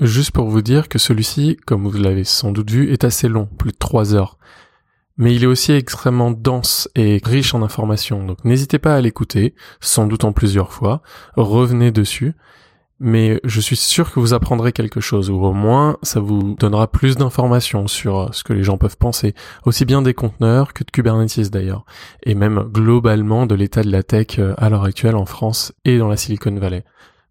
juste pour vous dire que celui-ci, comme vous l'avez sans doute vu, est assez long, plus de 3 heures. Mais il est aussi extrêmement dense et riche en informations, donc n'hésitez pas à l'écouter, sans doute en plusieurs fois, revenez dessus, mais je suis sûr que vous apprendrez quelque chose, ou au moins ça vous donnera plus d'informations sur ce que les gens peuvent penser, aussi bien des conteneurs que de Kubernetes d'ailleurs. Et même globalement de l'état de la tech euh, à l'heure actuelle en France et dans la Silicon Valley.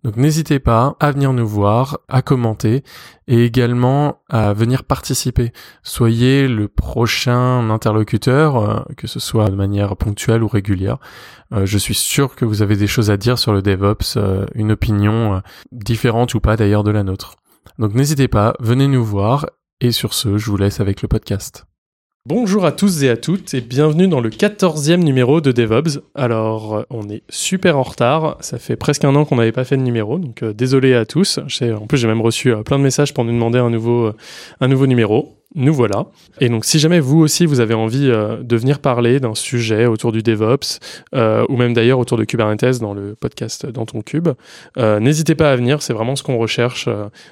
Donc n'hésitez pas à venir nous voir, à commenter et également à venir participer. Soyez le prochain interlocuteur, euh, que ce soit de manière ponctuelle ou régulière. Euh, je suis sûr que vous avez des choses à dire sur le DevOps, euh, une opinion différente ou pas d'ailleurs de la nôtre. Donc n'hésitez pas, venez nous voir et sur ce, je vous laisse avec le podcast. Bonjour à tous et à toutes et bienvenue dans le 14e numéro de DevOps. Alors euh, on est super en retard, ça fait presque un an qu'on n'avait pas fait de numéro, donc euh, désolé à tous. En plus j'ai même reçu euh, plein de messages pour nous demander un nouveau numéro. Nous voilà. Et donc si jamais vous aussi vous avez envie euh, de venir parler d'un sujet autour du DevOps, euh, ou même d'ailleurs autour de Kubernetes dans le podcast Dans ton cube, euh, n'hésitez pas à venir, c'est vraiment ce qu'on recherche,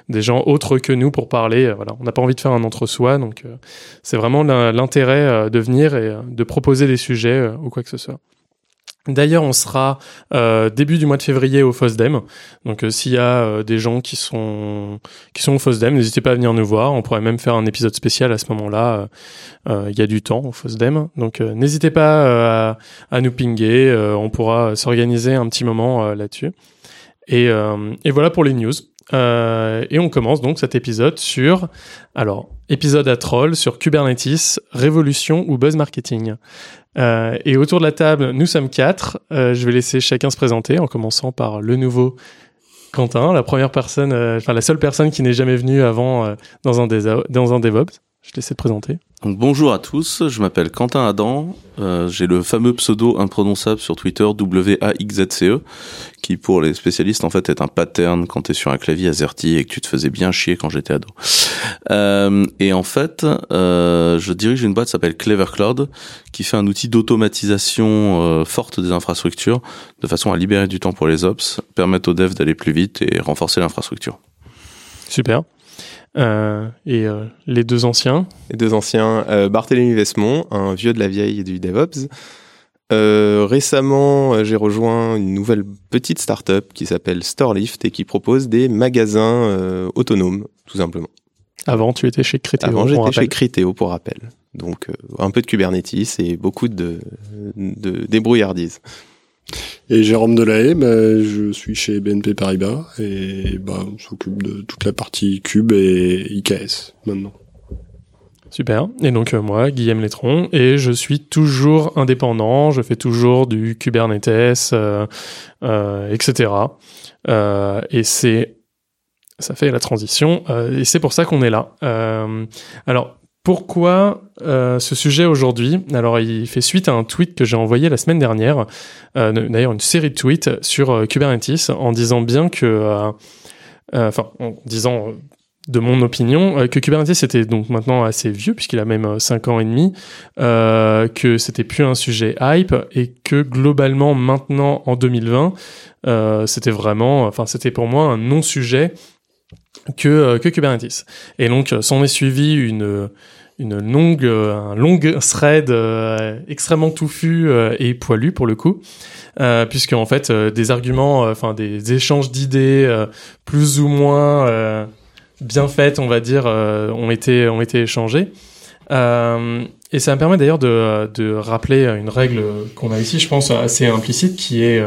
des gens autres que nous pour parler. Voilà, on n'a pas envie de faire un entre-soi, donc c'est vraiment l'in- l'intérêt de venir et de proposer des sujets ou quoi que ce soit. D'ailleurs, on sera euh, début du mois de février au FOSDEM. Donc, euh, s'il y a euh, des gens qui sont qui sont au FOSDEM, n'hésitez pas à venir nous voir. On pourrait même faire un épisode spécial à ce moment-là. Il y a du temps au FOSDEM, donc n'hésitez pas à, nous pinguer. on pourra s'organiser un petit moment là-dessus. Et, et voilà pour les news. Euh, et on commence donc cet épisode sur, alors, épisode à troll sur Kubernetes, révolution ou buzz marketing. Euh, et autour de la table, nous sommes quatre. Euh, je vais laisser chacun se présenter en commençant par le nouveau Quentin, la première personne, euh, enfin la seule personne qui n'est jamais venue avant euh, dans, un dans un DevOps. Je te laisse te présenter. Donc, bonjour à tous, je m'appelle Quentin Adam, euh, j'ai le fameux pseudo imprononçable sur Twitter WAXZCE, qui pour les spécialistes en fait est un pattern quand tu es sur un clavier AZERTY et que tu te faisais bien chier quand j'étais ado. Euh, et en fait, euh, je dirige une boîte qui s'appelle Clever Cloud, qui fait un outil d'automatisation euh, forte des infrastructures, de façon à libérer du temps pour les ops, permettre aux devs d'aller plus vite et renforcer l'infrastructure. Super. Euh, et euh, les deux anciens. Les deux anciens, euh, Barthélemy Vesmont, un vieux de la vieille du DevOps. Récemment, j'ai rejoint une nouvelle petite startup qui s'appelle Storelift et qui propose des magasins autonomes, tout simplement. Avant, tu étais chez Criteo. Avant, j'étais chez Criteo pour rappel. Donc, un peu de Kubernetes et beaucoup de, de débrouillardise. Et Jérôme Delahaye, bah, je suis chez BNP Paribas et bah, on s'occupe de toute la partie Cube et IKS maintenant. Super. Et donc euh, moi, Guillaume Letron, et je suis toujours indépendant. Je fais toujours du Kubernetes, euh, euh, etc. Et c'est ça fait la transition. et c'est pour ça qu'on est là. Alors pourquoi euh, ce sujet aujourd'hui? Alors il fait suite à un tweet que j'ai envoyé la semaine dernière. euh, D'ailleurs une série de tweets sur euh, Kubernetes en disant bien que, enfin en disant de mon opinion, que Kubernetes était donc maintenant assez vieux, puisqu'il a même 5 ans et demi, que c'était plus un sujet hype, et que globalement, maintenant, en 2020, euh, c'était vraiment, enfin, c'était pour moi un non-sujet que, que Kubernetes. Et donc, s'en est suivi une, une longue, euh, un long thread euh, extrêmement touffu euh, et poilu pour le coup, euh, puisque en fait, euh, des arguments, enfin, des échanges d'idées plus ou moins bien faites, on va dire, ont été ont été échangées. Euh, et ça me permet d'ailleurs de, de rappeler une règle qu'on a ici, je pense, assez implicite, qui est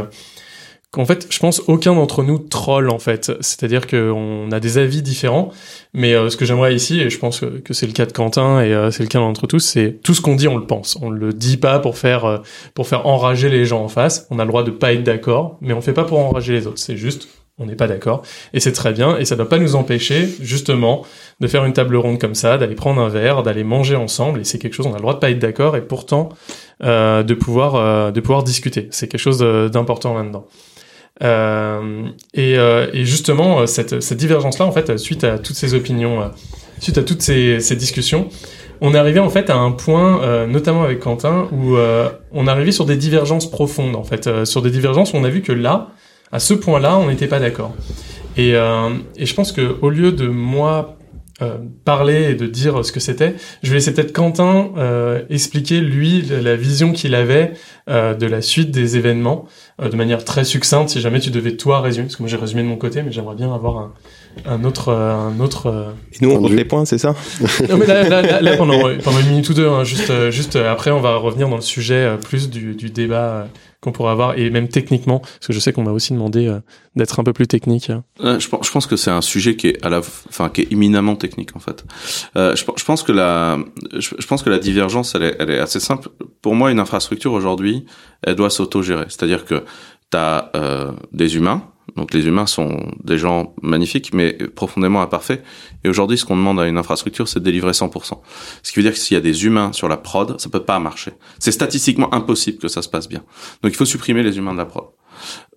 qu'en fait, je pense aucun d'entre nous troll en fait. C'est-à-dire qu'on a des avis différents, mais euh, ce que j'aimerais ici, et je pense que, c'est le cas de Quentin et euh, c'est le cas d'entre tous, c'est tout ce qu'on dit, on le pense. On le dit pas pour faire euh, pour faire enrager les gens en face. On a le droit de pas être d'accord, mais on fait pas pour enrager les autres. C'est juste on n'est pas d'accord et c'est très bien et ça doit pas nous empêcher justement de faire une table ronde comme ça, d'aller prendre un verre, d'aller manger ensemble et c'est quelque chose on a le droit de pas être d'accord et pourtant euh, de pouvoir euh, de pouvoir discuter. C'est quelque chose d'important là-dedans. Euh, et, euh, et, justement, cette, cette divergence-là, en fait, suite à toutes ces opinions, euh, suite à toutes ces, ces, discussions, on est arrivé en fait à un point, euh, notamment avec Quentin, où on arrivé sur des divergences profondes, en fait, sur des divergences où on a vu que là, à ce point-là, on n'était pas d'accord. Et, et je pense que au lieu de moi euh, parler et de dire ce que c'était. Je vais laisser peut-être Quentin euh, expliquer lui la vision qu'il avait euh, de la suite des événements de manière très succincte. Si jamais tu devais toi résumer, parce que moi j'ai résumé de mon côté, mais j'aimerais bien avoir un, un autre un autre. Et nous on compte les points, c'est ça? Non mais là, là, là, pendant pendant une minute ou deux, hein, juste juste après on va revenir dans le sujet plus du, du débat qu'on pourrait avoir et même techniquement parce que je sais qu'on m'a aussi demandé euh, d'être un peu plus technique. Euh, je, pense, que c'est un sujet qui est à la enfin qui est éminemment technique en fait. Euh, je, pense que la je, pense que la divergence elle est, assez simple. Pour moi une infrastructure aujourd'hui, elle doit s'autogérer, c'est-à-dire que tu as des humains donc les humains sont des gens magnifiques, mais profondément imparfaits. Et aujourd'hui, ce qu'on demande à une infrastructure, c'est de délivrer 100%. Ce qui veut dire que s'il y a des humains sur la prod, ça peut pas marcher. C'est statistiquement impossible que ça se passe bien. Donc il faut supprimer les humains de la prod.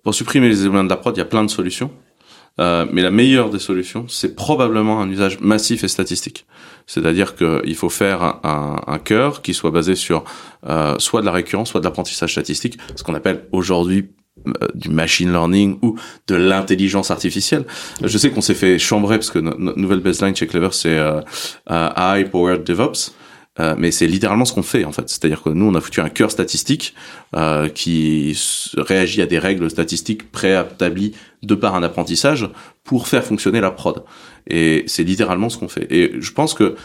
Pour supprimer les humains de la prod, il y a plein de solutions. Euh, mais la meilleure des solutions, c'est probablement un usage massif et statistique. C'est-à-dire qu'il faut faire un, un, cœur qui soit basé sur euh, soit de la récurrence, soit de l'apprentissage statistique, ce qu'on appelle aujourd'hui du machine learning ou de l'intelligence artificielle. Je sais qu'on s'est fait chambrer parce que notre nouvelle baseline chez Clever c'est euh, euh High Powered DevOps. Euh, mais c'est littéralement ce qu'on fait en fait. C'est-à-dire que nous, on a foutu un cœur statistique euh, qui réagit à des règles statistiques préétablies de par un apprentissage pour faire fonctionner la prod. Et c'est littéralement ce qu'on fait. Et je pense que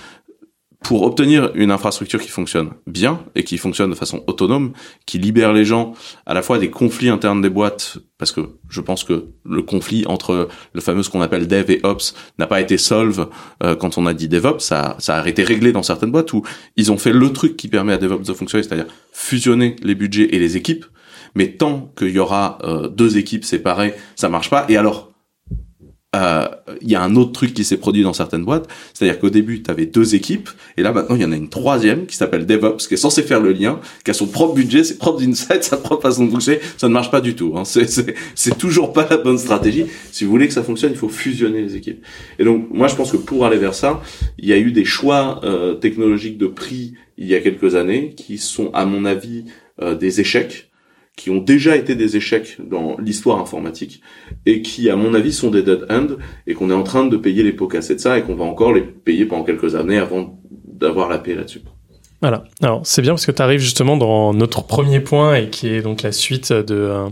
pour obtenir une infrastructure qui fonctionne bien et qui fonctionne de façon autonome, qui libère les gens à la fois des conflits internes des boîtes, parce que je pense que le conflit entre le fameux ce qu'on appelle dev et ops n'a pas été solve euh, quand on a dit DevOps, ça, ça a été réglé dans certaines boîtes où ils ont fait le truc qui permet à DevOps de fonctionner, c'est-à-dire fusionner les budgets et les équipes. Mais tant qu'il y aura euh, deux équipes séparées, ça marche pas. Et alors, euh, il y a un autre truc qui s'est produit dans certaines boîtes, c'est-à-dire qu'au début, tu avais deux équipes, et là maintenant, il y en a une troisième qui s'appelle DevOps, qui est censé faire le lien, qui a son propre budget, ses propres insights, sa propre façon de fonctionner. Ça ne marche pas du tout. Hein. C'est toujours pas la bonne stratégie. Si vous voulez que ça fonctionne, il faut fusionner les équipes. Et donc, moi, je pense que pour aller vers ça, il y a eu des choix euh, technologiques de prix il y a quelques années qui sont, à mon avis, euh, des échecs qui ont déjà été des échecs dans l'histoire informatique et qui, à mon avis, sont des dead end et qu'on est en train de payer les pots cassés de ça et qu'on va encore les payer pendant quelques années avant d'avoir la paix là-dessus. Voilà. Alors, c'est bien parce que tu arrives justement dans notre premier point et qui est donc la suite de, euh,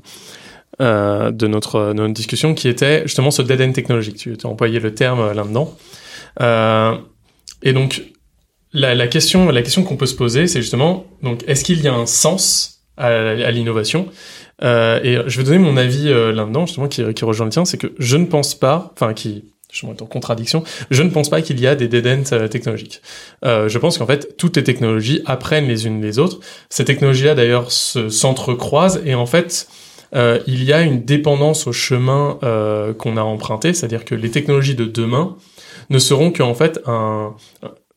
euh de, notre, notre discussion qui était justement ce dead end technologique. Tu as employé le terme euh, là-dedans. Euh, et donc, la, la question, la question qu'on peut se poser, c'est justement, donc, est-ce qu'il y a un sens à, l'innovation. Euh, et je vais donner mon avis euh, là-dedans, justement, qui, qui rejoint le tien, c'est que je ne pense pas, enfin, qui, je suis en contradiction, je ne pense pas qu'il y a des dead ends euh, technologiques. Euh, je pense qu'en fait, toutes les technologies apprennent les unes les autres. Ces technologies-là, d'ailleurs, s'entrecroisent et en fait, euh, il y a une dépendance au chemin euh, qu'on a emprunté, c'est-à-dire que les technologies de demain ne seront qu'en fait un,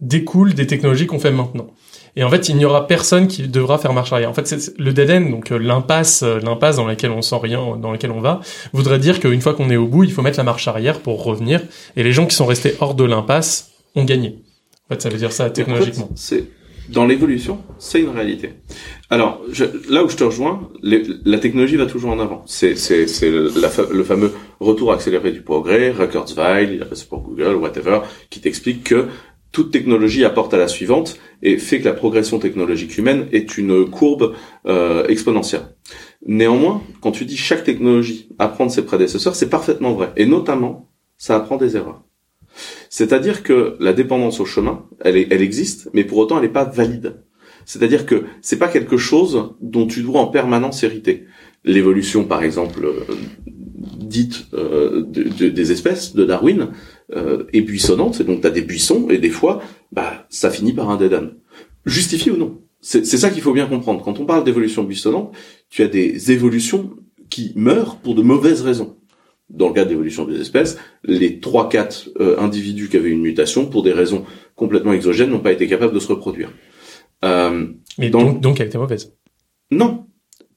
découlent des technologies qu'on fait maintenant. Et en fait, il n'y aura personne qui devra faire marche arrière. En fait, c'est le dead end, donc euh, l'impasse, euh, l'impasse dans laquelle on sent rien, dans laquelle on va, voudrait dire qu'une fois qu'on est au bout, il faut mettre la marche arrière pour revenir. Et les gens qui sont restés hors de l'impasse ont gagné. En fait, ça veut dire ça technologiquement. c'est dans l'évolution, c'est une réalité. Alors, je, là où je te rejoins, la technologie va toujours en avant. C'est le, le fameux retour accéléré du progrès, Kurzweil, il pour Google, whatever, qui t'explique que toute technologie apporte à la suivante et fait que la progression technologique humaine est une courbe euh, exponentielle. Néanmoins, quand tu dis chaque technologie apprend de ses prédécesseurs, c'est parfaitement vrai. Et notamment, ça apprend des erreurs. C'est-à-dire que la dépendance au chemin, elle, est, elle existe, mais pour autant, elle n'est pas valide. C'est-à-dire que c'est pas quelque chose dont tu dois en permanence hériter. l'évolution, par exemple, euh, dite euh, de- de- des espèces de Darwin euh, est buissonnante, et donc tu as des buissons, et des fois, bah, ça finit par un dead end. Justifié ou non C'est ça qu'il faut bien comprendre. Quand on parle d'évolution buissonnante, tu as des évolutions qui meurent pour de mauvaises raisons. Dans le cas d'évolution des espèces, les 3-4 euh, individus qui avaient une mutation, pour des raisons complètement exogènes, n'ont pas été capables de se reproduire. Euh, Mais dans- donc, donc elle était mauvaise. non,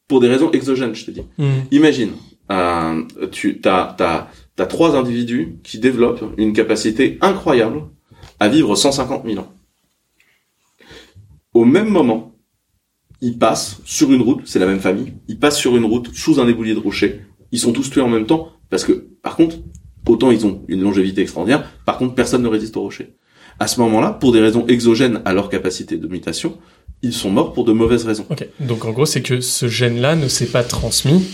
pour des raisons exogènes, je te dis. Hmm. Imagine, euh, tu as, t'as, t'as trois individus qui développent une capacité incroyable à vivre 150 000 ans. Au même moment, ils passent sur une route, c'est la même famille, ils passent sur une route sous un éboulis de rochers. Ils sont tous tués en même temps parce que, par contre, autant ils ont une longévité extraordinaire, par contre, personne ne résiste aux rochers. À ce moment-là, pour des raisons exogènes à leur capacité de mutation, ils sont morts pour de mauvaises raisons. Donc en gros, c'est que ce gène-là ne s'est pas transmis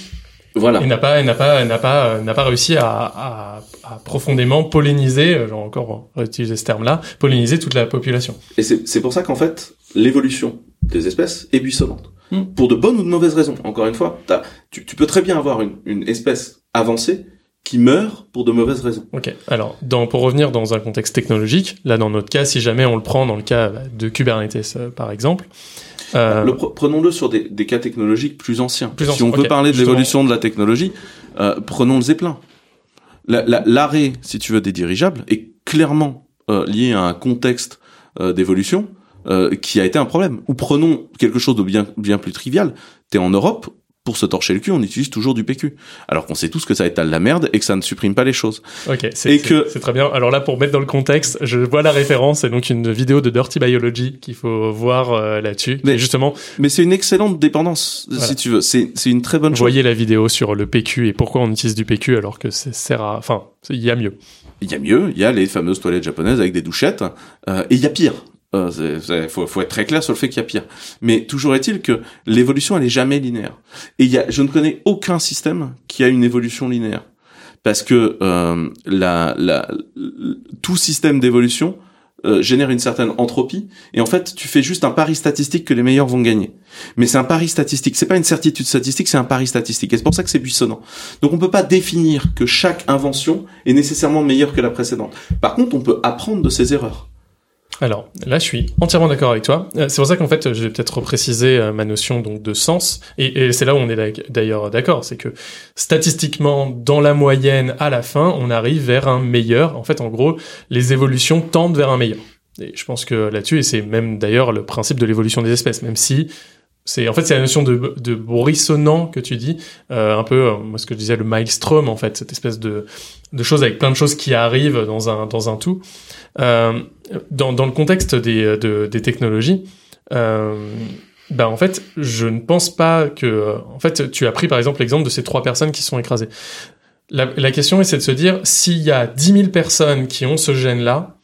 Voilà. et n'a pas, n'a pas, n'a pas, n'a pas réussi à, à, à profondément polliniser, euh, genre encore réutiliser ce terme-là, polliniser toute la population. Et c'est c'est pour ça qu'en fait, l'évolution des espèces est buissonnante. Hmm. Pour de bonnes ou de mauvaises raisons. Encore une fois, t'as- tu, tu peux très bien avoir une, une espèce avancée qui meurt pour de mauvaises raisons. Ok. Alors, dans, pour revenir dans un contexte technologique, là dans notre cas, si jamais on le prend dans le cas de Kubernetes euh, par exemple, euh, Le pre- Prenons-le sur des, des cas technologiques plus anciens. Plus si on veut parler de Justement. l'évolution de la technologie, euh, prenons le Zeppelin. La- la- L'arrêt, si tu veux, des dirigeables est clairement euh, lié à un contexte d'évolution qui a été un problème. Ou prenons quelque chose de bien, bien plus trivial. T'es en Europe, pour se torcher le cul, on utilise toujours du PQ. Alors qu'on sait tous que ça étale la merde et que ça ne supprime pas les choses. Ok, c'est que- très bien. Alors là, pour mettre dans le contexte, je vois la référence. C'est donc une vidéo de Dirty Biology qu'il faut voir euh, là-dessus. Mais- justement, Mais c'est une excellente dépendance, Voilà. si tu veux. C'est une très bonne chose. voyez la vidéo sur le PQ et pourquoi on utilise du PQ alors que ça sert à... Enfin, il y a mieux. Il y a mieux, il y a les fameuses toilettes japonaises avec des douchettes, euh, et il y a pire. Euh, c'est- c'est- faut, faut être très clair sur le fait qu'il y a pire. Mais toujours est-il que l'évolution, elle est jamais linéaire. Et il y a, je ne connais aucun système qui a une évolution linéaire. Parce que euh, la, la, tout système d'évolution euh, génère une certaine entropie. Et en fait, tu fais juste un pari statistique que les meilleurs vont gagner. Mais c'est un pari statistique. C'est pas une certitude statistique, c'est un pari statistique. Et c'est pour ça que c'est buissonnant. Donc on peut pas définir que chaque invention est nécessairement meilleure que la précédente. Par contre, on peut apprendre de ses erreurs. Alors là, je suis entièrement d'accord avec toi. Euh, C'est pour ça qu'en fait, je vais peut-être repréciser euh, ma notion donc de sens. Et, et c'est là où on est d'ailleurs d'accord, c'est que statistiquement, dans la moyenne, à la fin, on arrive vers un meilleur. En fait, en gros, les évolutions tendent vers un meilleur. Et je pense que là-dessus, et c'est même d'ailleurs le principe de l'évolution des espèces, même si c'est en fait c'est la notion de, de bruissonnant que tu dis, euh, un peu euh, moi ce que je disais le maelstrom en fait, cette espèce de de choses avec plein de choses qui arrivent dans un dans un tout. Euh, dans, dans le contexte des, de- des technologies, bah en fait, je ne pense pas que. En fait, tu as pris par exemple l'exemple de ces trois personnes qui sont écrasées. La, la question est c'est de se dire s'il y a 10 000 personnes qui ont ce gène-là,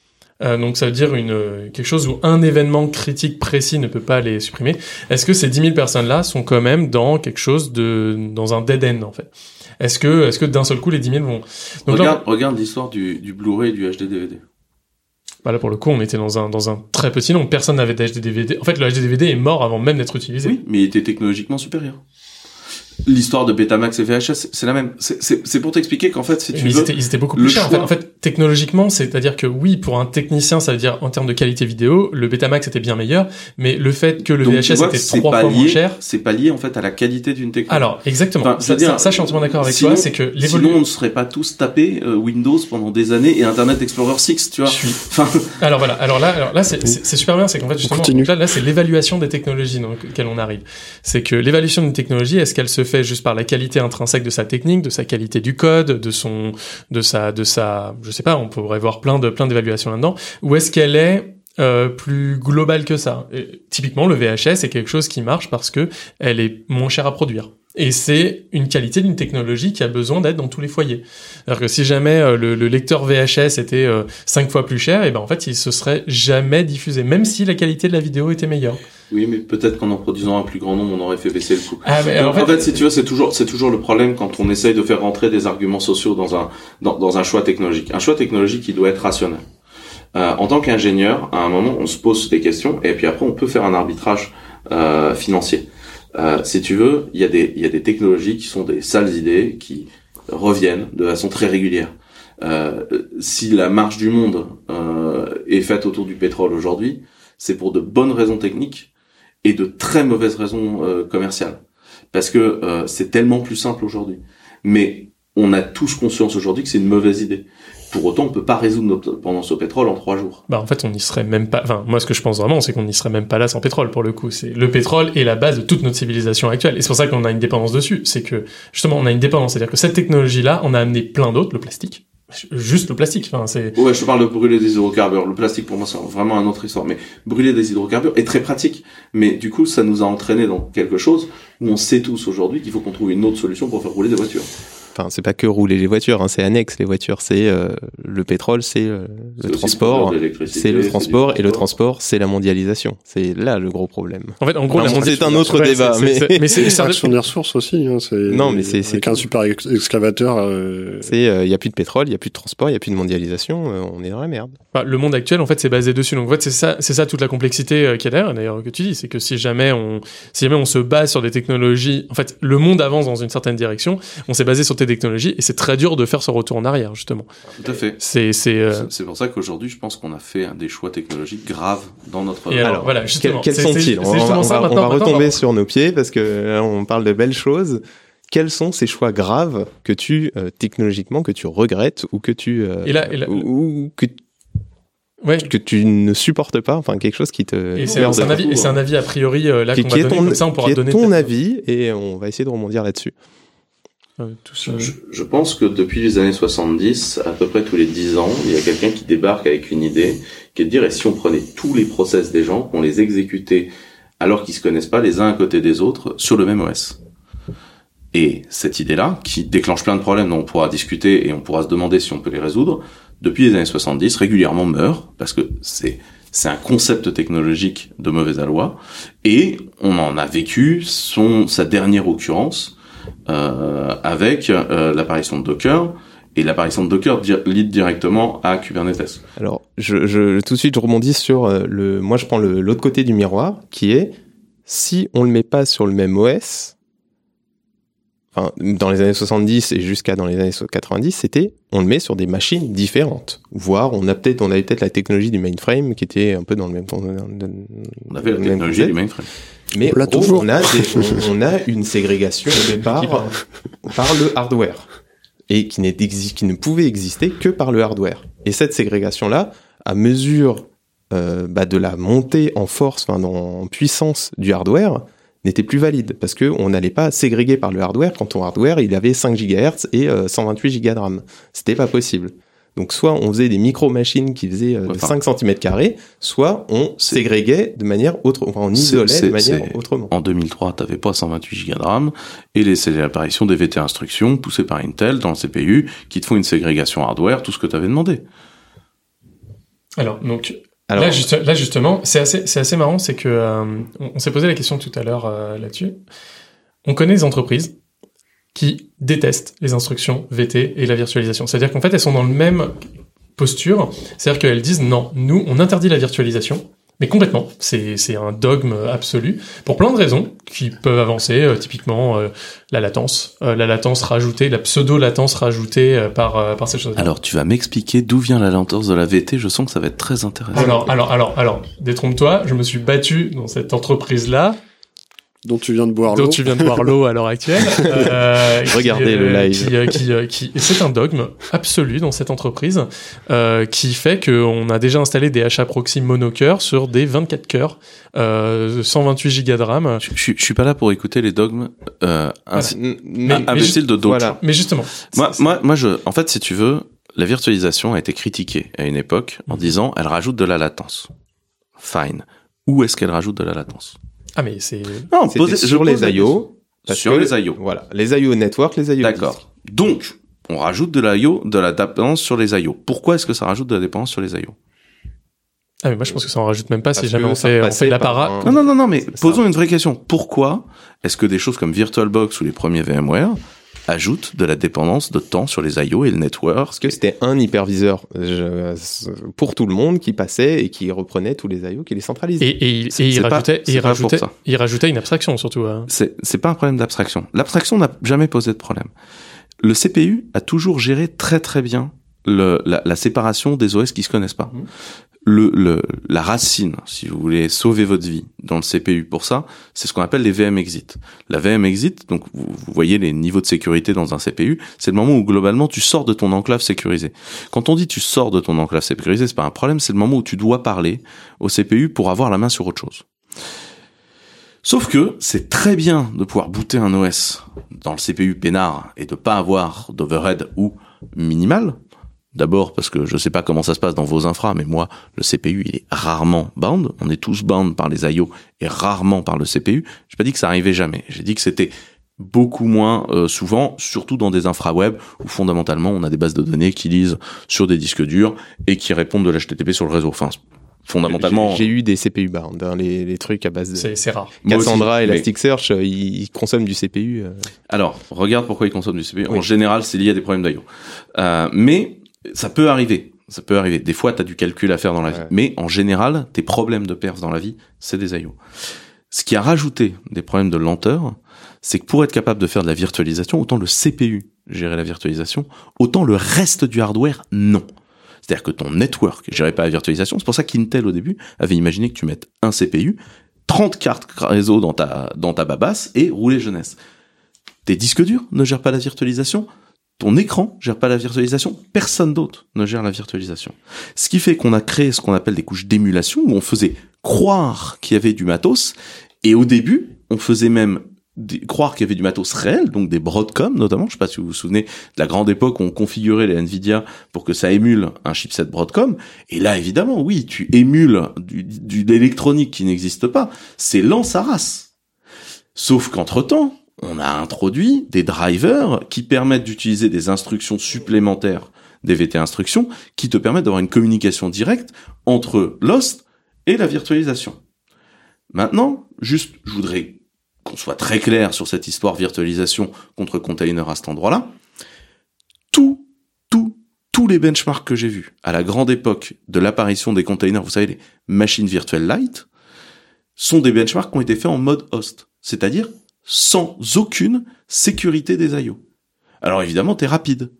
euh, donc ça veut dire une quelque chose où un événement critique précis ne peut pas les supprimer. Est-ce que ces 10 000 personnes-là sont quand même dans quelque chose de dans un dead end en fait? Est-ce que est-ce que d'un seul coup les 10 000 vont donc là, regarde regarde l'histoire du, du Blu-ray et du HD DVD. Bah là, pour le coup, on était dans un, dans un très petit nombre. Personne n'avait d'HD DVD. En fait, le HD DVD est mort avant même d'être utilisé. Oui, mais il était technologiquement supérieur. L'histoire de Betamax et VHS, c'est la même. C'est- C'est c'est pour t'expliquer qu'en fait, si tu mais ils veux, étaient, ils étaient beaucoup plus chers. En fait, choix- en fait, technologiquement, c'est-à-dire que oui, pour un technicien, ça veut dire en termes de qualité vidéo, le Betamax était bien meilleur, mais le fait que le Donc, VHS vois, était trois pas fois moins cher. C'est pas lié en fait à la qualité d'une technologie. Alors, exactement. Enfin, je ça, veux dire, ça, ça, je suis entièrement d'accord avec sinon- toi. C'est que Sinon, on ne serait pas tous tapés euh, Windows pendant des années et Internet Explorer 6, tu vois. Je suis- Enfin, Alors voilà, alors là, alors là, c'est super bien, c'est qu'en fait justement, là, c'est l'évaluation des technologies dans lesquelles on arrive. C'est que l'évaluation d'une technologie, est-ce qu'elle se fait juste par la qualité intrinsèque de sa technique, de sa qualité du code, de son, de sa, de sa, je sais pas, on pourrait voir plein de, plein d'évaluations là-dedans, ou est-ce qu'elle est euh, plus globale que ça? Typiquement, le VHS est quelque chose qui marche parce que elle est moins chère à produire. Et c'est une qualité d'une technologie qui a besoin d'être dans tous les foyers. C'est-à-dire que si jamais euh, le, le lecteur VHS était euh, cinq fois plus cher, et ben en fait il se serait jamais diffusé, même si la qualité de la vidéo était meilleure. Oui, mais peut-être qu'en en produisant un plus grand nombre, on aurait fait baisser le coût. Ah, mais Donc, en en, fait- fait, si tu veux, c'est toujours, c'est toujours le problème quand on essaye de faire rentrer des arguments sociaux dans un, dans, dans un choix technologique. Un choix technologique qui doit être rationnel. Euh, en tant qu'ingénieur, à un moment, on se pose des questions et puis après, on peut faire un arbitrage euh, financier. Euh, si tu veux, il y a des il y a des technologies qui sont des sales idées qui reviennent de façon très régulière. Euh, si la marche du monde euh, est faite autour du pétrole aujourd'hui, c'est pour de bonnes raisons techniques et de très mauvaises raisons euh, commerciales. Parce que euh, c'est tellement plus simple aujourd'hui. Mais on a tous conscience aujourd'hui que c'est une mauvaise idée. Pour autant, on peut pas résoudre notre dépendance au pétrole en trois jours. Bah en fait, on n'y serait même pas. Enfin, moi, ce que je pense vraiment, c'est qu'on n'y serait même pas là sans pétrole. Pour le coup, c'est le pétrole est la base de toute notre civilisation actuelle. Et c'est pour ça qu'on a une dépendance dessus. C'est que justement, on a une dépendance. C'est-à-dire que cette technologie-là, on a amené plein d'autres, le plastique, juste le plastique. Enfin, c'est. Ouais, je parle de brûler des hydrocarbures. Le plastique, pour moi, c'est vraiment un autre histoire. Mais brûler des hydrocarbures est très pratique. Mais du coup, ça nous a entraîné dans quelque chose où on sait tous aujourd'hui qu'il faut qu'on trouve une autre solution pour faire rouler des voitures. Enfin, c'est pas que rouler les voitures, hein, c'est annexe les voitures. C'est euh, le pétrole, c'est euh, le transport, c'est le transport et le transport, c'est la mondialisation. C'est là le gros problème. En fait, en gros, c'est un autre ouais, débat, c'est- mais c'est- mais c'est- c'est un- Action des ressources aussi. Hein, c'est, Non, mais c'est- c'est- avec un super ex- excavateur. euh, c'est il y a plus de pétrole, il y a plus de transport, il y a plus de mondialisation, euh, on est dans la merde. Bah, le monde actuel, en fait, c'est basé dessus. Donc, en fait, c'est ça, c'est ça toute la complexité euh, qu'il y a derrière, d'ailleurs, que tu dis. C'est que si jamais on, si jamais on se base sur des technologies, en fait, le monde avance dans une certaine direction, on s'est basé sur des technologies et c'est très dur de faire ce retour en arrière, justement. Tout à fait. C'est, c'est, euh, C'est- pour ça qu'aujourd'hui, je pense qu'on a fait un des choix technologiques graves dans notre. Et alors, voilà, justement, Quels, sont-ils c'est On on on va retomber sur nos pieds parce que là, on parle de belles choses. Quels sont ces choix graves que tu euh, technologiquement que tu regrettes ou que tu euh, Et là- et là- ou, ou que Ouais. que tu ne supportes pas, enfin quelque chose qui te Et c'est, un avis, et c'est un avis a priori, euh, là, qu'on va est donner, ton, comme ça, on pourra qui est donner ton avis et on va essayer de rebondir là-dessus. Je, pense que depuis les années 70, à peu près tous les 10 ans, il y a quelqu'un qui débarque avec une idée, qui est de dire, et si on prenait tous les process des gens, qu'on les exécutait alors qu'ils se connaissent pas les uns à côté des autres sur le même OS Et cette idée-là, qui déclenche plein de problèmes dont on pourra discuter et on pourra se demander si on peut les résoudre, depuis les années 70, régulièrement meurt, parce que c'est c'est un concept technologique de mauvaise aloi, et on en a vécu son sa dernière occurrence avec euh, l'apparition de Docker et l'apparition de Docker lead directement à Kubernetes. Alors, je, je, tout de suite, je rebondis sur euh, le. Moi, je prends l'autre côté du miroir, qui est si on le met pas sur le même OS. Enfin, dans les années 70 et jusqu'à dans les années 90, c'était on le met sur des machines différentes. Voire on a peut-être on avait peut-être la technologie du mainframe qui était un peu dans le même On avait la technologie du mainframe. Mais On l'a en gros, toujours. on a des- on, on a une ségrégation au départ par le hardware et qui, ne pouvait exister que par le hardware. Et cette ségrégation-là, à mesure euh, bah, de la montée en force, enfin, en puissance du hardware, n'était plus valide parce que on n'allait pas ségréguer par le hardware quand ton hardware il avait 5 GHz et euh, 128 Go de RAM. C'était pas possible. Donc soit on faisait des micro-machines qui faisaient euh, Enfin, 5 cm carrés, soit on ségréguait de manière autre, enfin on isolait de manière autrement. En 2003, t'avais pas 128 Go de RAM et les- c'est l'apparition des VT instructions poussées par Intel dans le CPU qui te font une ségrégation hardware, tout ce que t'avais demandé. Alors, donc, Alors- là, juste- là, justement, c'est assez, c'est assez marrant, c'est que euh, on, on s'est posé la question tout à l'heure euh, là-dessus. On connaît des entreprises qui détestent les instructions VT et la virtualisation. C'est-à-dire qu'en fait, elles sont dans le même posture. C'est-à-dire qu'elles disent non, nous, on interdit la virtualisation. Mais complètement, c'est c'est un dogme absolu pour plein de raisons qui peuvent avancer, euh, typiquement euh, la latence, euh, la latence rajoutée, la pseudo-latence rajoutée euh, par euh, par ces choses. Alors, tu vas m'expliquer d'où vient la lenteur de la VT, je sens que ça va être très intéressant. Alors, alors, alors, alors, détrompe-toi, je me suis battu dans cette entreprise-là, dont tu viens de boire dont l'eau. tu viens de boire l'eau à l'heure actuelle. euh, Regardez euh, le live. Qui, euh, qui, euh, c'est un dogme absolu dans cette entreprise euh, qui fait qu'on a déjà installé des HA proxy monocœur sur des 24 cœurs, euh, 128 gigas de RAM. Je, je- je suis pas là pour écouter les dogmes euh, ainsi- Mais- imbéciles de d'autres. voilà. Mais justement, Moi, moi, moi, je, en fait, si tu veux, la virtualisation a été critiquée à une époque Mhm. en disant elle rajoute de la latence. Fine. Où est-ce qu'elle rajoute de la latence? Ah mais c'est Non, posez- sur les la IO. Sur que- les IO. Voilà, les IO network, les IO. D'accord. Donc, on rajoute de l'IO, de la dépendance sur les IO. Pourquoi est-ce que ça rajoute de la dépendance sur les IO ah mais moi je pense que ça en rajoute même pas si jamais on fait on passait fait par l'apparat. un- Non, non, non, non, mais ça. posons une vraie question. Pourquoi est-ce que des choses comme VirtualBox ou les premiers VMware ajoute de la dépendance de temps sur les IO et le network. Parce que c'était un hyperviseur je- pour tout le monde qui passait et qui reprenait tous les IO, qui les centralisait. Et, et, il- C'est- et il c'est pas- rajoutait, et c'est il pas pour rajoutait, ça. il rajoutait une abstraction surtout. hein. C'est pas un problème d'abstraction. L'abstraction n'a jamais posé de problème. Le CPU a toujours géré très très bien le, la, la séparation des OS qui se connaissent pas. Le, le, la racine, si vous voulez sauver votre vie dans le CPU pour ça, c'est ce qu'on appelle les VM exit. La VM exit, donc vous, voyez les niveaux de sécurité dans un CPU, c'est le moment où globalement tu sors de ton enclave sécurisée. Quand on dit tu sors de ton enclave sécurisée, c'est pas un problème, c'est le moment où tu dois parler au CPU pour avoir la main sur autre chose. Sauf que c'est très bien de pouvoir booter un OS dans le CPU peinard et de pas avoir d'overhead ou minimal. D'abord parce que je sais pas comment ça se passe dans vos infras, mais moi, le CPU, il est rarement bound. On est tous bound par les IO et rarement par le CPU. J'ai pas dit que ça arrivait jamais. J'ai dit que c'était beaucoup moins euh, souvent, surtout dans des infra web où fondamentalement on a des bases de données qui lisent sur des disques durs et qui répondent de l'HTTP sur le réseau. Enfin, fondamentalement. J'ai eu des CPU bound, hein, les, les trucs à base de C'est rare. Cassandra, mais- Elasticsearch, euh, ils, ils consomment du CPU. euh. Alors, regarde pourquoi ils consomment du CPU. En général, c'est lié à des problèmes d'IO. Euh, mais ça peut arriver. Ça peut arriver. Des fois, tu as du calcul à faire dans la vie. Mais en général, tes problèmes de perf dans la vie, c'est des IO. Ce qui a rajouté des problèmes de lenteur, c'est que pour être capable de faire de la virtualisation, autant le CPU gérer la virtualisation, autant le reste du hardware, non. C'est-à-dire que ton network gérait pas la virtualisation. C'est pour ça qu'Intel, au début, avait imaginé que tu mettes un CPU, 30 cartes réseau dans ta, dans ta babasse et rouler jeunesse. Tes disques durs ne gèrent pas la virtualisation. Ton écran gère pas la virtualisation. Personne d'autre ne gère la virtualisation. Ce qui fait qu'on a créé ce qu'on appelle des couches d'émulation où on faisait croire qu'il y avait du matos. Et au début, on faisait même croire qu'il y avait du matos réel, donc des Broadcom notamment. Je sais pas si vous vous souvenez de la grande époque où on configurait les Nvidia pour que ça émule un chipset Broadcom. Et là, évidemment, oui, tu émules du, du, de l'électronique qui n'existe pas. C'est lent sa race. Sauf qu'entre-temps, on a introduit des drivers qui permettent d'utiliser des instructions supplémentaires des VT instructions qui te permettent d'avoir une communication directe entre l'host et la virtualisation. Maintenant, juste, je voudrais qu'on soit très clair sur cette histoire virtualisation contre container à cet endroit-là. Tout, tout, tous les benchmarks que j'ai vus à la grande époque de l'apparition des containers, vous savez, les machines virtuelles light, sont des benchmarks qui ont été faits en mode host. C'est-à-dire sans aucune sécurité des IO. Alors évidemment, t'es rapide.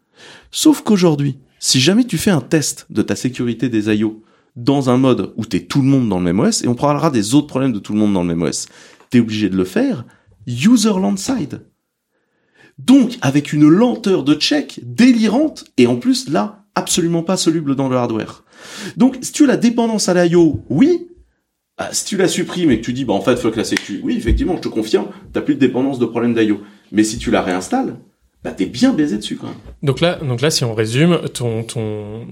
Sauf qu'aujourd'hui, si jamais tu fais un test de ta sécurité des IO dans un mode où t'es tout le monde dans le même OS, et on parlera des autres problèmes de tout le monde dans le même OS, t'es obligé de le faire userland side. Donc, avec une lenteur de check délirante, et en plus, là, absolument pas soluble dans le hardware. Donc, si tu as la dépendance à l'IO, oui. Ah, si tu la supprimes et que tu dis, bah, en fait, fuck la sécu, oui, effectivement, je te confirme, t'as plus de dépendance de problème d'IO. Mais si tu la réinstalles, bah, t'es bien baisé dessus, quand même. Donc là, donc là, si on résume, ton, ton,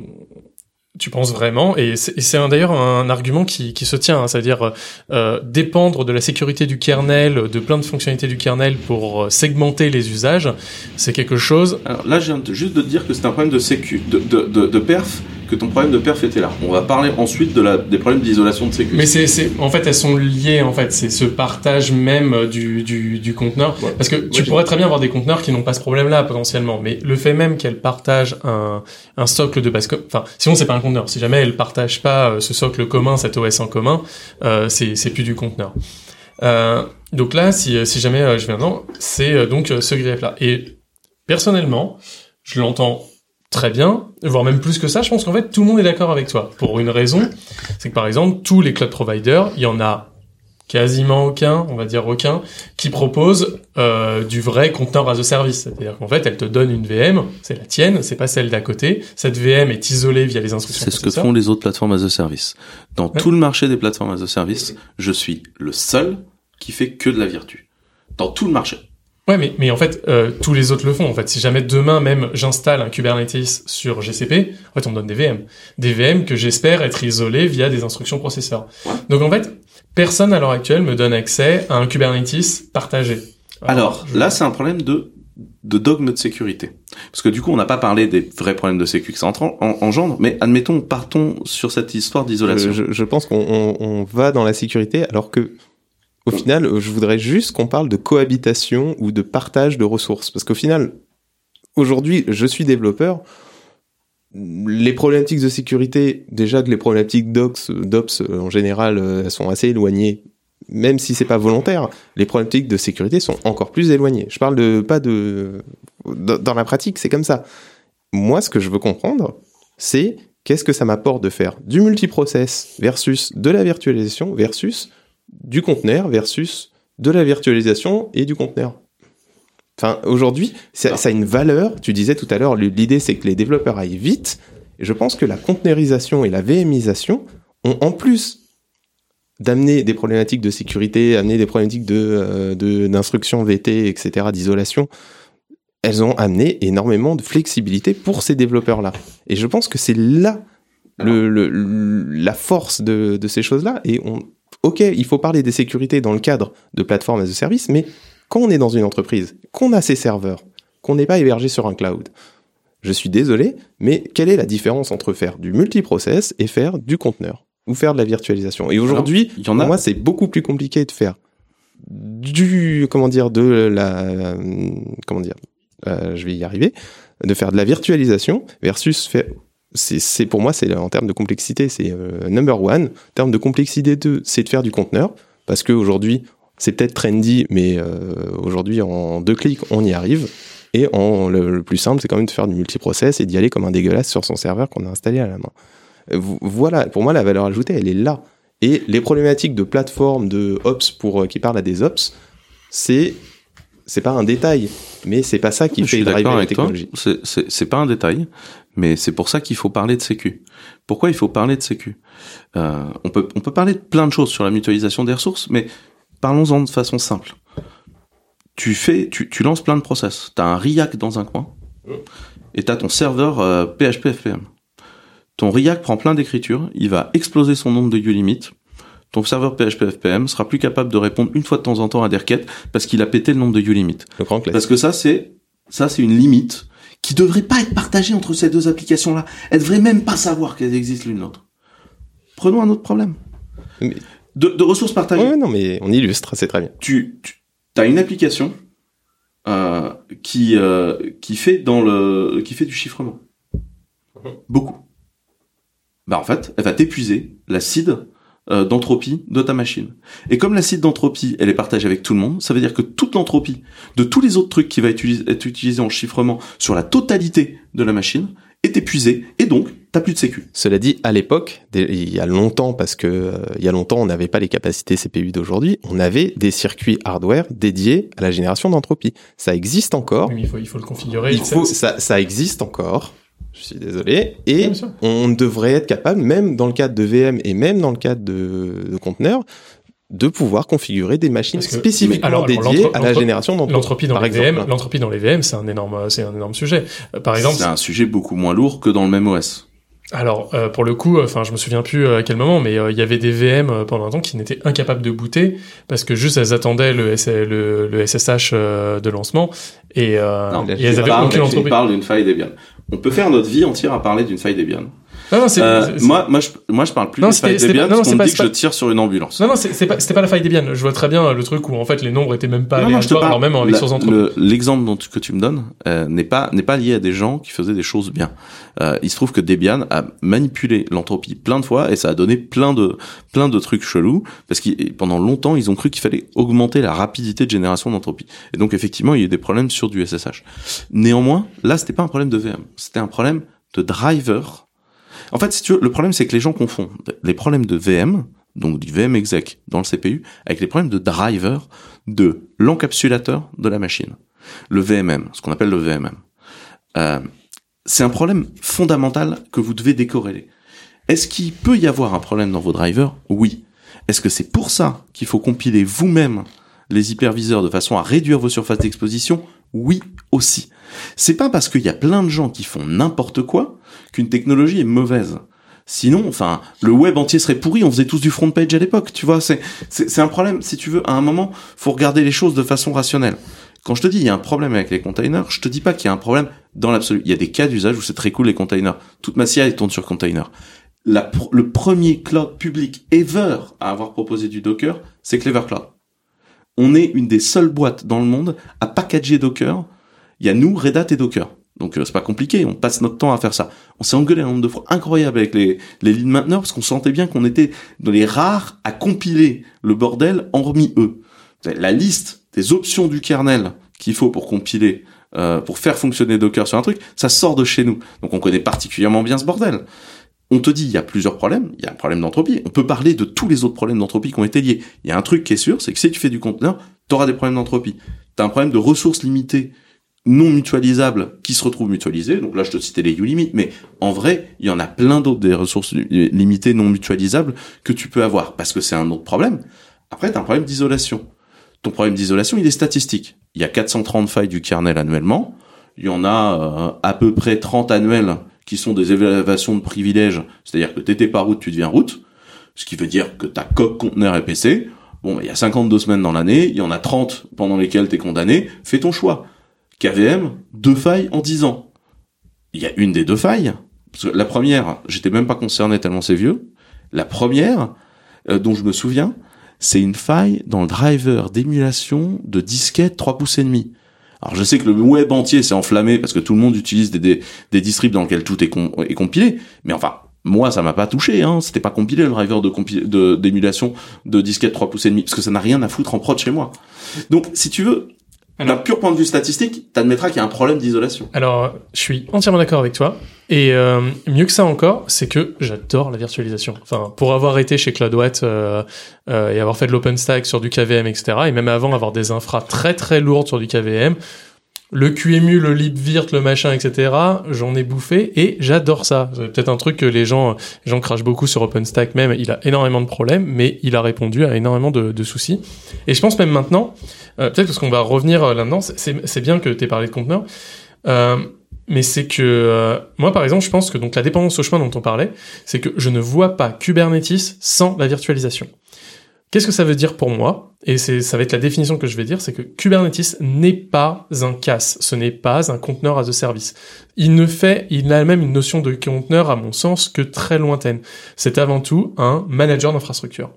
tu penses vraiment, et c'est d'ailleurs un argument qui, qui se tient, hein, c'est-à-dire euh, dépendre de la sécurité du kernel, de plein de fonctionnalités du kernel pour euh, segmenter les usages, c'est quelque chose. Alors là, je viens juste de te dire que c'est un problème de sécu, de, de, de, de perf, que ton problème de perf était là. On va parler ensuite de la, des problèmes d'isolation de sécu. Mais c'est, c'est, en fait, elles sont liées, en fait, c'est ce partage même du, du, du conteneur. Parce que tu pourrais très bien avoir des conteneurs qui n'ont pas ce problème-là, potentiellement. Mais le fait même qu'elles partagent un, un socle de base, enfin, sinon c'est pas un conteneur. Si jamais elles partagent pas euh, ce socle commun, cet OS en commun, euh, c'est, c'est plus du conteneur. Euh, donc là, si, si jamais euh, je viens dedans, c'est euh, donc euh, ce grief-là. Et personnellement, je l'entends très bien, voire même plus que ça. Je pense qu'en fait, tout le monde est d'accord avec toi. Pour une raison, c'est que par exemple, tous les cloud providers, il y en a quasiment aucun, on va dire aucun, qui propose euh, du vrai conteneur as a service. C'est-à-dire qu'en fait, elle te donne une VM, c'est la tienne, c'est pas celle d'à côté. Cette VM est isolée via les instructions. C'est ce que font les autres plateformes as a service. Dans tout le marché des plateformes as a service, je suis le seul qui fait que de la vertu. Dans tout le marché. Ouais, mais, mais en fait, euh, tous les autres le font. En fait, si jamais demain même j'installe un Kubernetes sur GCP, en fait, on me donne des VM. Des VM que j'espère être isolées via des instructions processeurs. Donc en fait, personne à l'heure actuelle me donne accès à un Kubernetes partagé. Alors, là, c'est un problème de de dogme de sécurité. Parce que du coup, on n'a pas parlé des vrais problèmes de sécu que ça engendre, mais admettons, partons sur cette histoire d'isolation. Je, je- je pense qu'on on- on va dans la sécurité alors que au final, euh, je voudrais juste qu'on parle de cohabitation ou de partage de ressources. Parce qu'au final, aujourd'hui, je suis développeur. Les problématiques de sécurité, déjà que les problématiques d'ops, d'ops euh, en général, euh, elles sont assez éloignées, même si c'est pas volontaire. Les problématiques de sécurité sont encore plus éloignées. Je parle de pas de dans la pratique, c'est comme ça. Moi, ce que je veux comprendre, c'est qu'est-ce que ça m'apporte de faire du multiprocess versus de la virtualisation versus du conteneur versus de la virtualisation et du conteneur. Enfin, aujourd'hui, ça, ça, a une valeur. Tu disais tout à l'heure, l'idée c'est que les développeurs aillent vite. Et je pense que la conteneurisation et la VMisation ont en plus d'amener des problématiques de sécurité, amener des problématiques de d'instruction VT, etc., d'isolation, elles ont amené énormément de flexibilité pour ces développeurs-là. Et je pense que c'est là le, le, la force de, de ces choses-là. Et on, ok, il faut parler des sécurités dans le cadre de plateformes as a service, mais quand on est dans une entreprise, qu'on a ses serveurs, qu'on n'est pas hébergé sur un cloud, je suis désolé, mais quelle est la différence entre faire du multiprocess et faire du conteneur ou faire de la virtualisation? Et aujourd'hui, pour moi, c'est beaucoup plus compliqué de faire du comment dire de la comment dire euh, je vais y arriver, de faire de la virtualisation versus faire c'est pour moi c'est en termes de complexité c'est euh, number one. En termes de complexité deux c'est de faire du conteneur parce que aujourd'hui c'est peut-être trendy mais euh, aujourd'hui en deux clics on y arrive. Et en le, plus simple c'est quand même de faire du multiprocess et d'y aller comme un dégueulasse sur son serveur qu'on a installé à la main. Euh, voilà pour moi la valeur ajoutée elle est là. Et les problématiques de plateforme de ops pour qui parlent à des ops c'est c'est pas un détail, mais c'est pas ça qui Je fait suis driver la technologie. C'est pas un détail, mais c'est pour ça qu'il faut parler de sécu. Pourquoi il faut parler de sécu? Euh, On peut on peut parler de plein de choses sur la mutualisation des ressources, mais parlons-en de façon simple. Tu fais, tu, tu lances plein de process. T'as un RIAC dans un coin, et t'as ton serveur euh, PHP FPM. Ton RIAC prend plein d'écritures, il va exploser son nombre de ulimit. Ton serveur PHP FPM sera plus capable de répondre une fois de temps en temps à des requêtes parce qu'il a pété le nombre de ulimit. Le grand classique. Parce que ça, c'est ça, c'est une limite qui devrait pas être partagée entre ces deux applications-là. Elles devraient même pas savoir qu'elles existent l'une l'autre. Prenons un autre problème. Mais- De, de ressources partagées. Ouais, non, mais on illustre, c'est très bien. Tu, tu as une application euh, qui euh, qui fait dans le qui fait du chiffrement. Beaucoup. Bah en fait, elle va t'épuiser l'acide euh, d'entropie de ta machine. Et comme l'acide d'entropie, elle est partagée avec tout le monde, ça veut dire que toute l'entropie de tous les autres trucs qui va utiliser- être utilisé en chiffrement sur la totalité de la machine est épuisée et donc t'as plus de sécu. Cela dit, à l'époque, il y a longtemps, parce que euh, il y a longtemps, on n'avait pas les capacités CPU d'aujourd'hui, on avait des circuits hardware dédiés à la génération d'entropie. Ça existe encore. Oui, mais il faut, il faut le configurer. Il faut, ça, ça existe encore. Je suis désolé. Et on devrait être capable, même dans le cadre de VM et même dans le cadre de, de conteneurs, de pouvoir configurer des machines que- spécifiquement alors, alors, dédiées à la génération d'entropie. L'entropie dans par les exemple. VM, l'entropie dans les VM, c'est un énorme, c'est un énorme sujet. Euh, Par exemple, c'est un sujet beaucoup moins lourd que dans le même OS. Alors, euh, pour le coup, enfin, je me souviens plus euh, à quel moment, mais euh, il y avait des VM euh, pendant un temps qui n'étaient incapables de booter parce que juste elles attendaient le, S- le, le SSH euh, de lancement et, euh, Non, et elles avaient parles- aucune tu entropie. parles d'une faille Debian. On peut faire notre vie entière à parler d'une faille Debian. Non, non, c'est, Euh, c'est- moi, moi, je, moi, je parle plus Non, d'une c'était- faille c'était Debian pas- non, parce c'est qu'on me pas- dit que c'est je pas- tire sur une ambulance. non, non, c'est, c'est pas, c'était pas la faille Debian. Je vois très bien le truc où en fait les nombres étaient même pas Non, non, je te aléatoires, parle. alors même avec source le- L'exemple dont tu- que tu me donnes euh, n'est pas n'est pas lié à des gens qui faisaient des choses bien. Euh, il se trouve que Debian a manipulé l'entropie plein de fois et ça a donné plein de plein de trucs chelous parce que pendant longtemps ils ont cru qu'il fallait augmenter la rapidité de génération d'entropie. Et donc effectivement il y a eu des problèmes sur du SSH. Néanmoins là c'était pas un problème de VM, c'était un problème de driver. En fait le problème c'est que les gens confondent les problèmes de VM donc du VM exec dans le CPU, avec les problèmes de driver de l'encapsulateur de la machine, le VMM, ce qu'on appelle le VMM. Euh, c'est un problème fondamental que vous devez décorréler. Est-ce qu'il peut y avoir un problème dans vos drivers? Oui. Est-ce que c'est pour ça qu'il faut compiler vous-même les hyperviseurs de façon à réduire vos surfaces d'exposition? Oui aussi. C'est pas parce qu'il y a plein de gens qui font n'importe quoi qu'une technologie est mauvaise. Sinon, enfin, le web entier serait pourri. On faisait tous du front page à l'époque, tu vois. C'est, c'est, un problème. Si tu veux, à un moment, faut regarder les choses de façon rationnelle. Quand je te dis il y a un problème avec les containers, je te dis pas qu'il y a un problème dans l'absolu. Il y a des cas d'usage où c'est très cool les containers. Toute ma CI tourne sur container. La le premier cloud public ever à avoir proposé du Docker, c'est Clever Cloud. On est une des seules boîtes dans le monde à packager Docker. Il y a nous, Red Hat et Docker. Donc euh, c'est pas compliqué, on passe notre temps à faire ça. On s'est engueulé un nombre de fois incroyable avec les, les lead mainteneurs parce qu'on sentait bien qu'on était dans les rares à compiler le bordel hormis eux. La liste des options du kernel qu'il faut pour compiler, euh, pour faire fonctionner Docker sur un truc, ça sort de chez nous. Donc on connaît particulièrement bien ce bordel. On te dit, il y a plusieurs problèmes. Il y a un problème d'entropie. On peut parler de tous les autres problèmes d'entropie qui ont été liés. Il y a un truc qui est sûr, c'est que si tu fais du conteneur, tu auras des problèmes d'entropie. Tu as un problème de ressources limitées non mutualisables qui se retrouvent mutualisées. Donc là, je te citais les U-limit, mais en vrai, il y en a plein d'autres des ressources limitées non mutualisables que tu peux avoir parce que c'est un autre problème. Après, tu as un problème d'isolation. Ton problème d'isolation, il est statistique. Il y a 430 failles du kernel annuellement. Il y en a euh, à peu près 30 annuelles qui sont des évaluations de privilèges. C'est-à-dire que t'étais pas route, tu deviens route. Ce qui veut dire que ta coque conteneur est PC. Bon, il y a 52 semaines dans l'année, il y en a 30 pendant lesquelles t'es condamné. Fais ton choix. KVM, deux failles en 10 ans. Il y a une des deux failles. Parce que la première, j'étais même pas concerné tellement c'est vieux. La première, euh, dont je me souviens, c'est une faille dans le driver d'émulation de disquette 3 pouces et demi. Alors je sais que le web entier s'est enflammé parce que tout le monde utilise des, des, des distribs dans lesquels tout est, compilé, mais enfin, moi ça m'a pas touché, hein. c'était pas compilé le driver de d'émulation de, disquette 3 pouces et demi, parce que ça n'a rien à foutre en prod chez moi. Donc si tu veux, d'un pur point de vue statistique, t'admettras qu'il y a un problème d'isolation. Alors, je suis entièrement d'accord avec toi. Et euh, mieux que ça encore, c'est que j'adore la virtualisation. Enfin, pour avoir été chez CloudWatt euh, euh, et avoir fait de l'OpenStack sur du KVM, etc., et même avant avoir des infras très très lourdes sur du KVM, le QEMU, le libvirt, le machin, etc. J'en ai bouffé et j'adore ça. C'est peut-être un truc que les gens, les gens crachent beaucoup sur OpenStack même. Il a énormément de problèmes, mais il a répondu à énormément de, soucis. Et je pense même maintenant, euh, peut-être parce qu'on va revenir euh, là-dedans, c'est bien que tu parlé de conteneurs. Euh, mais c'est que euh, moi par exemple je pense que donc la dépendance au chemin dont on parlait c'est que je ne vois pas Kubernetes sans la virtualisation Qu'est-ce que ça veut dire pour moi? Et c'est, ça va être la définition que je vais dire, c'est que Kubernetes n'est pas un CAS, ce n'est pas un conteneur as a service. Il ne fait, il a même une notion de conteneur, à mon sens, que très lointaine. C'est avant tout un manager d'infrastructure.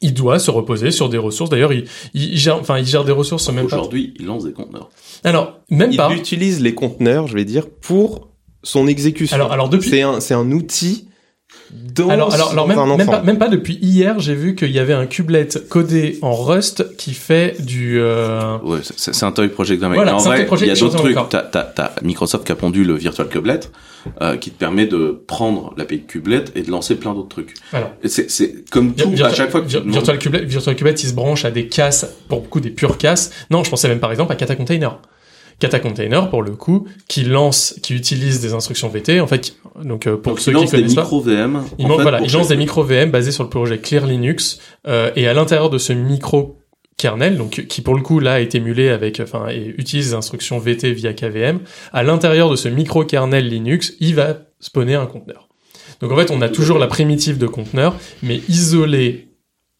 Il doit se reposer sur des ressources. D'ailleurs, il, il gère, enfin, il gère des ressources même Aujourd'hui, il lance des conteneurs. Alors, même pas. Il utilise les conteneurs, je vais dire, pour son exécution. Alors, alors depuis. C'est un, c'est un outil alors, alors, alors même, pas, depuis hier, j'ai vu qu'il y avait un kubelet codé en Rust qui fait du. Euh... Ouais, c'est un toy project d'un mec. Voilà, en vrai, il y a d'autres trucs. T'as as, Microsoft qui a pondu le virtual kubelet, euh, qui te permet de prendre l'API de kubelet et de lancer plein d'autres trucs. C'est comme tout à chaque fois que virtual kubelet, virtual kubelet, il se branche à des casses, pour beaucoup des pures casses. Non, je pensais même par exemple à Kata Container. Kata Container, pour le coup, qui lance, qui utilise des instructions VT, en fait, donc euh, pour ceux qui connaissent pas, VM, il, voilà, il lance des micro VM basés sur le projet Clear Linux, euh, et à l'intérieur de ce micro kernel, donc qui pour le coup là est émulé avec, enfin, et utilise des instructions VT via KVM. À l'intérieur de ce micro kernel Linux, il va spawner un conteneur. Donc en fait, on a toujours la primitive de conteneur, mais isolé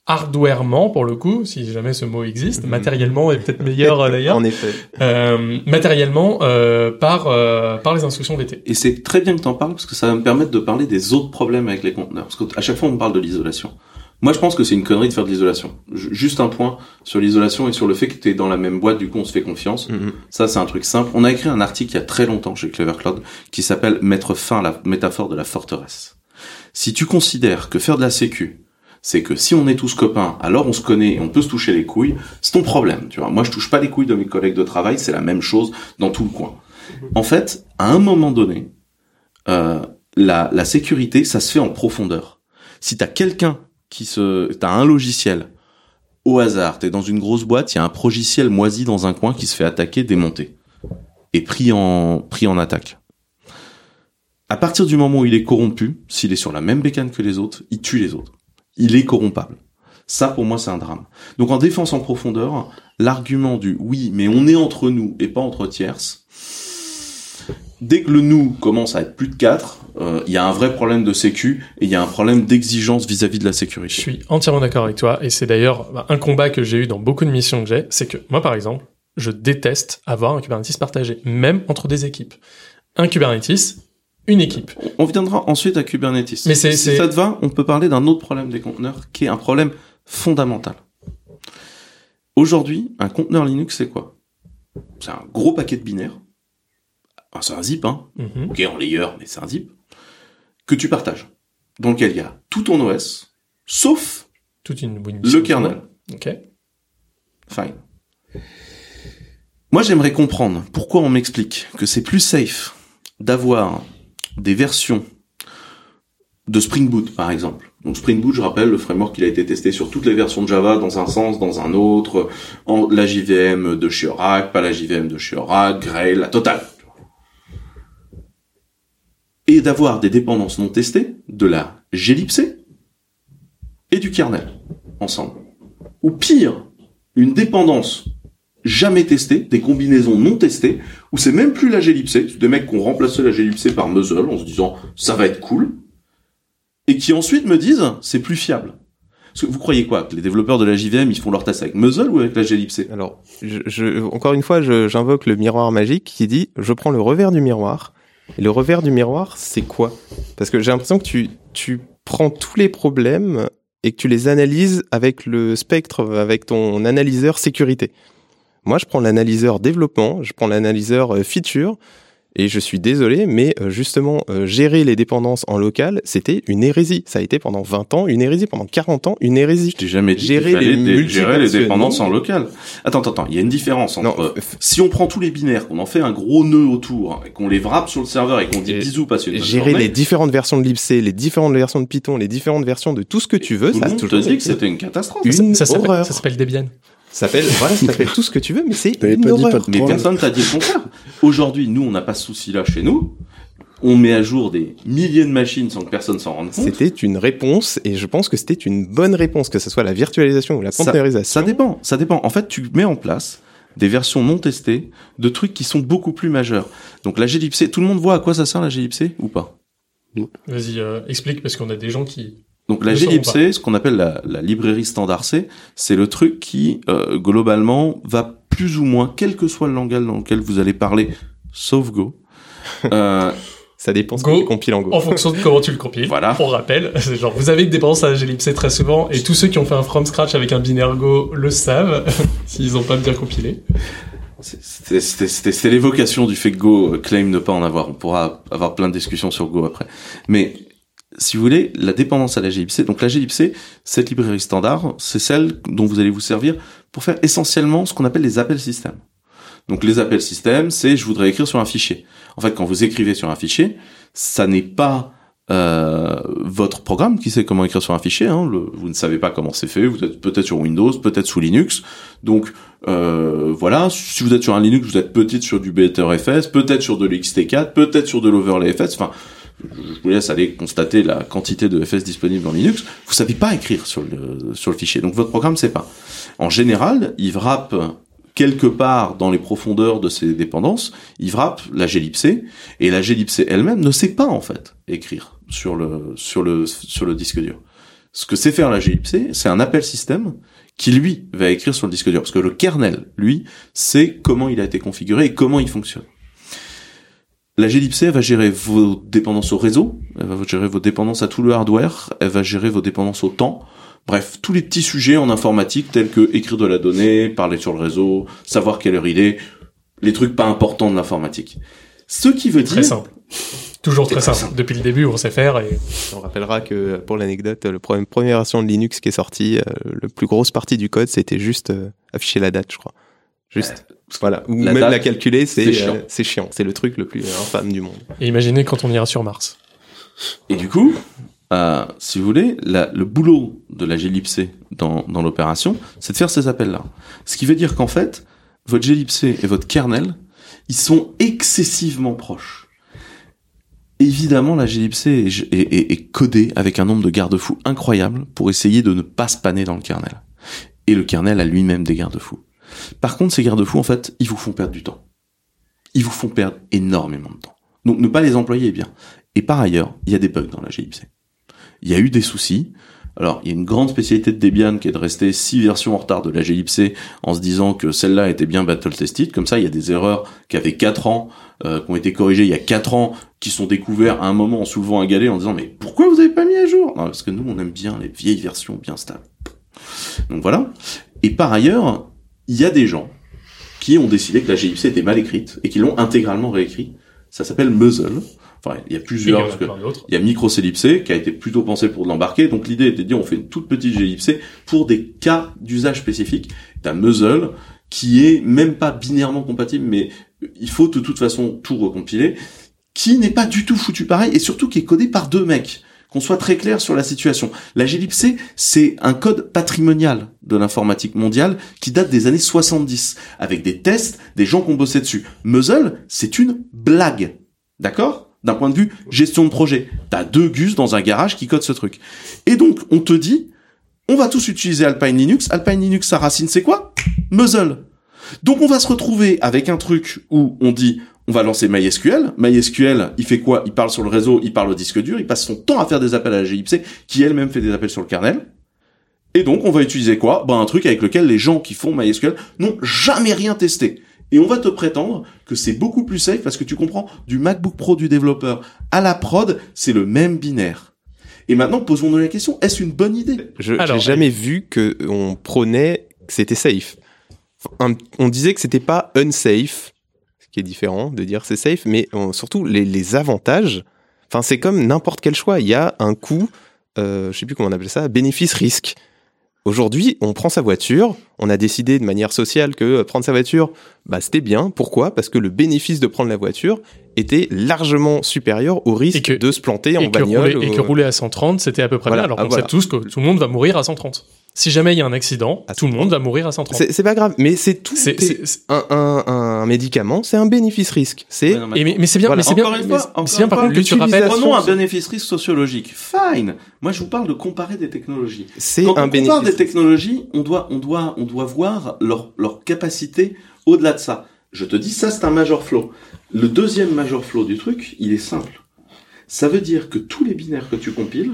hardwarement pour le coup, si jamais ce mot existe, mhm. matériellement est peut-être meilleur d'ailleurs. en effet. Euh, matériellement euh, par euh, par les instructions VT. Et c'est très bien que tu en parles parce que ça va me permettre de parler des autres problèmes avec les conteneurs. Parce qu'à chaque fois on parle de l'isolation. Moi je pense que c'est une connerie de faire de l'isolation. Juste un point sur l'isolation et sur le fait que tu es dans la même boîte, du coup on se fait confiance. Mhm. Ça c'est un truc simple. On a écrit un article il y a très longtemps chez Clever Cloud qui s'appelle Mettre fin à la métaphore de la forteresse. Si tu considères que faire de la sécu, c'est que si on est tous copains, alors on se connaît et on peut se toucher les couilles, c'est ton problème, tu vois. Moi, je touche pas les couilles de mes collègues de travail, c'est la même chose dans tout le coin. En fait, à un moment donné, euh, la, la sécurité, ça se fait en profondeur. Si t'as quelqu'un qui se, t'as un logiciel au hasard, t'es dans une grosse boîte, il y a un progiciel moisi dans un coin qui se fait attaquer, démonter et pris en pris en attaque. À partir du moment où il est corrompu, s'il est sur la même bécane que les autres, il tue les autres il est corrompable. Ça, pour moi, c'est un drame. Donc, en défense en profondeur, l'argument du oui, mais on est entre nous et pas entre tierces. Dès que le nous commence à être plus de 4, euh, il y a un vrai problème de sécu et il y a un problème d'exigence vis-à-vis de la sécurité. Je suis entièrement d'accord avec toi et c'est d'ailleurs bah, un combat que j'ai eu dans beaucoup de missions que j'ai, c'est que moi par exemple, je déteste avoir un Kubernetes partagé, même entre des équipes. Un Kubernetes, une équipe. On viendra ensuite à Kubernetes. Mais si ça te va, on peut parler d'un autre problème des conteneurs qui est un problème fondamental. Aujourd'hui, un conteneur Linux, c'est quoi? C'est un gros paquet de binaires ah, c'est un zip, hein, Mhm. ok en layer, mais c'est un zip, que tu partages, dans lequel il y a tout ton OS, sauf Toute une, une le kernel. Ok. Fine. Moi, j'aimerais comprendre pourquoi on m'explique que c'est plus safe d'avoir des versions de Spring Boot, par exemple. Donc Spring Boot, je rappelle, le framework il a été testé sur toutes les versions de Java dans un sens, dans un autre, en la JVM de chez Oracle, pas la JVM de chez Oracle, Grail, la totale. Et d'avoir des dépendances non testées de la glibc et du kernel ensemble. Ou pire, une dépendance jamais testée, des combinaisons non testées, où c'est même plus la c'est des mecs qui ont remplacé la par Muzzle en se disant ça va être cool, et qui ensuite me disent c'est plus fiable. Vous croyez quoi Que les développeurs de la JVM, ils font leurs tests avec Muzzle ou avec la Alors, je, je- encore une fois, j'invoque le miroir magique qui dit je prends le revers du miroir. Et le revers du miroir, c'est quoi? Parce que j'ai l'impression que tu, tu prends tous les problèmes et que tu les analyses avec le spectre, avec ton analyseur sécurité. Moi, je prends l'analyseur développement, je prends l'analyseur euh, feature, et je suis désolé, mais euh, justement, euh, gérer les dépendances en local, c'était une hérésie. Ça a été pendant 20 ans une hérésie, pendant 40 ans une hérésie. J'ai jamais dit Gérer les dé- gérer les dépendances en local. Attends, attends, attends, il y a une différence entre Non, euh, si on prend tous les binaires, qu'on en fait un gros nœud autour, et qu'on les wrappe sur le serveur et qu'on dit Et bisous, une bonne Gérer journée, les différentes versions de libc, les différentes versions de Python, les différentes versions de tout ce que tu veux, tout ça le a monde te dit que c'était une catastrophe. une ça s'appelle Debian. Ça s'appelle, voilà, ça s'appelle tout ce que tu veux, mais c'est une pas dit Mais personne t'a dit le contraire. Aujourd'hui, nous, on n'a pas ce souci-là chez nous. On met à jour des milliers de machines sans que personne s'en rende compte. C'était une réponse, et je pense que c'était une bonne réponse, que ce soit la virtualisation ou la Ça- containerisation. Ça dépend, ça dépend. En fait, tu mets en place des versions non testées de trucs qui sont beaucoup plus majeurs. Donc la glibc, tout le monde voit à quoi ça sert la glibc ou pas? Vas-y, euh, explique parce qu'on a des gens qui. Donc la sauront glibc, ce qu'on appelle la, la librairie standard C, c'est le truc qui euh, globalement va plus ou moins, quel que soit le langage dans lequel vous allez parler, sauf Go. euh, Ça dépend ce Go, que tu compiles en Go. En fonction de comment tu le compiles. Voilà. Pour rappel, c'est genre vous avez une dépendance à la glibc très souvent et tous ceux qui ont fait un from scratch avec un binaire Go le savent s'ils ont pas bien compilé. C'était- C'était c'était- c'était l'évocation du fait que Go euh, claim ne pas en avoir. On pourra avoir plein de discussions sur Go après. Mais si vous voulez, la dépendance à la glibc, donc la glibc, cette librairie standard, c'est celle dont vous allez vous servir pour faire essentiellement ce qu'on appelle les appels système. Donc les appels système, c'est je voudrais écrire sur un fichier. En fait, quand vous écrivez sur un fichier, ça n'est pas euh, votre programme qui sait comment écrire sur un fichier. Hein. Vous ne savez pas comment c'est fait. Vous êtes peut-être sur Windows, peut-être sous Linux. Donc euh, voilà, si vous êtes sur un Linux, vous êtes peut-être sur du BetterFS, peut-être sur de l'XT4, peut-être sur de l'OverlayFS. Enfin, je vous laisse aller constater la quantité de FS disponible dans Linux. Vous savez pas écrire sur le sur le fichier, donc votre programme sait pas. En général, il wrap quelque part dans les profondeurs de ses dépendances, il wrap la glibc et la glibc elle-même ne sait pas en fait écrire sur le sur le sur le disque dur. Ce que sait faire la glibc, c'est un appel système qui lui va écrire sur le disque dur parce que le kernel lui sait comment il a été configuré et comment il fonctionne. La glibc elle va gérer vos dépendances au réseau, elle va gérer vos dépendances à tout le hardware, elle va gérer vos dépendances au temps. Bref, tous les petits sujets en informatique tels que écrire de la donnée, parler sur le réseau, savoir quelle heure il est, les trucs pas importants de l'informatique. Ce qui veut dire Très simple. Toujours très très simple. simple. Depuis le début, on sait faire et On rappellera que, pour l'anecdote, le premier, première version de Linux qui est sortie, euh, le plus grosse partie du code, c'était juste euh, afficher la date, je crois. Juste. Voilà. Ou la même date, la calculer, c'est c'est chiant. euh, c'est chiant. C'est le truc le plus infâme du monde. Et imaginez quand on ira sur Mars. Et du coup, euh, si vous voulez, la- le boulot de la glibc dans, dans l'opération, c'est de faire ces appels-là. Ce qui veut dire qu'en fait, votre glibc et votre kernel, ils sont excessivement proches. Évidemment, la glibc est, est, est- est codée avec un nombre de garde-fous incroyable pour essayer de ne pas spanner dans le kernel. Et le kernel a lui-même des garde-fous. Par contre, ces garde-fous, en fait, ils vous font perdre du temps. Ils vous font perdre énormément de temps. Donc, ne pas les employer est bien. Et par ailleurs, il y a des bugs dans la glibc. Il y a eu des soucis. Alors, il y a une grande spécialité de Debian qui est de rester six versions en retard de la glibc en se disant que celle-là était bien battle-tested. Comme ça, il y a des erreurs qui avaient 4 ans, euh, qui ont été corrigées il y a 4 ans, qui sont découvertes à un moment en soulevant un galet en disant mais pourquoi vous avez pas mis à jour? Non, parce que nous, on aime bien les vieilles versions bien stables. Donc voilà. Et par ailleurs, il y a des gens qui ont décidé que la glibc était mal écrite et qui l'ont intégralement réécrit Ça s'appelle muzzle. Enfin, il y a plusieurs. Il y a il y a microcellipsé qui a été plutôt pensé pour de l'embarquer. Donc l'idée était de dire on fait une toute petite gellipsée pour des cas d'usage spécifiques. T'as muzzle qui est même pas binairement compatible, mais il faut de toute façon tout recompiler, qui n'est pas du tout foutu pareil et surtout qui est codé par deux mecs. Qu'on soit très clair sur la situation. La gellipsée, c'est un code patrimonial de l'informatique mondiale qui date des années 70, avec des tests, des gens qui ont bossé dessus. Muzzle, c'est une blague. D'accord? D'un point de vue gestion de projet. T'as deux gus dans un garage qui codent ce truc. Et donc, on te dit, on va tous utiliser Alpine Linux. Alpine Linux, sa racine, c'est quoi? Muzzle. Donc, on va se retrouver avec un truc où on dit, on va lancer MySQL. MySQL, il fait quoi? Il parle sur le réseau, il parle au disque dur, il passe son temps à faire des appels à la glibc, qui elle-même fait des appels sur le kernel. Et donc, on va utiliser quoi? Ben, un truc avec lequel les gens qui font MySQL n'ont jamais rien testé. Et on va te prétendre que c'est beaucoup plus safe parce que tu comprends, du MacBook Pro du développeur à la prod, c'est le même binaire. Et maintenant, posons-nous la question, est-ce une bonne idée? Je j'ai jamais vu que on prônait que c'était safe. On disait que c'était pas unsafe, qui est différent de dire c'est safe, mais on- surtout les, les avantages. Enfin, c'est comme n'importe quel choix. Il y a un coût, euh, je sais plus comment on appelle ça, bénéfice-risque. Aujourd'hui, on prend sa voiture. On a décidé de manière sociale que euh, prendre sa voiture, bah, c'était bien. Pourquoi? Parce que le bénéfice de prendre la voiture était largement supérieur au risque de se planter en bagnole. rouler, et que rouler à 130, c'était à peu près Voilà, bien, alors ah, qu'on voilà. sait tous que tout le monde va mourir à 130. Si jamais il y a un accident, tout le monde va mourir à 130. C'est c'est pas grave, mais c'est tout. C'est- est- c'est- un, un, un médicament, c'est un bénéfice-risque. C'est. Mais, mais c'est bien, Voilà. mais c'est bien, Encore une fois, c'est- encore bien une par fois, contre que tu rappelles. Prenons un bénéfice-risque sociologique. Fine. Moi, je vous parle de comparer des technologies. C'est Quand un on compare bénéfice. des technologies, on doit, on doit, on doit voir leur, leur capacité au-delà de ça. Je te dis, ça, c'est un major flow. Le deuxième major flow du truc, il est simple. Ça veut dire que tous les binaires que tu compiles,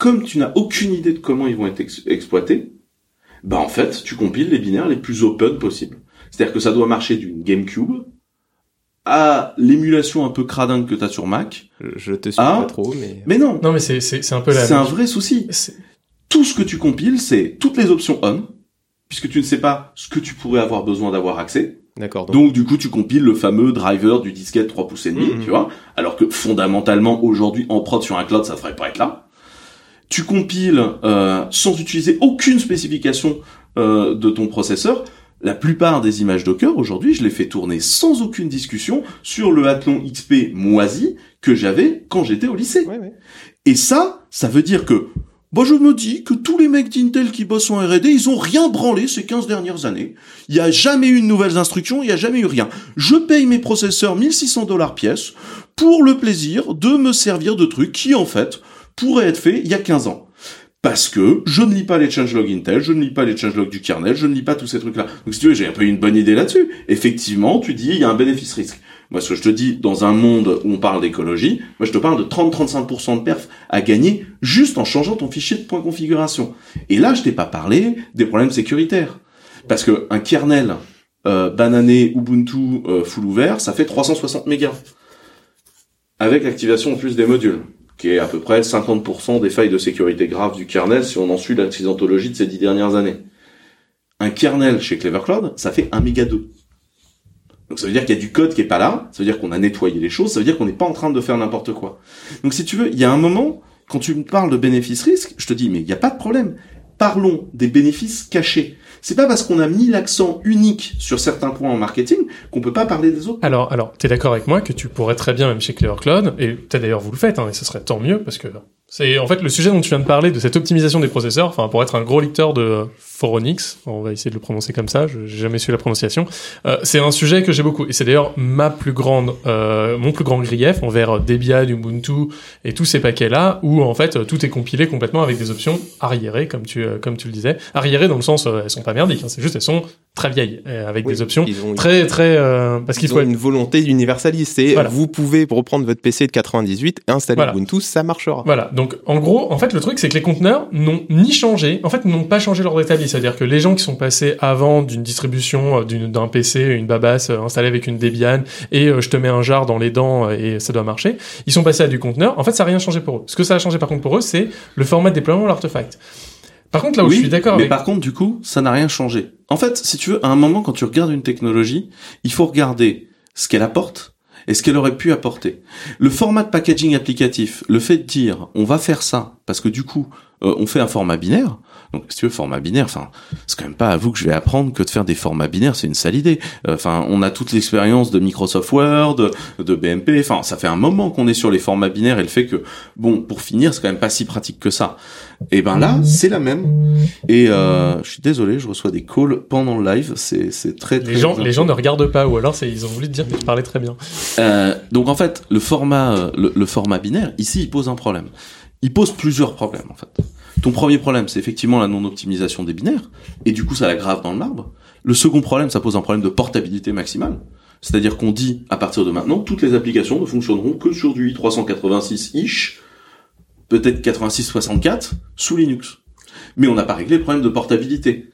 comme tu n'as aucune idée de comment ils vont être ex- exploités, bah, en fait, tu compiles les binaires les plus open possibles. C'est-à-dire que ça doit marcher d'une GameCube à l'émulation un peu cradingue que tu as sur Mac. Je te suis pas trop, mais. Mais non. Non, mais c'est, c'est, c'est un peu la. C'est un vrai souci. Tout ce que tu compiles, c'est toutes les options on, puisque tu ne sais pas ce que tu pourrais avoir besoin d'avoir accès. D'accord. Donc du coup, tu compiles le fameux driver du disquette 3 pouces et demi, Mhm. tu vois, alors que fondamentalement aujourd'hui en prod sur un cloud, ça devrait pas être là. Tu compiles euh, sans utiliser aucune spécification euh, de ton processeur. La plupart des images Docker aujourd'hui, je les fais tourner sans aucune discussion sur le Athlon XP moisi que j'avais quand j'étais au lycée. Et ça, ça veut dire que Bon, je me dis que tous les mecs d'Intel qui bossent en R&D, ils ont rien branlé ces 15 dernières années. Il n'y a jamais eu de nouvelles instructions, il n'y a jamais eu rien. Je paye mes processeurs 1600 dollars pièce pour le plaisir de me servir de trucs qui, en fait, pourraient être faits il y a 15 ans. Parce que je ne lis pas les changelogs Intel, je ne lis pas les changelogs du kernel, je ne lis pas tous ces trucs-là. Donc si tu veux, j'ai un peu une bonne idée là-dessus. Effectivement, tu dis, il y a un bénéfice-risque. Moi, ce que je te dis, dans un monde où on parle d'écologie, moi, je te parle de 30-35% de perf à gagner juste en changeant ton fichier de point configuration. Et là, je t'ai pas parlé des problèmes sécuritaires. Parce que un kernel euh, banané Ubuntu euh, full ouvert, ça fait 360 mégas. Avec l'activation en plus des modules, qui est à peu près 50% des failles de sécurité graves du kernel si on en suit l'accidentologie de ces dix dernières années. Un kernel chez Clever Cloud, ça fait 1 méga 2. Donc ça veut dire qu'il y a du code qui est pas là, ça veut dire qu'on a nettoyé les choses, ça veut dire qu'on n'est pas en train de faire n'importe quoi. Donc si tu veux, il y a un moment, quand tu me parles de bénéfice-risque, je te dis, mais il n'y a pas de problème. Parlons des bénéfices cachés. C'est pas parce qu'on a mis l'accent unique sur certains points en marketing qu'on peut pas parler des autres. Alors, alors, t'es d'accord avec moi que tu pourrais très bien, même chez Clever Cloud, et peut-être d'ailleurs vous le faites, hein, et ce serait tant mieux, parce que c'est en fait le sujet dont tu viens de parler, de cette optimisation des processeurs, enfin pour être un gros lecteur de euh, Phoronix, on va essayer de le prononcer comme ça, je- j'ai jamais su la prononciation, euh, c'est un sujet que j'ai beaucoup, et c'est d'ailleurs ma plus grande, euh, mon plus grand grief envers Debian, Ubuntu et tous ces paquets-là, où en fait tout est compilé complètement avec des options arriérées, comme tu, euh, comme tu le disais, arriérées dans le sens, elles sont pas merdiques, hein, c'est juste elles sont très vieilles, avec Oui, des options ont- très très, parce qu'il faut ont une volonté universaliste. C'est Voilà. vous pouvez reprendre votre PC de 98, installer Voilà. Ubuntu, ça marchera. Voilà, donc en gros, en fait, le truc, c'est que les conteneurs n'ont ni changé, en fait, n'ont pas changé l'ordre établi. C'est-à-dire que les gens qui sont passés avant d'une distribution, euh, d'un PC, une babasse euh, installée avec une Debian, et euh, je te mets un jar dans les dents et ça doit marcher, ils sont passés à du conteneur. En fait, ça n'a rien changé pour eux. Ce que ça a changé par contre pour eux, c'est le format de déploiement de l'artefact. Par contre, là où oui, je suis d'accord mais avec... par contre, du coup, ça n'a rien changé. En fait, si tu veux, à un moment, quand tu regardes une technologie, il faut regarder ce qu'elle apporte et ce qu'elle aurait pu apporter. Le format de packaging applicatif, le fait de dire on va faire ça parce que du coup euh, on fait un format binaire. Donc si tu veux format binaire, enfin c'est quand même pas à vous que je vais apprendre que de faire des formats binaires, c'est une sale idée. Euh, Enfin on a toute l'expérience de Microsoft Word, de, BMP. Enfin ça fait un moment qu'on est sur les formats binaires et le fait que bon pour finir c'est quand même pas si pratique que ça. Et ben là c'est la même. Et euh, je suis désolé, je reçois des calls pendant le live. C'est c'est très, très Les gens, les gens ne regardent pas, ou alors ils ont voulu te dire que tu parlais très bien. euh, donc en fait, le format, euh, le, le format binaire, ici, il pose un problème. Il pose plusieurs problèmes en fait. Ton premier problème, c'est effectivement la non-optimisation des binaires, et du coup, ça l'aggrave dans le marbre. Le second problème, ça pose un problème de portabilité maximale. C'est-à-dire qu'on dit, à partir de maintenant, toutes les applications ne fonctionneront que sur du i386-ish, peut-être 86-64, sous Linux. Mais on n'a pas réglé le problème de portabilité.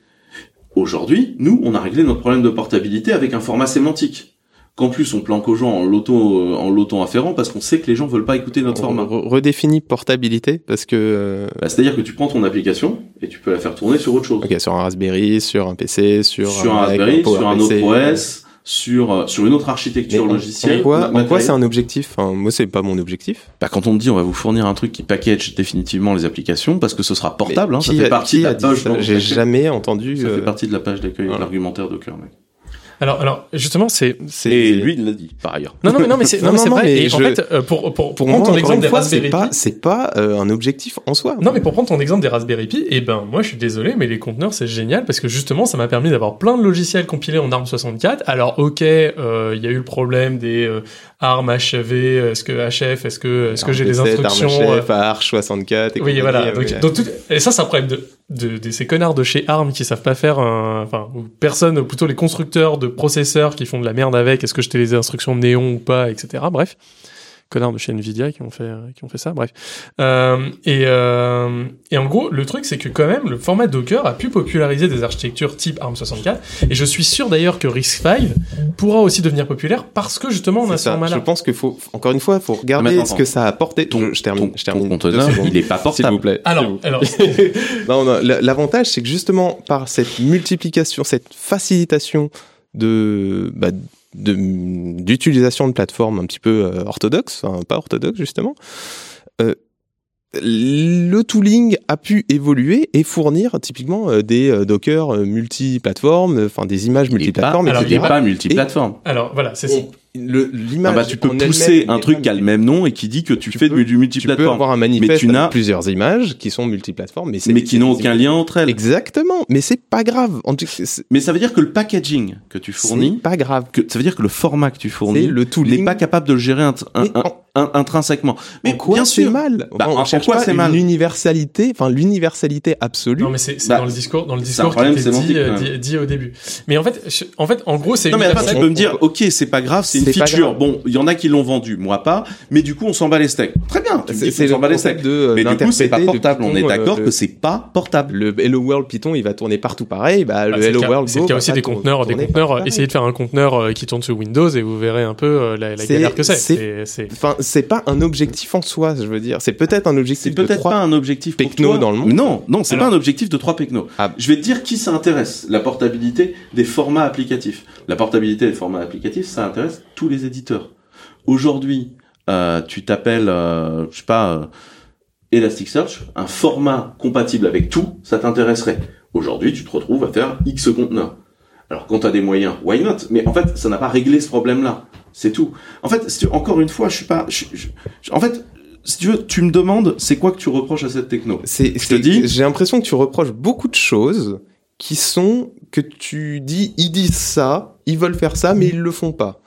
Aujourd'hui, nous, on a réglé notre problème de portabilité avec un format sémantique. Qu'en plus, on planque aux gens en l'auto, euh, en l'auto inférent parce qu'on sait que les gens veulent pas écouter notre format. Re- redéfinis portabilité parce que euh, Bah, C'est-à-dire que tu prends ton application et tu peux la faire tourner sur autre chose. ok sur un Raspberry, sur un PC, sur sur un Raspberry, sur un autre. OS, sur, euh, sur une autre architecture en- logicielle. En quoi, en quoi c'est un objectif? Enfin, Moi, c'est pas mon objectif. Bah, quand on te dit on va vous fournir un truc qui package définitivement les applications parce que ce sera portable, hein, ça qui fait a- partie de la page J'ai jamais entendu. Ça fait euh, partie de la page d'accueil, de l'argumentaire Docker, mec. Alors, alors, justement, c'est, c'est. Et lui, il l'a dit, par ailleurs. Non, non, mais non, mais c'est, non, mais c'est vrai. et en fait, euh, pour, pour, pour prendre moi, ton exemple des fois, Raspberry pas, Pi. c'est pas euh, un objectif en soi. Non, mais pour prendre ton exemple des Raspberry Pi, eh ben, moi, je suis désolé, mais les conteneurs, c'est génial parce que justement, ça m'a permis d'avoir plein de logiciels compilés en ARM64. Alors, ok, euh, il y a eu le problème des euh, ARM, HV, est-ce que HF, est-ce que, est-ce que j'ai des instructions, euh, Arch 64 et Oui, voilà. euh, Donc, tout- et ça, c'est un problème de, de, de ces connards de chez ARM qui savent pas faire un, enfin, ou personne, ou plutôt les constructeurs de processeurs qui font de la merde avec, est-ce que je t'ai les instructions néon ou pas, etc. Bref. Connards de chez Nvidia qui ont fait, qui ont fait ça, bref. Euh, et, euh, et en gros, le truc, c'est que quand même, le format Docker a pu populariser des architectures type ARM64. Et je suis sûr d'ailleurs que RISC-V pourra aussi devenir populaire parce que justement, on a ce ça. format-là. Je pense qu'il faut, encore une fois, faut Ah, regarder ce que ça a apporté. ton- je, je termine, ton- je termine. conteneur, il est pas S'il portable. vous plaît. Alors, s'il vous plaît. alors, non, non, la- l'avantage, c'est que justement, par cette multiplication, cette facilitation de, bah, de, d'utilisation de plateformes un petit peu euh, orthodoxes, enfin, pas orthodoxes, justement, euh, le tooling a pu évoluer et fournir typiquement euh, des euh, Docker multiplateformes, enfin des images multiplateformes, alors, il est etc. pas multiplateforme. alors, voilà, c'est ça. L'image Ah bah, tu peux pousser un n'est truc qui a le même nom et qui dit que tu, Tu fais peux- du tu peux multiplateforme. avoir un manifeste tu n'as- avec plusieurs images qui sont multiplateformes, mais, mais qui n'ont aucun lien entre elles. Exactement, mais c'est pas grave. En tout cas, c'est Mais ça veut dire que le packaging que tu c'est fournis, pas grave. que, ça veut dire que le format que tu fournis le n'est tooling. pas capable de le gérer Mais un- intrinsèquement. Mais en quoi bien c'est sûr, mal? Bah, on en cherche quoi pas c'est mal? l'universalité, enfin l'universalité absolue. Non, mais c'est Bah, dans le discours, dans le discours qui problème était dit, euh, dit, dit au début. Mais en fait, je- en fait, en gros, c'est Non mais attends, tu peux me dire, ok, c'est pas grave, c'est une feature. Bon, il y en a qui l'ont vendu, moi pas. Mais du coup, on s'en bat les steaks. Très bien. C'est s'en bat les steaks. de euh, Mais du coup, c'est pas portable. On est euh, d'accord que c'est pas portable. le Hello World Python, il va tourner partout pareil. Bah, le c'est Hello World c'est Go le cas aussi des conteneurs, des conteneurs. pareil. Essayez de faire un conteneur euh, qui tourne sur Windows et vous verrez un peu euh, la, galère que c'est. c'est- C'est- c'est- Enfin, c'est pas un objectif en soi, je veux dire. C'est peut-être un objectif de peut-être trois- pas un objectif pour toi. dans le monde. Non, non, c'est pas un objectif de trois pecnos. Ah. Je vais te dire qui ça intéresse. La portabilité des formats applicatifs. La portabilité des formats applicatifs, ça intéresse tous les éditeurs. Aujourd'hui, euh, tu t'appelles, euh, je sais pas, euh, Elasticsearch, un format compatible avec tout, ça t'intéresserait. Aujourd'hui, tu te retrouves à faire X conteneurs. Alors quand tu as des moyens, why not? Mais en fait, ça n'a pas réglé ce problème-là. C'est tout. En fait, si tu- encore une fois, je suis pas. je- je- je- en fait, si tu veux, tu me demandes, c'est quoi que tu reproches à cette techno? C'est, te c'est- dis- j'ai l'impression que tu reproches beaucoup de choses qui sont que tu dis, ils disent ça, ils veulent faire ça, mais ils le font pas.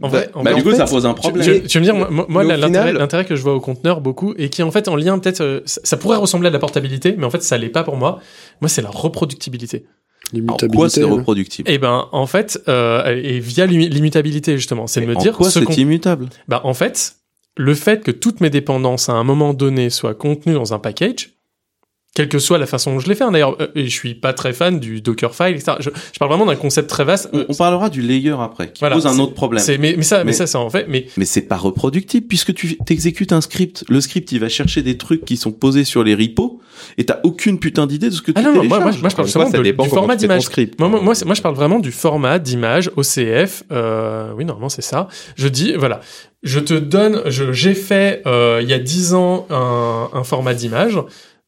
En vrai, en Bah, du coup, fait, ça pose un problème. tu- tu veux me dire, moi, l'intérêt, que je vois au conteneur beaucoup, et qui est en fait en lien peut-être, euh, ça, ça pourrait ressembler à de la portabilité, mais en fait ça l'est pas pour moi. Moi, c'est la reproductibilité. Alors, quoi c'est hein. reproductible Et ben, en fait, euh, et via l'immutabilité justement, c'est de me En dire quoi ce c'est qu'on- immutable? Bah, en fait, le fait que toutes mes dépendances à un moment donné soient contenues dans un package, quelle que soit la façon dont je les fais, hein, d'ailleurs, euh, et je suis pas très fan du Dockerfile, etc. Je, je parle vraiment d'un concept très vaste. on, on parlera du layer après, qui Voilà, pose un autre problème. C'est, mais, mais ça, mais, Mais- ça, c'est en fait, mais Mais c'est pas reproductible puisque tu t'exécutes un script. Le script, il va chercher des trucs qui sont posés sur les repos Et t'as aucune putain d'idée de ce que tu Ah non, non, moi, télécharges. moi, moi, je parle ça de- dépend du format tu d'image. Moi, moi, moi, moi, je parle vraiment du format d'image OCF. Euh, oui, normalement, c'est ça. Je dis, voilà, je te donne, je- j'ai fait euh, il y a 10 ans un, un format d'image.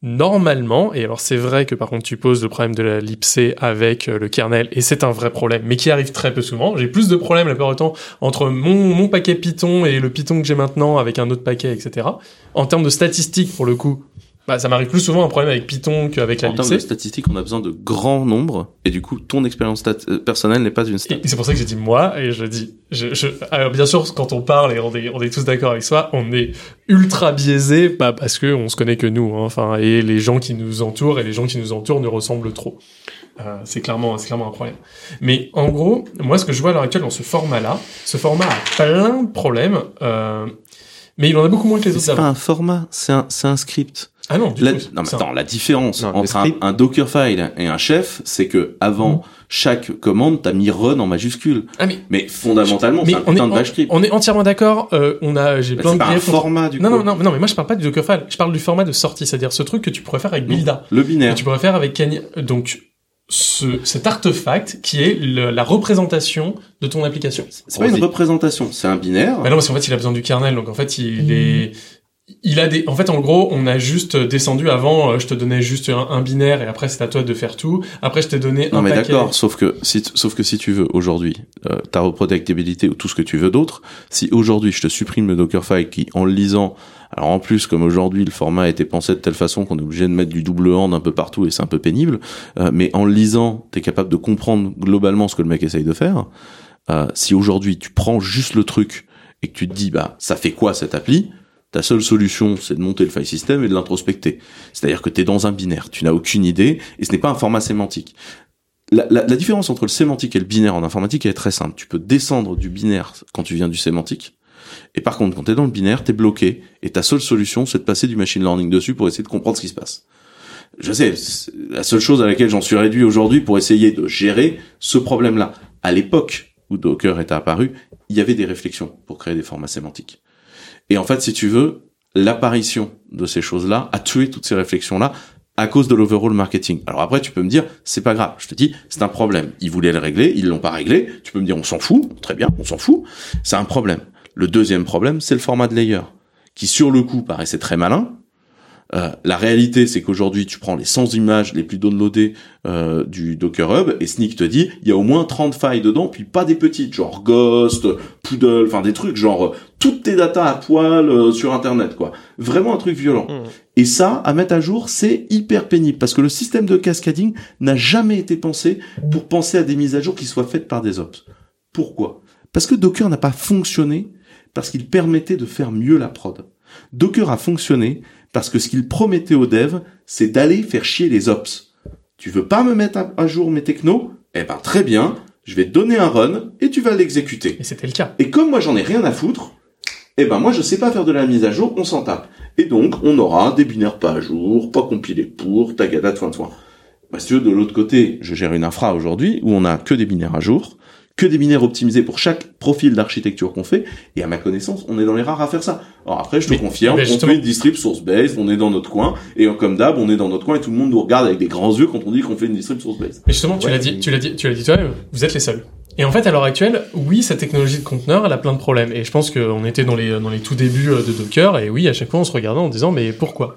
Normalement, et alors c'est vrai que par contre tu poses le problème de la lipsée avec euh, le kernel, et c'est un vrai problème, mais qui arrive très peu souvent. J'ai plus de problèmes la plupart du temps entre mon, mon paquet Python et le Python que j'ai maintenant avec un autre paquet, etc. En termes de statistiques, pour le coup, bah, ça m'arrive plus souvent un problème avec Python qu'avec la En termes de statistiques, on a besoin de grands nombres, et du coup, ton expérience euh, personnelle n'est pas une stat. Et c'est pour ça que j'ai dit moi, et je dis, je, je, alors bien sûr, quand on parle, et on est, on est tous d'accord avec soi, on est ultra biaisé, bah, parce que on se connaît que nous, hein, enfin, et les gens qui nous entourent, et les gens qui nous entourent nous ressemblent trop. Euh, c'est clairement, c'est clairement un problème. Mais en gros, moi, ce que je vois à l'heure actuelle dans ce format-là, ce format a plein de problèmes, euh, mais il en a beaucoup moins que les autres C'est pas un format, c'est un, c'est un script. Ah non, du La- tout. non, mais c'est un- attends, la différence Non, entre un, script- un Dockerfile et un chef, c'est que avant Mm. chaque commande, t'as mis run en majuscule. Ah, mais, Mais fondamentalement, c'est un on est, putain de bash script. on est entièrement d'accord, euh, on a, j'ai Bah, plein c'est de pas un format du Non, coup. non, non, non, mais moi je parle pas du Dockerfile, je parle du format de sortie, c'est-à-dire ce truc que tu pourrais faire avec Builda. Le que binaire. tu pourrais faire avec Kanye. Donc, ce, cet artefact qui est le- la représentation de ton application. C'est pas une représentation, c'est un binaire. Mais non, parce qu'en fait, il a besoin du kernel, donc en fait, il est, il a des, en fait, en gros, on a juste descendu avant, euh, je te donnais juste un, un binaire et après, c'est à toi de faire tout. Après, je t'ai donné Non un mais paquet. d'accord, sauf que si sauf que si tu veux aujourd'hui euh, ta reproductibilité ou tout ce que tu veux d'autre, si aujourd'hui je te supprime le Dockerfile qui en le lisant, alors en plus comme aujourd'hui le format a été pensé de telle façon qu'on est obligé de mettre du double hand un peu partout et c'est un peu pénible, euh, mais en lisant t'es capable de comprendre globalement ce que le mec essaye de faire. Euh, si aujourd'hui tu prends juste le truc et que tu te dis bah ça fait quoi cette appli, ta seule solution, c'est de monter le file system et de l'introspecter. C'est-à-dire que tu es dans un binaire, tu n'as aucune idée, et ce n'est pas un format sémantique. La, la- la différence entre le sémantique et le binaire en informatique est très simple. Tu peux descendre du binaire quand tu viens du sémantique, et par contre, quand tu es dans le binaire, tu es bloqué, et ta seule solution, c'est de passer du machine learning dessus pour essayer de comprendre ce qui se passe. Je sais, la seule chose à laquelle j'en suis réduit aujourd'hui pour essayer de gérer ce problème-là. À l'époque où Docker était apparu, il y avait des réflexions pour créer des formats sémantiques. Et en fait, si tu veux, l'apparition de ces choses-là a tué toutes ces réflexions-là à cause de l'overall marketing. Alors après, tu peux me dire, c'est pas grave. Je te dis, c'est un problème. Ils voulaient le régler, ils l'ont pas réglé. Tu peux me dire, on s'en fout. Très bien, on s'en fout. C'est un problème. Le deuxième problème, c'est le format de layer, qui sur le coup paraissait très malin. Euh, la réalité, c'est qu'aujourd'hui, tu prends les 100 images les plus downloadées euh, du Docker Hub et Sneak te dit, il y a au moins 30 failles dedans, puis pas des petites, genre Ghost, Poodle, enfin des trucs genre euh, toutes tes datas à poil euh, sur Internet, quoi. Vraiment un truc violent. Et ça, à mettre à jour, c'est hyper pénible parce que le système de cascading n'a jamais été pensé pour penser à des mises à jour qui soient faites par des ops. Pourquoi? Parce que Docker n'a pas fonctionné parce qu'il permettait de faire mieux la prod. Docker a fonctionné parce que ce qu'il promettait aux devs, c'est d'aller faire chier les ops. Tu veux pas me mettre à- jour mes technos? Eh ben très bien, je vais te donner un run et tu vas l'exécuter. Et c'était le cas. Et comme moi j'en ai rien à foutre, eh ben moi je sais pas faire de la mise à jour, on s'en tape. Et donc on aura des binaires pas à jour, pas compilés pour, tagada de fin de soin. Bah, si tu veux, de l'autre côté, je gère une infra aujourd'hui où on a que des binaires à jour, que des binaires optimisés pour chaque profil d'architecture qu'on fait, et à ma connaissance, on est dans les rares à faire ça. Alors après, je te Mais- confirme, mais on fait une distrib source base, on est dans notre coin, et comme d'hab, on est dans notre coin et tout le monde nous regarde avec des grands yeux quand on dit qu'on fait une distrib source base. Mais justement, tu Ouais. l'as dit, tu l'as dit, tu l'as dit toi-même, vous êtes les seuls. Et en fait, à l'heure actuelle, oui, cette technologie de conteneur, elle a plein de problèmes. Et je pense qu'on était dans les, dans les tout débuts euh, de Docker, et oui, à chaque fois, on se regardait en disant, mais pourquoi?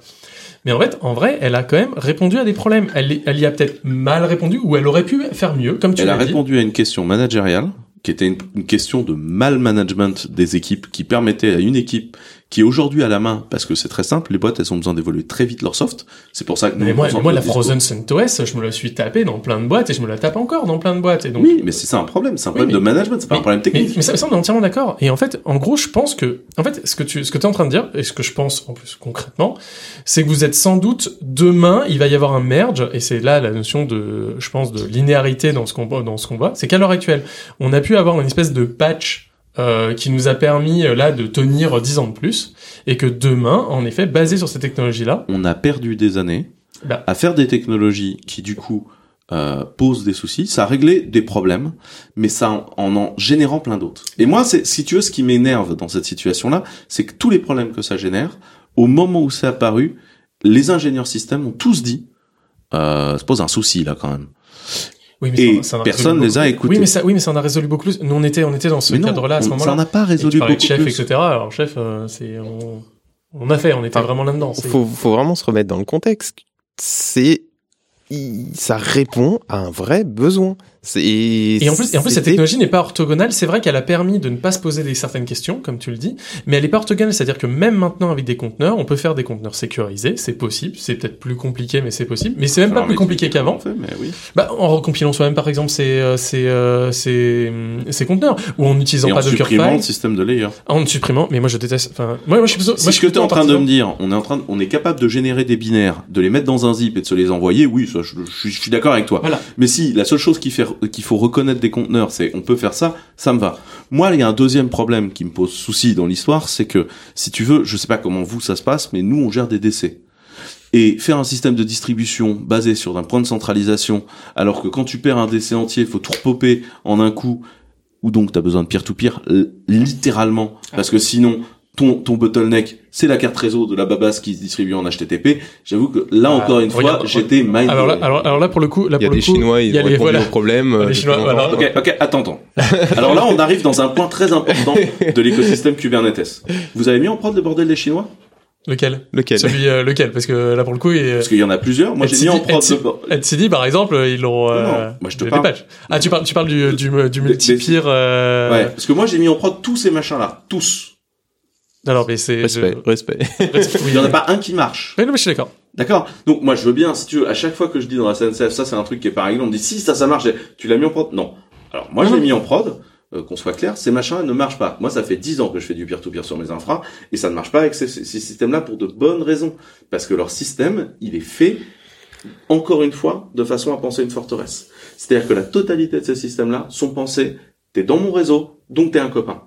Mais en fait, en vrai, elle a quand même répondu à des problèmes. Elle, y- elle y a peut-être mal répondu, ou elle aurait pu faire mieux, comme tu Elle a l'as dit. répondu à une question managériale, qui était une, une question de mal management des équipes, qui permettait à une équipe qui est aujourd'hui à la main, parce que c'est très simple, les boîtes, elles ont besoin d'évoluer très vite leur soft. C'est pour ça que nous, Mais moi, concentre moi, la discours. Frozen CentOS, je me la suis tapé dans plein de boîtes, et je me la tape encore dans plein de boîtes. Et donc, Oui, mais c'est ça un problème, c'est un Oui, problème mais- de management, c'est pas un problème Mais, technique. mais ça, ça, on est entièrement d'accord. Et en fait, en gros, je pense que, en fait, ce que tu, ce que es en train de dire, et ce que je pense en plus concrètement, c'est que vous êtes sans doute demain, il va y avoir un merge, et c'est là la notion de, je pense, de linéarité dans ce qu'on dans ce qu'on voit. C'est qu'à l'heure actuelle, on a pu avoir une espèce de patch euh, qui nous a permis euh, là de tenir 10 ans de plus, et que demain, en effet, basé sur ces technologies-là, On a perdu des années Bah. à faire des technologies qui, du coup, euh, posent des soucis. Ça a réglé des problèmes, mais ça en en, en générant plein d'autres. Et moi, c'est, si tu veux, ce qui m'énerve dans cette situation-là, c'est que tous les problèmes que ça génère, au moment où c'est apparu, les ingénieurs système ont tous dit, euh, se pose un souci là quand même. Oui, mais Et ça- ça personne résolu les a beaucoup- écoutés. Oui, mais ça, oui, mais ça en a résolu beaucoup plus. Nous, on était, on était dans ce cadre-là à ce on- moment-là. ça en a pas Et tu résolu parlais de beaucoup chef, plus. etc. Alors, chef, euh, c'est, on, on a fait, on était vraiment là-dedans. Faut, faut vraiment se remettre dans le contexte. C'est, ça répond à un vrai besoin. Et en plus, et en plus, cette technologie n'est pas orthogonale. C'est vrai qu'elle a permis de ne pas se poser des certaines questions, comme tu le dis, mais elle est pas orthogonale. C'est-à-dire que même maintenant, avec des conteneurs, on peut faire des conteneurs sécurisés. C'est possible. C'est peut-être plus compliqué, mais c'est possible. Mais c'est même pas plus compliqué qu'avant. oui. Bah, en recompilant soi-même, par exemple, ces, euh, ces, euh, ces, ces conteneurs, ou en n'utilisant Et en pas supprimant le système de layer. en supprimant. Mais moi, je déteste. Enfin, moi, moi, je suis plutôt. C'est ce que tu es en train de me dire. On est en train, de- on est capable de générer des binaires, de les mettre dans un zip et de se les envoyer. Oui, ça, je, je suis- je suis d'accord avec toi. Voilà. Mais si la seule chose qu'il fait- qu'il faut reconnaître des conteneurs, c'est on peut faire ça, ça me va. Moi, il y a un deuxième problème qui me pose souci dans l'histoire, c'est que si tu veux, je sais pas comment vous ça se passe, mais nous on gère des décès. Et faire un système de distribution basé sur un point de centralisation, alors que quand tu perds un décès entier, faut tout repopper en un coup, ou donc tu as besoin de peer-to-peer, l- littéralement, parce que sinon, ton, ton bottleneck, c'est la carte réseau de la babasse qui se distribue en HTTP. J'avoue que là, Ah, encore une fois, j'étais mind Alors là, alors, alors là, pour le coup, là, Il y a des coup, Chinois, il ils y a ont les, répondu voilà. au problème. euh, Les Chinois, voilà. Ok, ok, attends, attends. Alors là, on arrive dans un point très important de l'écosystème Kubernetes. Vous avez mis en prod le bordel des Chinois? Lequel? Lequel? Celui, euh, lequel? Parce que là, pour le coup, il, Parce qu'il y en a plusieurs. Moi, j'ai mis en prod. LCD, par exemple, ils l'ont. Non, Euh, non, moi, je te parle-. Ah, tu parles, tu parles du, du, du multi-peer. Euh... Ouais, parce que moi, j'ai mis en prod tous ces machins-là. Tous. Alors, mais c'est. Respect, je- respect. Il y en a pas un qui marche. Oui, non, mais je suis d'accord. D'accord Donc moi je veux bien, si tu veux, à chaque fois que je dis dans la SNCF, ça c'est un truc qui est pas réglé, on me dit si ça ça marche, tu l'as mis en prod? Non. Alors moi je l'ai mis en prod, euh, qu'on soit clair, ces machins ne marchent pas. Moi ça fait 10 ans que je fais du peer-to-peer sur mes infras, et ça ne marche pas avec ces, ces systèmes-là pour de bonnes raisons. Parce que leur système, il est fait, encore une fois, de façon à penser une forteresse. C'est-à-dire que la totalité de ces systèmes-là sont pensés, t'es dans mon réseau, donc t'es un copain.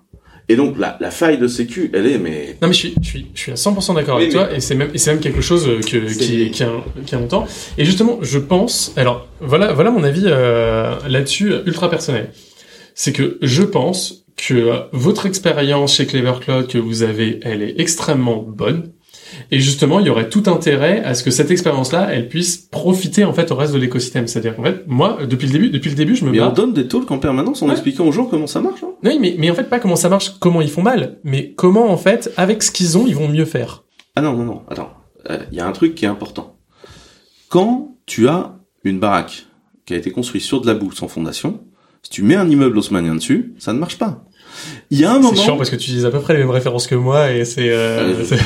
Et donc la, la faille de sécu, elle est mais Non mais je suis, je suis, je suis à 100% d'accord Oui, avec mais- toi et c'est même, et c'est même quelque chose euh, que, C'est- qui, qui, a, qui a longtemps. Et justement, je pense, alors voilà, voilà mon avis euh, là-dessus ultra personnel. C'est que je pense que euh, votre expérience chez Clever Cloud que vous avez, elle est extrêmement bonne. Et justement, il y aurait tout intérêt à ce que cette expérience-là, elle puisse profiter en fait au reste de l'écosystème. C'est-à-dire qu'en fait, moi, depuis le début, depuis le début, je me mais bats. on donne des talks en permanence en Ouais. expliquant aux gens comment ça marche. hein. Oui, mais, mais en fait, pas comment ça marche, comment ils font mal, mais comment en fait, avec ce qu'ils ont, ils vont mieux faire. Ah non, non, non, attends. Euh, Il y a un truc qui est important. Quand tu as une baraque qui a été construite sur de la boue sans fondation, si tu mets un immeuble haussmannien dessus, ça ne marche pas. Il y a un C'est moment... chiant parce que tu utilises à peu près les mêmes références que moi et c'est. Euh, Euh, c'est- Non,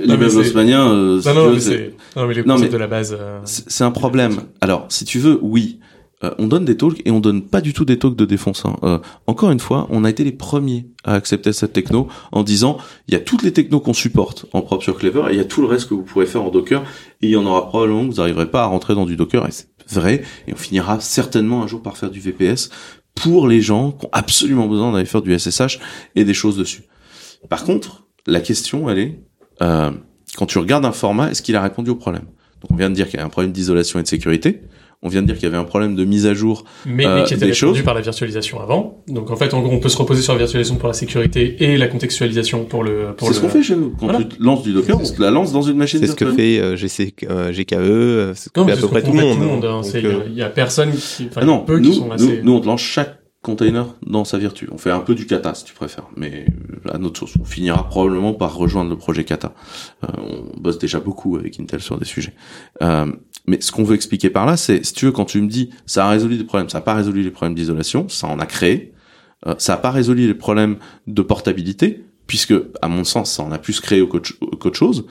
mais L'immeuble c'est- haussmannien... euh, non, non, mais c'est- c'est. Non, mais le Non, mais- de la base. euh, C'est c'est un problème. Alors, si tu veux, oui, euh, on donne des talks et on donne pas du tout des talks de défense. hein. Euh, encore une fois, on a été les premiers à accepter cette techno en disant il y a toutes les technos qu'on supporte en propre sur Clever et il y a tout le reste que vous pourrez faire en Docker et il y en aura probablement que vous n'arriverez pas à rentrer dans du Docker et c'est vrai et on finira certainement un jour par faire du VPS pour les gens qui ont absolument besoin d'aller faire du SSH et des choses dessus. Par contre, la question elle est euh, quand tu regardes un format, est-ce qu'il a répondu au problème? Donc on vient de dire qu'il y avait un problème d'isolation et de sécurité. On vient de dire qu'il y avait un problème de mise à jour Mais, euh, mais qui était des répondu choses. par la virtualisation avant. Donc en fait, en gros, on peut se reposer sur la virtualisation pour la sécurité et la contextualisation pour le. pour C'est le... ce qu'on fait chez nous. Quand Voilà. tu te lances du Docker, on te la lance dans une machine C'est ce que fait euh, GC, euh, GKE, euh, c'est ce que Non, fait à peu près tout le monde. Hein. hein. Euh, Il y a personne qui. Enfin, Ah non, peu nous, qui sont nous, assez. nous, on te lance chaque container dans sa vertu. On fait un peu du kata si tu préfères, mais euh, à notre sauce. On finira probablement par rejoindre le projet kata. Euh, on bosse déjà beaucoup avec Intel sur des sujets. Euh, mais ce qu'on veut expliquer par là, c'est si tu veux, quand tu me dis ça a résolu des problèmes, ça n'a pas résolu les problèmes d'isolation, ça en a créé. Euh, ça n'a pas résolu les problèmes de portabilité, puisque à mon sens, ça en a plus créé qu'autre chose.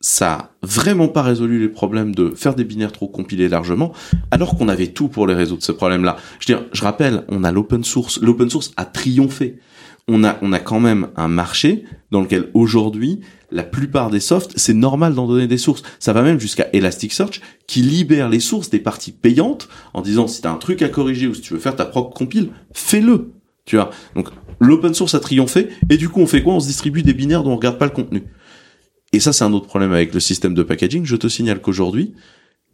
Ça a vraiment pas résolu les problèmes de faire des binaires trop compilés largement, alors qu'on avait tout pour les résoudre ces problèmes-là. Je veux dire, je rappelle, on a l'open source. L'open source a triomphé. On a, on a quand même un marché dans lequel aujourd'hui, la plupart des softs, c'est normal d'en donner des sources. Ça va même jusqu'à Elasticsearch qui libère les sources des parties payantes en disant si t'as un truc à corriger ou si tu veux faire ta propre compile, fais-le. Tu vois? Donc, l'open source a triomphé et du coup, on fait quoi? On se distribue des binaires dont on regarde pas le contenu. Et ça, c'est un autre problème avec le système de packaging. Je te signale qu'aujourd'hui,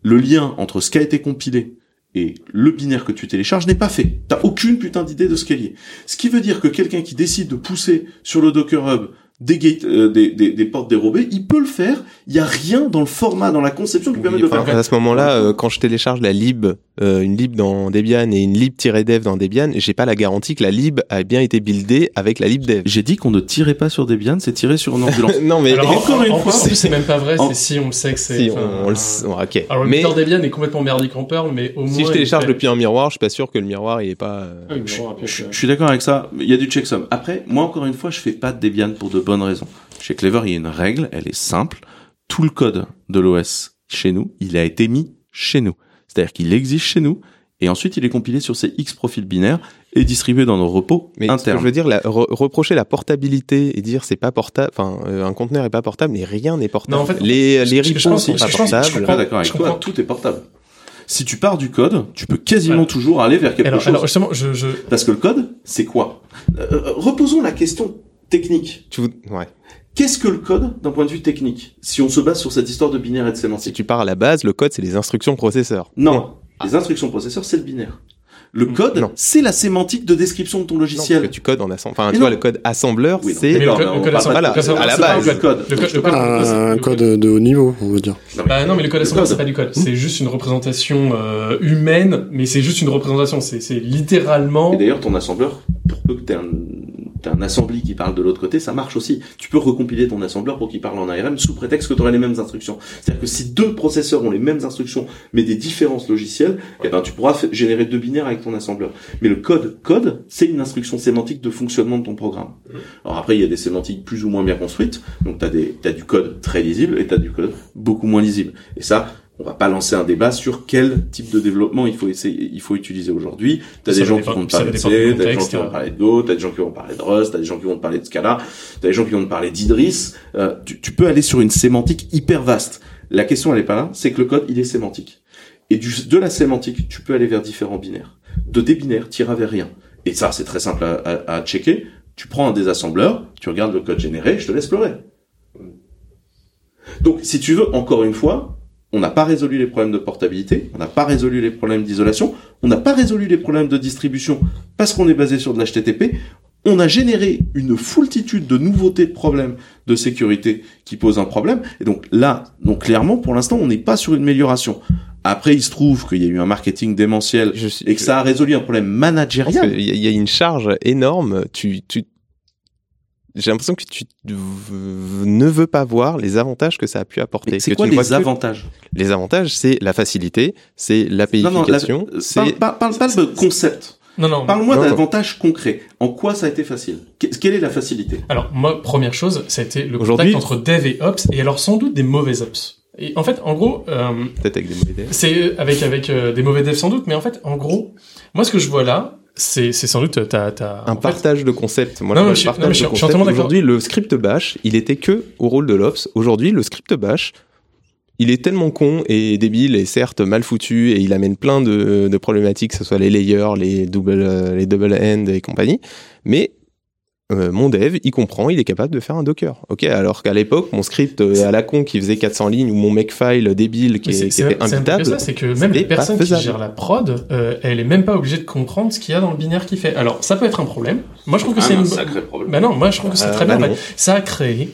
le lien entre ce qui a été compilé et le binaire que tu télécharges n'est pas fait. T'as aucune putain d'idée de ce qu'elle y est. Ce qui veut dire que quelqu'un qui décide de pousser sur le Docker Hub des, gates, euh, des, des, des portes dérobées, il peut le faire. Il y a rien dans le format, dans la conception qui permet de le Enfin, faire. à ce moment-là, euh, quand je télécharge la lib, euh, une lib dans Debian et une lib-dev dans Debian, j'ai pas la garantie que la lib a bien été buildée avec la libdev. J'ai dit qu'on ne tirait pas sur Debian, c'est tiré sur une ambulance. non mais Alors, encore en, une en fois, c'est même pas vrai, en- c'est si on le sait que c'est. si, on, on le s- ok. Alors, le mais Debian est complètement merdique en Perl, mais au moins. si je télécharge fait- depuis un miroir, je suis pas sûr que le miroir il est pas. euh, Ah bon, je suis d'accord avec ça. Il y a du checksum. Après, moi encore une fois, je fais pas de Debian pour de bonnes raisons. Chez Clever, il y a une règle, elle est simple. Tout le code de l'OS chez nous, il a été mis chez nous. C'est-à-dire qu'il existe chez nous et ensuite il est compilé sur ces X profils binaires et distribué dans nos repos Mais ce que internes. je veux dire, la- re- reprocher la portabilité et dire c'est pas portable, enfin euh, un conteneur est pas portable, mais rien n'est portable. Non, en fait, les je- les pense- sont je- pas je pense- je Je portables. suis comprends- pas d'accord avec toi, tout est portable. Si tu pars du code, tu peux quasiment Voilà. toujours aller vers quelque Alors, chose. alors, justement, je, je, Parce que le code, c'est quoi? Euh, euh, Reposons la question technique. Tu ouais. Qu'est-ce que le code d'un point de vue technique Si on se base sur cette histoire de binaire et de Si sémantique. tu pars à la base, le code c'est les instructions processeur. Non, les instructions processeurs, c'est le binaire. Le code, Non. c'est la sémantique de description de ton logiciel. parce que tu codes en assembleur. Enfin, Mais tu non. vois, le code assembleur, Oui, c'est le d'accord, code- mais le on code le code code. le code- le code- Un code de haut niveau, on veut dire. Bah non, mais le code assembleur, code. c'est pas du code. C'est juste une représentation euh, humaine, mais c'est juste une représentation. C'est c'est littéralement. Et d'ailleurs, ton assembleur, pour peu que t'aies un, t'aies un assembly qui parle de l'autre côté, ça marche aussi. Tu peux recompiler ton assembleur pour qu'il parle en ARM sous prétexte que tu aurais les mêmes instructions. C'est-à-dire que si deux processeurs ont les mêmes instructions, mais des différences logicielles, eh ben, tu pourras générer deux binaires avec ton assembleur. Mais le code, code, c'est une instruction sémantique de fonctionnement de ton programme. Alors après, il y a des sémantiques plus ou moins bien construites. Donc t'as des, t'as du code très lisible et t'as du code beaucoup moins lisible. Et ça, on va pas lancer un débat sur quel type de développement il faut essayer, il faut utiliser aujourd'hui. T'as des gens qui vont parler de C, t'as des gens qui vont te parler de Go, t'as des gens qui vont parler de Rust, t'as des gens qui vont te parler de Scala, t'as des gens qui vont te parler d'Idris. Euh, tu, tu peux aller sur une sémantique hyper vaste. La question elle est pas là, c'est que le code il est sémantique. Et du, de la sémantique, tu peux aller vers différents binaires. De des binaires, tu iras vers rien. Et ça, c'est très simple à, à, à checker. Tu prends un désassembleur, tu regardes le code généré, je te laisse pleurer. Donc, si tu veux, encore une fois, on n'a pas résolu les problèmes de portabilité, on n'a pas résolu les problèmes d'isolation, on n'a pas résolu les problèmes de distribution parce qu'on est basé sur de l'HTTP. On a généré une foultitude de nouveautés de problèmes de sécurité qui posent un problème. Et donc là, donc clairement, pour l'instant, on n'est pas sur une amélioration. Après, il se trouve qu'il y a eu un marketing démentiel Je et que ça a résolu un problème managérial. il y a une charge énorme. Tu, tu, j'ai l'impression que tu ne veux pas voir les avantages que ça a pu apporter. C'est Que quoi tu les que- avantages? Les avantages, c'est la facilité, c'est l'APIfication, la- c'est parle, parle, parle pas de concept. Non, non. Parle-moi d'avantages concrets. En quoi ça a été facile? Que- Quelle est la facilité? Alors, moi, première chose, ça a été le Aujourd'hui- contact entre dev et ops, et alors sans doute des mauvais ops. Et en fait, en gros, euh, peut-être avec des mauvais devs. c'est avec avec euh, des mauvais devs sans doute, mais en fait, en gros, moi, ce que je vois là, c'est sans doute Un partage de concept. Moi, Non, je partage non, je de concept. Aujourd'hui, le script bash, il était que au rôle de l'ops. Aujourd'hui, le script bash, il est tellement con et débile et certes mal foutu et il amène plein de, de problématiques, que ce soit les layers, les double, les double end et compagnie. Mais euh, mon dev, il comprend, il est capable de faire un Docker. Ok, alors qu'à l'époque, mon script euh, à la con qui faisait 400 lignes ou mon makefile débile qui, est- c'est- qui c'est était imbitable, ça, c'est que même c'était la personne pas qui faisable. gère la prod, euh, elle est même pas obligée de comprendre ce qu'il y a dans le binaire qu'il fait. Alors, ça peut être un problème. Moi, je trouve que Ah, c'est un une sacré problème. Bah non, moi je trouve que c'est Euh, très bah bien. non. fait. Ça a créé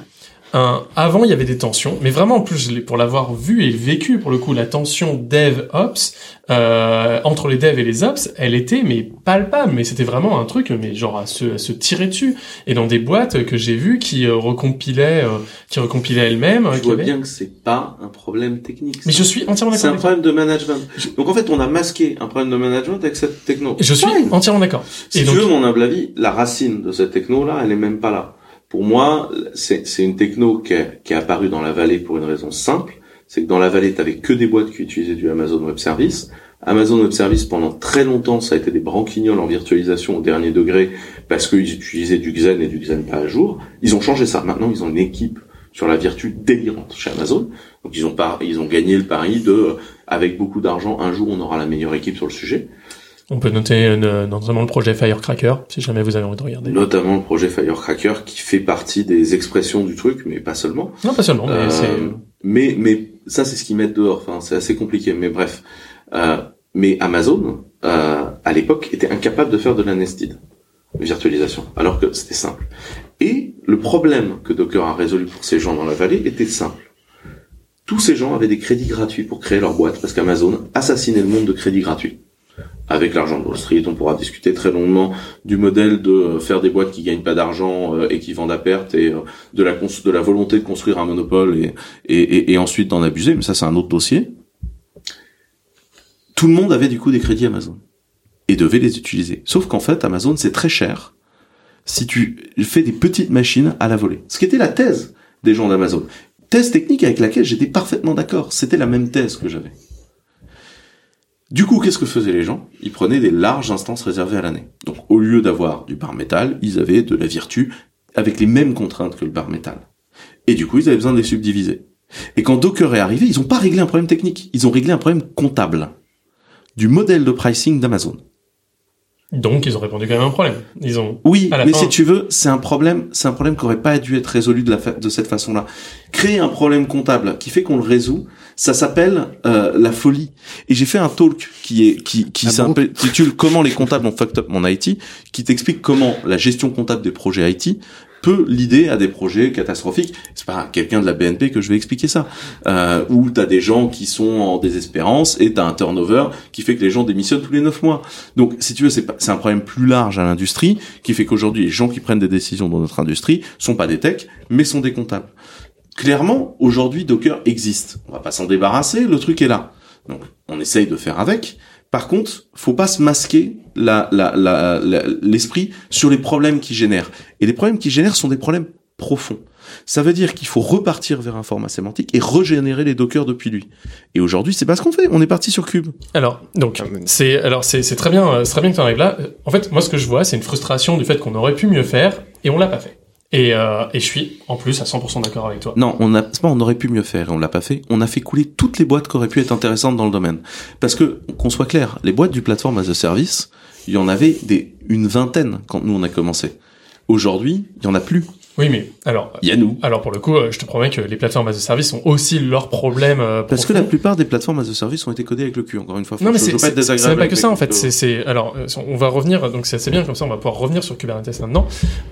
un. Avant, il y avait des tensions, mais vraiment en plus, pour l'avoir vu et vécu pour le coup, la tension dev-ops euh, entre les devs et les ops, elle était mais palpable. Mais c'était vraiment un truc, mais genre à se, à se tirer dessus. Et dans des boîtes que j'ai vues qui euh, recompilaient, euh, qui recompilaient elles-mêmes. euh, Je qui vois bien que c'est pas un problème technique. Mais je suis entièrement C'est un d'accord. problème de management. Donc en fait, on a masqué un problème de management avec cette techno. Je suis Fine. entièrement d'accord. Si Et tu donc- veux mon humble avis, la racine de cette techno-là, elle est même pas là. Pour moi, c'est une techno qui est, qui est apparue dans la vallée pour une raison simple. C'est que dans la vallée, t'avais que des boîtes qui utilisaient du Amazon Web Service. Amazon Web Service, pendant très longtemps, ça a été des branquignoles en virtualisation au dernier degré parce qu'ils utilisaient du Xen et du Xen pas à jour. Ils ont changé ça. Maintenant, ils ont une équipe sur la vertu délirante chez Amazon. Donc ils ont ils ont gagné le pari de, euh, avec beaucoup d'argent, un jour on aura la meilleure équipe sur le sujet. On peut noter euh, notamment le projet Firecracker, si jamais vous avez envie de regarder. Notamment le projet Firecracker qui fait partie des expressions du truc, mais pas seulement. Non, pas seulement, mais Euh, mais mais ça c'est ce qu'ils mettent dehors. Enfin c'est assez compliqué. Mais bref. Euh, mais Amazon euh, à l'époque était incapable de faire de la nested virtualisation, alors que c'était simple. Et Le problème que Docker a résolu pour ces gens dans la vallée était simple. Tous ces gens avaient des crédits gratuits pour créer leur boîte parce qu'Amazon assassinait le monde de crédits gratuits. Avec l'argent de Wall Street, on pourra discuter très longuement du modèle de euh, faire des boîtes qui gagnent pas d'argent euh, et qui vendent à perte et euh, de la de la volonté de construire un monopole et et, et ensuite d'en abuser. Mais ça, c'est un autre dossier. Tout le monde avait du coup des crédits Amazon et devait les utiliser. Sauf qu'en fait, Amazon c'est très cher si tu fais des petites machines à la volée. Ce qui était la thèse des gens d'Amazon. Thèse technique avec laquelle j'étais parfaitement d'accord. C'était la même thèse que j'avais. Du coup, qu'est-ce que faisaient les gens? Ils prenaient des larges instances réservées à l'année. Donc, au lieu d'avoir du bar métal, ils avaient de la virtu avec les mêmes contraintes que le bar métal. Et du coup, ils avaient besoin de les subdiviser. Et quand Docker est arrivé, ils n'ont pas réglé un problème technique, ils ont réglé un problème comptable du modèle de pricing d'Amazon. Donc ils ont répondu quand même à un problème. Ils ont. Oui, mais si tu veux, c'est un problème, c'est un problème qui aurait pas dû être résolu de la de cette façon-là. Créer un problème comptable qui fait qu'on le résout, ça s'appelle euh, la folie. Et j'ai fait un talk qui est qui qui ah s'intitule Comment les comptables ont fucked up mon IT, qui t'explique comment la gestion comptable des projets IT peut l'idée à des projets catastrophiques. C'est pas quelqu'un de la BNP que je vais expliquer ça. Euh, où t'as des gens qui sont en désespérance et t'as un turnover qui fait que les gens démissionnent tous les neuf mois. Donc, si tu veux, c'est, c'est un problème plus large à l'industrie qui fait qu'aujourd'hui, les gens qui prennent des décisions dans notre industrie sont pas des techs, mais sont des comptables. Clairement, aujourd'hui, Docker existe. On va pas s'en débarrasser, le truc est là. Donc, on essaye de faire avec. Par contre, faut pas se masquer la, la, l'esprit sur les problèmes qui génèrent. Et les problèmes qui génèrent sont des problèmes profonds. Ça veut dire qu'il faut repartir vers un format sémantique et régénérer les dockers depuis lui. Et aujourd'hui, c'est pas ce qu'on fait. On est parti sur Cube. Alors, donc, ah, c'est, alors, c'est, c'est très bien, c'est très bien que tu arrives là. En fait, moi, ce que je vois, c'est une frustration du fait qu'on aurait pu mieux faire et on l'a pas fait. Et, euh, et je suis en plus à 100% d'accord avec toi. Non, on a, pas, on aurait pu mieux faire on l'a pas fait. On a fait couler toutes les boîtes qui auraient pu être intéressantes dans le domaine. Parce que, qu'on soit clair, les boîtes du plateforme as a service, il y en avait des, une vingtaine quand nous on a commencé. Aujourd'hui, il y en a plus. Oui, mais alors. Il y a nous. Alors pour le coup, euh, je te promets que les plateformes as a service ont aussi leurs problèmes. Euh, Parce que la plupart des plateformes as a service ont été codées avec le cul. Encore une fois. Non, mais c'est pas, pas que ça en fait. C'est alors euh, on va revenir. Donc c'est assez bien comme ça. On va pouvoir revenir sur Kubernetes maintenant.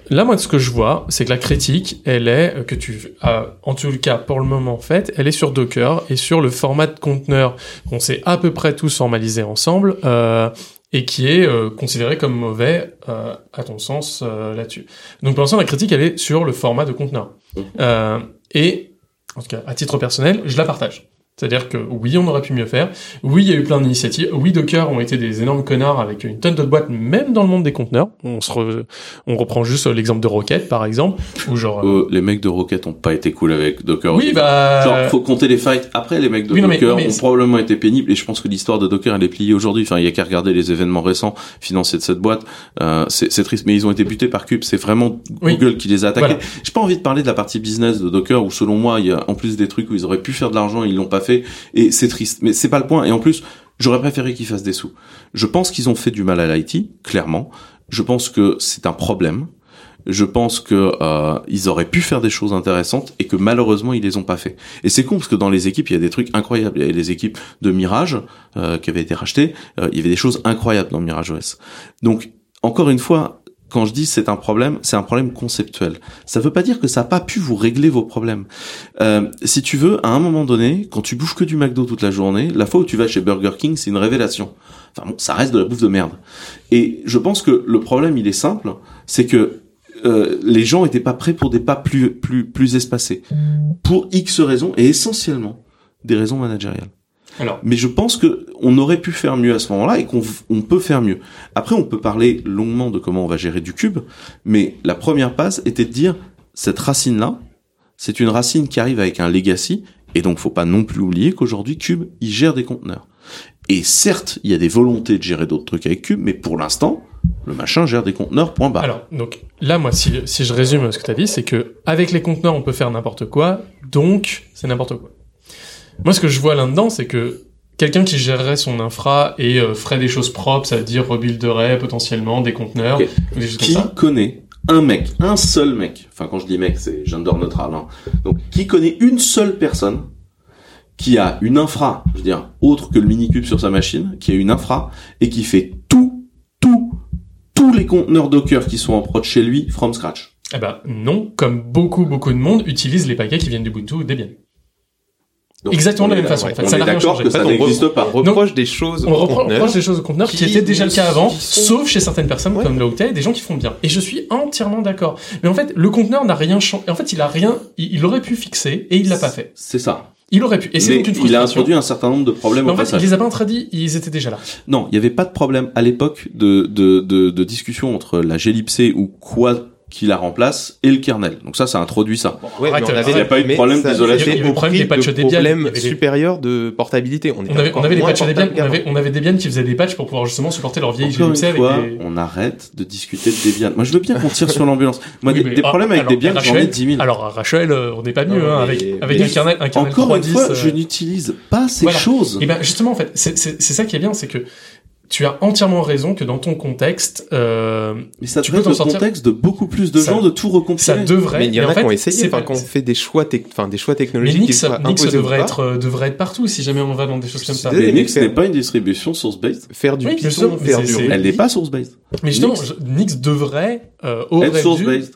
Là, moi, ce que je vois, c'est que la critique, elle est que tu as, en tout cas pour le moment, en fait, elle est sur Docker et sur le format de conteneur qu'on s'est à peu près tous formalisé ensemble. Euh, et qui est euh, considéré comme mauvais euh, à ton sens euh, là-dessus. Donc pour l'instant la critique elle est sur le format de conteneur. Mmh. et en tout cas à titre personnel, je la partage. C'est-à-dire que oui, on aurait pu mieux faire. Oui, il y a eu plein d'initiatives. Oui, Docker ont été des énormes connards avec une tonne de boîtes, même dans le monde des conteneurs. On se on reprend juste l'exemple de Rocket, par exemple, ou genre. Euh... les mecs de Rocket ont pas été cool avec Docker. Oui, bah. Genre, faut compter les fights. Après, les mecs de Docker ont probablement été pénibles, et je pense que l'histoire de Docker elle est pliée aujourd'hui. Enfin, il y a qu'à regarder les événements récents financiers de cette boîte. Euh, c'est triste, mais ils ont été butés par Cube. C'est vraiment Google qui les a attaqués. J'ai pas envie de parler de la partie business de Docker, où selon moi, il y a en plus des trucs où ils auraient pu faire de l'argent, ils l'ont pas fait et c'est triste. Mais c'est pas le point. Et en plus, j'aurais préféré qu'ils fassent des sous. Je pense qu'ils ont fait du mal à l'IT, clairement. Je pense que c'est un problème. Je pense que euh, ils auraient pu faire des choses intéressantes et que malheureusement ils les ont pas fait. Et c'est con parce que dans les équipes il y a des trucs incroyables. Il y avait les équipes de Mirage euh, qui avaient été rachetées. Euh, il y avait des choses incroyables dans Mirage OS. Donc encore une fois, quand je dis c'est un problème, c'est un problème conceptuel. Ça veut pas dire que ça n'a pas pu vous régler vos problèmes. Euh, si tu veux, à un moment donné, quand tu bouffes que du McDo toute la journée, la fois où tu vas chez Burger King, c'est une révélation. Enfin bon, ça reste de la bouffe de merde. Et je pense que le problème, il est simple, c'est que euh, les gens étaient pas prêts pour des pas plus plus plus espacés, pour X raisons et essentiellement des raisons managériales. Alors. Mais je pense que on aurait pu faire mieux à ce moment-là et qu'on on peut faire mieux. Après, on peut parler longuement de comment on va gérer du cube, mais la première passe était de dire cette racine-là, c'est une racine qui arrive avec un legacy, et donc faut pas non plus oublier qu'aujourd'hui Cube, il gère des conteneurs. Et certes, il y a des volontés de gérer d'autres trucs avec Cube, mais pour l'instant, le machin gère des conteneurs, point barre. Alors, donc, là, moi, si, si je résume ce que tu as dit, c'est que avec les conteneurs, on peut faire n'importe quoi, donc c'est n'importe quoi. Moi, ce que je vois là-dedans, c'est que quelqu'un qui gérerait son infra et euh, ferait des choses propres, c'est-à-dire rebuilderait potentiellement des conteneurs, des choses qui comme ça. connaît un mec, un seul mec, enfin quand je dis mec, c'est gender neutral, hein. donc qui connaît une seule personne qui a une infra, je veux dire, autre que le minicube sur sa machine, qui a une infra et qui fait tout, tout, tous les conteneurs Docker qui sont en prod chez lui from scratch? Eh ben non, comme beaucoup beaucoup de monde utilise les paquets qui viennent d'Ubuntu ou Debian. Donc, Exactement la même là, façon. ouais. en fait. On ça n'a rien d'accord changé. que ça n'existe pas. On reproche des choses On au reprend, conteneur reproche des choses au conteneur qui, qui étaient déjà le cas avant, sont- sauf chez certaines personnes Ouais. comme Laouté, des gens qui font bien. Et je suis entièrement d'accord. Mais en fait, le conteneur n'a rien changé. En fait, il a rien, il, il aurait pu fixer et il l'a pas fait. C'est ça. Il aurait pu. Et c'est une il a introduit un certain nombre de problèmes Mais au en fait, passage. il les a pas introduits, ils étaient déjà là. Non, il n'y avait pas de problème à l'époque de, de, de, de discussion entre la glibc ou quoi qui la remplace et le kernel. Donc ça, ça introduit ça. Ouais, Arrête, mais on arrête. avait- Il y a pas eu de problème d'isolation. fait Il y avait le problème des patchs de Debian. Les- supérieurs de portabilité. On, On avait, on avait des moins patchs Debian, on avait, on avait Debian qui faisaient des patchs pour pouvoir justement supporter leur vieille avec fois, des... on arrête de discuter de Debian. Moi, je veux bien qu'on tire sur l'ambulance. Moi, Oui, des, mais- des problèmes avec alors, Debian, j'en ai Rachel- 10 000. Alors, Rachel, euh, on n'est pas mieux, Non, hein, mais- avec, avec mais un kernel, un kernel Encore une 3.10, fois, euh, je n'utilise pas ces voilà. choses. Et ben justement en fait, c'est c'est c'est ça qui est bien, c'est que tu as entièrement raison que dans ton contexte, euh, Mais ça tu peux t'en le sortir. contexte de beaucoup plus de Ça- gens de tout ça recompiler. devrait. Mais il y en mais a qui ont essayé, c'est enfin, qu'on fait des choix, enfin, des choix Mais technologiques qui Nix, Nix devrait être euh, devrait être partout si jamais on va dans des choses comme ça. Mais mais Nix n'est pas une distribution source-based. Faire du Oui, Python, mais faire du. Elle n'est pas source-based. Mais justement, Nix. devrait euh, aurait Être dû. source-based.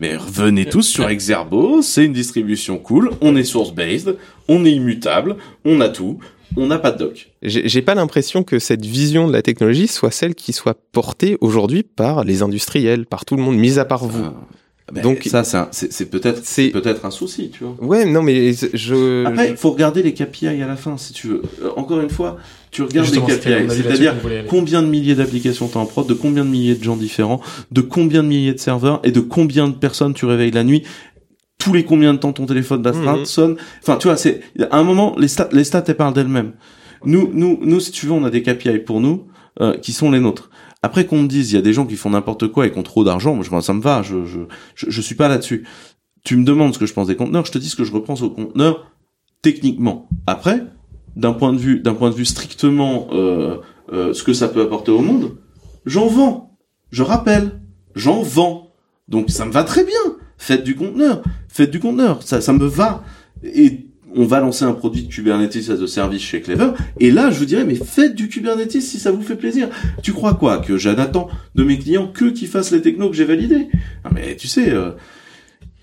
Mais revenez tous sur Exerbo, c'est une distribution cool, on est source-based, on est immutable, on a tout, on n'a pas de doc. J'ai j'ai pas l'impression que cette vision de la technologie soit celle qui soit portée aujourd'hui par les industriels, par tout le monde, mis à part vous. Ah, ben, Donc- ça, c'est peut-être C'est- peut-être un souci, tu vois. Ouais, non, mais je. Après, il faut regarder les KPI à la fin, si tu veux. Euh, encore une fois, tu regardes Justement, les KPI, c'est-à-dire combien de milliers d'applications t'as en prod, de combien de milliers de gens différents, de combien de milliers de serveurs et de combien de personnes tu réveilles la nuit. Tous les combien de temps ton téléphone d'astreinte Mhm. sonne. Enfin, tu vois, c'est à un moment les stats, les stats elles parlent d'elles-mêmes. Nous, nous, nous, si tu veux, on a des KPI pour nous euh, qui sont les nôtres. Après qu'on me dise, il y a des gens qui font n'importe quoi et qui ont trop d'argent, moi, je- moi, ça me va. Je, je, je, je suis pas là-dessus. Tu me demandes ce que je pense des conteneurs, je te dis ce que je repense aux conteneurs techniquement. Après, d'un point de vue, d'un point de vue strictement euh, euh, ce que ça peut apporter au monde, j'en vends. Je rappelle, j'en vends. Donc ça me va très bien. Faites du conteneur, faites du conteneur, ça, ça me va. Et on va lancer un produit de Kubernetes as a service chez Clever. Et là, je vous dirais, mais faites du Kubernetes si ça vous fait plaisir. Tu crois quoi? Que j'attends de mes clients que qu'ils fassent les technos que j'ai validés? Non, mais tu sais, euh,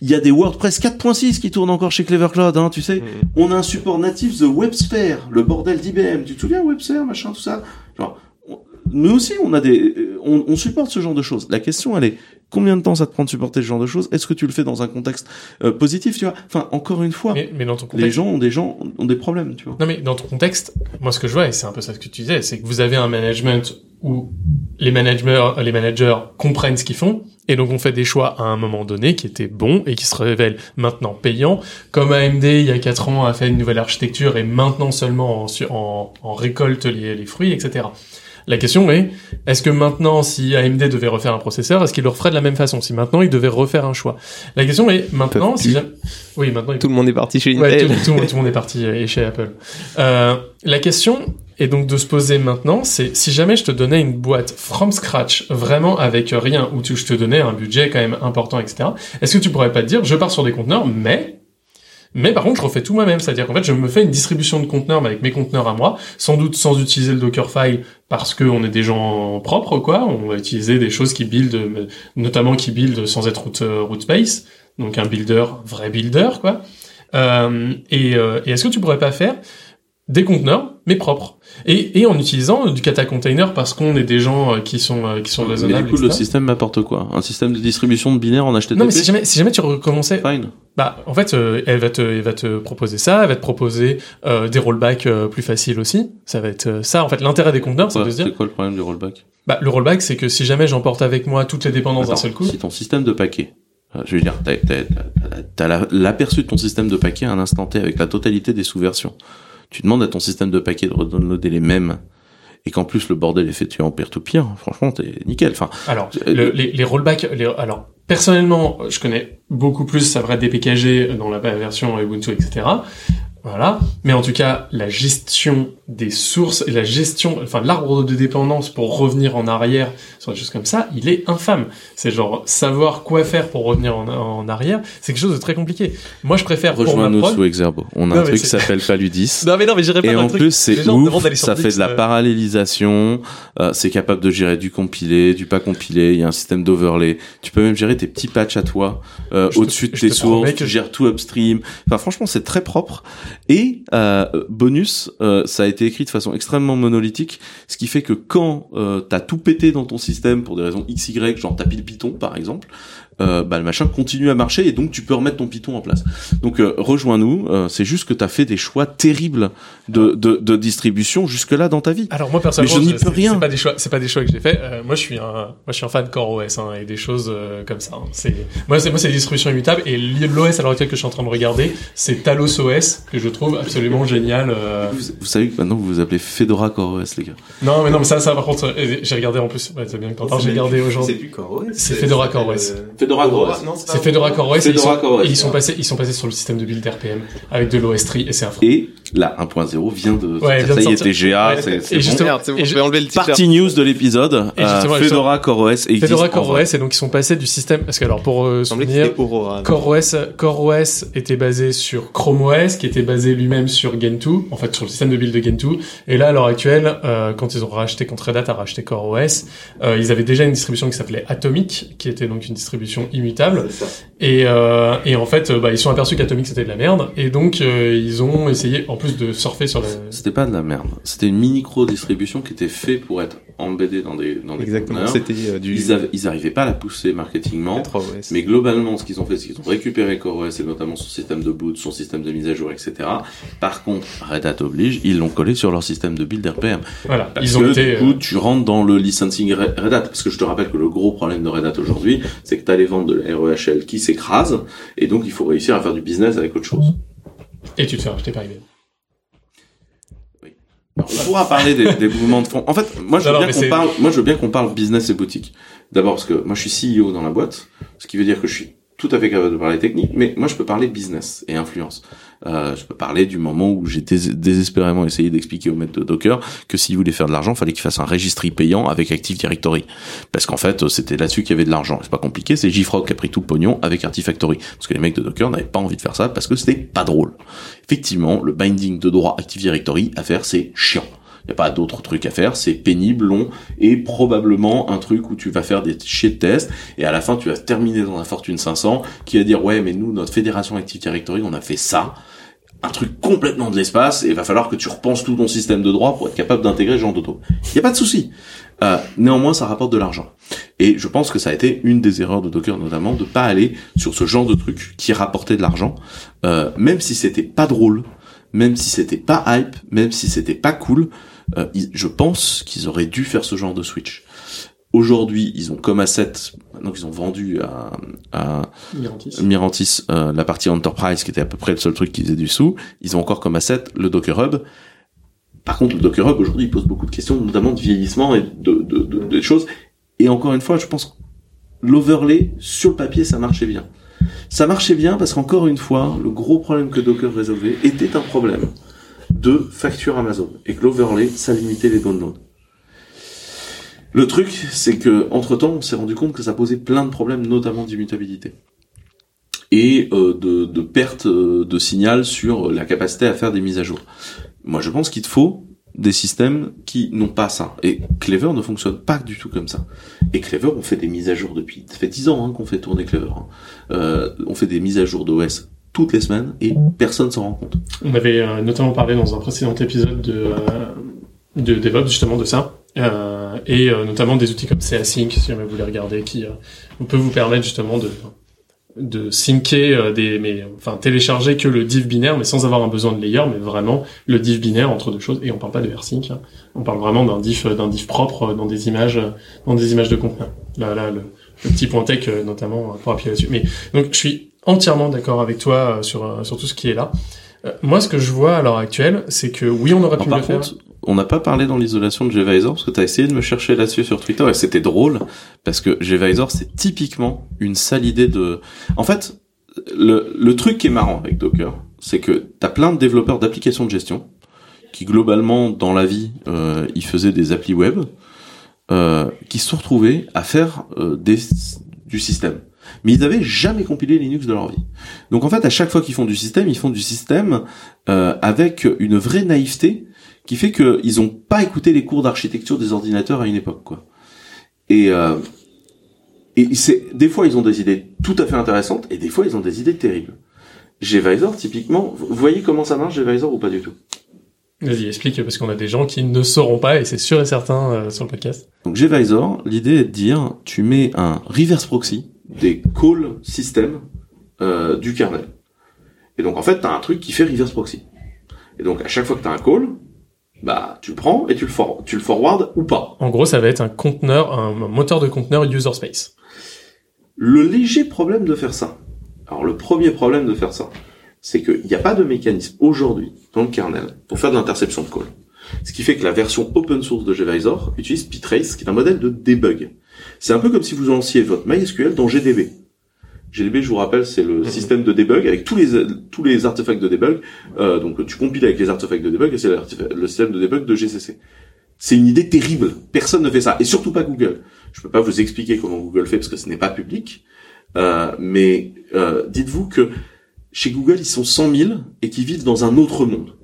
il y a des WordPress 4.6 qui tournent encore chez Clever Cloud, hein, tu sais. On a un support natif de WebSphere, le bordel d'IBM. Tu te souviens WebSphere, machin, tout ça? Genre, nous aussi, on a des, euh, on, on supporte ce genre de choses. La question, elle est, combien de temps ça te prend de supporter ce genre de choses? Est-ce que tu le fais dans un contexte euh, positif, tu vois? Enfin, encore une fois, Mais, mais dans ton les contexte. gens ont des gens ont des problèmes, tu vois. Non mais dans ton contexte, moi ce que je vois et c'est un peu ça ce que tu disais, c'est que vous avez un management où les managers, les managers comprennent ce qu'ils font et donc on fait des choix à un moment donné qui étaient bons et qui se révèlent maintenant payants. Comme AMD il y a quatre ans a fait une nouvelle architecture et maintenant seulement en, en récolte les, les fruits, etc. La question est, est-ce que maintenant, si AMD devait refaire un processeur, est-ce qu'il le referait de la même façon Si maintenant, il devait refaire un choix? La question est, maintenant, si jamais... Oui, maintenant, il Tout le monde est parti chez Ouais, Intel. tout, tout, tout le monde est parti euh, et chez Apple. Euh, la question est donc de se poser maintenant, c'est si jamais je te donnais une boîte from scratch, vraiment avec rien, où tu, je te donnais un budget quand même important, etc. Est-ce que tu pourrais pas te dire, je pars sur des conteneurs, mais mais par contre, je refais tout moi-même, c'est-à-dire qu'en fait, je me fais une distribution de conteneurs, avec mes conteneurs à moi, sans doute sans utiliser le Dockerfile, parce que on est des gens propres, quoi. On va utiliser des choses qui build, notamment qui build sans être root, euh, root space, donc un builder, vrai builder, quoi. Euh, et euh, et est-ce que tu pourrais pas faire des conteneurs, mais propres, et, et en utilisant du kata container parce qu'on est des gens euh, qui sont euh, qui sont Mais raisonnables. du coup, le système m'apporte quoi? Un système de distribution de binaire en HTTP Non, mais si jamais, si jamais tu recommençais, Fine. bah, en fait, euh, elle va te, elle va te proposer ça, elle va te proposer euh, des rollbacks euh, plus faciles aussi. Ça va être euh, ça. En fait, l'intérêt des conteneurs, c'est de se dire, C'est quoi le problème du rollback? Bah, le rollback, c'est que si jamais j'emporte avec moi toutes les dépendances d'un seul coup, Si ton système de paquets, je veux dire, t'as, t'as, t'as- t'as la- l'aperçu de ton système de paquets à un instant T avec la totalité des sous-versions. Tu demandes à ton système de paquets de redownloader les mêmes et qu'en plus le bordel est fait en peer-to-peer, franchement, t'es nickel. Enfin, alors Euh, le- les, les rollbacks, les, alors personnellement, je connais beaucoup plus, ça va des PKG dans la version Ubuntu, etc. Voilà. Mais en tout cas, la gestion des sources et la gestion, enfin l'arbre de dépendance pour revenir en arrière sur des choses comme ça, il est infâme. C'est genre savoir quoi faire pour revenir en, en arrière, c'est quelque chose de très compliqué. Moi, je préfère Rejoins-nous prod- sous Exerbo. On a Non, un truc qui s'appelle Paludis. Non mais non mais j'irai pas Et en truc. plus, c'est ouf, ça fait de la euh, parallélisation, euh, c'est capable de gérer du compilé, du pas compilé, il y a un système d'overlay. Tu peux même gérer tes petits patchs à toi, euh, au-dessus de tes te sources, tu gères tout upstream. Enfin, franchement, c'est très propre. Et, euh, bonus, euh, ça a été écrit de façon extrêmement monolithique, ce qui fait que quand euh, t'as tout pété dans ton système pour des raisons XY, genre t'as pile Python par exemple, euh, bah, le machin continue à marcher et donc tu peux remettre ton Python en place. Donc euh, rejoins-nous, euh, c'est juste que tu as fait des choix terribles de, de, de distribution jusque-là dans ta vie. Alors moi personnellement, Mais je n'y c'est- peux rien. C'est pas des choix, c'est pas des choix que j'ai fait. Euh, moi je suis un, moi je suis un fan CoreOS hein, et des choses euh, comme ça. hein. C'est moi c'est moi c'est des distributions immutables et l'OS à l'heure actuelle que je suis en train de regarder, c'est Talos OS que je trouve absolument génial. euh. Vous, vous savez que maintenant vous vous appelez Fedora CoreOS les gars. Non mais non mais ça ça par contre j'ai regardé en plus. Ouais, c'est bien que t'en parles, j'ai regardé aujourd'hui. C'est plus CoreOS. C'est Fedora CoreOS. Fedora CoreOS. C'est Fedora CoreOS et, ils Fedora sont, et passés ils sont passés sur le système de build RPM avec de l'OS Tree et c'est un Et la 1.0 vient de Ouais, vient ça y est. TGA, Ouais, c'est c'est et bon. justement- Merde, c'est bon, et je je- vais enlever le titre. Partie news de l'épisode, Et euh, justement, Fedora CoreOS existe Fedora en vrai. CoreOS et donc ils sont passés du système parce que alors pour euh, souvenir. CoreOS, CoreOS était basé sur Chrome OS, qui était basé lui-même sur Gentoo, en fait sur le système de build de Gentoo. Et là, à l'heure actuelle, euh, quand ils ont racheté, quand Red Hat a racheté CoreOS, euh, ils avaient déjà une distribution qui s'appelait Atomic, qui était donc une distribution immutable. Et, euh, et en fait, euh, bah, ils sont aperçus qu'Atomic c'était de la merde, et donc euh, ils ont essayé, en plus de surfer sur le... C'était pas de la merde. C'était une micro distribution qui était fait pour être embeddée dans des dans des Exactement, c'était euh, du Ils, avaient- ils arrivaient pas à la pousser marketingement. 3OS. Mais globalement, ce qu'ils ont fait, c'est qu'ils ont récupéré CoreOS et notamment son système de boot, son système de mise à jour, etc. Par contre, Red Hat oblige, ils l'ont collé sur leur système de build RPM. Voilà, Parce ils ont que, été... du coup, euh, tu rentres dans le licensing Red Red Hat. Parce que je te rappelle que le gros problème de Red Hat aujourd'hui, c'est que tu as les ventes de la REHL qui s'écrasent, et donc il faut réussir à faire du business avec autre chose. Et tu te fais racheter par IBM. Alors, on pourra parler des, des mouvements de fonds. En fait, moi je veux Non, bien qu'on parle, moi je veux bien qu'on parle business et boutique. D'abord parce que moi je suis CEO dans la boîte, ce qui veut dire que je suis tout à fait capable de parler technique, mais moi je peux parler business et influence. Euh, je peux parler du moment où j'ai dés- désespérément essayé d'expliquer au maître de Docker que s'il voulait faire de l'argent, fallait qu'il fasse un registry payant avec Active Directory. Parce qu'en fait, c'était là-dessus qu'il y avait de l'argent. C'est pas compliqué, c'est JFrog qui a pris tout le pognon avec Artifactory. Parce que les mecs de Docker n'avaient pas envie de faire ça parce que c'était pas drôle. Effectivement, le binding de droit Active Directory à faire, c'est chiant. Il n'y a pas d'autres trucs à faire, c'est pénible, long, et probablement un truc où tu vas faire des de tests, et à la fin tu vas terminer dans un Fortune 500, qui va dire ouais mais nous, notre fédération Active Directory, on a fait ça, un truc complètement de l'espace, et il va falloir que tu repenses tout ton système de droit pour être capable d'intégrer ce genre d'auto. Il n'y a pas de souci. Euh, néanmoins, ça rapporte de l'argent. Et je pense que ça a été une des erreurs de Docker notamment, de pas aller sur ce genre de truc qui rapportait de l'argent, euh, même si c'était pas drôle, même si c'était pas hype, même si c'était pas cool, euh, ils- je pense qu'ils auraient dû faire ce genre de switch. Aujourd'hui, ils ont comme asset, maintenant qu'ils ont vendu à, à Mirantis. Mirantis euh, la partie Enterprise, qui était à peu près le seul truc qui faisait du sous, ils ont encore comme asset le Docker Hub. Par contre, le Docker Hub, aujourd'hui, il pose beaucoup de questions, notamment de vieillissement et de, de, de- des choses. Et encore une fois, je pense que l'overlay, sur le papier, ça marchait bien. Ça marchait bien parce qu'encore une fois, le gros problème que Docker résolvait était un problème de facture Amazon. Et que l'overlay, ça limitait les downloads. Le truc, c'est que entre temps, on s'est rendu compte que ça posait plein de problèmes, notamment d'immutabilité et euh, de, perte euh, de signal sur la capacité à faire des mises à jour. Moi, je pense qu'il faut des systèmes qui n'ont pas ça. Et Clever ne fonctionne pas du tout comme ça. Et Clever, on fait des mises à jour depuis. Ça fait 10 ans hein, qu'on fait tourner Clever. hein. Euh, on fait des mises à jour d'OS toutes les semaines et personne s'en rend compte. On avait euh, notamment parlé dans un précédent épisode de, euh, de DevOps, justement, de ça. Euh, et euh, notamment des outils comme CASync, si jamais vous voulez regarder, qui euh, peut vous permettre justement de de syncer euh, des mais enfin télécharger que le div binaire mais sans avoir un besoin de layer mais vraiment le div binaire entre deux choses et on parle pas de rsync hein. on parle vraiment d'un diff d'un diff propre dans des images dans des images de conteneurs là là le, le petit point tech notamment pour appuyer là-dessus mais donc je suis entièrement d'accord avec toi euh, sur euh, sur tout ce qui est là Euh, moi ce que je vois à l'heure actuelle c'est que oui on aurait Alors, pu par le faire contre, on n'a pas parlé dans l'isolation de Gvisor parce que tu as essayé de me chercher là-dessus sur Twitter et c'était drôle parce que Gvisor c'est typiquement une sale idée de. En fait, le, le truc qui est marrant avec Docker, c'est que t'as plein de développeurs d'applications de gestion qui globalement dans la vie, euh, ils faisaient des applis web, euh, qui se sont retrouvés à faire euh, des, du système. Mais ils n'avaient jamais compilé Linux de leur vie. Donc en fait, à chaque fois qu'ils font du système, ils font du système euh, avec une vraie naïveté qui fait qu'ils n'ont pas écouté les cours d'architecture des ordinateurs à une époque, quoi. Et euh, et c'est des fois ils ont des idées tout à fait intéressantes et des fois ils ont des idées terribles. Gvisor, typiquement, vous voyez comment ça marche Gvisor ou pas du tout? Vas-y, explique, parce qu'on a des gens qui ne sauront pas, et c'est sûr et certain euh, sur le podcast. Donc Gvisor, l'idée est de dire, tu mets un reverse proxy des call system euh, du kernel. Et donc en fait, tu as un truc qui fait reverse proxy. Et donc à chaque fois que tu as un call, bah tu le prends et tu le, for tu le forward ou pas. En gros, ça va être un conteneur, un moteur de conteneur user space. Le léger problème de faire ça, alors le premier problème de faire ça, c'est qu'il n'y a pas de mécanisme aujourd'hui dans le kernel pour faire de l'interception de call. Ce qui fait que la version open source de Gvisor utilise ptrace, qui est un modèle de debug. C'est un peu comme si vous lanciez votre MySQL dans GDB. GDB, je vous rappelle, c'est le système de debug avec tous les tous les artefacts de debug. Euh, donc tu compiles avec les artefacts de debug et c'est le système de debug de GCC. C'est une idée terrible. Personne ne fait ça et surtout pas Google. Je peux pas vous expliquer comment Google fait parce que ce n'est pas public. Euh, mais euh, dites-vous que chez Google, ils sont 100 000 et qui vivent dans un autre monde.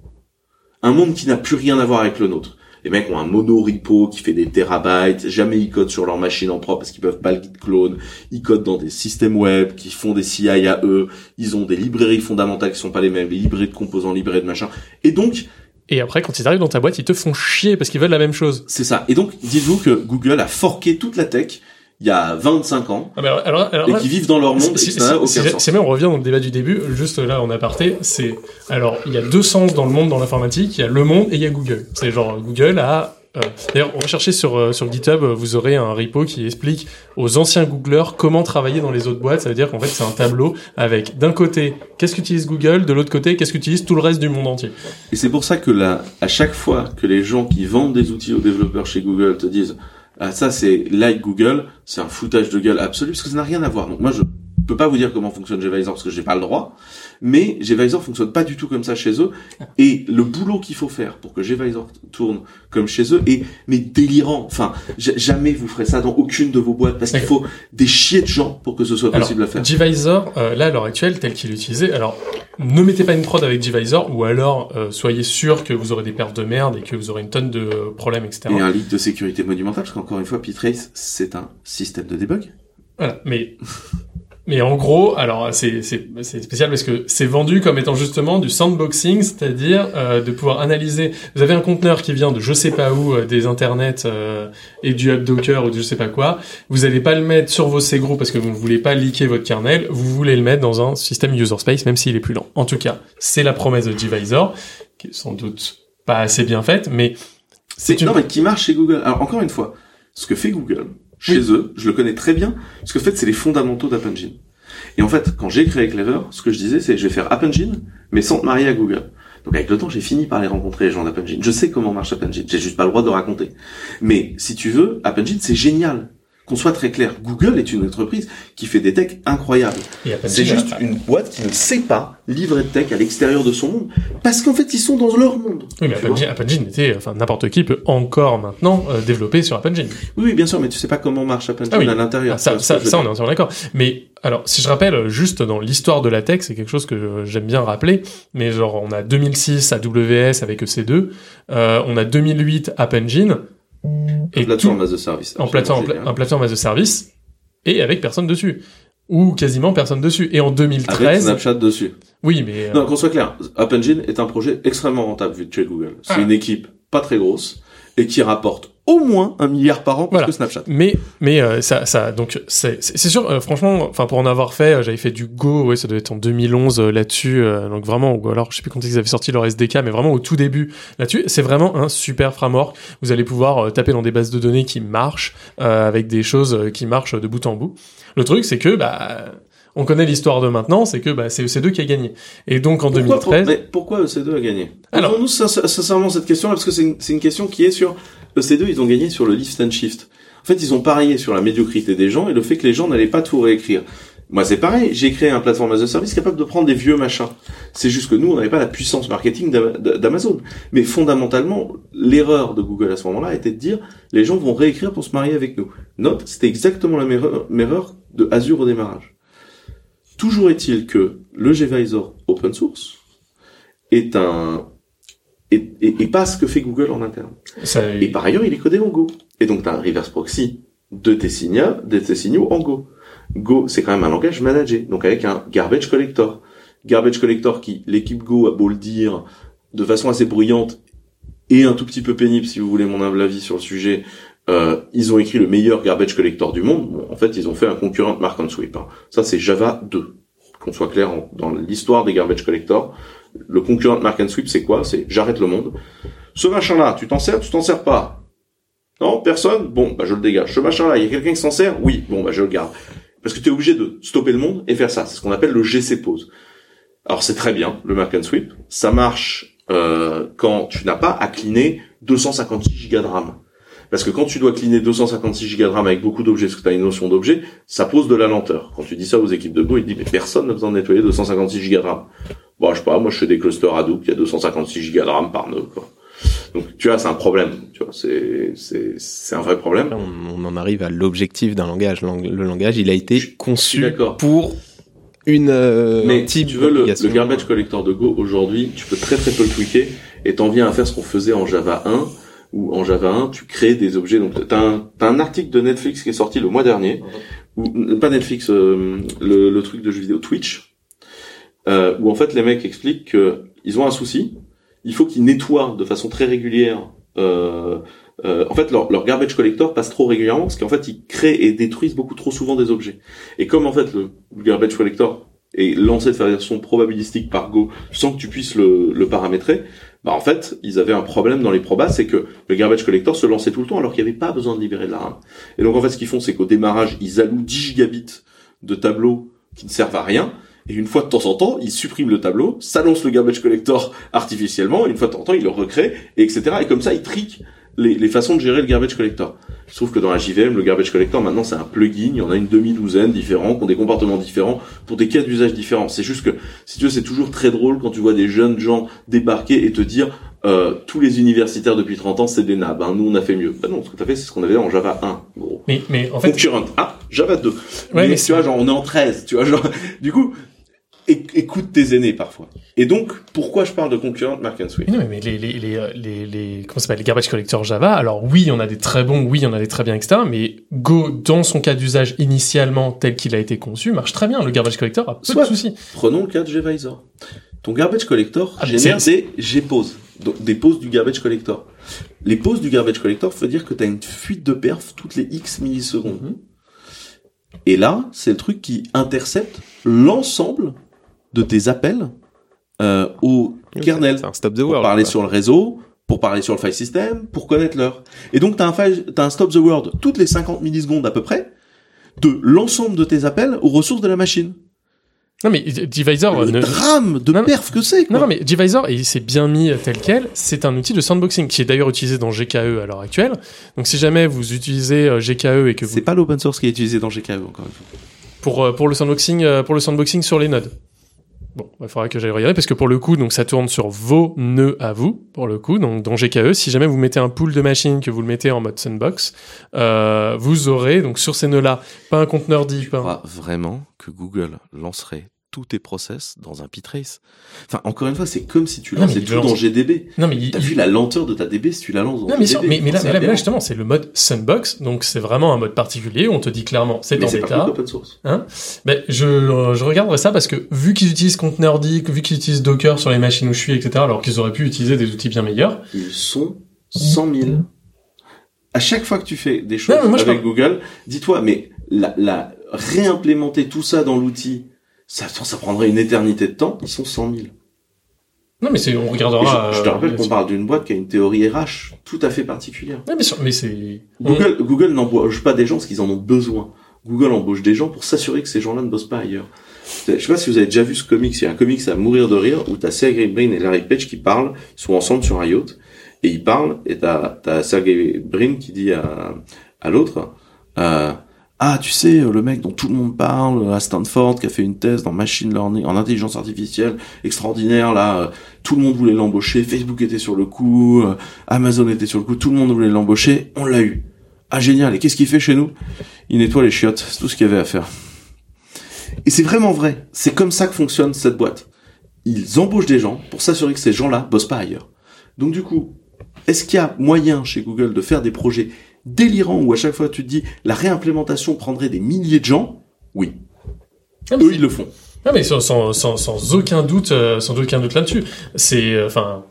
Un monde qui n'a plus rien à voir avec le nôtre. Les mecs ont un mono-repo qui fait des terabytes, jamais ils codent sur leur machine en propre parce qu'ils peuvent pas le git clone, ils codent dans des systèmes web qui font des CI à eux, ils ont des librairies fondamentales qui sont pas les mêmes, les librairies de composants, librairies de machin. Et donc, et après, quand ils arrivent dans ta boîte, ils te font chier parce qu'ils veulent la même chose. C'est ça. Et donc, dites-vous que Google a forqué toute la tech il y a 25 ans ah bah alors, alors, et qui vivent dans leur monde. C'est même, on revient dans le débat du début, juste là en aparté, c'est alors il y a deux sens dans le monde dans l'informatique, il y a le monde et il y a Google. C'est genre Google a euh, D'ailleurs, recherchez sur euh, sur GitHub, vous aurez un repo qui explique aux anciens Googlers comment travailler dans les autres boîtes. Ça veut dire qu'en fait, c'est un tableau avec d'un côté qu'est-ce qu'utilise Google, de l'autre côté qu'est-ce qu'utilise tout le reste du monde entier. Et c'est pour ça que là, à chaque fois que les gens qui vendent des outils aux développeurs chez Google te disent ah, ça c'est like Google, c'est un foutage de gueule absolu parce que ça n'a rien à voir. Donc moi je peux pas vous dire comment fonctionne Gvisor parce que j'ai pas le droit, mais Gvisor fonctionne pas du tout comme ça chez eux et le boulot qu'il faut faire pour que Gvisor tourne comme chez eux est mais délirant. Enfin, jamais vous ferez ça dans aucune de vos boîtes parce qu'il faut des chiers de gens pour que ce soit possible à faire. Gvisor, euh, là à l'heure actuelle tel qu'il est utilisé, alors ne mettez pas une prod avec Gvisor ou alors euh, soyez sûr que vous aurez des pertes de merde et que vous aurez une tonne de problèmes etc. Et un leak de sécurité monumental parce qu'encore une fois, Ptrace c'est un système de debug. Voilà, mais mais en gros, alors c'est spécial parce que c'est vendu comme étant justement du sandboxing, c'est-à-dire euh, de pouvoir analyser. Vous avez un conteneur qui vient de je sais pas où, euh, des internets euh, et du hub Docker ou de je sais pas quoi. Vous n'allez pas le mettre sur vos segros parce que vous ne voulez pas leaker votre kernel. Vous voulez le mettre dans un système user space, même s'il est plus lent. En tout cas, c'est la promesse de Gvisor, qui est sans doute pas assez bien faite, mais c'est une... non mais qui marche chez Google. Alors encore une fois, ce que fait Google, chez eux, je le connais très bien, parce que en fait, c'est les fondamentaux d'App Engine. Et en fait, quand j'ai créé Clever, ce que je disais, c'est je vais faire App Engine, mais sans te marier à Google. Donc avec le temps, j'ai fini par les rencontrer, les gens d'App Engine. Je sais comment marche App Engine, j'ai juste pas le droit de raconter. Mais si tu veux, App Engine, c'est génial. Qu'on soit très clair, Google est une entreprise qui fait des techs incroyables. C'est juste une boîte qui ne sait pas livrer de tech à l'extérieur de son monde, parce qu'en fait ils sont dans leur monde. Oui, mais App Engine, était, enfin n'importe qui peut encore maintenant euh, développer sur App Engine. Oui, oui, bien sûr, mais tu sais pas comment marche App Engine ah à l'intérieur. ça, ça, ça, on est entièrement d'accord. Mais alors, si je rappelle, juste dans l'histoire de la tech, c'est quelque chose que j'aime bien rappeler, mais genre on a 2006 AWS avec EC2, euh, on a 2008 App Engine, et plateforme base de service. En plateforme, en plateforme base de service, et avec personne dessus. Ou quasiment personne dessus. Et en 2013... Avec Snapchat dessus. Oui, mais... Non, qu'on soit clair, App Engine est un projet extrêmement rentable vu de chez Google. C'est ah. une équipe pas très grosse, et qui rapporte au moins un milliard par an plus que Snapchat. Mais mais euh, ça ça donc c'est c'est sûr euh, franchement enfin pour en avoir fait euh, j'avais fait du Go ouais ça devait être en 2011 là-dessus donc vraiment ou alors je sais plus quand ils avaient sorti leur SDK mais vraiment au tout début là-dessus c'est vraiment un super framework vous allez pouvoir taper dans des bases de données qui marchent avec des choses qui marchent de bout en bout. Le truc c'est que bah on connaît l'histoire de maintenant, c'est que bah, c'est EC2 qui a gagné. Et donc en 2013... mais pourquoi EC2 a gagné? Alors, nous sincèrement cette question-là, parce que c'est une, une, question qui est sur EC2, ils ont gagné sur le lift and shift. En fait, ils ont parié sur la médiocrité des gens et le fait que les gens n'allaient pas tout réécrire. Moi, c'est pareil. J'ai créé un plateforme as a service capable de prendre des vieux machins. C'est juste que nous, on n'avait pas la puissance marketing d'Ama- d'Amazon. Mais fondamentalement, l'erreur de Google à ce moment-là était de dire les gens vont réécrire pour se marier avec nous. Note, c'était exactement la même erreur de Azure au démarrage. Toujours est-il que le gvisor open source est un est pas ce que fait Google en interne. Ça- Et par ailleurs, il est codé en Go. Et donc, tu as un reverse proxy de tes de tes signaux en Go. Go, c'est quand même un langage managé, donc avec un garbage collector. Garbage collector qui, l'équipe Go a beau le dire de façon assez bruyante et un tout petit peu pénible, si vous voulez mon humble avis sur le sujet, euh, ils ont écrit le meilleur garbage collector du monde. Bon, en fait, ils ont fait un concurrent de Mark and Sweep. hein. Ça, c'est Java 2. Qu'on soit clair dans l'histoire des garbage collectors. Le concurrent de Mark and Sweep, c'est quoi? C'est j'arrête le monde. Ce machin-là, tu t'en sers, tu t'en sers pas. Non, personne? Bon, bah je le dégage. Ce machin-là, il y a quelqu'un qui s'en sert? Oui, bon, bah je le garde. Parce que tu es obligé de stopper le monde et faire ça. C'est ce qu'on appelle le GC pause. Alors c'est très bien, le mark and sweep. Ça marche euh, quand tu n'as pas à cleaner 256 gigas de RAM. Parce que quand tu dois cleaner 256 gigas de RAM avec beaucoup d'objets, parce que tu as une notion d'objet, ça pose de la lenteur. Quand tu dis ça aux équipes de Go, ils te disent mais personne n'a besoin de nettoyer 256 gigas de RAM. Bon, je sais pas, moi je fais des clusters Hadoop, il y a 256 gigas de RAM par nœud, quoi. Donc tu vois, c'est un problème. Tu vois, c'est c'est c'est un vrai problème. On, on en arrive à l'objectif d'un langage. Lang- Le langage, il a été conçu pour une euh, Mais un type tu veux, le, le garbage collector de Go, aujourd'hui, tu peux très très peu le tweaker et t'en viens à faire ce qu'on faisait en Java 1, où en Java 1, tu crées des objets. Donc, t'as un, un article de Netflix qui est sorti le mois dernier, ou pas Netflix, euh, le, le truc de jeux vidéo Twitch, euh, où en fait les mecs expliquent que ils ont un souci, il faut qu'ils nettoient de façon très régulière. Euh, euh, en fait, leur, leur garbage collector passe trop régulièrement parce qu'en fait, ils créent et détruisent beaucoup trop souvent des objets. Et comme en fait le garbage collector est lancé de façon probabilistique par Go, sans que tu puisses le, le paramétrer, bah en fait, ils avaient un problème dans les probas, c'est que le garbage collector se lançait tout le temps alors qu'il n'y avait pas besoin de libérer de la RAM. Et donc en fait, ce qu'ils font, c'est qu'au démarrage, ils allouent 10 gigabits de tableaux qui ne servent à rien. Et une fois de temps en temps, ils suppriment le tableau, ça le garbage collector artificiellement, et une fois de temps en temps, ils le recréent, et etc. Et comme ça, ils triquent les, les façons de gérer le garbage collector. Je trouve que dans la JVM, le garbage collector, maintenant, c'est un plugin. Il y en a une demi-douzaine différents, qui ont des comportements différents, pour des cas d'usage différents. C'est juste que, si tu veux, c'est toujours très drôle quand tu vois des jeunes gens débarquer et te dire, euh, tous les universitaires depuis 30 ans, c'est des nabs. Hein. Nous, on a fait mieux. Bah non, ce que t'as fait, c'est ce qu'on avait en Java 1, gros. Mais, mais en fait, Concurrent. Ah, Java 2. Ouais, mais, mais tu vois, genre, on est en 13, tu vois, genre, du coup, écoute tes aînés parfois. Et donc, pourquoi je parle de concurrent Mark and Mais non, mais les, les, les, euh, les, les, comment ça s'appelle, les garbage collectors Java, alors oui, on a des très bons, oui, on a des très bien, etc. Mais Go, dans son cas d'usage initialement tel qu'il a été conçu, marche très bien. Le garbage collector a peu de soucis. Prenons le cas de GVisor. Ton garbage collector génère des G-poses, donc des poses du garbage collector. Les poses du garbage collector veut dire que tu as une fuite de perf toutes les X millisecondes. Mhm. Et là, c'est le truc qui intercepte l'ensemble de tes appels euh, au kernel. C'est un stop the pour world. parler quoi. sur le réseau, pour parler sur le file system, pour connaître l'heure. Et donc, tu as, un file- t'as un stop the world toutes les 50 millisecondes à peu près de l'ensemble de tes appels aux ressources de la machine. Non, mais Divisor Le ne... drame de Non, perf que c'est, quoi. Non, non, mais Divisor, et il s'est bien mis tel quel, c'est un outil de sandboxing qui est d'ailleurs utilisé dans GKE à l'heure actuelle. Donc si jamais vous utilisez euh, GKE et que vous... C'est pas l'open source qui est utilisé dans GKE, encore une fois. pour, euh, pour le sandboxing, euh, pour le sandboxing sur les nodes. Bon, il faudra que j'aille regarder parce que pour le coup, donc ça tourne sur vos nœuds à vous, pour le coup, donc dans GKE. Si jamais vous mettez un pool de machines que vous le mettez en mode sandbox, euh, vous aurez donc sur ces nœuds-là pas un conteneur dit, vraiment que Google lancerait tous tes process dans un ptrace Enfin, encore une fois, c'est comme si tu mais lançais tout lance- dans GDB. Non, mais T'as il- vu la lenteur de ta DB si tu la lances dans Non, mais, GDB mais, mais là, mais là, mais justement, c'est le mode sandbox, donc c'est vraiment un mode particulier où on te dit clairement c'est Mais en bêta. que l'open source. Hein? Ben, je, euh, je regarderai ça parce que vu qu'ils utilisent Containerd, vu qu'ils utilisent Docker sur les machines où je suis, etc., alors qu'ils auraient pu utiliser des outils bien meilleurs. Ils sont 100 000. À chaque fois que tu fais des choses Non, mais moi, je avec Google, dis-toi, mais la, la réimplémenter tout ça dans l'outil, ça, ça prendrait une éternité de temps. Ils sont 100 000. Non, mais c'est, on regardera. je, je te euh, rappelle qu'on là-dessus. parle d'une boîte qui a une théorie RH tout à fait particulière. Ouais, mais, sur- mais c'est. Google, Google n'embauche pas des gens parce qu'ils en ont besoin. Google embauche des gens pour s'assurer que ces gens-là ne bossent pas ailleurs. Je sais pas si vous avez déjà vu ce comics. Il y a un comics à mourir de rire où t'as Sergey Brin et Larry Page qui parlent. Ils sont ensemble sur IoT et ils parlent et t'as t'as Sergey Brin qui dit à à l'autre. Euh, ah, tu sais, le mec dont tout le monde parle à Stanford, qui a fait une thèse dans machine learning, en intelligence artificielle, extraordinaire, là, euh, tout le monde voulait l'embaucher, Facebook était sur le coup, euh, Amazon était sur le coup, tout le monde voulait l'embaucher, on l'a eu. Ah, génial, et qu'est-ce qu'il fait chez nous? Il nettoie les chiottes, c'est tout ce qu'il y avait à faire. Et c'est vraiment vrai, c'est comme ça que fonctionne cette boîte. Ils embauchent des gens pour s'assurer que ces gens-là bossent pas ailleurs. Donc du coup, est-ce qu'il y a moyen chez Google de faire des projets délirants où à chaque fois tu te dis la réimplémentation prendrait des milliers de gens Oui. Eux, ils le font. Non mais sans, sans, sans, sans aucun doute, euh, sans aucun doute là-dessus. C'est, euh, enfin,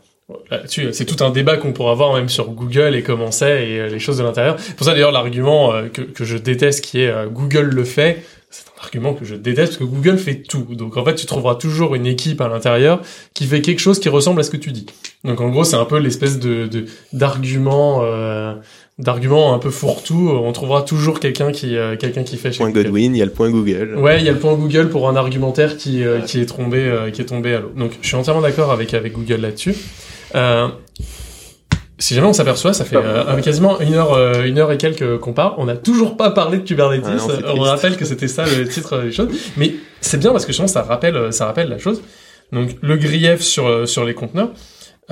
c'est tout un débat qu'on pourra avoir même sur Google et comment c'est et euh, les choses de l'intérieur. Pour ça d'ailleurs l'argument que, que je déteste qui est Google le fait, c'est un argument que je déteste parce que Google fait tout. Donc en fait, tu trouveras toujours une équipe à l'intérieur qui fait quelque chose qui ressemble à ce que tu dis. Donc en gros, c'est un peu l'espèce de d'argument d'argument un peu fourre-tout. On trouvera toujours quelqu'un qui euh, quelqu'un qui fait. Chez point Godwin, il y a le point Google. Ouais, il y a le point Google pour un argumentaire qui euh, qui est tombé euh, qui est tombé à l'eau. Donc je suis entièrement d'accord avec avec Google là-dessus. Euh, si jamais on s'aperçoit, ça fait euh, quasiment une heure, euh, une heure et quelques qu'on parle. On n'a toujours pas parlé de Kubernetes. Ah non, on rappelle que c'était ça le titre des choses. Mais c'est bien parce que justement, ça rappelle, ça rappelle la chose. Donc le grief sur sur les conteneurs.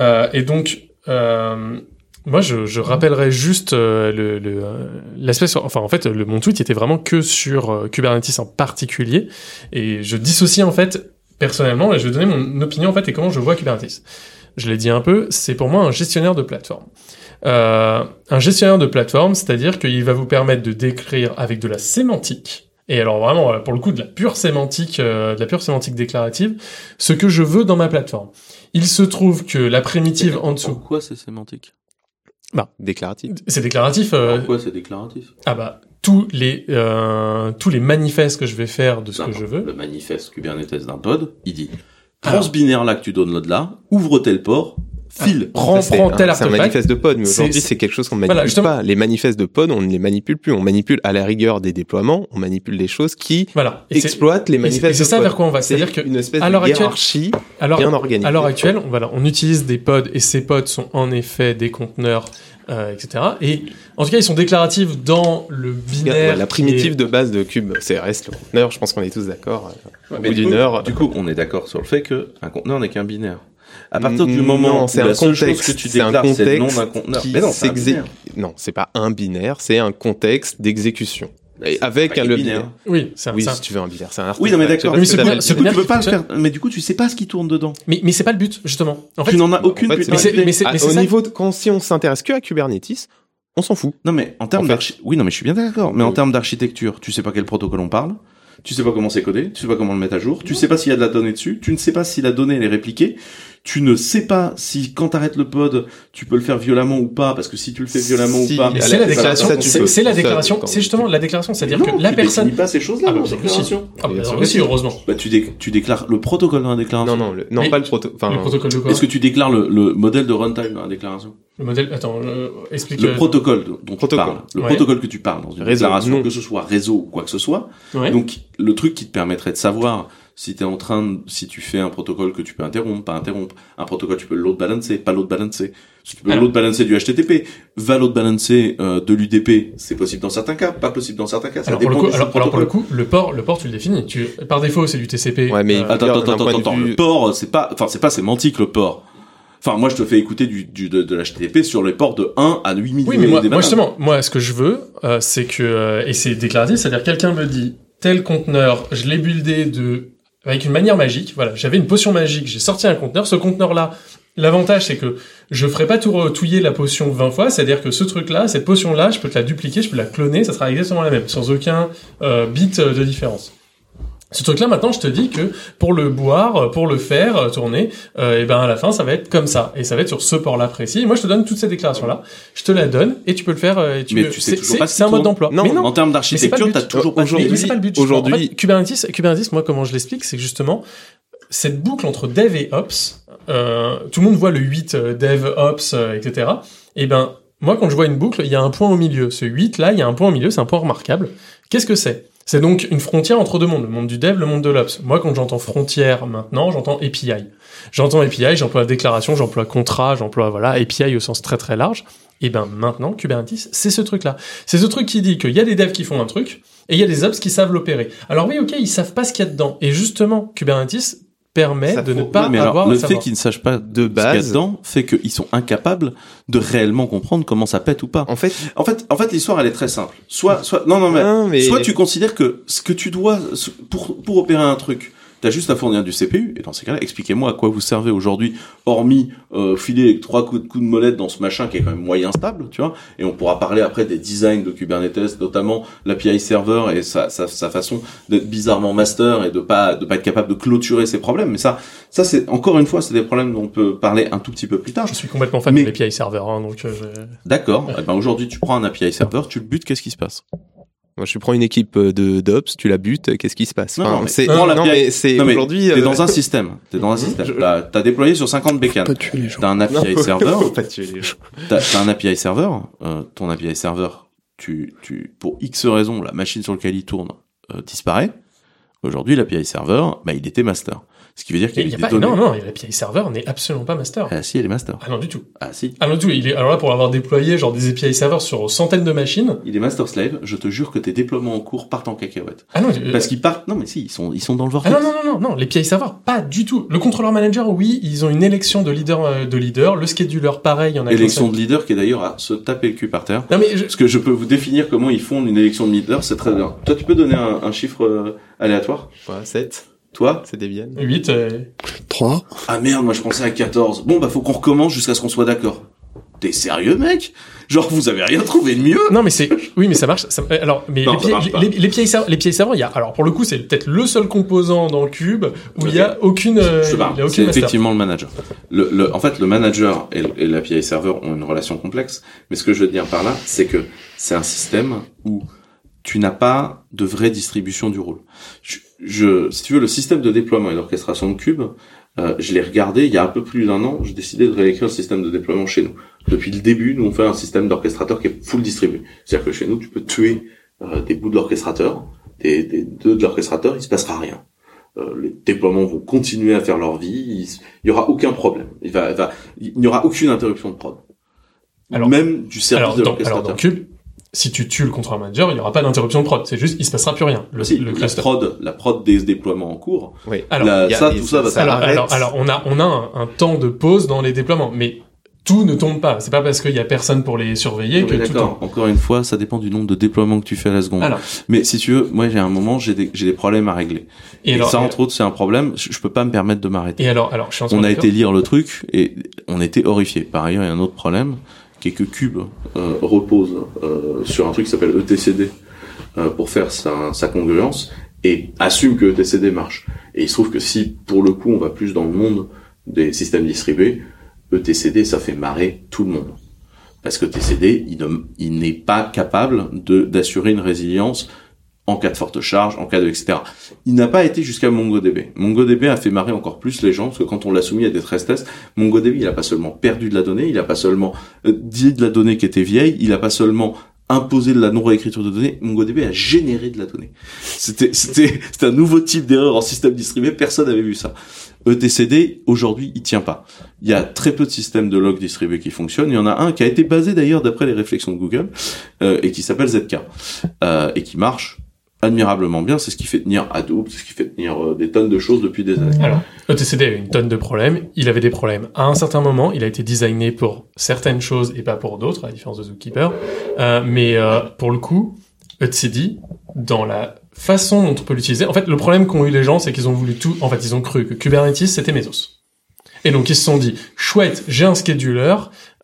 Euh, et donc euh, moi, je, je rappellerai juste euh, le le, euh, l'aspect. Enfin, en fait, le, mon tweet était vraiment que sur euh, Kubernetes en particulier, et je dissocie en fait personnellement, et je vais donner mon opinion en fait et comment je vois Kubernetes. Je l'ai dit un peu, c'est pour moi un gestionnaire de plateforme. Euh, un gestionnaire de plateforme, c'est-à-dire qu'il va vous permettre de décrire avec de la sémantique, et alors vraiment euh, pour le coup de la pure sémantique, de la pure sémantique déclarative, ce que je veux dans ma plateforme. Il se trouve que la primitive en dessous, Pourquoi c'est sémantique? Bah, Déclaratif. c'est déclaratif. euh, Pourquoi c'est déclaratif? Ah bah tous les euh, tous les manifestes que je vais faire de ce Non, que non, je veux. Le manifeste Kubernetes d'un pod, il dit transbinaire là que tu downloads là, ouvre tel port, file. Prends, Ça, c'est prends un- tel C'est un artefact. manifeste de pod, mais aujourd'hui c'est- quelque chose qu'on ne Voilà, manipule justement. pas. Les manifestes de pod, on ne les manipule plus. On manipule à la rigueur des déploiements, on manipule des choses qui Voilà. Et c'est- exploitent les manifestes et c'est de ça pod. vers quoi on va. C'est C'est-à-dire que une espèce à de actuelle- hiérarchie alors, bien organisée. à l'heure actuelle, on, voilà, on utilise des pods et ces pods sont en effet des conteneurs, euh, etc. Et en tout cas, ils sont déclaratifs dans le binaire. Ouais, la primitive est- de base de Cube, reste le conteneur. Je pense qu'on est tous d'accord. euh, bout du d'une coup- heure, Du coup, on est d'accord sur le fait que un conteneur n'est qu'un binaire. À partir du Mm, moment non, où c'est la un seule chose contexte, que tu c'est un déclares, c'est le nom contexte d'un conteneur. qui Mais non, c'est. Non, pas un binaire, c'est un contexte d'exécution. Avec un le binaire. Oui, c'est un- Oui, si tu veux un binaire, c'est un Oui, non, mais d'accord. Mais Du coup, tu peux pas le qui faire. Mais du coup, tu sais pas ce qui tourne dedans. Mais, mais c'est pas le but, justement. En fait, tu n'en as aucune En fait, putain c'est- d'idée. mais c'est- mais c'est au ça- niveau de, quand si on s'intéresse que à Kubernetes, on s'en fout. Non, mais en termes En fait- d'archi... Oui, non, mais je suis bien d'accord. Mais en termes d'architecture, tu sais pas quel protocole on parle. Tu sais pas comment c'est codé. Tu sais pas comment le mettre à jour. Tu sais pas s'il y a de la donnée dessus. Tu ne sais pas si la donnée elle est répliquée. Tu ne sais pas si quand t'arrêtes le pod, tu peux le faire violemment ou pas. Parce que si tu le fais violemment Si, ou pas. C'est la ça- déclaration. tu C'est la déclaration. C'est justement la déclaration, c'est-à-dire Non, que la tu personne. définis pas ces choses-là Ah bah, la déclaration. Ah bah, Bien sûr oui, que si, si. heureusement. Bah, tu, dé- tu déclares le protocole dans la déclaration. Non, non, le- non Mais- pas le proto. Enfin, Le protocole de quoi? Est-ce que tu déclares le, le modèle de runtime dans la déclaration? Le modèle. Attends, euh, explique. Le protocole dont tu parles. Le Ouais. protocole que tu parles dans une Réseau, déclaration, non. que ce soit réseau ou quoi que ce soit. ouais. Donc, le truc qui te permettrait de savoir si t'es en train de, si tu fais un protocole que tu peux interrompre, pas interrompre, un protocole tu peux load balancer, pas load balancer. Si tu peux load balancer du HTTP, va load balancer euh, de l'UDP, c'est possible dans certains cas, pas possible dans certains cas, ça Alors pour, le coup, alors, alors pour le coup, le port, le port, tu le définis. Tu, par défaut, c'est du TCP. Ouais, mais- euh, Attends, attends, attends, attends, vue- le port, c'est pas, enfin, c'est pas sémantique, le port. Enfin, moi, je te fais écouter du, du, de, de l'HTTP sur les ports de 1 à 8000 Oui, mais moi, justement, moi, ce que je veux, euh, c'est que, euh, et c'est déclaratif, c'est-à-dire quelqu'un me dit tel conteneur, je l'ai buildé de avec une manière magique. Voilà, j'avais une potion magique, j'ai sorti un conteneur. Ce conteneur-là, l'avantage, c'est que je ferai pas tout touiller la potion 20 fois, c'est-à-dire que ce truc-là, cette potion-là, je peux te la dupliquer, je peux la cloner, ça sera exactement la même, sans aucun euh, bit de différence. Ce truc-là, maintenant, je te dis que pour le boire, pour le faire euh, tourner, euh, et ben à la fin, ça va être comme ça, et ça va être sur ce port-là précis. Et moi, je te donne toute cette déclaration-là, je te la donne, et tu peux le faire. euh, Et tu Mais peux- tu sais c'est- toujours pas ce C'est un mode d'emploi. Non, mais non, en termes d'architecture, t'as toujours pas Mais- de mais c'est pas le but. aujourd'hui- En fait, Kubernetes, Kubernetes, moi, comment je l'explique, c'est que justement, cette boucle entre dev et ops, euh, tout le monde voit le 8 euh, dev ops, euh, etc. Et ben, moi, quand je vois une boucle, il y a un point au milieu. Ce 8 là, il y a un point au milieu, c'est un point remarquable. Qu'est-ce que c'est? C'est donc une frontière entre deux mondes, le monde du dev, le monde de l'ops. Moi, quand j'entends frontière maintenant, j'entends API. J'entends API, j'emploie déclaration, j'emploie contrat, j'emploie voilà API au sens très très large. Et ben maintenant, Kubernetes, c'est ce truc-là. C'est ce truc qui dit qu'il y a des devs qui font un truc et il y a des ops qui savent l'opérer. Alors oui, ok, ils savent pas ce qu'il y a dedans. Et justement, Kubernetes permet Ça de ne pas mais alors, avoir le fait qu'ils ne sachent pas De ce qu'il y a base. dedans fait qu'ils sont incapables de réellement comprendre comment ça pète ou pas. En fait, En fait, en fait, l'histoire elle est très simple. Soit, soit, non, non, mais, Non, mais- soit tu considères que ce que tu dois pour pour opérer un truc, t'as juste à fournir du CPU. Et dans ces cas-là, expliquez-moi à quoi vous servez aujourd'hui, hormis euh, filer avec trois coups de coups de molette dans ce machin qui est quand même moyen stable, tu vois. Et on pourra parler après des designs de Kubernetes, notamment l'API server et sa, sa, sa façon d'être bizarrement master et de pas de pas être capable de clôturer ses problèmes. Mais ça, ça c'est encore une fois, c'est des problèmes dont on peut parler un tout petit peu plus tard. Je suis complètement fan Mais- de l'API server, hein, donc euh, D'accord. Eh ben aujourd'hui, tu prends un API server, tu le butes, qu'est-ce qui se passe? Moi, je prends une équipe euh, de d'ops, tu la butes, qu'est-ce qui se passe Non, Enfin, non, mais c'est non, mais c'est aujourd'hui. T'es euh, dans un système. T'es dans un système. T'as t'as déployé sur 50 bécanes. Pas tuer les gens. T'as un API non, server. faut pas tuer les gens. T'as t'as un API server. euh, ton API server, tu, tu, pour X raisons, la machine sur laquelle il tourne euh, disparaît. Aujourd'hui, l'API server, bah, il était master. Ce qui veut dire qu'il Il y y a des pas, données. non, non, l'API server n'est absolument pas master. Ah si, elle est master. Ah non, du tout. Ah si. Ah non, du tout. Il est, alors là, pour avoir déployé genre des API servers sur centaines de machines. Il est master slave. Je te jure que tes déploiements en cours partent en cacahuète. Ah non, euh, Parce qu'ils partent. Non mais si, ils sont, ils sont dans le ah vortex. non, non, non, non, non, les API servers, pas du tout. Le contrôleur manager, oui, ils ont une élection de leader, euh, de leader. Le scheduler, pareil, il y en a Élection de leader qui est d'ailleurs à se taper le cul par terre. Non, mais je- Parce que je peux vous définir comment ils font une élection de leader, c'est très bien. Toi, tu peux donner un, un chiffre euh, aléatoire? Ouais, 7, Toi c'est Debian. 8, euh, 3. Ah merde, moi je pensais à 14. Bon, bah faut qu'on recommence jusqu'à ce qu'on soit d'accord. T'es sérieux, mec? Genre, vous avez rien trouvé de mieux? Non, mais c'est, oui, mais ça marche. ça- euh, alors, mais Non, les, ça marche pi- pas. les, les PI serveurs, les il y a, alors pour le coup, c'est peut-être le seul composant dans le cube où il y a aucune, euh, Je te il y a parle. aucune C'est effectivement le manager. Le, le- en fait, le manager et, et l'API server ont une relation complexe. Mais ce que je veux dire par là, c'est que c'est un système où tu n'as pas de vraie distribution du rôle. Je, je- si tu veux, le système de déploiement et d'orchestration de cube, euh, je l'ai regardé il y a un peu plus d'un an. J'ai décidé de réécrire le système de déploiement chez nous. Depuis le début, nous on fait un système d'orchestrateur qui est full distribué. C'est-à-dire que chez nous, tu peux tuer euh, des bouts de l'orchestrateur, des, des deux de l'orchestrateur, il se passera rien. Euh, les déploiements vont continuer à faire leur vie, il, s- il y aura aucun problème. Il va, il va- il n'y aura aucune interruption de prod. Alors- même du service Alors, de l'orchestrateur. Cube, si tu tues le contrôleur manager, il n'y aura pas d'interruption de prod. C'est juste, il se passera plus rien. Le, Si, le la prod, la prod des déploiements en cours, Oui. Alors, la- ça, tout ça, va ça alors, alors, alors, on a, on a un, un temps de pause dans les déploiements, mais tout ne tombe pas. C'est pas parce qu'il y a personne pour les surveiller Non, que tout tombe. Encore une fois, ça dépend du nombre de déploiements que tu fais à la seconde. Alors, Mais si tu veux, moi j'ai un moment, j'ai des, j'ai des problèmes à régler. et Et, alors, ça, entre autres, c'est un problème. Je, je peux pas me permettre de m'arrêter. et alors, alors, je suis On entièrement a été lire le truc et on était horrifiés. Par ailleurs, il y a un autre problème qui est que Cube euh, repose euh, sur un truc qui s'appelle ETCD euh, pour faire sa, sa congruence et assume que ETCD marche. Et il se trouve que si, pour le coup, on va plus dans le monde des systèmes distribués, ETCD, ça fait marrer tout le monde. Parce que TCD, il il n'est pas capable d'assurer une résilience en cas de forte charge, en cas de etc. Il n'a pas été jusqu'à MongoDB. MongoDB a fait marrer encore plus les gens parce que quand on l'a soumis à des stress tests, MongoDB il a pas seulement perdu de la donnée, il a pas seulement euh, dit de la donnée qui était vieille, il a pas seulement imposé de la non-réécriture de données, MongoDB a généré de la donnée. C'était c'était un nouveau type d'erreur en système distribué, personne n'avait vu ça. ETCD aujourd'hui il tient pas. Il y a très peu de systèmes de log distribués qui fonctionnent. Il y en a un qui a été basé d'ailleurs d'après les réflexions de Google euh, et qui s'appelle ZK euh, et qui marche admirablement bien. C'est ce qui fait tenir Hadoop, c'est ce qui fait tenir euh, des tonnes de choses depuis des années. Alors, ETCD avait une tonne de problèmes. Il avait des problèmes. À un certain moment, il a été designé pour certaines choses et pas pour d'autres, à la différence de Zookeeper. Euh, mais euh, pour le coup, etcd, dans la façon dont on peut l'utiliser, en fait, le problème qu'ont eu les gens, c'est qu'ils ont voulu tout. En fait, ils ont cru que Kubernetes c'était Mesos. Et donc ils se sont dit, chouette, j'ai un scheduler,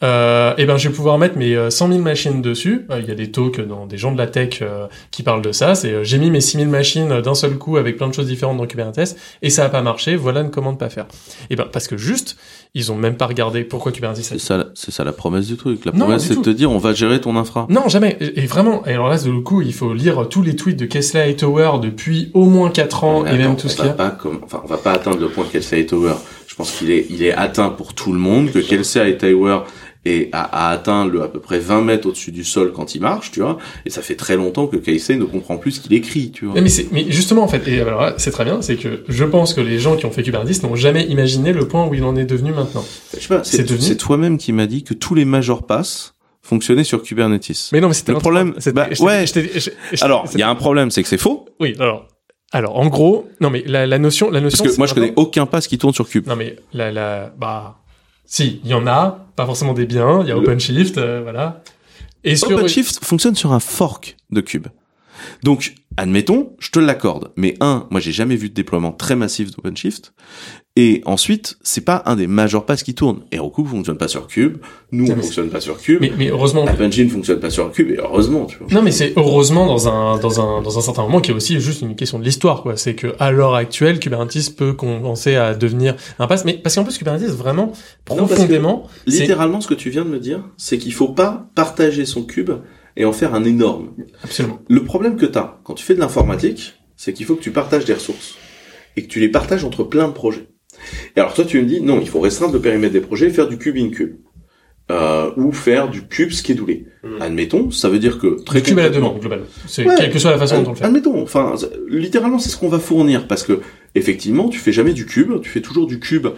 euh, et ben je vais pouvoir mettre mes euh, 100 000 machines dessus. Euh, Il y a des talks dans des gens de la tech euh, qui parlent de ça. C'est euh, j'ai mis mes 6 000 machines euh, d'un seul coup avec plein de choses différentes dans Kubernetes et ça a pas marché. Voilà une commande pas faire. Et ben parce que juste ils ont même pas regardé pourquoi Kubernetes. C'est ça, c'est ça la promesse du truc. La promesse c'est de te dire on va gérer ton infra. Non, jamais. Et et vraiment, et alors là, de le coup, il faut lire tous les tweets de Kessler et Tower depuis au moins 4 ans et même tout ce on qu'il y va a. pas comme, enfin, on va pas atteindre le point Kelsey Tower. Je pense qu'il est, il est atteint pour tout le monde, que Kelsey Tower et a, a atteint le à peu près 20 mètres au-dessus du sol quand il marche, tu vois. Et ça fait très longtemps que Casey ne comprend plus ce qu'il écrit, tu vois. Mais, mais, justement, en fait, et alors là, c'est très bien, c'est que je pense que les gens qui ont fait Kubernetes n'ont jamais imaginé le point où il en est devenu maintenant. Je sais pas, c'est devenu- c'est toi-même qui m'as dit que tous les major pass fonctionnaient sur Kubernetes. Mais non, mais c'était le un- problème, bah, ouais. je t'ai- je- je- Alors, il y a un problème, c'est que c'est faux. Oui, alors. Alors, en gros, non, mais la, la notion, la notion. Parce que moi, je connais aucun pass qui tourne sur Kube. Non, mais la, la, bah, si, il y en a, pas forcément des biens, il y a OpenShift, euh, voilà. Et sur, OpenShift fonctionne sur un fork de Cube. Donc, admettons, je te l'accorde. Mais un, moi, j'ai jamais vu de déploiement très massif d'OpenShift. Et ensuite, c'est pas un des major pass qui tourne. Heroku fonctionne pas sur Cube. Nous, Non, on mais fonctionne pas sur Cube. Mais, mais heureusement. App Engine fonctionne pas sur Cube. Et heureusement, tu vois. Non, mais c'est heureusement dans un, dans un, dans un certain moment qui est aussi juste une question de l'histoire, quoi. C'est que, à l'heure actuelle, Kubernetes peut commencer à devenir un pass, mais parce qu'en plus, Kubernetes, vraiment, Non, profondément, c'est- Littéralement, ce que tu viens de me dire, c'est qu'il faut pas partager son cube et en faire un énorme. Absolument. Le problème que tu as quand tu fais de l'informatique, c'est qu'il faut que tu partages des ressources et que tu les partages entre plein de projets. Et alors toi, tu me dis non, il faut restreindre le périmètre des projets et faire du cube in cube. Euh, ou faire du cube schedulé. Admettons, ça veut dire que très Le cube à la demande, globalement. C'est Ouais, quelle que soit la façon ad- dont on le fait. Admettons, enfin, c'est- littéralement, c'est ce qu'on va fournir parce que effectivement, tu fais jamais du cube, tu fais toujours du cube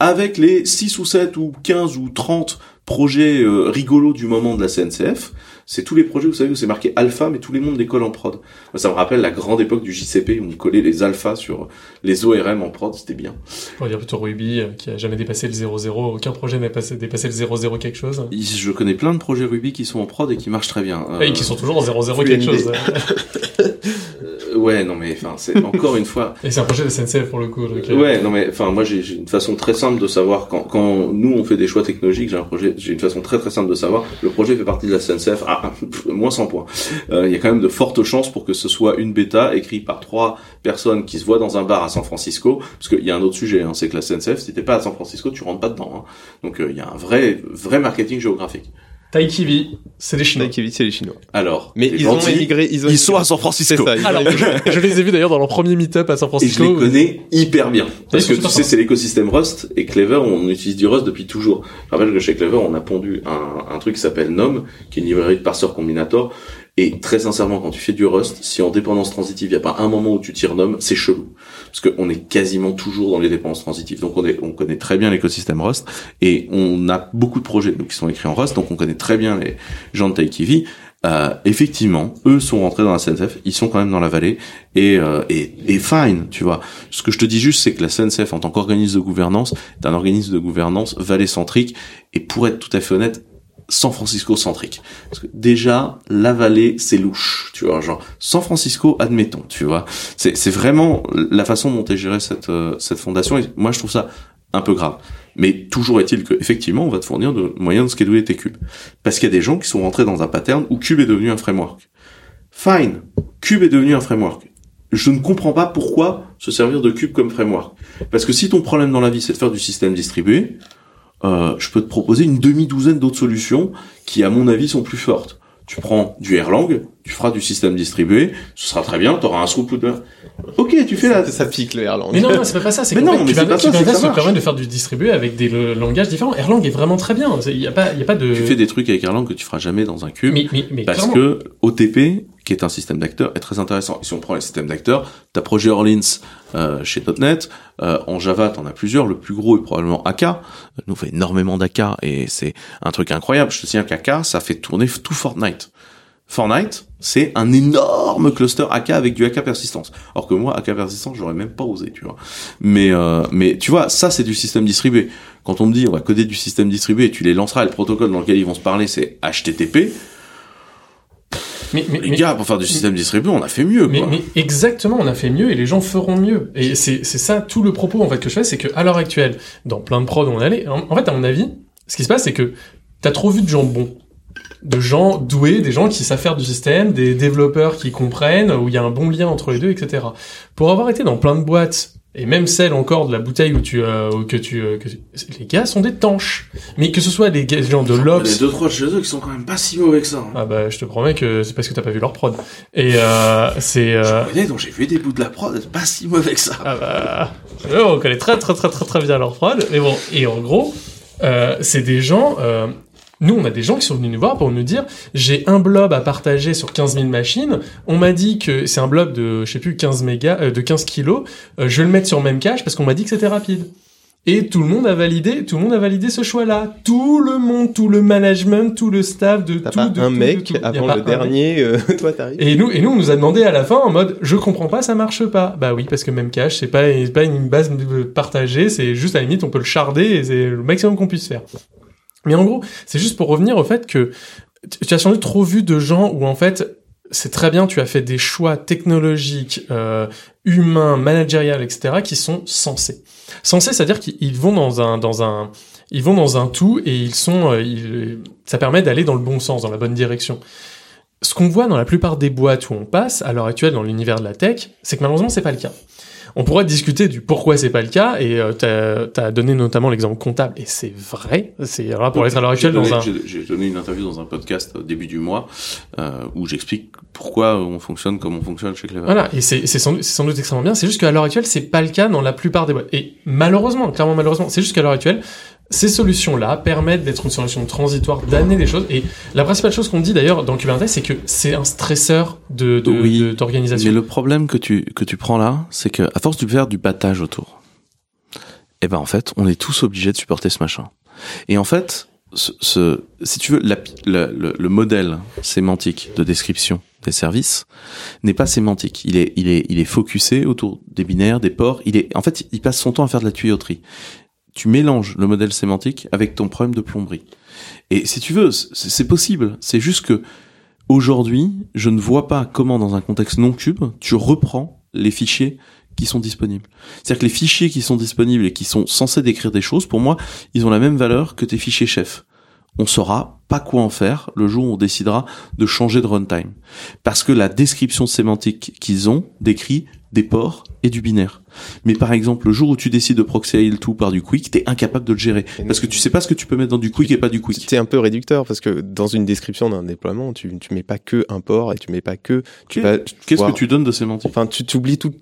avec les 6 ou 7 ou 15 ou 30 projets euh, rigolos du moment de la CNCF. C'est tous les projets, vous savez, où c'est marqué alpha, mais tout le monde les colle en prod. Ça me rappelle la grande époque du JCP où on collait les alphas sur les ORM en prod, c'était bien. Pour dire plutôt Ruby, euh, qui a jamais dépassé le 0.0, aucun projet n'a passé- dépassé le 0.0 quelque chose. Je connais plein de projets Ruby qui sont en prod et qui marchent très bien. Et qui sont toujours en 0.0 quelque chose. Ouais, non mais enfin, c'est encore une fois. Et c'est un projet de SNCF pour le coup. donc, euh, Ouais, non mais enfin moi j'ai une façon très simple de savoir quand quand nous on fait des choix technologiques, j'ai un projet, j'ai une façon très très simple de savoir le projet fait partie de la SNCF moins 100 points. Euh, Il y a quand même de fortes chances pour que ce soit une bêta écrite par trois personnes qui se voient dans un bar à San Francisco, parce qu'il y a un autre sujet, hein, c'est que la SNCF si t'es pas à San Francisco, tu rentres pas dedans. hein. Donc euh, il y a un vrai vrai marketing géographique. Taikivi, c'est des Chinois. Taikivi, c'est les Chinois. Alors, Mais ils ont émigré, ils ont ils émigré. sont à San Francisco. Ça, Alors, je, je les ai vus d'ailleurs dans leur premier meet-up à San Et je Francisco. les connais hyper bien. Parce que tu sais, c'est l'écosystème Rust et Clever, on utilise du Rust depuis toujours. Je rappelle que chez Clever, on a pondu un, un truc qui s'appelle NOM, qui est une librairie de parseur combinator. Et très sincèrement, quand tu fais du Rust, si en dépendance transitive, il n'y a pas un moment où tu tires NOM, c'est chelou. Parce qu'on est quasiment toujours dans les dépendances transitives. Donc on, est, on connaît très bien l'écosystème Rust. Et on a beaucoup de projets nous, qui sont écrits en Rust. Donc on connaît très bien les gens de Taikivi. Euh, effectivement, eux sont rentrés dans la CNCF, ils sont quand même dans la vallée et, euh, et, et fine, tu vois. Ce que je te dis juste, c'est que la CNCF en tant qu'organisme de gouvernance est un organisme de gouvernance vallée-centrique et pour être tout à fait honnête, San Francisco centrique. Parce que déjà, la vallée, c'est louche, tu vois. Genre, San Francisco, admettons, tu vois. C'est, c'est vraiment la façon dont est gérée cette, euh, cette fondation. Et moi, je trouve ça un peu grave. Mais toujours est-il que, effectivement, on va te fournir de moyens de scheduler tes cubes. Parce qu'il y a des gens qui sont rentrés dans un pattern où Cube est devenu un framework. Fine. Cube est devenu un framework. Je ne comprends pas pourquoi se servir de Cube comme framework. Parce que si ton problème dans la vie, c'est de faire du système distribué, euh, je peux te proposer une demi-douzaine d'autres solutions qui, à mon avis, sont plus fortes. Tu prends du Erlang, tu feras du système distribué, ce sera très bien, tu auras un throughput de... Ok, tu fais la... Ça pique le Erlang. Mais non, non, c'est pas ça. C'est Mais non, mais c'est Kubernetes, pas ça, Kubernetes ça te permet de faire du distribué avec des langages différents. Erlang est vraiment très bien. Il y a pas, il y a pas de. Tu fais des trucs avec Erlang que tu feras jamais dans un cube. Mais- mais- mais parce clairement. que OTP, qui est un système d'acteurs, est très intéressant. Et si on prend les systèmes d'acteurs, t'as Projet Orleans euh, chez .NET. Euh, en Java, t'en as plusieurs. Le plus gros est probablement AK. Nous on fait énormément d'AK et c'est un truc incroyable. Je te signale qu'AK, ça fait tourner tout Fortnite. Fortnite, c'est un énorme cluster AK avec du AK persistance. Alors que moi, AK persistance, j'aurais même pas osé, tu vois. Mais, euh, mais tu vois, ça c'est du système distribué. Quand on me dit on va coder du système distribué et tu les lanceras, et le protocole dans lequel ils vont se parler, c'est HTTP. Mais, mais, les mais- gars, pour faire du système distribué, on a fait mieux. Mais, quoi. mais exactement, on a fait mieux et les gens feront mieux. Et c'est ça tout le propos en fait que je fais, c'est que à l'heure actuelle, dans plein de prods où on allé, en, en fait à mon avis, ce qui se passe c'est que t'as trop vu de gens bons, de gens doués, des gens qui savent faire du système, des développeurs qui comprennent, où il y a un bon lien entre les deux, etc. Pour avoir été dans plein de boîtes et même celle encore de la bouteille où tu euh, où que tu euh, que les gars sont des tanches. Mais que ce soit des gars- gens de Il y en a l'Ops, deux, trois de chez eux qui sont quand même pas si mauvais que ça. hein. ah bah je te promets que c'est parce que t'as pas vu leur prod. Et euh, c'est euh, Je connais, donc j'ai vu des bouts de la prod, pas si mauvais que ça. Ah bah, ouais, on connaît très très très très très bien leur prod. Mais bon, et en gros, euh, c'est des gens, euh, Nous, on a des gens qui sont venus nous voir pour nous dire, j'ai un blob à partager sur 15 000 machines. On m'a dit que c'est un blob de, je sais plus, 15 mégas, euh, de 15 kilos. Euh, je vais le mettre sur Memcache parce qu'on m'a dit que c'était rapide. Et tout le monde a validé, tout le monde a validé ce choix-là. Tout le monde, tout le management, tout le staff de tout. pas de un tout, mec de tout. Avant le dernier, euh, toi t'arrives. et nous, et nous, on nous a demandé à la fin en mode, je comprends pas, ça marche pas. Bah oui, parce que même cache, c'est pas, c'est pas une base partagée, c'est juste à la limite, on peut le charder et c'est le maximum qu'on puisse faire. Mais en gros, c'est juste pour revenir au fait que tu- as sans doute trop vu de gens où en fait, c'est très bien, tu as fait des choix technologiques, euh, humains, managériels, etc., qui sont sensés. Sensés, c'est-à-dire qu'ils vont dans un, dans un, ils vont dans un tout et ils sont, euh, ça permet d'aller dans le bon sens, dans la bonne direction. Ce qu'on voit dans la plupart des boîtes où on passe, à l'heure actuelle dans l'univers de la tech, c'est que malheureusement c'est pas le cas. On pourrait discuter du pourquoi c'est pas le cas et euh, t'as as donné notamment l'exemple comptable et c'est vrai. C'est là, pour être à l'heure actuelle dans un j'ai- donné une interview dans un podcast au début du mois euh, où j'explique pourquoi on fonctionne comme on fonctionne chez Clever. Voilà, et c'est sans, sans doute extrêmement bien. C'est juste qu'à l'heure actuelle, c'est pas le cas dans la plupart des boîtes. Et malheureusement, clairement malheureusement, c'est juste qu'à l'heure actuelle, ces solutions-là permettent d'être une solution transitoire, d'amener des choses. Et la principale chose qu'on dit d'ailleurs dans Kubernetes, c'est que c'est un stresseur de de- Oui, d'organisation. Mais le problème que tu que tu prends là, c'est que à force de faire du battage autour, eh ben en fait, on est tous obligés de supporter ce machin. Et en fait, ce, ce- si tu veux, la- la- le, le modèle sémantique de description des services n'est pas sémantique. Il est il est il est focusé autour des binaires, des ports. Il est en fait, il passe son temps à faire de la tuyauterie. Tu mélanges le modèle sémantique avec ton problème de plomberie. Et si tu veux, c'est possible. C'est juste que Aujourd'hui, je ne vois pas comment, dans un contexte non cube, tu reprends les fichiers qui sont disponibles. C'est-à-dire que les fichiers qui sont disponibles et qui sont censés décrire des choses, pour moi, ils ont la même valeur que tes fichiers chefs. On saura pas quoi en faire le jour où on décidera de changer de runtime. Parce que la description sémantique qu'ils ont décrit des ports et du binaire. Mais par exemple, le jour où tu décides de proxyer le tout par du quick, t'es incapable de le gérer. Parce que tu sais pas ce que tu peux mettre dans du quick et pas du quick. C'est un peu réducteur parce que dans une description d'un déploiement, tu, tu mets pas que un port et tu mets pas que. Tu vas. Qu'est-ce que tu donnes de sémantique? Enfin, tu t'oublies tout.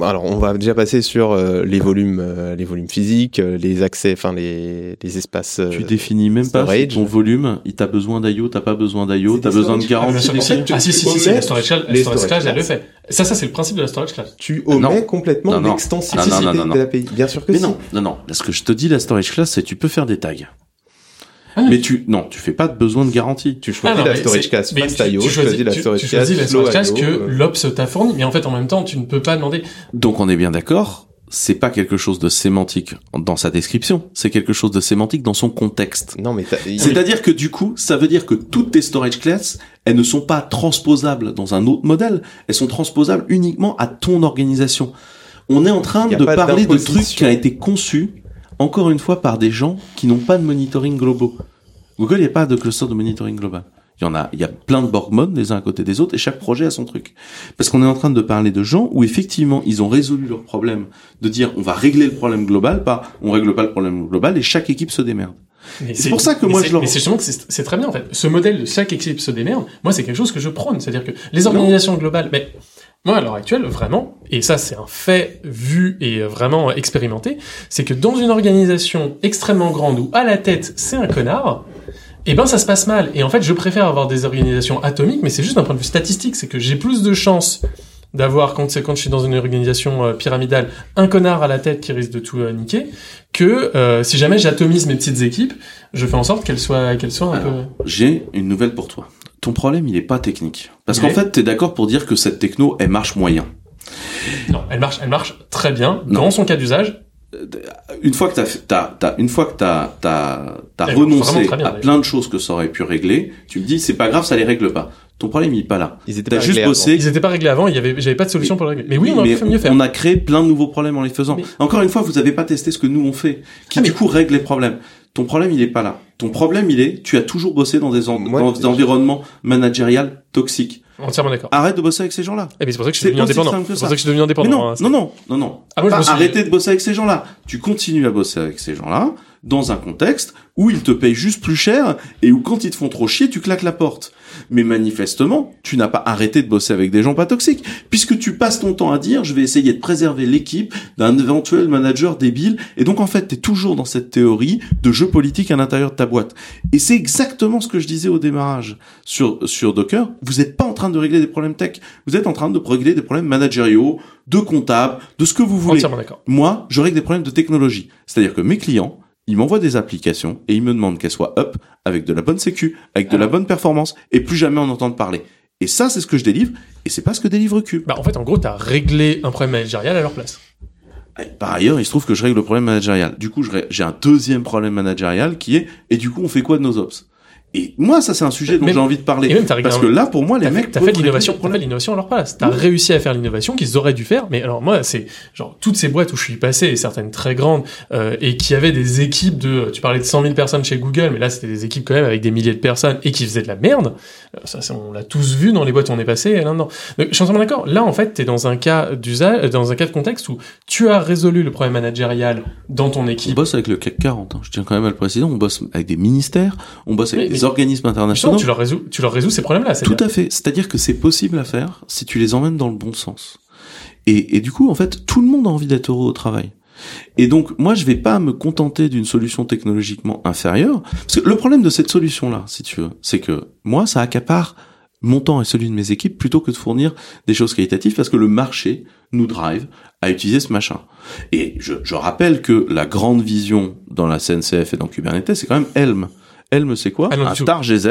Alors, on va déjà passer sur euh, les volumes, euh, les volumes physiques, euh, les accès, enfin les, les espaces. euh, Tu définis même pas ton volume, il t'a besoin d'IO, t'as pas besoin d'IO, t'as besoin de garantie. Ah. Ah si si si, si, la storage class, la storage class, elle le fait. Ça ça c'est le principe de la storage class. Tu omets Non. complètement non, de l'API. Bien sûr que Mais si. non, non, non. Là, ce que je te dis, la storage class, c'est tu peux faire des tags. Ah, mais tu, non, tu fais pas de besoin de garantie. Tu Ah, choisis non, la storage class mais tu- IO, tu tu choisis la storage tu choisis la storage que euh. l'Ops t'a fourni, mais en fait en même temps tu ne peux pas demander. Donc on est bien d'accord, c'est pas quelque chose de sémantique dans sa description, c'est quelque chose de sémantique dans son contexte. Non, mais t'as- il- C'est-à-dire que du coup, ça veut dire que toutes tes storage classes, elles ne sont pas transposables dans un autre modèle, elles sont transposables uniquement à ton organisation. On est en train a de parler de trucs qui ont été conçus, encore une fois, par des gens qui n'ont pas de monitoring globaux. Google, il n'y a pas de cluster de monitoring global. Il y en a, il y a plein de Borg modes les uns à côté des autres et chaque projet a son truc. Parce qu'on est en train de parler de gens où effectivement ils ont résolu leur problème de dire on va régler le problème global par on règle pas le problème global et chaque équipe se démerde. C'est pour ça que moi, je leur- Mais c'est justement que c'est c'est très bien en fait. Ce modèle de chaque équipe se démerde, moi c'est quelque chose que je prône. C'est-à-dire que les organisations globales, mais moi à l'heure actuelle vraiment, et ça c'est un fait vu et vraiment expérimenté, c'est que dans une organisation extrêmement grande où à la tête c'est un connard, eh ben ça se passe mal. Et en fait je préfère avoir des organisations atomiques, mais c'est juste d'un point de vue statistique, c'est que j'ai plus de chances d'avoir quand c'est quand je suis dans une organisation euh, pyramidale un connard à la tête qui risque de tout euh, niquer que euh, si jamais j'atomise mes petites équipes je fais en sorte qu'elles soient qu'elles soient un Alors, peu J'ai une nouvelle pour toi. Ton problème, il est pas technique. Parce qu'en fait, t'es d'accord pour dire que cette techno, elle marche moyen. non elle marche elle marche très bien Non. dans son cas d'usage Une fois que t'as, t'as, t'as, une fois que t'as, t'as, renoncé bien, à plein de choses que ça aurait pu régler, tu me dis, c'est pas grave, ça les règle pas. Ton problème, il est pas là. Ils étaient T'as pas juste réglés bossé. ils étaient pas réglés avant il y avait j'avais pas de solution pour le régler mais oui, on aurait mais pu mieux faire on a créé plein de nouveaux problèmes en les faisant. Mais- Encore une fois, vous avez pas testé ce que nous on fait, qui Ah, du mais- coup règle les problèmes. Ton problème, il est pas là. Ton problème, il est, tu as toujours bossé dans des, en- Moi, dans des environnements managériels toxiques. Entièrement d'accord. Arrête de bosser avec ces gens-là. Et c'est pour ça que je suis devenu indépendant. C'est pour ça. que je suis devenu indépendant. Mais non, hein, non, non, non, non. Ah, moi, je Pas me suis- arrêter de bosser avec ces gens-là. Tu continues à bosser avec ces gens-là dans un contexte où ils te payent juste plus cher et où quand ils te font trop chier, tu claques la porte. Mais manifestement, tu n'as pas arrêté de bosser avec des gens pas toxiques, puisque tu passes ton temps à dire je vais essayer de préserver l'équipe d'un éventuel manager débile. Et donc en fait, tu es toujours dans cette théorie de jeu politique à l'intérieur de ta boîte. Et c'est exactement ce que je disais au démarrage sur, sur Docker. Vous n'êtes pas en train de régler des problèmes tech. Vous êtes en train de régler des problèmes managériaux, de comptables, de ce que vous voulez. Moi, je règle des problèmes de technologie. C'est-à-dire que mes clients, ils m'envoient des applications et ils me demandent qu'elles soient up avec de la bonne sécu, avec de la bonne performance et plus jamais en entendre parler. Et ça, c'est ce que je délivre et c'est pas ce que délivre Cube. Bah, en fait, en gros, t'as réglé un problème managérial à leur place. Et Par ailleurs, il se trouve que je règle le problème managérial. Du coup, j'ai un deuxième problème managérial qui est et du coup, on fait quoi de nos ops? Et moi, ça, c'est un sujet dont j'ai envie de parler. et même Parce un- que là, pour moi, les mecs t'as fait de l'innovation, t'as fait de l'innovation à leur place. T'as réussi à faire l'innovation qu'ils auraient dû faire. Mais alors moi, c'est genre toutes ces boîtes où je suis passé, et certaines très grandes, euh, et qui avaient des équipes de, tu parlais de 100 000 personnes chez Google, mais là c'était des équipes quand même avec des milliers de personnes et qui faisaient de la merde. Euh, Ça, c'est- on l'a tous vu dans les boîtes où on est passé là-dedans. Donc, je suis entièrement d'accord. Là, en fait, t'es dans un cas d'usage, dans un cas de contexte où tu as résolu le problème managérial dans ton On équipe. bosse avec le CAC 40. hein. Je tiens quand même à le préciser. On bosse avec des ministères, on bosse avec Mais- des organismes Justement, internationaux. tu leur résous, tu leur résous ces problèmes-là. Tout à fait. C'est-à-dire que c'est possible à faire si tu les emmènes dans le bon sens. Et, et du coup, en fait, tout le monde a envie d'être heureux au travail. Et donc, moi, je vais pas me contenter d'une solution technologiquement inférieure. Parce que le problème de cette solution-là, si tu veux, c'est que moi, ça accapare mon temps et celui de mes équipes plutôt que de fournir des choses qualitatives parce que le marché nous drive à utiliser ce machin. Et je, je rappelle que la grande vision dans la CNCF et dans Kubernetes, c'est quand même Helm. Helm, c'est quoi Un star GZ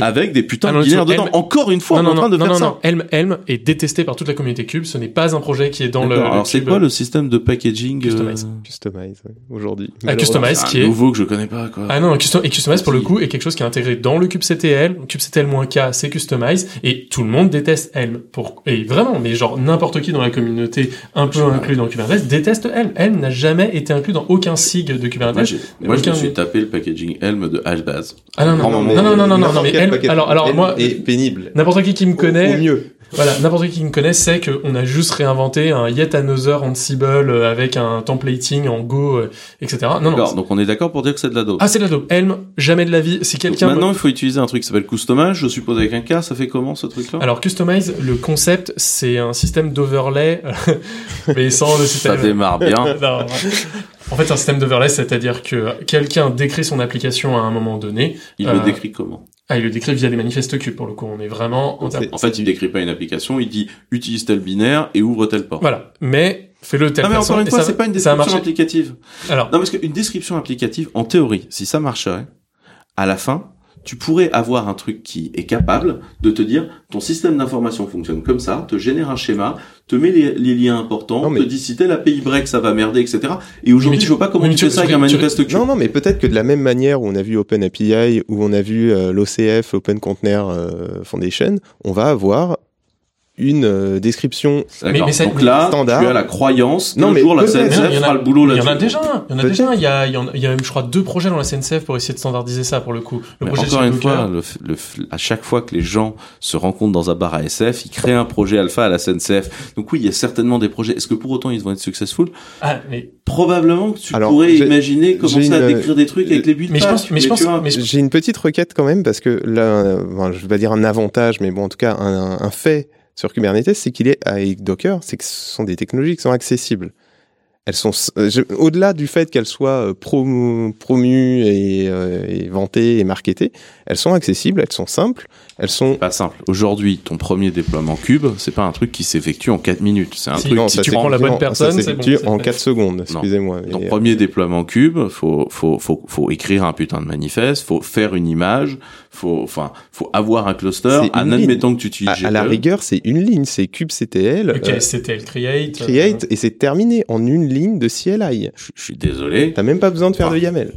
avec des putains de binaires dedans. Encore une fois, on est en train de non, faire non, ça. non. Helm, Helm est détesté par toute la communauté Cube. Ce n'est pas un projet qui est dans le, Alors c'est quoi le système de packaging Customize. euh, Customize, aujourd'hui. Ah, Customize, un qui est nouveau que je connais pas quoi. Ah non, custom- et Customize pour le coup est quelque chose qui est intégré dans le kubectl. kubectl-k, c'est Customize et tout le monde déteste Helm. Pour et vraiment, mais genre n'importe qui dans la communauté un peu inclus dans Kubernetes déteste Helm. Helm n'a jamais été inclus dans aucun SIG de Kubernetes. Moi, je me suis tapé le packaging Helm de Ah non, non, non, non, non, non, non, non, non, mais paquet- alors, moi, est pénible. n'importe qui qui me connaît, Au mieux. Voilà, n'importe qui qui me connaît sait qu'on a juste réinventé un yet another Ansible euh, avec un templating en Go, euh, etc. Non, non. D'accord, donc on est d'accord pour dire que c'est de la dope. Ah, c'est de la dope. Helm, jamais de la vie. Si quelqu'un. Maintenant, il faut utiliser un truc qui s'appelle Customize, je suppose avec un K, ça fait comment ce truc-là? Alors, Customize, le concept, c'est un système d'overlay, mais sans le système. Ça démarre bien. Non, ouais. En fait, un système d'overlay, c'est-à-dire que quelqu'un décrit son application à un moment donné. Il Euh, le décrit comment Ah, il le décrit via des manifestes cubes, pour le coup. On est vraiment en En fait, il décrit pas une application, il dit utilise tel binaire et ouvre tel port. Voilà. Mais, fais-le de telle Ah mais encore une fois, c'est pas une description applicative. Alors. Non, parce qu'une description applicative, en théorie, si ça marcherait, à la fin, tu pourrais avoir un truc qui est capable de te dire ton système d'information fonctionne comme ça, te génère un schéma, te met les, les liens importants, te dit si tel API break ça va merder, etc. Et aujourd'hui, je vois pas comment tu fais ça avec un manifeste cube. Non, non, mais peut-être que de la même manière où on a vu OpenAPI, où on a vu euh, l'OCF, Open Container euh, Foundation, on va avoir une euh, description D'accord. Donc là, standard. tu as la croyance Non, mais jour la peut-être. CNCF Il y en a- fera le boulot Il y en a déjà, il y en a déjà. Il y a, il y en a, il y a même, je crois, deux projets dans la SNCF pour essayer de standardiser ça pour le coup. Le Mais projet encore une fois, le, le à chaque fois que les gens se rencontrent dans un bar à SF, ils créent un projet alpha à la SNCF. Donc oui, il y a certainement des projets. Est-ce que pour autant ils vont être successful? Ah, mais Probablement que tu Alors, pourrais imaginer commencer à une- décrire des trucs avec les buts de Mais je page. pense- mais je pense- mais je- J'ai une petite requête quand même parce que là, euh, je vais pas dire un avantage, mais bon, en tout cas, un, un fait sur Kubernetes, c'est qu'il est avec Docker, c'est que ce sont des technologies qui sont accessibles. Elles sont euh, au-delà du fait qu'elles soient euh, promu- promues et, euh, et vantées et marketées, elles sont accessibles, elles sont simples, elles sont pas simple. Aujourd'hui, ton premier déploiement cube, c'est pas un truc qui s'effectue en 4 minutes. C'est un Si, truc non, si tu prend prends la bonne personne, ça s'effectue bon, en c'est 4 secondes, excusez-moi. Ton euh, premier déploiement cube, faut, faut, faut, faut écrire un putain de manifeste, faut faire une image, faut, enfin, faut avoir un cluster, en admettant ligne. que tu utilises à, à la rigueur, c'est une ligne, c'est kubectl, Ok, euh, c'était le create. euh, create, et c'est terminé en une ligne de CLI. Je, je suis désolé. T'as même pas besoin de faire Enfin, de YAML.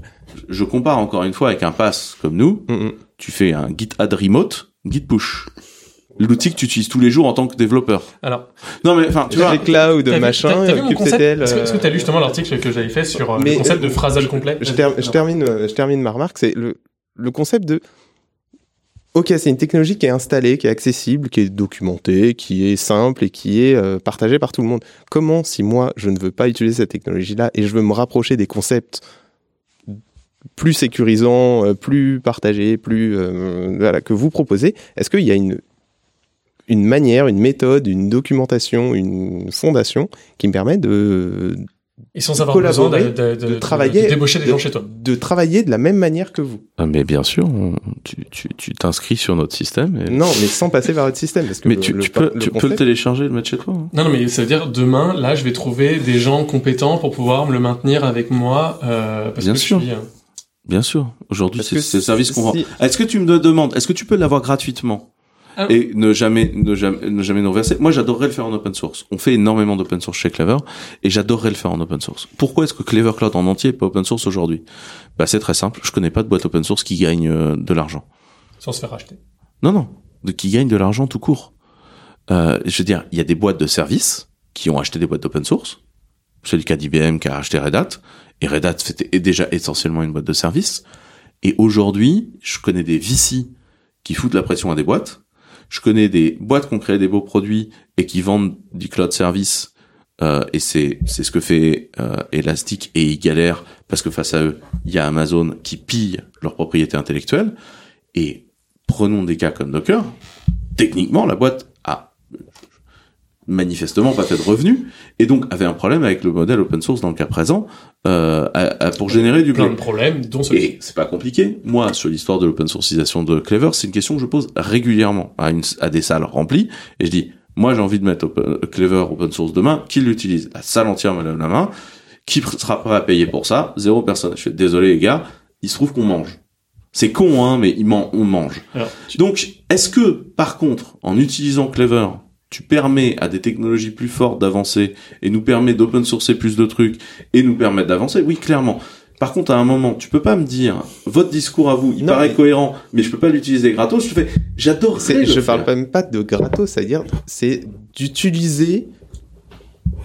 Je compare encore une fois avec un pass comme nous. Mm, mm. Tu fais un git add remote, git push. L'outil que tu utilises tous les jours en tant que développeur. Alors, Non mais enfin, tu vois, cloud, machin, kubectl. Est-ce que- est-ce que t'as lu euh, justement l'article que j'avais fait sur euh, mais, le concept euh, de phrasal complet? je, ter- je termine, euh, je termine ma remarque, c'est le, le concept de Ok, c'est une technologie qui est installée, qui est accessible, qui est documentée, qui est simple et qui est euh, partagée par tout le monde. Comment, si moi, je ne veux pas utiliser cette technologie-là et je veux me rapprocher des concepts plus sécurisants, euh, plus partagés, plus euh, voilà, que vous proposez, est-ce qu'il y a une une manière, une méthode, une documentation, une fondation qui me permet de et sans avoir besoin de, de, de, de travailler, de débaucher des de- gens chez toi. de travailler de la même manière que vous. Ah, mais bien sûr, on- tu tu- tu t'inscris sur notre système. Et... Non, mais sans passer par votre système, parce que mais le- tu, le- tu peux, le tu peux le concept- télécharger et le mettre chez toi. hein. Non, non, mais ça veut dire demain, là, je vais trouver des gens compétents pour pouvoir me le maintenir avec moi, euh, parce Bien que sûr. je suis. euh, Bien sûr. Aujourd'hui, c'est le service qu'on vend. Est-ce que tu me demandes, est-ce que tu peux l'avoir gratuitement? Ah. et ne jamais, ne jamais, ne jamais nous reverser Moi, j'adorerais le faire en open source. On fait énormément d'open source chez Clever et j'adorerais le faire en open source. Pourquoi est-ce que Clever Cloud en entier est pas open source aujourd'hui? Bah, c'est très simple. Je connais pas de boîte open source qui gagne euh, de l'argent. sans se faire racheter. Non, non, de, qui gagne de l'argent tout court. Euh, je veux dire, il y a des boîtes de services qui ont acheté des boîtes d'open source. C'est le cas d'IBM qui a acheté Red Hat. Et Red Hat c'était déjà essentiellement une boîte de services. Et aujourd'hui, je connais des VC qui foutent la pression à des boîtes. Je connais des boîtes qui ont créé des beaux produits et qui vendent du cloud service. Euh, et c'est c'est ce que fait euh, Elastic et ils galèrent parce que face à eux, il y a Amazon qui pille leur propriété intellectuelle. Et prenons des cas comme Docker. Techniquement, la boîte manifestement pas fait de revenus et donc avait un problème avec le modèle open source dans le cas présent euh, à- à- pour générer du Plein blé. de problèmes, dont c'est pas compliqué. Moi, sur l'histoire de l'open sourcisation de Clever, c'est une question que je pose régulièrement à, une, à des salles remplies. Et je dis, moi, j'ai envie de mettre open- Clever open source demain. Qui l'utilise La salle entière me lève la main. Qui sera prêt à payer pour ça Zéro personne. Je fais, désolé les gars, il se trouve qu'on mange. C'est con, hein, mais il man- on mange. Alors, tu- Donc, est-ce que, par contre, en utilisant Clever, tu permets à des technologies plus fortes d'avancer et nous permet d'open sourcer plus de trucs et nous permettre d'avancer Oui, clairement. Par contre, à un moment, tu peux pas me dire, votre discours à vous, il Non, paraît mais- cohérent, mais je peux pas l'utiliser gratos. Je fais, j'adore. Je parle même pas de gratos, c'est-à-dire c'est d'utiliser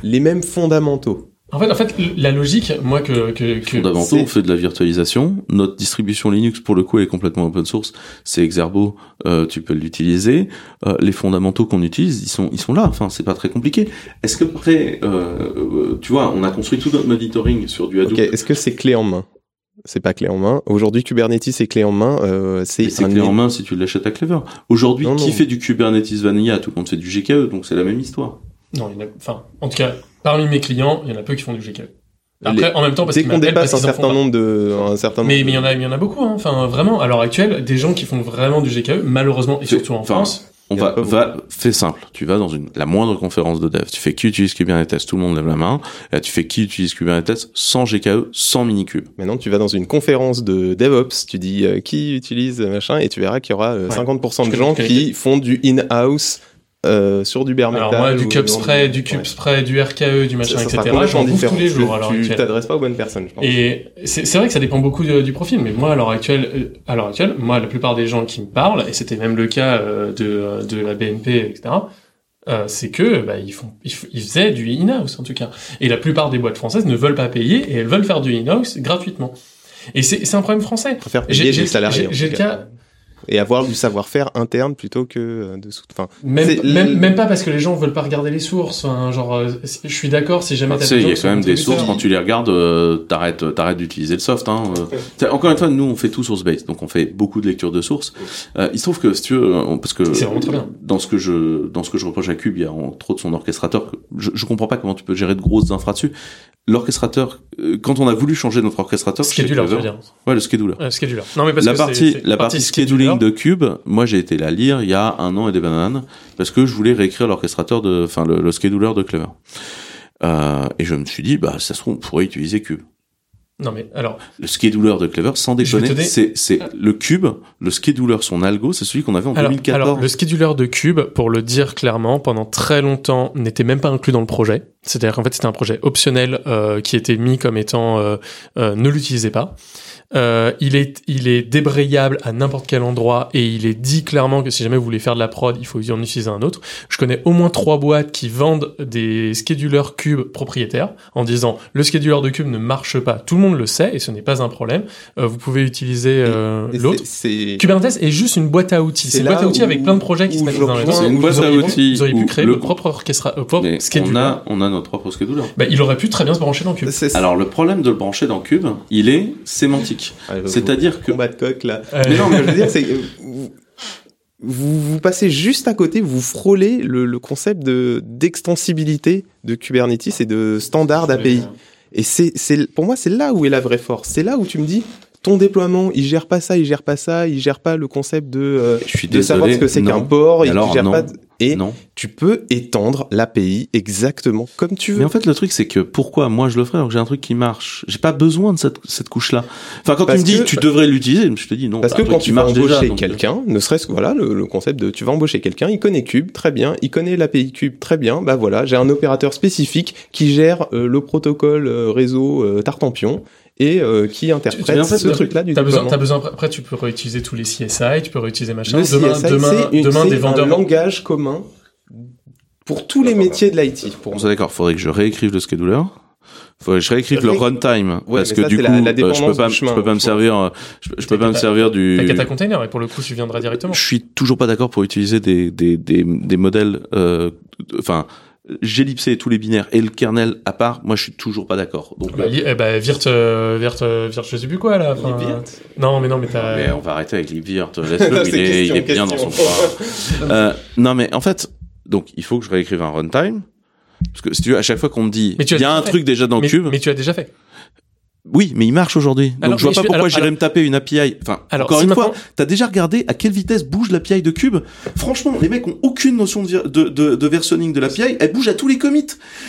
les mêmes fondamentaux. En fait, en fait, la logique, moi, que, que, que on fait de la virtualisation. Notre distribution Linux, pour le coup, elle est complètement open source. C'est Exerbo, euh, tu peux l'utiliser. Euh, les fondamentaux qu'on utilise, ils sont, ils sont là. Enfin, c'est pas très compliqué. Est-ce que après, euh, euh, tu vois, on a construit tout notre monitoring sur du Hadoop. Ok, est-ce que c'est clé en main? C'est pas clé en main. Aujourd'hui, Kubernetes est clé en main. Euh, c'est clé en main si tu l'achètes à Clever. Aujourd'hui, qui non. fait du Kubernetes Vanilla? Tout le monde fait du GKE, donc c'est la même histoire. Non, il y en a, enfin, en tout cas, parmi mes clients, il y en a peu qui font du GKE. Après, Les- en même temps, parce Dès qu'on dépasse un parce certain nombre de, un certain Mais, nombre mais il y en a, il y en a beaucoup, hein. Enfin, vraiment, à l'heure actuelle, des gens qui font vraiment du GKE, malheureusement, et surtout en Enfin, France. On va, va, fais simple. Tu vas dans une, la moindre conférence de dev. Tu fais qui utilise Kubernetes, tout le monde lève la main. Et là, tu fais qui utilise Kubernetes sans GKE, sans minikube. Maintenant, tu vas dans une conférence de DevOps, tu dis euh, qui utilise euh, machin, et tu verras qu'il y aura euh, Ouais. 50% de Je gens qui font du in-house euh, sur du bare Alors moi, du dans spray, du ouais. cube spray, du RKE, du machin, Ça- ça etc. J'en bouffe tous les jours l'heure Tu t'adresses pas aux bonnes personnes, je pense. Et c'est vrai que ça dépend beaucoup de- du profil, mais moi à l'heure actuelle, euh, à l'heure actuelle, moi la plupart des gens qui me parlent, et c'était même le cas euh, de, euh, de la BNP, etc. euh, c'est que bah, ils font, ils, faisaient du in-house en tout cas. Et la plupart des boîtes françaises ne veulent pas payer et elles veulent faire du in-house gratuitement. Et c'est c'est un problème français. préfère J'ai- le cas. Et avoir du savoir-faire interne plutôt que euh, de sous. Enfin, Même, même, même pas parce que les gens veulent pas regarder les sources. Enfin, genre, euh, je suis d'accord si jamais Tu sais, des il y a quand même des sources, quand tu les regardes, euh, t'arrêtes, t'arrêtes d'utiliser le soft, hein. euh. Encore une fois, nous, on fait tout source-based. Donc, on fait beaucoup de lecture de sources. Euh, il se trouve que, si tu veux, on- parce que, C'est vraiment très bien. dans ce que je, dans ce que je reproche à Cube, il y a entre autres son orchestrateur. que Je, je comprends pas comment tu peux gérer de grosses infras dessus. L'orchestrateur, euh, quand on a voulu changer notre orchestrateur, Scheduler, dire. Ouais, le scheduler. Euh, scheduler. Non, mais parce la que partie, la partie scheduling de Cube, moi j'ai été la lire il y a un an et des bananes parce que je voulais réécrire l'orchestrateur de, enfin le, le scheduler de Clever. Euh, et je me suis dit, bah ça se trouve on pourrait utiliser Cube. Non, mais alors, Le scheduler de Clever, sans déconner, c'est c'est le Cube, le scheduler son algo, c'est celui qu'on avait en alors, 2014. alors, le scheduler de Cube, pour le dire clairement, pendant très longtemps, n'était même pas inclus dans le projet. C'est-à-dire qu'en fait, c'était un projet optionnel euh, qui était mis comme étant euh, euh, ne l'utilisez pas. Euh, il est il est débrayable à n'importe quel endroit et il est dit clairement que si jamais vous voulez faire de la prod, il faut en utiliser un autre. Je connais au moins trois boîtes qui vendent des schedulers cube propriétaires en disant le scheduler de cube ne marche pas. Tout le monde le sait et ce n'est pas un problème. Euh, vous pouvez utiliser euh, l'autre. Kubernetes est juste une boîte à outils. C'est une boîte à outils où- avec plein de projets qui se mettent dans les C'est une Vous boîte à auriez- outils Vous auriez pu créer le- votre propre orchestra, euh, propre scheduler. on a, on a notre propre scheduler. Bah, il aurait pu très bien se brancher dans Cube. Alors le problème de le brancher dans Cube, il est sémantique. Ouais, C'est-à-dire que combat de coq là. Mais non, mais je veux dire, c'est que vous, vous, passez juste à côté, vous frôlez le, le concept de d'extensibilité de Kubernetes et de standard API. Et c'est, c'est, pour moi, c'est là où est la vraie force. C'est là où tu me dis, ton déploiement, il gère pas ça, il gère pas ça, il gère pas le concept de, euh, je suis de désolé. savoir ce que c'est qu'un port, il gère non. pas. de- Et Non. tu peux étendre l'API exactement comme tu veux. Mais en fait, le truc, c'est que pourquoi moi je le ferais alors que j'ai un truc qui marche? J'ai pas besoin de cette, cette couche-là. Enfin, quand Parce tu me dis que- tu devrais l'utiliser, je te dis non. Parce que quand tu vas embaucher euh, quelqu'un, ne serait-ce que voilà le, le concept de tu vas embaucher quelqu'un, il connaît Cube très bien, il connaît l'API Cube très bien, bah voilà, j'ai un opérateur spécifique qui gère euh, le protocole euh, réseau euh, Tartampion et euh, qui interprète en fait, ce truc-là du T'as besoin, t'as besoin, après tu peux réutiliser tous les CSI, tu peux réutiliser machin. Le demain, CSI, demain, une- demain c'est des vendeurs. un langage commun pour tous les métiers de l'IT. Pour d'accord, faudrait que je réécrive le scheduler. Faudrait que je réécrive le runtime Ouais, parce que ça, du coup, la- la euh, je peux pas, je peux pas me servir, je, je peux pas me servir du. Kata Container et pour le coup tu viendras directement. Je suis toujours pas d'accord pour utiliser des des des, des modèles. euh, J'ellipsé tous les binaires et le kernel à part. Moi, je suis toujours pas d'accord. Donc, Bah, li- eh bah, Virt, euh, Virt, euh, Virt, je sais plus quoi là. enfin, Non, mais non, mais t'as. Mais on va arrêter avec Libvirt. Laisse-le, C'est il est, il est bien dans son coin. Euh, non, mais en fait, donc il faut que je réécrive un runtime. Parce que si tu veux, à chaque fois qu'on me dit, il y a un fait. truc déjà dans mais, Cube. mais tu as déjà fait. Oui, mais il marche aujourd'hui. Alors, Donc je vois pas je- pourquoi j'irais me taper une API. Enfin, Alors, encore si une maintenant- fois, t'as déjà regardé à quelle vitesse bouge l'API de Cube? Franchement, les mecs ont aucune notion de, vir- de, de, de versionning de l'API. Elle bouge à tous les commits.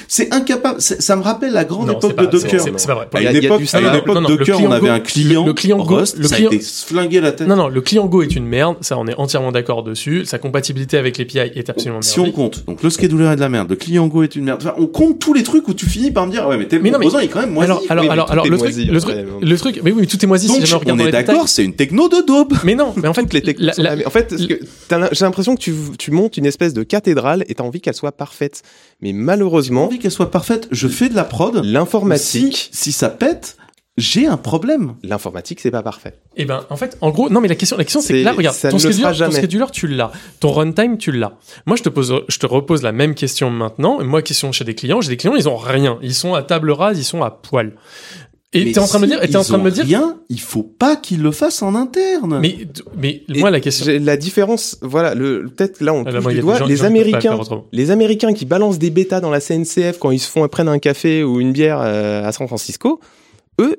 C'est incapable. Ça me rappelle la grande Non, époque pas- de Docker. c'est- pas vrai. À Il y a- une époque, du à une standard. époque, Non, non, le Docker, client on avait Go- un client, le- le client Go- Rust, le ça client- a été flingué la tête. Non, non, le client Go est une merde. Ça, on est entièrement d'accord dessus. Sa compatibilité avec l'API est absolument Si on compte, donc le scheduler est de la merde, le client Go est une merde. Enfin, on compte tous les trucs où tu finis par me dire, ouais, mais tel Mais non, mais- composant il est quand même. Alors, alors, alors, le truc, moisi, le truc, bon. le truc, mais oui, mais tout est moisi si donc jamais on regarde on est d'accord, c'est une techno de daube. Mais non, mais en fait, les la- la-. En fait, j'ai l'impression que tu, tu montes une espèce de cathédrale et t'as envie qu'elle soit parfaite. Mais malheureusement, envie qu'elle soit parfaite. Je fais de la prod. l'informatique, Si, si ça pète, j'ai un problème. l'informatique, c'est pas parfait. Eh ben, en fait, en gros, non, mais la question, la question, c'est que là, regarde, ton scheduler, ton scheduler, tu l'as. Ton runtime, tu l'as. Moi, je te pose, je te repose la même question maintenant. Moi, question chez des clients, j'ai des clients, ils ont rien. Ils sont à table rase, ils sont à poil. Et Mais t'es en train de me dire, et t'es en train de me dire, rien. Il faut pas qu'ils le fassent en interne. mais, mais, Et moi, la question, La différence, voilà, le peut-être là on Ah, touche moi, du doigt. gens- Les gens Américains, les Américains qui balancent des bêtas dans la CNCF quand ils se font prendre un café ou une bière euh, à San Francisco, eux,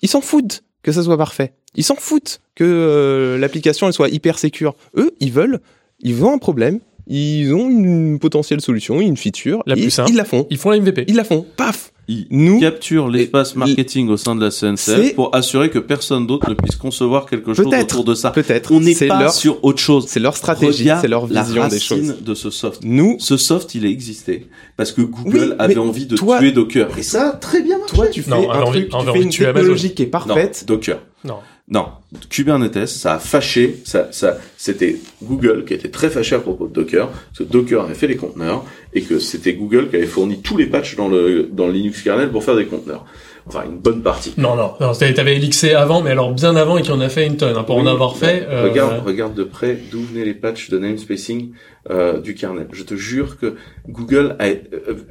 ils s'en foutent que ça soit parfait. Ils s'en foutent que euh, l'application elle soit hyper sécure. Eux, ils veulent, ils ont un problème, ils ont une potentielle solution, une feature, La plus simple. ils la font. ils font la MVP. Ils la font. Paf. Ils Nous, capturent l'espace Et- marketing au sein de la CNCF pour assurer que personne d'autre ne puisse concevoir quelque chose autour de ça. peut-être. On n'est pas leur, sur autre chose. c'est leur stratégie, c'est leur la vision des racine choses. de ce soft. Nous, Ce soft, il a existé parce que Google Oui, avait envie de toi- tuer Docker. Et ça, très bien marché. toi, tu fais Non, un envie- truc, tu avait fais envie une Amazon. technologie qui est Non, parfaite. Docker. Non. Non, Kubernetes, ça a fâché, ça, ça, c'était Google qui était très fâché à propos de Docker, parce que Docker avait fait les conteneurs, et que c'était Google qui avait fourni tous les patchs dans le, dans le Linux kernel pour faire des conteneurs. Enfin, une bonne partie. Non, non, non, t'avais Elixir avant, mais alors bien avant et qui en a fait une tonne, hein, pour en avoir fait. euh, Regarde, regarde de près d'où venaient les patchs de namespacing euh, du kernel. Je te jure que Google a, euh,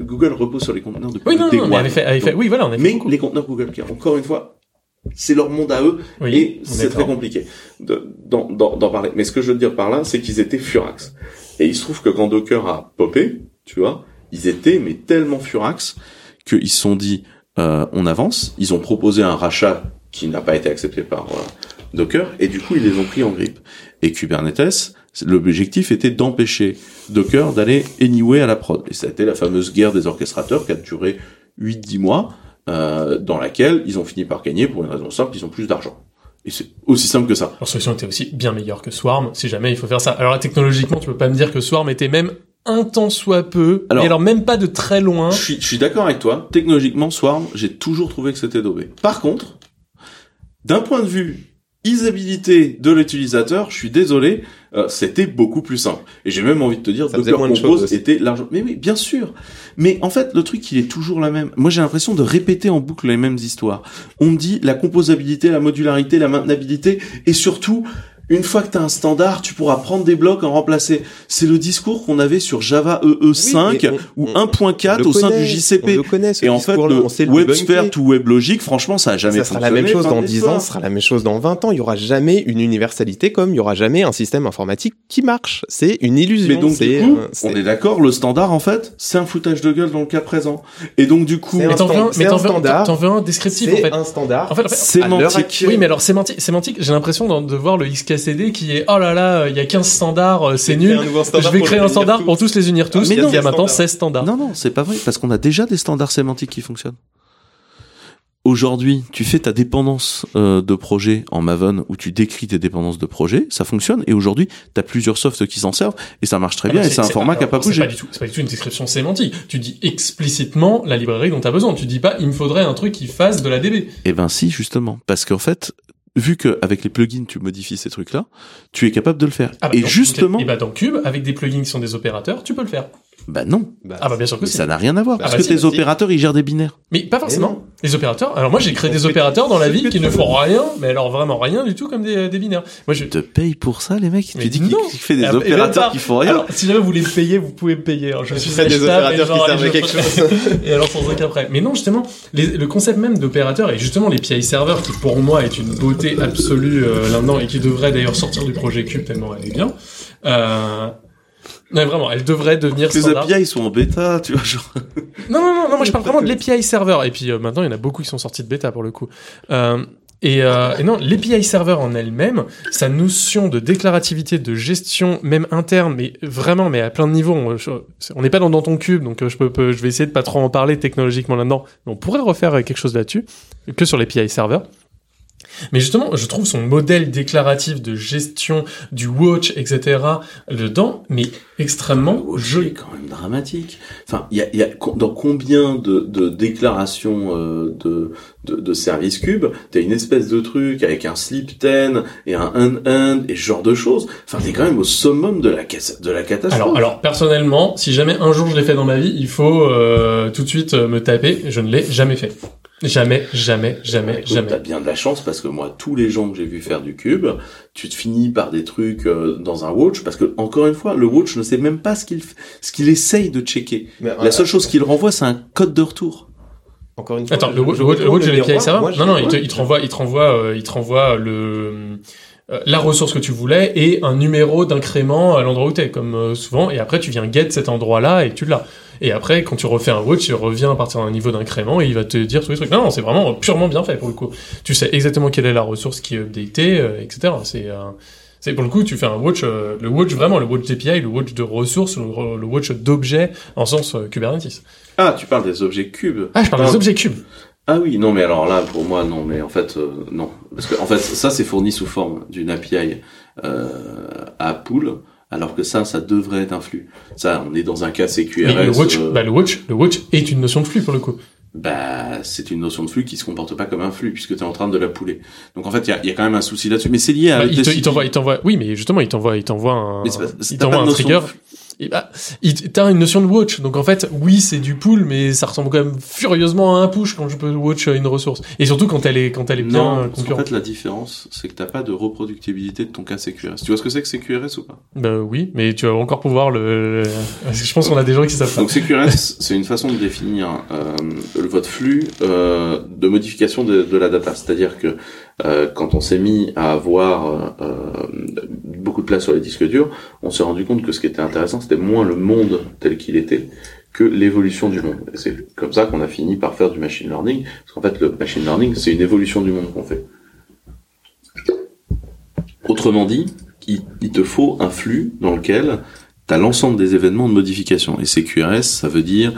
Google repose sur les conteneurs depuis Oui, non, day non, mais avait fait, avait fait, oui, voilà, on a fait mais beaucoup. les conteneurs Google, qui encore une fois, c'est leur monde à eux Oui, et c'est très compliqué de- d'en d'en parler. Mais ce que je veux dire par là, c'est qu'ils étaient furax. Et il se trouve que quand Docker a popé, tu vois, ils étaient mais tellement furax qu'ils se sont dit, euh, on avance. Ils ont proposé un rachat qui n'a pas été accepté par euh, Docker et du coup ils les ont pris en grippe. Et Kubernetes, l'objectif était d'empêcher Docker d'aller anyway à la prod. Et ça a été la fameuse guerre des orchestrateurs qui a duré 8-10 mois, euh, dans laquelle ils ont fini par gagner pour une raison simple, ils ont plus d'argent. Et c'est aussi simple que ça. Leur solution était aussi bien meilleure que Swarm, si jamais il faut faire ça. Alors là, technologiquement, tu peux pas me dire que Swarm était même un tant soit peu, Alors- mais alors même pas de très loin. Je suis, je suis d'accord avec toi. Technologiquement, Swarm, j'ai toujours trouvé que c'était daubé. Par contre, D'un point de vue usabilité de l'utilisateur, je suis désolé, euh, c'était beaucoup plus simple. Et j'ai même envie de te dire, Ça Docker moins de Compose était largement... Mais oui, bien sûr. Mais en fait, le truc, il est toujours la même. Moi, j'ai l'impression de répéter en boucle les mêmes histoires. On me dit la composabilité, la modularité, la maintenabilité, et surtout, une fois que tu as un standard, tu pourras prendre des blocs, en remplacer. C'est le discours qu'on avait sur Java EE5 mais on- ou on- 1.4 le au sein connaît, du JCP. on le connaît, ce et en fait, le on sait le WebSphere ou WebLogic, franchement, ça a jamais ça sera fonctionné. la même chose dans de 10 ans, ça sera la même chose dans 20 ans. Il y aura jamais une universalité comme il y aura jamais un système informatique qui marche. C'est une illusion. Mais donc du c'est, coup, euh, c'est- on est d'accord, le standard en fait, c'est un foutage de gueule dans le cas présent. Et donc du coup, C'est Mais un t'en veux un, c'est veux, un descriptif en c'est fait. un standard. En fait, en fait, C'est sémantique. Oui, mais alors sémantique, sémantique j'ai l'impression de voir le Qui est oh là là, il y a 15 standards, euh, c'est nul. Je vais créer un standard tous. pour tous les unir tous. Ah, mais il y non. a maintenant standards. 16 standards. Non, non, c'est pas vrai, parce qu'on a déjà des standards sémantiques qui fonctionnent. Aujourd'hui, tu fais ta dépendance euh, de projet en Maven où tu décris tes dépendances de projet, ça fonctionne. Et aujourd'hui, tu as plusieurs softs qui s'en servent et ça marche très Ah, bien. mais et c'est un format qui a pas bougé. C'est pas du tout une description sémantique. Tu dis explicitement la librairie dont tu as besoin. Tu dis pas il me faudrait un truc qui fasse de la DB. Eh ben si, justement, parce qu'en fait, vu que avec les plugins tu modifies ces trucs-là, tu es capable de le faire. Ah bah, et justement, et bah dans Cube avec des plugins qui sont des opérateurs, tu peux le faire. Bah non, Bah, Ah bah bien sûr que mais ça n'a rien à voir, Ah parce bah que si, tes bah si. opérateurs ils gèrent des binaires. Mais pas forcément. Les opérateurs. Alors moi j'ai créé des opérateurs dans la vie qui ne font rien, mais alors vraiment rien du tout comme des, des binaires. Moi je Tu te payes pour ça, les mecs? Mais Tu dis qu'il fait des Ah, et même opérateurs qui font rien. Alors, si jamais vous voulez me payer, vous pouvez me payer. Alors, je suis des opérateurs qui servent à quelque chose. et alors, sans aucun après. Mais non, justement, les- le concept même d'opérateur et justement les PI serveurs qui, pour moi, est une beauté absolue euh, là-dedans et qui devrait d'ailleurs sortir du projet Cube tellement elle est bien. Euh, non, vraiment, elle devrait devenir les standard. API ils sont en bêta, tu vois, genre. Non, non, non, non, moi je parle vraiment de l'API server. Et puis euh, maintenant, il y en a beaucoup qui sont sortis de bêta pour le coup. Euh, et, euh, et non, l'API server en elle-même, sa notion de déclarativité, de gestion, même interne, mais vraiment, mais à plein de niveaux. On n'est pas dans, dans ton cube, donc euh, je peux, peux- je vais essayer de pas trop en parler technologiquement là-dedans. Mais on pourrait refaire quelque chose là-dessus, que sur l'API server. Mais justement, je trouve son modèle déclaratif de gestion du watch, etc., dedans, mais extrêmement joli. C'est quand même dramatique. Enfin, il y a, y a dans combien de, de déclarations euh, de, de, de service cube, t'as une espèce de truc avec un slip 10 et un end-end et ce genre de choses. Enfin, t'es quand même au summum de la, de la catastrophe. Alors, alors personnellement, si jamais un jour je l'ai fait dans ma vie, il faut euh, tout de suite euh, me taper. Je ne l'ai jamais fait. Jamais, jamais, jamais, Écoute, jamais. T'as bien de la chance parce que moi, tous les gens que j'ai vu faire du cube, tu te finis par des trucs euh, dans un watch parce que encore une fois, le watch ne sait même pas ce qu'il ce qu'il essaye de checker. Mais, La euh, seule chose qu'il renvoie, c'est un code de retour. Encore une fois. Attends, le, je- le, le, watch server Moi, je- Non, non, il te, il te renvoie, il te renvoie, euh, il te renvoie le euh, la ressource que tu voulais et un numéro d'incrément à l'endroit où t'es, comme euh, souvent. Et après, tu viens get cet endroit-là et tu l'as. Et après, quand tu refais un watch, il revient à partir d'un niveau d'incrément et il va te dire tous les trucs. Non, non, c'est vraiment purement bien fait pour le coup. Tu sais exactement quelle est la ressource qui est updatée, euh, etc. C'est euh, c'est pour le coup, tu fais un watch, euh, le watch vraiment, le watch d'API, le watch de ressources, le, le watch d'objets en sens euh, Kubernetes. Ah, tu parles des objets cubes. Ah, je parle des objets cubes. Ah oui, non, mais alors là, pour moi, non, mais en fait, euh, non. Parce que, en fait, ça, c'est fourni sous forme d'une API euh, à pool, alors que ça, ça devrait être un flux. Ça, on est dans un cas CQRS. Mais le watch, euh, bah, le watch, le watch est une notion de flux pour le coup. bah, c'est une notion de flux qui se comporte pas comme un flux, puisque tu es en train de la pouler. Donc, en fait, il y a, y a quand même un souci là-dessus. Mais c'est lié à... Bah, il te- TCP. il t'envoie, il t'envoie, oui, mais justement, il t'envoie, il t'envoie un, il t'envoie un trigger. Bah, t'as une notion de watch. Donc en fait, oui, c'est du pull, mais ça ressemble quand même furieusement à un push quand je peux watch une ressource. Et surtout quand elle est, quand elle est bien Non, concurrente. fait, la différence, c'est que t'as pas de reproductibilité de ton cas CQRS. Tu vois ce que c'est que CQRS ou pas? Bah oui, mais tu vas encore pouvoir le, je pense qu'on a des gens qui savent pas. Donc CQRS, c'est une façon de définir euh, votre flux euh, de modification de, de la data. C'est-à-dire que euh, quand on s'est mis à avoir euh, beaucoup de place sur les disques durs, on s'est rendu compte que ce qui était intéressant, c'était moins le monde tel qu'il était que l'évolution du monde. C'est comme ça qu'on a fini par faire du machine learning, parce qu'en fait, le machine learning, c'est une évolution du monde qu'on fait. Autrement dit, il te faut un flux dans lequel tu as l'ensemble des événements de modification. Et CQRS, ça veut dire,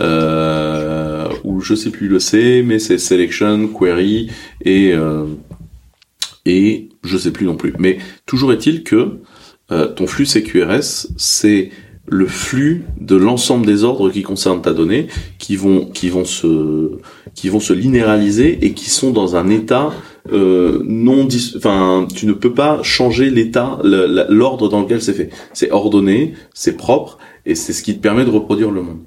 euh, ou je sais plus le C, mais c'est selection, query, et, euh, et je sais plus non plus. Mais toujours est-il que euh, ton flux CQRS, c'est le flux de l'ensemble des ordres qui concernent ta donnée, qui vont qui vont se qui vont se linéariser et qui sont dans un état euh, non enfin tu ne peux pas changer l'état l'ordre dans lequel c'est fait. C'est ordonné, c'est propre et c'est ce qui te permet de reproduire le monde.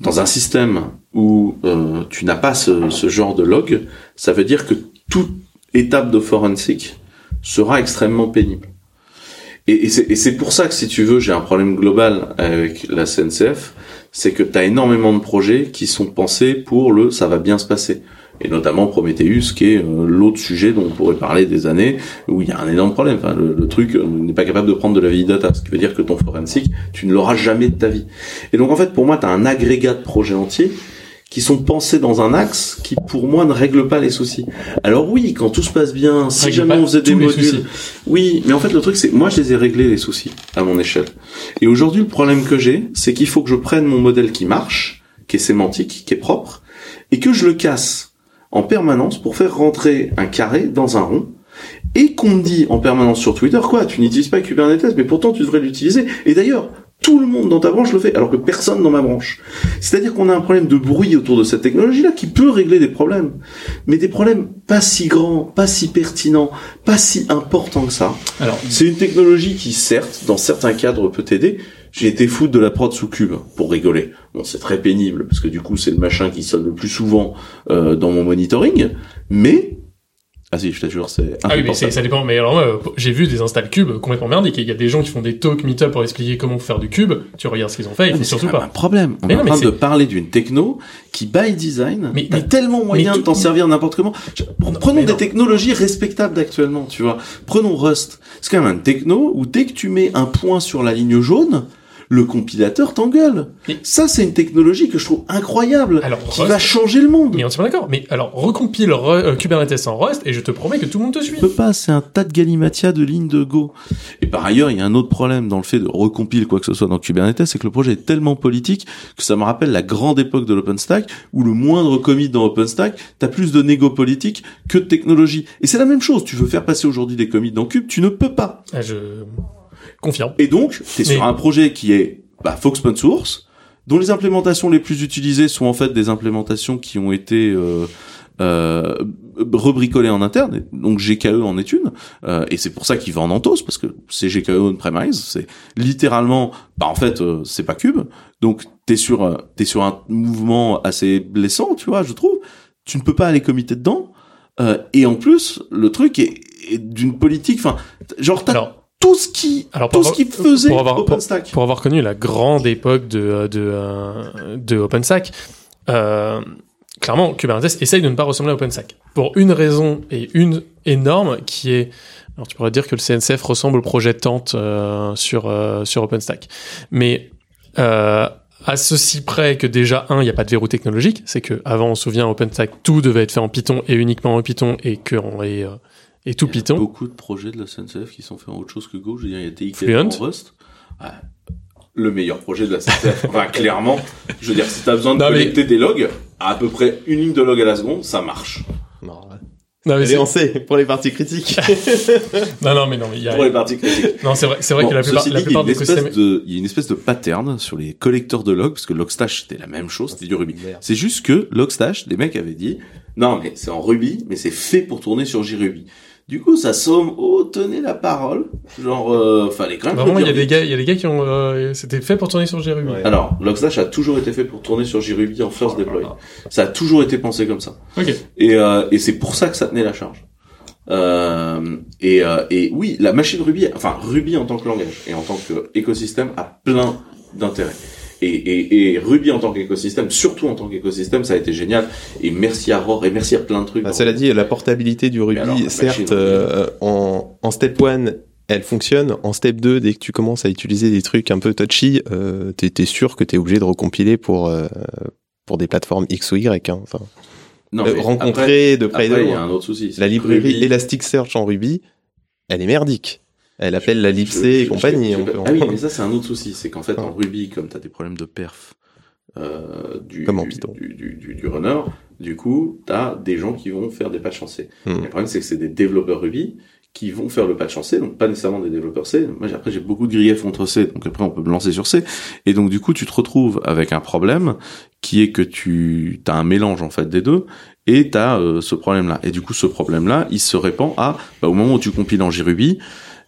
Dans un système où euh, tu n'as pas ce, genre de log, ça veut dire que toute étape de forensic sera extrêmement pénible. Et, et c'est pour ça que si tu veux, j'ai un problème global avec la CNCF, c'est que tu as énormément de projets qui sont pensés pour le ça va bien se passer. Et notamment Prometheus, qui est euh, l'autre sujet dont on pourrait parler des années, où il y a un énorme problème. Enfin, le, le truc euh, n'est pas capable de prendre de la vieille data, ce qui veut dire que ton forensic, tu ne l'auras jamais de ta vie. Et donc en fait, pour moi, tu as un agrégat de projets entiers qui sont pensés dans un axe qui, pour moi, ne règle pas les soucis. Alors oui, quand tout se passe bien, si jamais on faisait des modules, oui, mais en fait le truc c'est, moi je les ai réglés les soucis à mon échelle. Et aujourd'hui le problème que j'ai, c'est qu'il faut que je prenne mon modèle qui marche, qui est sémantique, qui est propre, et que je le casse en permanence pour faire rentrer un carré dans un rond. Et qu'on me dit en permanence sur Twitter, quoi, tu n'utilises pas Kubernetes, mais pourtant tu devrais l'utiliser. Et d'ailleurs, tout le monde dans ta branche le fait, alors que personne dans ma branche. C'est-à-dire qu'on a un problème de bruit autour de cette technologie-là qui peut régler des problèmes, mais des problèmes pas si grands, pas si pertinents, pas si importants que ça. Alors, c'est une technologie qui, certes, dans certains cadres peut t'aider. J'ai été foutre de la prod sous cube pour rigoler. Bon, c'est très pénible parce que du coup, c'est le machin qui sonne le plus souvent euh, dans mon monitoring, mais ah si, je t'assure, c'est Ah oui, mais ça dépend. Mais alors, moi, j'ai vu des installs cube complètement merdiques. et Il y a des gens qui font des talks meetup pour expliquer comment faire du cube. Tu regardes ce qu'ils ont fait, il faut mais c'est surtout pas. un problème. On Mais est non, en train de parler d'une techno qui, by design, Mais- tellement moyen mais de t'en servir n'importe comment. Prenons des non. technologies respectables d'actuellement, tu vois. Prenons Rust. C'est quand même un techno où dès que tu mets un point sur la ligne jaune, le compilateur t'engueule. Mais- Ça, c'est une technologie que je trouve incroyable, Alors, qui Rust- va changer le monde. Mais on est d'accord. Mais alors, recompile euh, Kubernetes en Rust et je te promets que tout le monde te suit. Tu peux pas, c'est un tas de galimatia de lignes de Go. Et par ailleurs, il y a un autre problème dans le fait de recompiler quoi que ce soit dans Kubernetes, c'est que le projet est tellement politique que ça me rappelle la grande époque de l'OpenStack, où le moindre commit dans OpenStack, t'as plus de négo politique que de technologie. Et c'est la même chose, tu veux faire passer aujourd'hui des commits dans Cube, tu ne peux pas. Ah, je confirme. Et donc, t'es Mais- sur un projet qui est, bah, Fox Open Source, dont les implémentations les plus utilisées sont en fait des implémentations qui ont été euh, euh, rebricolées en interne, donc GKE en est une, euh, et c'est pour ça qu'il va en Antos, parce que c'est GKE on-premise, c'est littéralement, bah en fait, euh, c'est pas Cube, donc t'es sur, euh, t'es sur un mouvement assez blessant, tu vois, je trouve, tu ne peux pas aller comiter dedans, euh, et en plus, le truc est, est d'une politique, enfin, genre t'as tout ce qui, Alors, tout ce qui faisait pour avoir- OpenStack. pour avoir connu la grande époque de, de, euh, de OpenStack, euh, clairement, Kubernetes essaye de ne pas ressembler à OpenStack. Pour une raison et une énorme qui est... Alors tu pourrais dire que le CNCF ressemble au projet Tente euh, sur, euh, sur OpenStack. Mais euh, à ceci près que déjà, un, il n'y a pas de verrou technologique. C'est que avant, on se souvient, OpenStack, tout devait être fait en Python et uniquement en Python et que on est... et tout Il y a Python. Beaucoup de projets de la SNCF qui sont faits en autre chose que Go. Je veux dire, il y a TXT Fluent. en Rust. Ouais. Le meilleur projet de la SNCF. enfin, clairement. Je veux dire, si t'as besoin de Non, mais- connecter des logs, à peu près une ligne de log à la seconde, ça marche. Non, ouais. Non, mais on sait, pour les parties critiques. non, non, mais non, mais il y a... Pour les parties critiques. Non, c'est vrai, c'est vrai Bon, que la plupart, la dit, plupart il, y a des une espèce de, il y a une espèce de pattern sur les collecteurs de logs, parce que Logstash c'était la même chose, c'était du Ruby. C'est juste que Logstash, les mecs avaient dit, non mais c'est en Ruby, mais c'est fait pour tourner sur JRuby. Du coup, ça somme, oh, tenez la parole. Genre, euh, fallait quand même. Vraiment, il y a des gars, il y a des gars qui ont, euh, c'était fait pour tourner sur JRuby. Ouais. Alors, Logstash a toujours été fait pour tourner sur JRuby en first deploy. Ça a toujours été pensé comme ça. Ok. Et, euh, et c'est pour ça que ça tenait la charge. Euh, et, euh, et oui, la machine Ruby, enfin Ruby en tant que langage et en tant qu'écosystème a plein d'intérêts. Et, et, et Ruby en tant qu'écosystème, surtout en tant qu'écosystème, ça a été génial. Et merci à Roar et merci à plein de trucs. Bah, cela dit, la portabilité du Ruby, alors, certes, euh, en, en step 1, elle fonctionne. En step 2, dès que tu commences à utiliser des trucs un peu touchy, euh, t'es t'es sûr que t'es obligé de recompiler pour euh, pour des plateformes X ou Y. Hein. Enfin, non, euh, rencontrer de près de après, y a un autre souci. La librairie Ruby- Elasticsearch en Ruby, elle est merdique. Elle appelle la Je- et compagnie. je- on peut- ah oui, mais ça c'est un autre souci, c'est qu'en fait en Ruby, comme tu as des problèmes de perf euh, du, Comme en Python. du, du, runner, du coup, tu as des gens qui vont faire des patchs en C. Hmm. Le problème c'est que c'est des développeurs Ruby qui vont faire le patch en C, donc pas nécessairement des développeurs C. Moi, j'ai- après, j'ai beaucoup de griefs contre C, donc après, on peut me lancer sur C. Et donc, du coup, tu te retrouves avec un problème qui est que tu as un mélange, en fait, des deux, et tu as ce problème-là. Et du coup, ce problème-là, il se répand à, bah, au moment où tu compiles en JRuby,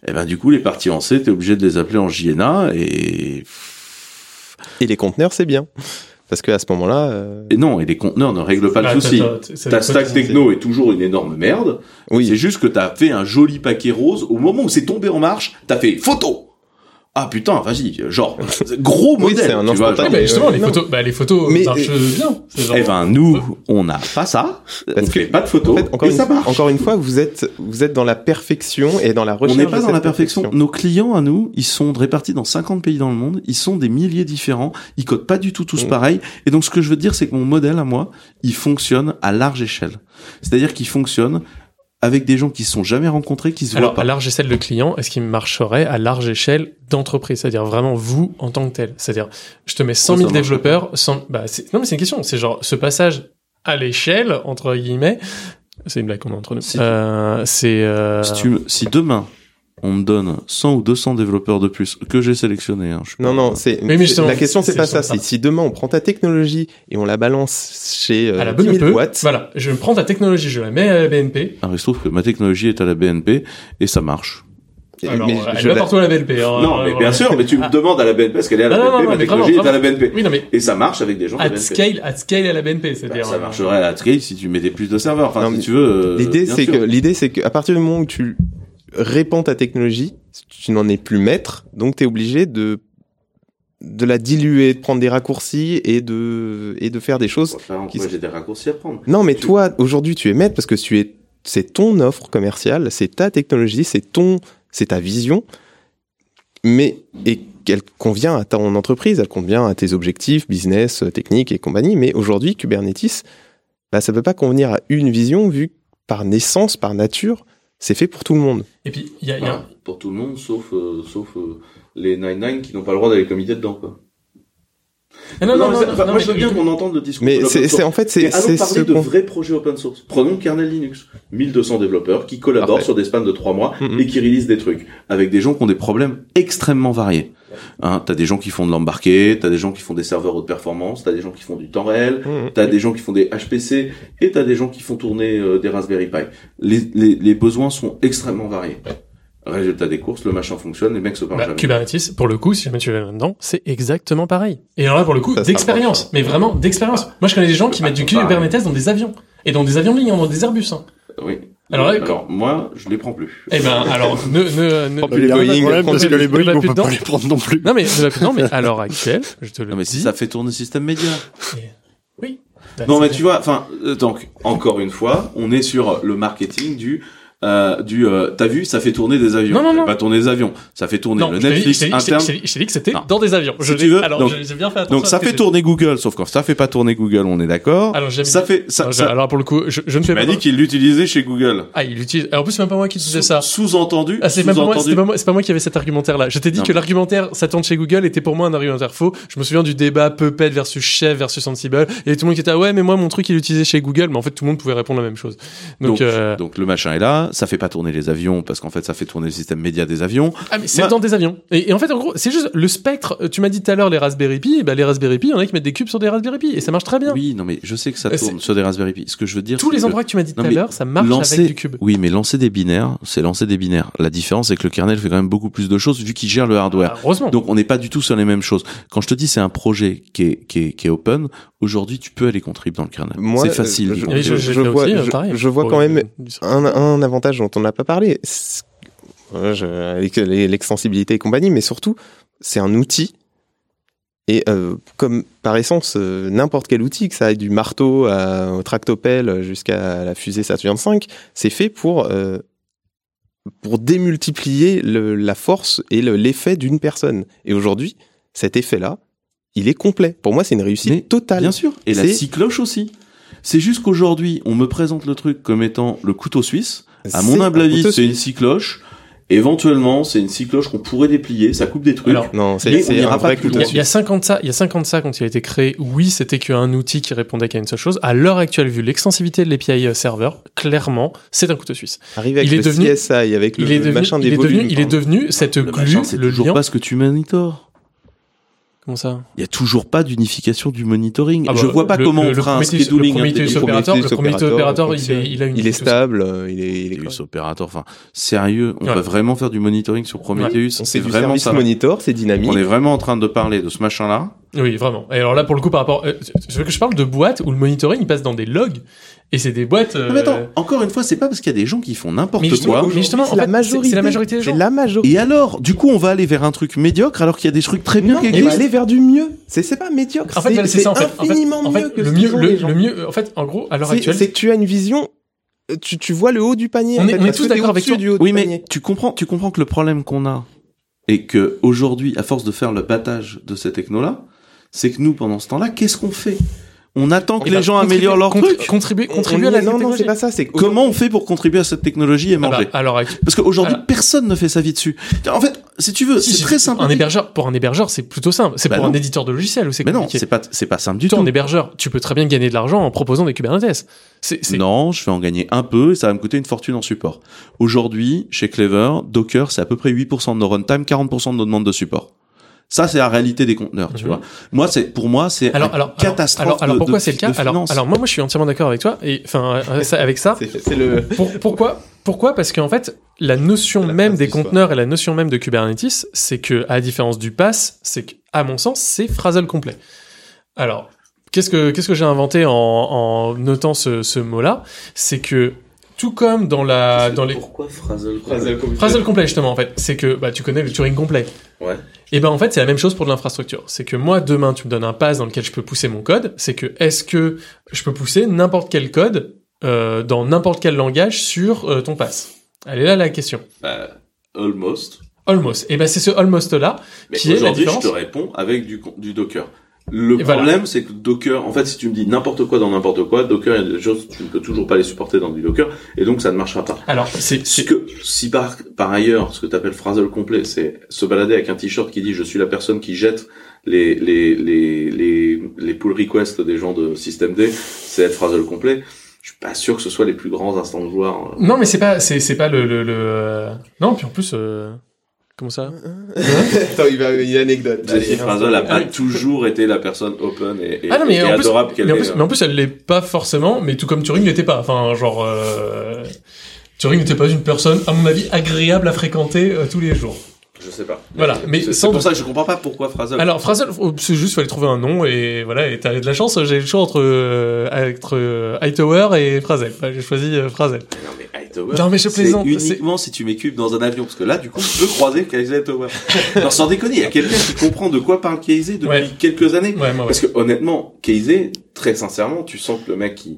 et ben, du coup, les parties en C, t'es obligé de les appeler en JNA, et Et les conteneurs, c'est bien. Parce qu'à ce moment-là, euh, Et non, et les conteneurs ne règlent pas Bah, le souci. t'as- c'est Ta stack techno est toujours une énorme merde. oui. C'est juste que t'as fait un joli paquet rose. Au moment où c'est tombé en marche, t'as fait photo. Ah putain, vas-y, genre gros Oui, modèle. c'est un tu vois, genre. Bah, justement, euh, les non. photos, bah, les photos Mais- marchent bien. C'est genre- Eh ben nous, on n'a pas ça. Parce on fait pas de photos. en fait, encore, et une, ça marche. encore une fois, vous êtes, vous êtes dans la perfection et dans la on recherche. n'est pas de dans cette la perfection. Nos clients à nous, ils sont répartis dans 50 pays dans le monde. Ils sont des milliers différents. Ils codent pas du tout tous Mm. pareil. Et donc ce que je veux dire, c'est que mon modèle à moi, il fonctionne à large échelle. C'est-à-dire qu'il fonctionne avec des gens qui se sont jamais rencontrés, qui se voient Alors, pas. à large échelle de client, est-ce qu'il marcherait à large échelle d'entreprise? C'est-à-dire vraiment vous en tant que tel. C'est-à-dire, je te mets 100 000 Ça, ça marche développeurs, 100... bah, non mais c'est une question. C'est genre, ce passage à l'échelle, entre guillemets, c'est une blague qu'on a entre nous. Si- Euh, c'est... euh, Si, tu me- si demain, on me donne 100 ou 200 développeurs de plus que j'ai sélectionnés, hein, Non, non, c'est, Oui, mais justement, la question, c'est pas ça. si demain on prend ta technologie et on la balance chez euh, à la 10 bonne 000 peu. boîtes. Voilà, je prends ta technologie, je la mets à la BNP. Alors, il se trouve que ma technologie est à la BNP et ça marche. Alors, mais elle je va la- partout à la BNP. hein. non, mais Euh, bien sûr, mais tu me Ah. demandes à la BNP parce qu'elle est à la Non, BNP, non, ma mais technologie vraiment, est à la BNP. Oui, non mais Et ça marche avec des gens de la at BNP. scale, at scale à la BNP, Bah, c'est-à-dire. ça euh, marcherait à la scale si tu mettais plus de serveurs. Enfin, Non, si mais tu veux. euh, L'idée, c'est que, l'idée, c'est qu'à partir du moment où tu répands ta technologie, tu n'en es plus maître, donc tu es obligé de, de la diluer, de prendre des raccourcis et de, et de faire des choses. Enfin, qui j'ai des raccourcis à prendre. Non, mais Tu- toi, aujourd'hui, tu es maître parce que tu es, c'est ton offre commerciale, c'est ta technologie, c'est ton, c'est ta vision, mais, et qu'elle convient à ton entreprise, elle convient à tes objectifs, business, technique et compagnie, mais aujourd'hui, Kubernetes, bah, ça peut pas convenir à une vision vu par naissance, par nature, c'est fait pour tout le monde. Et puis, il y a, il y a- pour tout le monde, sauf, euh, sauf euh, les 99 qui n'ont pas le droit d'aller comité dedans, quoi. Non, non, non, non, moi, je veux bien qu'on entende le discours. Mais c'est, en fait, c'est, allons c'est parler ce de vrais projets open source. Prenons Kernel Linux. 1200 développeurs qui collaborent Parfait. sur des spans de 3 mois Mhm. et qui réalisent des trucs. Avec des gens qui ont des problèmes extrêmement variés. Hein, t'as des gens qui font de l'embarqué, t'as des gens qui font des serveurs haute performance, t'as des gens qui font du temps réel, Mhm. t'as des gens qui font des HPC et t'as des gens qui font tourner euh, des Raspberry Pi. Les, les, les besoins sont extrêmement variés. Résultat des courses, le machin fonctionne, les mecs se parlent Bah, jamais. Kubernetes, pour le coup, si jamais tu vas là-dedans, c'est exactement pareil. Et alors là, pour le coup, d'expérience. Mais vraiment, d'expérience. Moi, je connais des gens qui Ah, mettent du pareil. Kubernetes dans des avions. Et dans des avions de ligne, dans des Airbus. Hein. Oui. Alors là, Alors, moi, je les prends plus. Eh ben, alors, ne, ne, ne, Prends plus les Boeing, parce plus que les- Boeing, on plus peut dedans. pas les prendre non plus. non, mais, ne va plus- non, mais à l'heure actuelle, je te le Non, mais si dis. ça fait tourner système média. Oui. Bah, Non, mais bien. tu vois, enfin, euh, donc, encore une fois, on est sur le marketing du, euh, du, euh, t'as vu, ça fait tourner des avions. Non, non, non. Pas tourner des avions. Ça fait tourner Non, le je Netflix je dit- je interne. je t'ai dit- je que c'était Non. dans des avions. Je Si tu l'ai- veux, alors, donc- bien fait Donc, ça fait tourner Google, sauf quand ça fait pas tourner Google, on est d'accord. Alors, Ça fait, ça, Alors, ça, alors, pour le coup, je, je ne tu fais pas. dit qu'il l'utilisait chez Google. Ah, il utilise. En plus, c'est même pas moi qui disais ça. Sous-entendu. Ah, c'est même pas moi, c'est pas pas moi qui avait cet argumentaire-là. Je t'ai dit Non, que l'argumentaire, ça tourne chez Google, était pour moi un argumentaire faux. Je me souviens du débat Puppet versus Chef versus Ansible. Et tout le monde qui était, ah ouais, mais moi, mon truc, il utilisé chez Google. Mais en fait, tout le monde pouvait répondre la même chose. Donc, Donc, euh, donc le machin est là, ça fait pas tourner les avions parce qu'en fait ça fait tourner le système média des avions. ah, mais c'est moi- dans des avions. Et, et en fait, en gros, c'est juste le spectre. euh, Tu m'as dit tout à l'heure les Raspberry Pi. Bah, les Raspberry Pi, il y en a qui mettent des cubes sur des Raspberry Pi. Et ça marche très bien. Oui, non mais je sais que ça Euh, tourne sur des Raspberry Pi. Ce que je veux dire, Tous les que- endroits que tu m'as dit tout à l'heure, ça marche lancer, avec du cube. Oui, mais lancer des binaires, c'est lancer des binaires. La différence, c'est que le kernel fait quand même beaucoup plus de choses vu qu'il gère le hardware. Ah, heureusement. Donc on n'est pas du tout sur les mêmes choses. Quand je te dis c'est un projet qui est, qui est, qui est open, aujourd'hui tu peux aller contribuer dans le kernel. C'est facile. je- vois- aussi, euh, je- vois quand même un, un avantage dont on n'a pas parlé, les- l'extensibilité et compagnie, mais surtout, c'est un outil. Et euh, comme par essence, euh, n'importe quel outil, que ça aille du marteau à- au tractopelle jusqu'à la fusée Saturn V, c'est fait pour, euh, pour démultiplier le- la force et le- l'effet d'une personne. Et aujourd'hui, cet effet-là, il est complet. Pour moi, c'est une réussite Mais totale. Bien sûr. Et la C'est- scie cloche aussi. C'est juste qu'aujourd'hui, on me présente le truc comme étant le couteau suisse. À mon humble avis, c'est une suisse. scie cloche. Éventuellement, c'est une cycloche qu'on pourrait déplier, ça coupe des trucs. Alors, Non, c'est un vrai plus Il y, a, loin. il y a 50 ça, il y a 50 ça quand il a été créé. Oui, c'était qu'un outil qui répondait qu'à une seule chose. À l'heure actuelle, vu l'extensivité de l'API euh, serveur, clairement, c'est un couteau suisse. Arrivé avec il est le devenu- CSI, avec le il est devenu, machin il des est devenu, volumes. il est devenu cette Le glue, machin, c'est le toujours lien. pas ce que tu monitors. Comment ça? Il y a toujours pas d'unification du monitoring. Ah bah, je vois pas le- comment le- on fera un Prometheus- scheduling le Prometheus intelligent. opérateur, le Prometheus opérateur, il est, il a une Il est stable, euh, il est, il est. Prometheus opérateur, enfin, sérieux, on Ouais. peut vraiment faire du monitoring sur Prometheus. On c'est vraiment service ça. monitor, c'est dynamique. On est vraiment en train de parler de ce machin-là. Oui, vraiment. Et alors là, pour le coup, par rapport, euh, tu veux que je parle de boîtes où le monitoring il passe dans des logs et c'est des boîtes. euh, Non, mais attends, encore une fois, c'est pas parce qu'il y a des gens qui font n'importe mais justement, quoi. mais justement, en la fait, majorité. c'est- la majorité des C'est gens. la majorité. Et alors, du coup, on va aller vers un truc médiocre alors qu'il y a des trucs très bien qui on va existent. aller vers du mieux. C'est c'est pas médiocre. En fait, c'est infiniment en fait, mieux que le ce mieux, le, mieux, en fait, en gros, à l'heure actuelle, c'est que tu as une vision. euh, Tu, tu vois le haut du panier. On en est- fait, on est tous d'accord avec toi. du haut Oui, du mais panier. tu comprends, tu comprends que le problème qu'on a et que aujourd'hui, à force de faire le battage de ces technos-là, c'est que nous, pendant ce temps-là, qu'est-ce qu'on fait? On attend que on les va gens améliorent leur truc. Contribuer, On- contribuer on à la est- Non, non, technologie. c'est pas ça. C'est Comment on fait pour contribuer à cette technologie et Ah bah, manger? actuelle. Parce qu'aujourd'hui, Alors- personne ne fait sa vie dessus. En fait, si tu veux, Si, c'est si, très si, simple. Un hébergeur, pour un hébergeur, c'est plutôt simple. C'est Bah pour non. un éditeur de logiciel où c'est Mais non, compliqué. c'est pas, c'est pas simple du Toi, tout. en hébergeur, tu peux très bien gagner de l'argent en proposant des Kubernetes. C'est, c'est- Non, je vais en gagner un peu et ça va me coûter une fortune en support. Aujourd'hui, chez Clever, Docker, c'est à peu près 8% de nos runtime, 40% de nos demandes de support. Ça, c'est la réalité des conteneurs, tu Mhm. vois. Moi, c'est, pour moi, c'est alors, alors, catastrophe. Alors, pourquoi c'est le cas alors, moi, moi, je suis entièrement d'accord avec toi. Et enfin, euh, avec ça, c'est le. Pour- pourquoi Pourquoi? Parce qu'en fait, la notion La même des soir. conteneurs et la notion même de Kubernetes, c'est que, à la différence du pass, c'est qu'à mon sens, c'est phrasal complet. Alors, qu'est-ce que qu'est-ce que j'ai inventé en, en notant ce, ce mot-là? C'est que tout comme dans la dans les Pourquoi Phrasal phrasal complet justement en fait, c'est que bah tu connais le Turing complet. Ouais. Et ben en fait, c'est la même chose pour de l'infrastructure. C'est que moi demain, tu me donnes un pass dans lequel je peux pousser mon code. C'est que est-ce que je peux pousser n'importe quel code euh, dans n'importe quel langage sur euh, ton pass? Elle est là la question. Bah, almost. Almost. Et ben c'est ce almost là Mais qui est la aujourd'hui, je te réponds avec du, con- du Docker. Le Et voilà. problème, c'est que Docker, en fait, si tu me dis n'importe quoi dans n'importe quoi, Docker, il y a des choses, tu ne peux toujours pas les supporter dans du Docker, et donc ça ne marchera pas. Alors c'est c'est que, si par, par ailleurs, ce que tu appelles phrasal complet, c'est se balader avec un t-shirt qui dit je suis la personne qui jette les, les, les, les, les pull requests des gens de système D, c'est être phrasal complet. Je suis pas sûr que ce soit les plus grands instants de joueurs. non mais c'est pas c'est c'est pas le le, le, euh, non puis en plus euh, comment ça Attends, il va une anecdote. Jessie Phrasal a pas toujours été la personne open et, et, Ah non mais et en plus, adorable qu'elle mais en est. plus, mais en plus elle l'est pas forcément, mais tout comme Turing l'était pas. Enfin genre euh, Turing n'était pas une personne à mon avis agréable à fréquenter euh, tous les jours. Je sais pas. Voilà, mais c'est pour ça que je comprends pas pourquoi Phrasal. Alors Phrasal, faut- c'est juste fallait trouver un nom et voilà et t'as de la chance. J'ai le choix entre euh, entre euh, Hightower et Phrasal. Bah, j'ai choisi euh, Phrasal. Non mais Hightower. Non, mais je plaisante, uniquement si tu mets Cube dans un avion, parce que là, du coup, tu peux croiser Casey Hightower. Alors sans déconner, il y a quelqu'un qui comprend de quoi parle Casey depuis Ouais. quelques années. Ouais, moi, ouais. Parce que honnêtement, Casey, très sincèrement, tu sens que le mec il,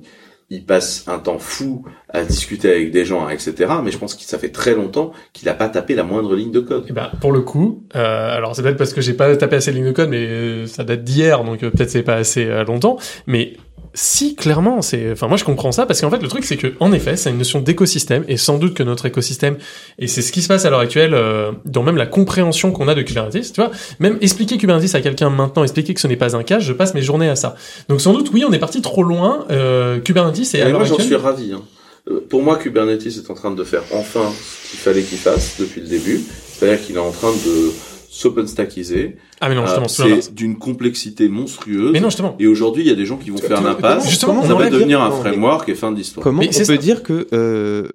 il passe un temps fou à discuter avec des gens, etc. Mais je pense que ça fait très longtemps qu'il a pas tapé la moindre ligne de code. Eh ben, pour le coup, euh, alors c'est peut-être parce que j'ai pas tapé assez de lignes de code, mais euh, ça date d'hier, donc euh, peut-être c'est pas assez euh, longtemps. Mais si clairement, c'est, enfin moi je comprends ça parce qu'en fait le truc c'est que en effet c'est une notion d'écosystème et sans doute que notre écosystème et c'est ce qui se passe à l'heure actuelle euh, dans même la compréhension qu'on a de Kubernetes, tu vois, même expliquer Kubernetes à quelqu'un maintenant, expliquer que ce n'est pas un cache, je passe mes journées à ça. Donc sans doute oui on est parti trop loin. Euh, Kubernetes et à moi, j'en suis ravi. Hein. Euh, Pour moi, Kubernetes est en train de faire enfin ce qu'il fallait qu'il fasse depuis le début. C'est-à-dire qu'il est en train de s'openstackiser. Ah mais non justement, Euh, c'est d'une complexité monstrueuse. Mais non justement. Et aujourd'hui, il y a des gens qui vont faire l'impasse. Justement, ça on va devenir un framework et fin d'histoire. Comment Mais on peut ça. dire que euh,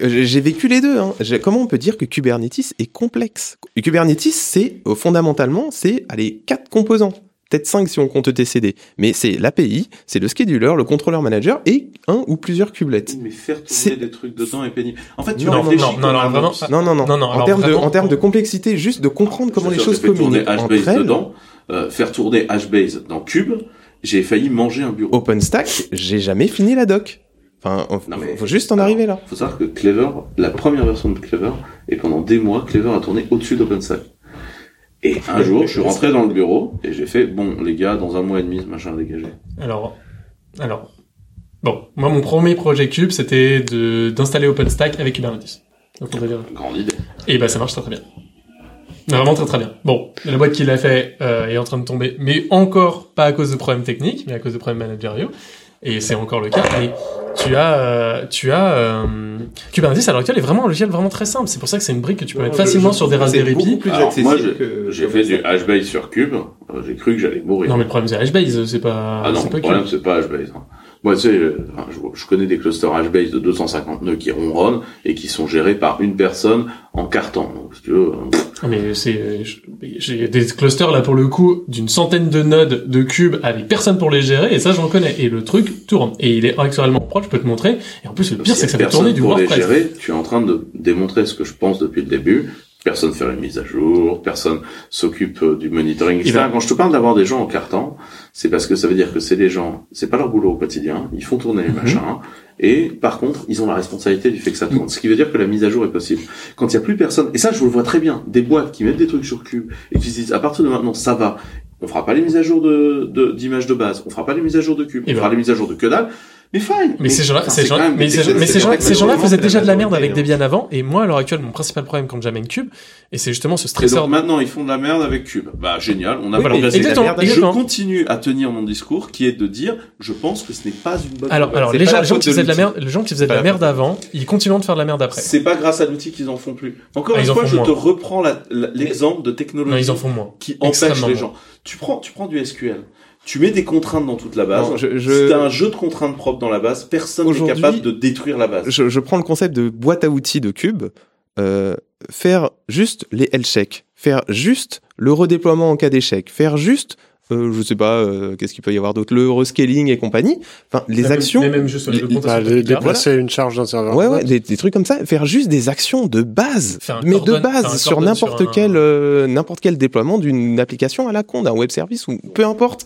j'ai vécu les deux. Hein. Comment on peut dire que Kubernetes est complexe? Kubernetes, c'est euh, fondamentalement, c'est allez quatre composants, peut-être cinq si on compte TCD, mais c'est l'API, c'est le scheduler, le contrôleur manager et un ou plusieurs kubelets. Mais faire tourner des trucs dedans est pénible. En fait, tu Non, non, réfléchis non, non, non, ops. Non, non, non. Non, non, en, termes de, en termes de complexité, juste de comprendre comment les choses j'ai fait tourner communiquent HBase entre elles. dedans, euh, faire tourner HBase dans Cube, j'ai failli manger un bureau. OpenStack, j'ai jamais fini la doc. Enfin, on- Non, mais- faut juste en alors, arriver là. faut savoir que Clever, la première version de Clever, et pendant des mois, Clever a tourné au-dessus d'OpenStack. Et un jour, je suis rentré dans le bureau et j'ai fait, bon, les gars, dans un mois et demi, ce machin dégagé. Alors, alors, bon, moi mon premier projet Cube, c'était de d'installer OpenStack avec Kubernetes. Donc on va dire. Grande idée. Et bah ça marche très très bien. Vraiment très très bien. Bon, la boîte qui l'a fait euh, est en train de tomber, mais encore pas à cause de problèmes techniques, mais à cause de problèmes managériaux. Et c'est encore le cas. Mais tu as, euh, tu as euh, Kubernetes à l'heure actuelle est vraiment un logiciel vraiment très simple. C'est pour ça que c'est une brique que tu peux mettre facilement sur des Raspberry Pi. Alors, moi, j'ai fait du HBase sur Cube. J'ai cru que j'allais mourir. Non mais le problème c'est HBase, c'est pas. Ah non, c'est pas le problème c'est pas HBase. hein. Moi, tu sais, euh, je, je connais des clusters HBase de 250 nœuds qui ronronnent et qui sont gérés par une personne en carton. Donc, si tu veux, euh, Ah, mais c'est, j'ai des clusters là pour le coup d'une centaine de nodes de cubes avec personne pour les gérer et ça j'en connais. Et le truc tourne et il est actuellement proche, je peux te montrer. Et en plus le pire c'est que ça fait tourner du pour les WordPress. gérer. Tu es en train de démontrer ce que je pense depuis le début. Personne fait les mises à jour, personne s'occupe euh, du monitoring, etc. Quand je te parle d'avoir des gens en carton, c'est parce que ça veut dire que c'est des gens, c'est pas leur boulot au quotidien, ils font tourner les Mhm. machins, et par contre, ils ont la responsabilité du fait que ça tourne. Ce qui veut dire que la mise à jour est possible. Quand il y a plus personne, et ça je vous le vois très bien, des boîtes qui mettent des trucs sur Cube, et qui se disent, à partir de maintenant, ça va, on fera pas les mises à jour de, de- d'images de, base, on fera pas les mises à jour de Cube, on Et fera ben- les mises à jour de que dalle, mais fine. Mais ces gens-là, ces gens, mais ces, ces gens, gens-là technologiquement, faisaient déjà la de la merde avec Debian avant, et moi à l'heure actuelle mon principal problème quand j'amène Cube, et c'est justement ce stresseur. donc maintenant ils font de la merde avec Cube. Bah génial, on a Oui, mais exactement, Je exactement. continue à tenir mon discours qui est de dire je pense que ce n'est pas une bonne Alors, alors les gens, la gens qui faisaient de la merde, les gens qui faisaient de la la merde avant, ils continuent de faire de la merde après. C'est pas grâce à l'outil qu'ils en font plus. Encore Ah, une fois, je te reprends la- la- l'exemple de technologie Non, ils en font moins. qui empêche les gens. Tu prends, tu prends du SQL. Tu mets des contraintes dans toute la base. Non, je- je- Si t'as un jeu de contraintes propre dans la base, personne n'est capable de détruire la base. je, je prends le concept de boîte à outils de Cube, euh, faire juste les health checks, faire juste le redéploiement en cas d'échec, faire juste, euh, je sais pas, euh, qu'est-ce qu'il peut y avoir d'autre, le rescaling et compagnie. Enfin, les Même- actions. mais même juste le les- compte Bah, Twitter, déplacer une charge d'un serveur. Ouais, ouais, des, des trucs comme ça. Faire juste des actions de base, mais cordon- de base sur n'importe un- quel euh, n'importe quel déploiement d'une application à la con, d'un web service ou peu importe.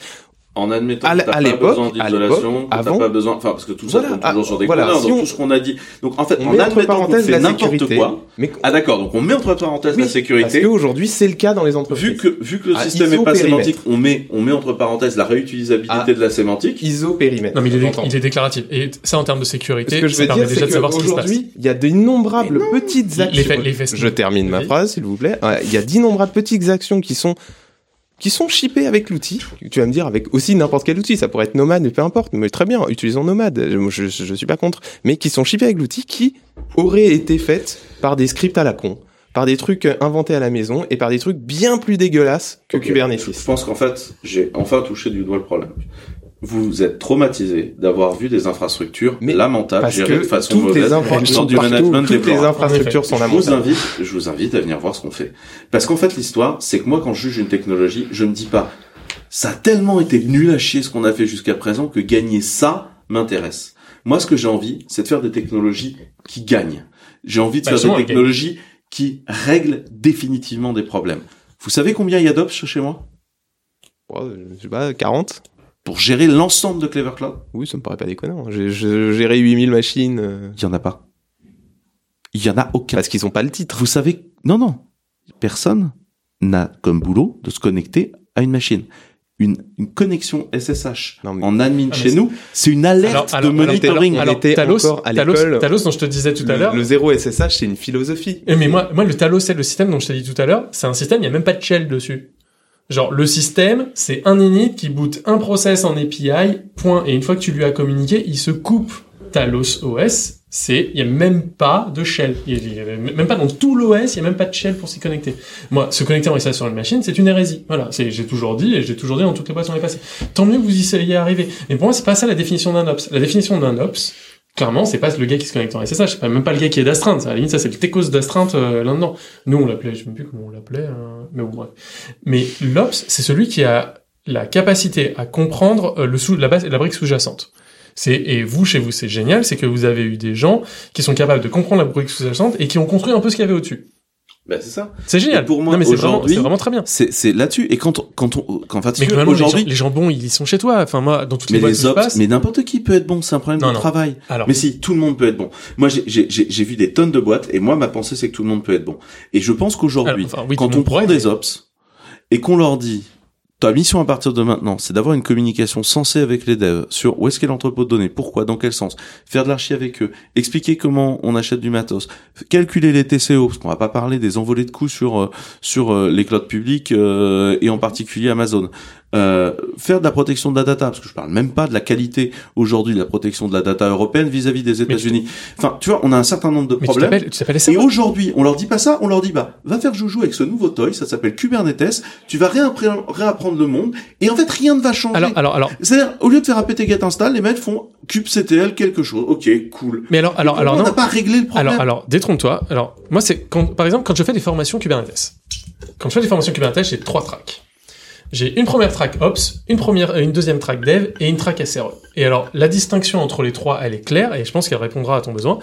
En admettant À que t'as pas besoin d'isolation, t'as pas besoin, enfin, parce que tout ça Voilà, tourne toujours sur des voilà, si donc on- tout ce qu'on a dit. Donc, en fait, On en admettant qu'on parenthèses fait la n'importe sécurité, quoi. mais Ah, d'accord, donc on met entre parenthèses Oui, la sécurité. parce qu'aujourd'hui c'est le cas dans les entreprises. Vu que, vu que le Ah, système ISO est pas sémantique, on met, on met entre parenthèses la réutilisabilité Ah. de la sémantique. ISO périmètre. Non mais il est, il est déclatif. Et ça en termes de Ce sécurité, que je ça veux permet dire, déjà c'est de savoir ce qui se passe. qu'aujourd'hui, il y a d'innombrables petites actions. je termine ma phrase, s'il vous plaît. Il y a d'innombrables petites actions qui sont qui sont shippées avec l'outil. Tu vas me dire avec aussi n'importe quel outil, ça pourrait être Nomad, mais peu importe. Mais très bien, utilisons Nomad. Je, je, je suis pas contre, mais qui sont shippées avec l'outil qui auraient été faites par des scripts à la con, par des trucs inventés à la maison et par des trucs bien plus dégueulasses que. Kubernetes. Je pense qu'en fait, j'ai enfin touché du doigt le problème. Vous êtes traumatisé d'avoir vu des infrastructures Mais lamentables Parce gérées de que façon toutes les mauvaise infra- elles dans sont du partout, management toutes les infrastructures sont Je vous lamentables. invite, je vous invite à venir voir ce qu'on fait. Parce qu'en fait, l'histoire, c'est que moi, quand je juge une technologie, je me dis pas, ça a tellement été nul à chier ce qu'on a fait jusqu'à présent que gagner ça m'intéresse. Moi, ce que j'ai envie, c'est de faire des technologies qui gagnent. J'ai envie de Bah, faire des technologies qui règlent définitivement des problèmes. Vous savez combien il y a d'ops chez moi? Ouais, je sais pas, 40 pour gérer l'ensemble de Clever Cloud Oui, ça me paraît pas déconnant. J'ai j'ai géré 8000 machines. euh, Il y en a pas. Il y en a aucun. Parce qu'ils ont pas le titre. Vous savez, non, non. Personne n'a comme boulot de se connecter à une machine. Une, une connexion SSH Non, mais- en admin Ah, chez nous, c'est une alerte Alors, alors, de alors, monitoring. on Alors, était Talos, encore à Talos. Talos, dont je te disais tout à l'heure. Le, zéro SSH, c'est une philosophie. Eh, Mais moi, moi, le Talos, c'est le système dont je t'ai dit tout à l'heure. C'est un système, il y a même pas de shell dessus. Genre, le système, c'est un init qui boot un process en API, point. Et une fois que tu lui as communiqué, il se coupe. Talos OS, c'est, il y a même pas de shell. Il y a, même pas dans tout l'OS, il y a même pas de shell pour s'y connecter. Moi, se connecter en SSH sur une machine, c'est une hérésie. Voilà. C'est, j'ai toujours dit, et j'ai toujours dit dans toutes les boîtes où on est. Tant mieux que vous y soyez arrivé. Mais pour moi, c'est pas ça la définition d'un ops. La définition d'un ops, clairement, c'est pas le gars qui se connecte en SSH, c'est même pas le gars qui est d'astreinte. À la limite, ça, c'est le techos d'astreinte euh, là-dedans. Nous, on l'appelait, je sais même plus comment on l'appelait, euh, mais bon, bref. Mais l'ops, c'est celui qui a la capacité à comprendre euh, le sous, la base, la brique sous-jacente. C'est, et vous, chez vous, c'est génial, c'est que vous avez eu des gens qui sont capables de comprendre la brique sous-jacente et qui ont construit un peu ce qu'il y avait au-dessus. Ben, c'est ça. C'est génial. Et pour moi, c'est vraiment, vraiment très bien. C'est, là-dessus. Et quand, on- quand on, quand, enfin, aujourd'hui, les jambons, ils sont chez toi. Enfin, moi, dans toutes les mais boîtes les ops, passe. mais n'importe qui peut être bon, c'est un problème Non, de non. travail. Alors, Mais si, tout le monde peut être bon. Moi, j'ai, j'ai, j'ai j'ai vu des tonnes de boîtes, et moi, ma pensée, c'est que tout le monde peut être bon. Et je pense qu'aujourd'hui, enfin, oui, quand on prend des ops, et qu'on leur dit, Ta mission à partir de maintenant, c'est d'avoir une communication sensée avec les devs sur où est-ce qu'est l'entrepôt de données, pourquoi, dans quel sens, faire de l'archi avec eux, expliquer comment on achète du matos, calculer les TCO, parce qu'on va pas parler des envolées de coûts sur euh, sur euh, les clouds publics euh, et en particulier Amazon. Euh, faire de la protection de la data, parce que je parle même pas de la qualité aujourd'hui de la protection de la data européenne vis-à-vis des États-Unis. Enfin, tu vois, on a un certain nombre de Mais tu problèmes. tu t'appelles Et aujourd'hui, on leur dit pas ça, on leur dit bah va faire joujou avec ce nouveau toy, ça s'appelle Kubernetes, tu vas réapprendre, le monde et en fait rien ne va changer. Alors, alors, alors. C'est-à-dire au lieu de faire un pt-get install, les mecs font kubectl quelque chose. OK, cool. Mais alors, alors, alors, on n'a pas réglé le problème. Alors, alors, détrompe-toi. Alors, moi, c'est quand, par exemple, quand je fais des formations Kubernetes. Quand je fais des formations Kubernetes, j'ai trois tracks. J'ai une première track Ops, une première, une deuxième track Dev et une track SRE. Et alors, la distinction entre les trois, elle est claire et je pense qu'elle répondra à ton besoin.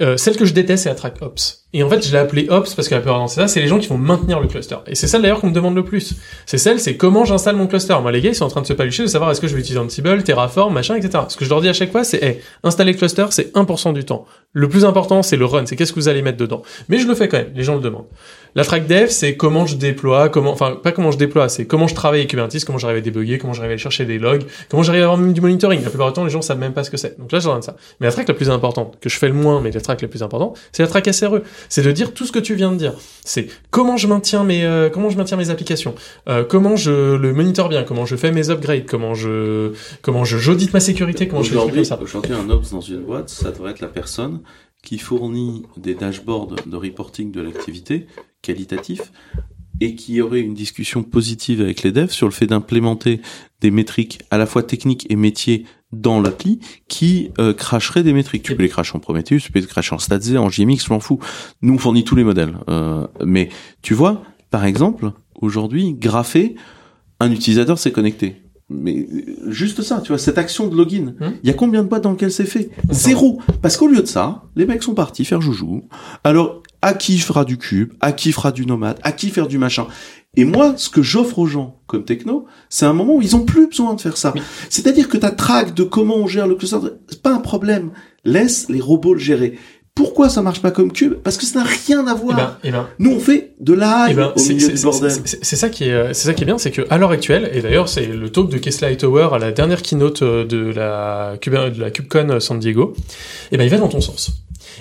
Euh, celle que je déteste, c'est la track Ops. Et en fait, je l'ai appelée Ops parce que la plupart c'est ça, c'est les gens qui vont maintenir le cluster. Et c'est celle d'ailleurs qu'on me demande le plus. C'est celle, c'est comment j'installe mon cluster. Moi, les gars, ils sont en train de se palucher de savoir est-ce que je vais utiliser Ansible, Terraform, machin, etc. Ce que je leur dis à chaque fois, c'est, hey, installer le cluster, c'est 1% du temps. Le plus important, c'est le run, c'est qu'est-ce que vous allez mettre dedans. Mais je le fais quand même, les gens le demandent. La track dev, c'est comment je déploie, comment, enfin, pas comment je déploie, c'est comment je travaille avec Kubernetes, comment j'arrive à débugger, comment j'arrive à aller chercher des logs, comment j'arrive à avoir même du monitoring. La plupart du temps, les gens savent même pas ce que c'est. Donc là, je leur donne ça. Mais la track la plus importante, que je fais le moins, mais la track la plus importante, c'est la track SRE. C'est de dire tout ce que tu viens de dire. C'est comment je maintiens mes, euh, comment je maintiens mes applications, euh, comment je le monitor bien, comment je fais mes upgrades, comment je, comment je j'audite ma sécurité, comment je fais ça. aujourd'hui, un ops dans une boîte, ça devrait être la personne qui fournit des dashboards de reporting de l'activité qualitatifs et qui aurait une discussion positive avec les devs sur le fait d'implémenter des métriques à la fois techniques et métiers dans l'appli qui euh, cracheraient des métriques. Tu peux les cracher en Prometheus, tu peux les cracher en StatZ, en JMX, je m'en fous. Nous, on fournit tous les modèles. Euh, mais tu vois, par exemple, aujourd'hui, grapher, un utilisateur s'est connecté. Mais euh, juste ça, tu vois, cette action de login, il y a combien de boîtes dans lesquelles c'est fait? Zéro. Parce qu'au lieu de ça, les mecs sont partis faire joujou. Alors, à qui fera du cube? À qui fera du nomade? À qui faire du machin? Et moi, ce que j'offre aux gens comme techno, c'est un moment où ils ont plus besoin de faire ça. C'est-à-dire que ta track de comment on gère le cluster, c'est pas un problème. Laisse les robots le gérer. Pourquoi ça marche pas comme cube? Parce que ça n'a rien à voir. Eh ben, eh ben. Nous, on fait de la Eh ben, au c'est- milieu c'est- du c'est- bordel. c'est- ça qui est, euh, c'est ça qui est bien, c'est que à l'heure actuelle, et d'ailleurs c'est le talk de Kessler Tower à la dernière keynote euh, de la Cube, de la KubeCon euh, San Diego, et ben il va dans ton sens.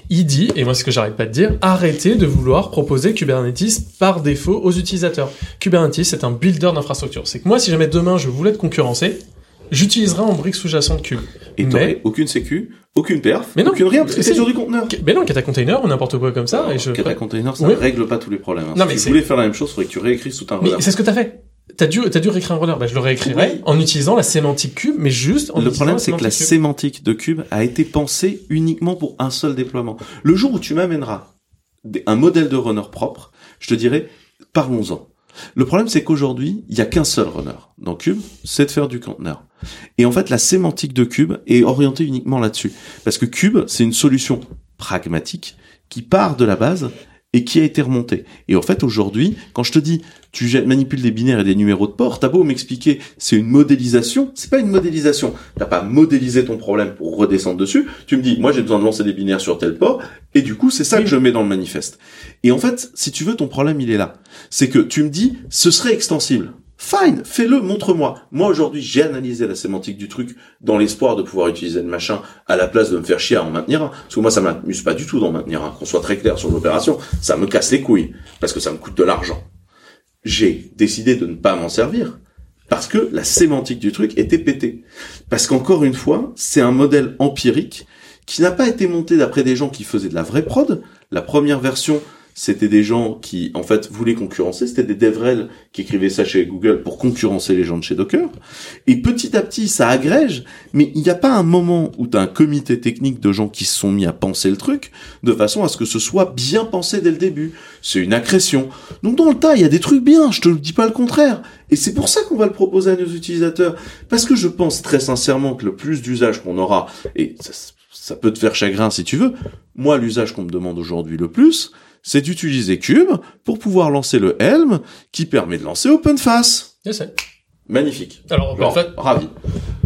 Il dit, et moi c'est ce que j'arrête pas de dire, arrêtez de vouloir proposer Kubernetes par défaut aux utilisateurs. Kubernetes c'est un builder d'infrastructure. C'est que moi si jamais demain je voulais te concurrencer, j'utiliserai en briques sous-jacentes Cube. Et t'aurais aucune sécu, aucune perf, mais non, aucune rien, parce que c'est sur du conteneur. Mais non, Kata Container ou n'importe quoi comme ça. et je... Kata Container, ça Oui. ne règle pas tous les problèmes. hein. Non, si mais tu voulais faire la même chose, il faudrait que tu réécrives tout un Mais runner. c'est ce que t'as fait. T'as dû, t'as dû réécrire un runner. Bah, je le réécrirai en utilisant la sémantique cube, mais juste en Le problème, c'est que la sémantique cube. sémantique de Cube a été pensée uniquement pour un seul déploiement. Le jour où tu m'amèneras un modèle de runner propre, je te dirai, parlons-en. Le problème, c'est qu'aujourd'hui, il y a qu'un seul runner dans Cube, c'est de faire du conteneur. Et en fait, la sémantique de Cube est orientée uniquement là-dessus. Parce que Cube, c'est une solution pragmatique qui part de la base et qui a été remontée. Et en fait, aujourd'hui, quand je te dis, tu manipules des binaires et des numéros de port, t'as beau m'expliquer, c'est une modélisation, c'est pas une modélisation. T'as pas modélisé ton problème pour redescendre dessus. Tu me dis, moi, j'ai besoin de lancer des binaires sur tel port, et du coup, c'est ça que je mets dans le manifeste. Et en fait, si tu veux, ton problème, il est là. C'est que tu me dis, ce serait extensible. Fine, fais-le, montre-moi. Moi aujourd'hui, j'ai analysé la sémantique du truc dans l'espoir de pouvoir utiliser le machin à la place de me faire chier à en maintenir un. Parce que moi, ça m'amuse pas du tout d'en maintenir un. Qu'on soit très clair sur l'opération, ça me casse les couilles parce que ça me coûte de l'argent. J'ai décidé de ne pas m'en servir parce que la sémantique du truc était pétée. Parce qu'encore une fois, c'est un modèle empirique qui n'a pas été monté d'après des gens qui faisaient de la vraie prod. La première version, c'était des gens qui, en fait, voulaient concurrencer. C'était des DevRel qui écrivaient ça chez Google pour concurrencer les gens de chez Docker. Et petit à petit, ça agrège. Mais il n'y a pas un moment où tu as un comité technique de gens qui se sont mis à penser le truc de façon à ce que ce soit bien pensé dès le début. C'est une accrétion. Donc dans le tas, il y a des trucs bien. Je te dis pas le contraire. Et c'est pour ça qu'on va le proposer à nos utilisateurs. Parce que je pense très sincèrement que le plus d'usage qu'on aura, et ça peut te faire chagrin si tu veux, moi, l'usage qu'on me demande aujourd'hui le plus, c'est d'utiliser Cube pour pouvoir lancer le Helm qui permet de lancer OpenFace. Je sais. Magnifique. Alors, fait, ravi.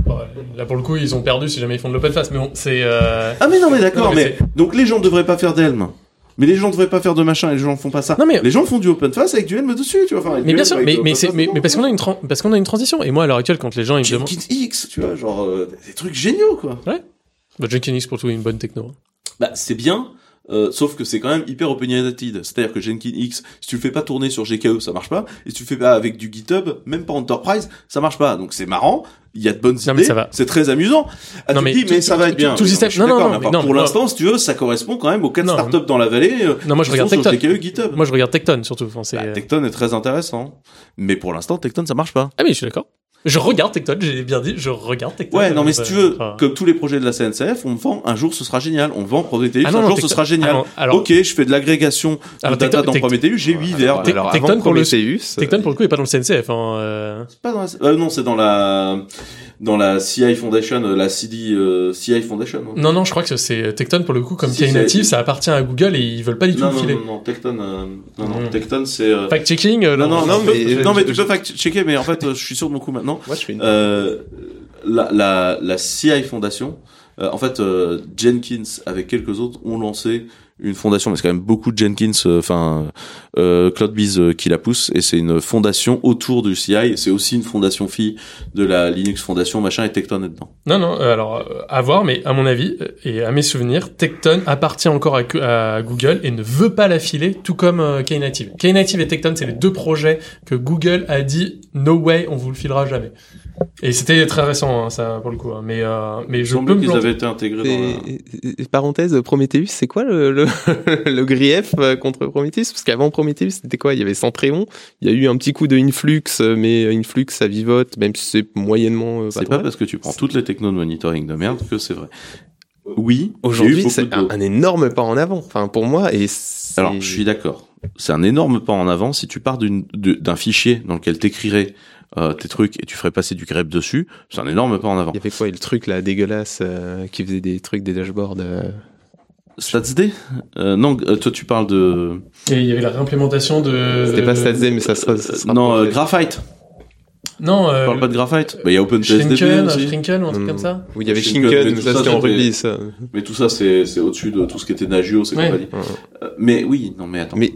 Ouais, là pour le coup, ils ont perdu si jamais ils font de l'open face, mais bon, c'est. Euh... Ah mais non mais d'accord, mais, donc les gens ne devraient pas faire d'Helm. Mais les gens ne devraient pas faire de machin et les gens ne font pas ça. Non, mais- Les gens font du open face avec du Helm dessus, tu vois. Enfin, Mais bien sûr, mais, mais mais, mais parce qu'on a une parce qu'on a une transition. Et moi à l'heure actuelle, quand les gens ils me demandent, Jenkins X, tu vois, genre euh, des trucs géniaux, quoi. bah, Jenkins X pour tout est une bonne techno. Bah, c'est bien, euh, sauf que c'est quand même hyper opinionated. C'est-à-dire que Jenkins X, si tu le fais pas tourner sur GKE, ça marche pas. Et si tu le fais pas avec du GitHub, même pas Enterprise, ça marche pas. Donc c'est marrant, il y a de bonnes Non, idées, ça va. c'est très amusant. Ah, Non, tu mais dis, tout- mais ça va être bien. tout système- non, non, non, mais mais non, pour l'instant, si tu veux, ça correspond quand même aux quatre startups dans la vallée. euh, Non, moi je regarde Tecton. GKE, GitHub. Moi je regarde Tecton surtout. Enfin, c'est. Bah, Tecton est très intéressant. Mais pour l'instant, Tecton, ça marche pas. Ah oui, je suis d'accord. Je regarde Tecton. J'ai bien dit, je regarde Tecton. Ouais, non, mais si Euh, tu veux, enfin, comme tous les projets de la CNCF, on vend un jour ce sera génial. On vend Prometheus, Ah non, un non, jour ce sera génial. alors- alors- ok, je fais de l'agrégation de Alors, data dans Prometheus, j'ai 8 verbes. Tecton pour le- Tecton pour le coup est pas dans le CNCF. Hein, euh. C'est pas dans la... euh, non, c'est dans la dans la CI Foundation, euh, la CD euh, CI Foundation. hein. Non, non, je crois que c'est Tecton pour le coup, comme Si, Knative, c'est- ça appartient à Google et ils veulent pas du tout non, le non, filer. non, non, Tecton, euh, non, non, Mm. Tecton, c'est. euh, Fact-checking, euh, Non, non, non, non, mais- mais, non, mais tu peux fact-checker, mais en fait, euh, je suis sûr de mon coup maintenant. Moi, je fais une... Euh, la, la, la CI Foundation, euh, en fait, euh, Jenkins avec quelques autres ont lancé une fondation, mais c'est quand même beaucoup de Jenkins, euh, enfin euh, CloudBees euh, qui la pousse, et c'est une fondation autour du CI, c'est aussi une fondation fille de la Linux Foundation, machin, et Tecton est dedans. Non, non, euh, alors, à voir, mais à mon avis, et à mes souvenirs, Tecton appartient encore à, Google et ne veut pas la filer, tout comme Knative. Knative et Tecton, c'est les deux projets que Google a dit « No way, on vous le filera jamais ». Et c'était très récent, hein, ça, pour le coup. hein. Mais, euh, mais je peux me qu'ils avaient été intégrés dans la... Et, et- et parenthèse, Prometheus, c'est quoi le, le, le grief euh, contre Prometheus? Parce qu'avant Prometheus, c'était quoi? Il y avait Centréon, il y a eu un petit coup de Influx, euh, mais Influx, ça vivote, même si c'est moyennement... euh, C'est pas parce que tu prends toutes les technos de monitoring de merde que c'est vrai. Oui, Aujourd'hui, c'est un, un énorme pas en avant, enfin pour moi, et Alors, je suis d'accord. C'est un énorme pas en avant. Si tu pars d'un fichier dans lequel t'écrirais euh, tes trucs et tu ferais passer du grep dessus, c'est un énorme pas en avant. Il y avait quoi, le truc là dégueulasse euh, qui faisait des trucs, des dashboards euh, StatsD euh, Non, toi tu parles de... Et il y avait la réimplémentation de... C'était pas StatsD, mais ça se... ça non, euh. Graphite. Non, Tu euh, parles pas de Graphite Bah, il y a OpenTSDB Shrinken, aussi. Shrinken ou un truc comme non. ça Oui, il y avait Shinken, Shinken, mais ça ça, c'était en Ruby, ça. Mais tout ça, c'est c'est au-dessus de tout ce qui était Nagios et Ouais. compagnie. Ouais. Euh, mais oui, non mais attends. Mais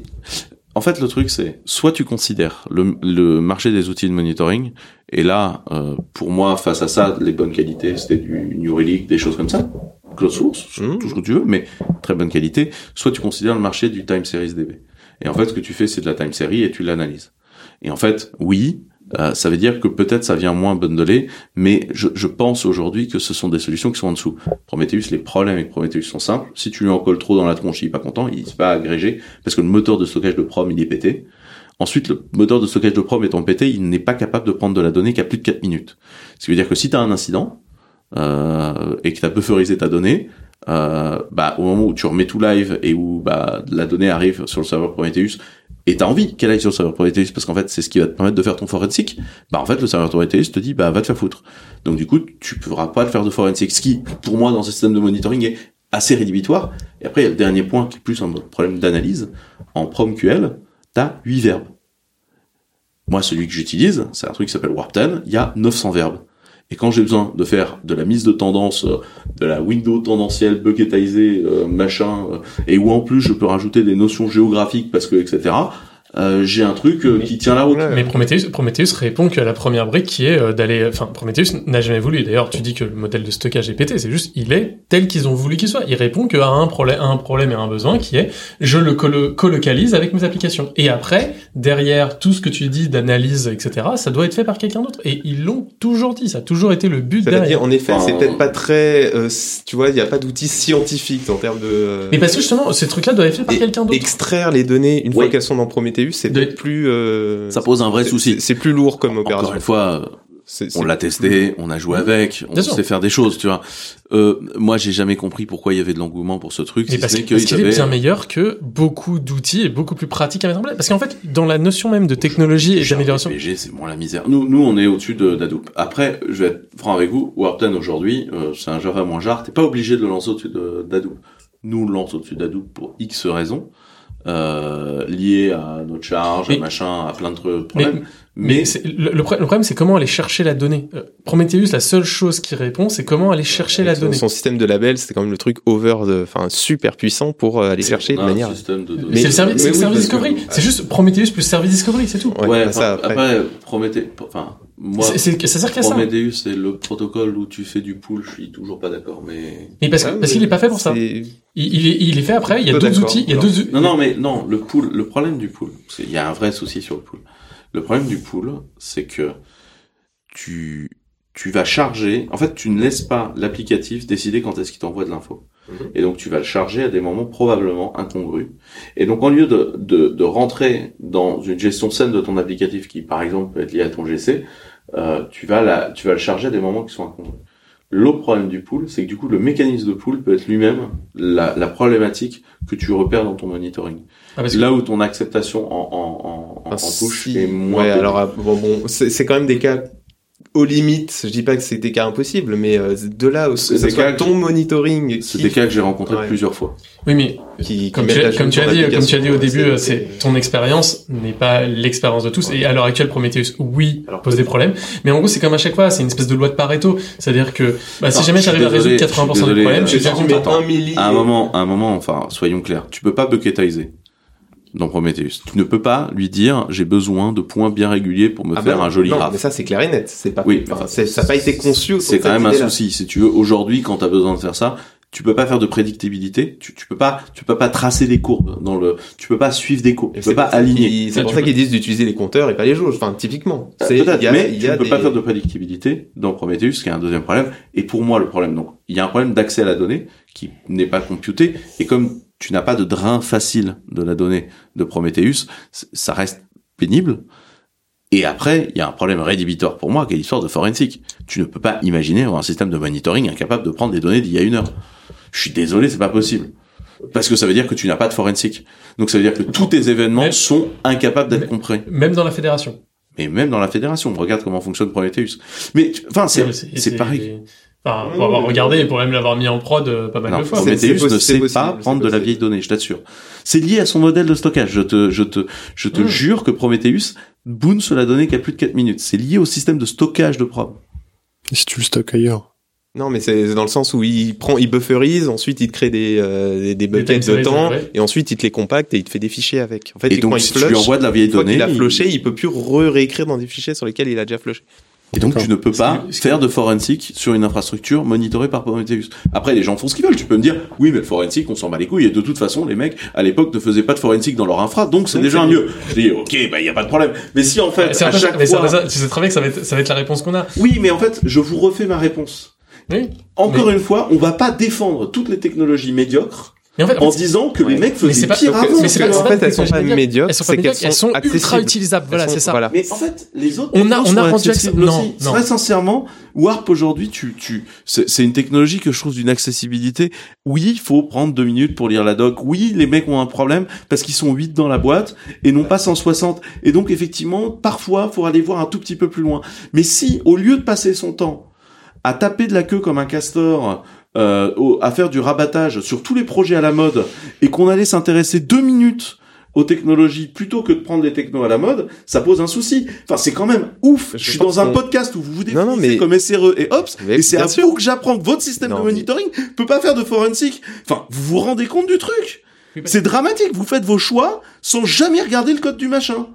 En fait, le truc, c'est soit tu considères le, le marché des outils de monitoring, et là, euh, pour moi, face à ça, les bonnes qualités, c'était du New Relic, des choses comme ça, close source, tout ce que tu veux, mais très bonne qualité. Soit tu considères le marché du time series DB. Et en fait, ce que tu fais, c'est de la time series et tu l'analyses. Et en fait, oui, euh, ça veut dire que peut-être ça vient moins bundlé, mais je, je pense aujourd'hui que ce sont des solutions qui sont en dessous. Prometheus, les problèmes avec Prometheus sont simples. Si tu lui en colles trop dans la tronche, il est pas content, il n'est pas agrégé, parce que le moteur de stockage de Prom, il est pété. Ensuite, le moteur de stockage de Prom étant pété, il n'est pas capable de prendre de la donnée qu'à plus de 4 minutes. Ce qui veut dire que si tu as un incident, euh, et que tu as bufferisé ta donnée, euh, bah, au moment où tu remets tout live et où bah, la donnée arrive sur le serveur Prometheus, et t'as envie qu'elle aille sur le serveur Prometheus parce qu'en fait c'est ce qui va te permettre de faire ton forensic, bah en fait le serveur Prometheus te dit bah va te faire foutre. Donc du coup tu pourras pas le faire de forensic, ce qui pour moi dans ce système de monitoring est assez rédhibitoire. Et après il y a le dernier point qui est plus un problème d'analyse. En PromQL, t'as 8 verbes. Moi celui que j'utilise, c'est un truc qui s'appelle Warp10, il y a 900 verbes. Et quand j'ai besoin de faire de la mise de tendance, euh, de la window tendancielle bucketisée, euh, machin, euh, et où en plus je peux rajouter des notions géographiques parce que etc. euh, j'ai un truc euh, qui tient la route. Mais Prometheus, Prometheus répond qu'à la première brique qui est euh, d'aller, enfin Prometheus n'a jamais voulu. D'ailleurs, tu dis que le modèle de stockage est pété, c'est juste il est tel qu'ils ont voulu qu'il soit. Il répond qu'à un problème, à un problème et à un besoin qui est je le colo- colocalise avec mes applications. Et après, derrière tout ce que tu dis d'analyse, etc., ça doit être fait par quelqu'un d'autre. Et ils l'ont toujours dit, ça a toujours été le but C'est-à-dire, derrière. en effet, Enfin, c'est peut-être pas très, euh, tu vois, il n'y a pas d'outils scientifiques en termes de. euh, Mais parce que justement, ces trucs-là doivent être faits par quelqu'un d'autre. extraire les données une Ouais. fois qu'elles sont dans Prometheus, c'est De- plus. euh, Ça pose un vrai souci. c'est- plus lourd comme Encore opération. une fois, C'est- on l'a testé, on a joué avec, on Bien sûr. sait faire des choses, tu vois. Euh, moi, j'ai jamais compris pourquoi il y avait de l'engouement pour ce truc. Mais parce, ce n'est que- parce qu'ils qu'il est bien meilleur que beaucoup d'outils et beaucoup plus pratique à mettre en place. Parce qu'en fait, dans la notion même de technologie et d'amélioration, c'est moins la misère. Nous, nous, on est au-dessus de d'Hadoop. Après, je vais être franc avec vous. Warp10 aujourd'hui, euh, c'est un Java moins jar. T'es pas obligé de le lancer au-dessus de- d'Hadoop. Nous, on le lance au-dessus d'Hadoop pour X raisons. Euh, liées à notre charge, Mais- à machin, à plein de problèmes. Mais, le, le pro- le problème, c'est comment aller chercher la donnée. Euh, Prometheus, la seule chose qui répond, c'est comment aller chercher la Son, donnée. son système de label, c'était quand même le truc over, de, enfin super puissant pour euh, aller chercher de manière. système de données. Mais c'est le service, mais c'est le oui, service que- Discovery. C'est juste Prometheus plus service Discovery, c'est tout. Ouais, Ouais, ça, après. après, Prométhée, enfin, moi, C'est- ça sert qu'à ça. Prometheus, c'est le protocole où tu fais du pool, je suis toujours pas d'accord, mais... Mais parce, que- Ah, parce qu'il est pas fait pour ça. Il, il est, il est fait après. Il y a d'accord. outils. Il y a d'autres. Non, non, mais non, le pool, le problème du pool, il y a un vrai souci sur le pool. Le problème du pool, c'est que tu tu vas charger. En fait, tu ne laisses pas l'applicatif décider quand est-ce qu'il t'envoie de l'info. Et donc, tu vas le charger à des moments probablement incongrus. Et donc, en lieu de, de, de rentrer dans une gestion saine de ton applicatif qui, par exemple, peut être lié à ton GC, euh, tu vas la, tu vas le charger à des moments qui sont incongrus. L'autre problème du pool, c'est que du coup, le mécanisme de pool peut être lui-même la, la problématique que tu repères dans ton monitoring. Ah, parce que- Là où ton acceptation en, en, en, en, en touche si- est moins... Ouais, alors ah, bon, bon c'est c'est quand même des cas aux limites. Je dis pas que c'est des cas impossibles, mais euh, de là, où C'est ton monitoring, C'est qui- des cas que j'ai rencontrés Ouais. plusieurs fois. Oui, mais qui, qui comme tu, comme tu as dit, comme tu as dit au début, euh, c'est ton expérience n'est pas l'expérience de tous. Et à l'heure actuelle, Prometheus, oui, pose des problèmes. Mais en gros, c'est comme à chaque fois, c'est une espèce de loi de Pareto. C'est-à-dire que bah, si Non, jamais je suis j'arrive à résoudre désolé, 80% je suis des problèmes, je euh, mets un milli. À un moment, à un moment, enfin, soyons clairs, tu peux pas bucketiser dans Prometheus. Tu ne peux pas lui dire j'ai besoin de points bien réguliers pour me Ah faire bah, un joli non, graph. mais ça c'est clair et net. C'est pas. Oui, enfin, ça n'a pas été conçu. C'est quand même un souci. Si tu veux, aujourd'hui, quand tu as besoin de faire ça, tu peux pas faire de prédictibilité. Tu, tu peux pas, tu peux pas tracer des courbes dans le, tu peux pas suivre des courbes. Et Tu c'est peux pas aligner. C'est Ah, pour ça qu'ils disent d'utiliser les compteurs et pas les jauges. Enfin, typiquement. Euh, C'est- Peut-être, il y a- mais il y tu a ne peux pas des- faire de prédictibilité dans Prometheus, qui est un deuxième problème. Et pour moi, le problème, donc, il y a un problème d'accès à la donnée qui n'est pas computé. Et comme tu n'as pas de drain facile de la donnée de Prometheus, ça reste pénible. Et après, il y a un problème rédhibitoire pour moi, qui est l'histoire de forensic. Tu ne peux pas imaginer avoir un système de monitoring incapable de prendre des données d'il y a une heure. Je suis désolé, c'est pas possible. Parce que ça veut dire que tu n'as pas de forensic. Donc ça veut dire que tous tes événements sont incapables d'être compris. Même dans la fédération. Mais même dans la fédération, regarde comment fonctionne Prometheus. Mais, enfin, c'est, c'est pareil. Enfin, va avoir regardé pour même l'avoir mis en prod euh, pas mal Non, de fois. c'est- Prometheus ne sait possible, pas prendre de la vieille donnée, je t'assure. C'est lié à son modèle de stockage. Je te, je te, je te Mm. jure que Prometheus boone sur la donnée qui a plus de 4 minutes. C'est lié au système de stockage de Prom. Et si tu le stockes ailleurs Non, mais c'est dans le sens où il prend, il bufferise, ensuite il te crée des, euh, des, des buckets time de temps, ouais. et ensuite il te les compacte et il te fait des fichiers avec. En fait, Et quand donc, il si tu flush, lui envoies de la vieille donnée, qu'il a il- flushé, il peut plus re-réécrire dans des fichiers sur lesquels il a déjà flushé. Et donc, tu ne peux pas faire de forensic sur une infrastructure monitorée par Prometheus. Après, les gens font ce qu'ils veulent. Tu peux me dire, oui, mais le forensic, on s'en bat les couilles. Et de toute façon, les mecs, à l'époque, ne faisaient pas de forensic dans leur infra, donc c'est déjà mieux. Je dis, ok, bah, il y a pas de problème. Mais si, en fait, à chaque fois... tu sais très bien que ça va être, ça va être la réponse qu'on a. Oui, mais en fait, je vous refais ma réponse. Oui. Encore Mais- une fois, on va pas défendre toutes les technologies médiocres Mais en fait, en disant que les mecs faisaient c'est pas, pire avant. mais c'est pas, En fait, pas elles sont pas médiocres, elles sont pas médiocres, elles sont ultra utilisables. Voilà, c'est ça. Voilà. Mais en fait, les autres On a- on a rendu accessibles accès- non. Très sincèrement, Warp aujourd'hui, tu, tu, c'est c'est une technologie que je trouve d'une accessibilité. Oui, il faut prendre deux minutes pour lire la doc. Oui, les mecs ont un problème parce qu'ils sont 8 dans la boîte et non pas 160. Et donc, effectivement, parfois, faut aller voir un tout petit peu plus loin. Mais si, au lieu de passer son temps à taper de la queue comme un castor, euh, au- à faire du rabattage sur tous les projets à la mode et qu'on allait s'intéresser deux minutes aux technologies plutôt que de prendre les technos à la mode, ça pose un souci. Enfin, c'est quand même ouf. Je Je, suis dans un podcast où vous vous Non, non, définissez mais- comme SRE et Ops, Mais et c'est à sûr. vous que j'apprends que votre système Non, de mais- monitoring peut pas faire de forensic. Enfin, vous vous rendez compte du truc C'est dramatique. Vous faites vos choix sans jamais regarder le code du machin.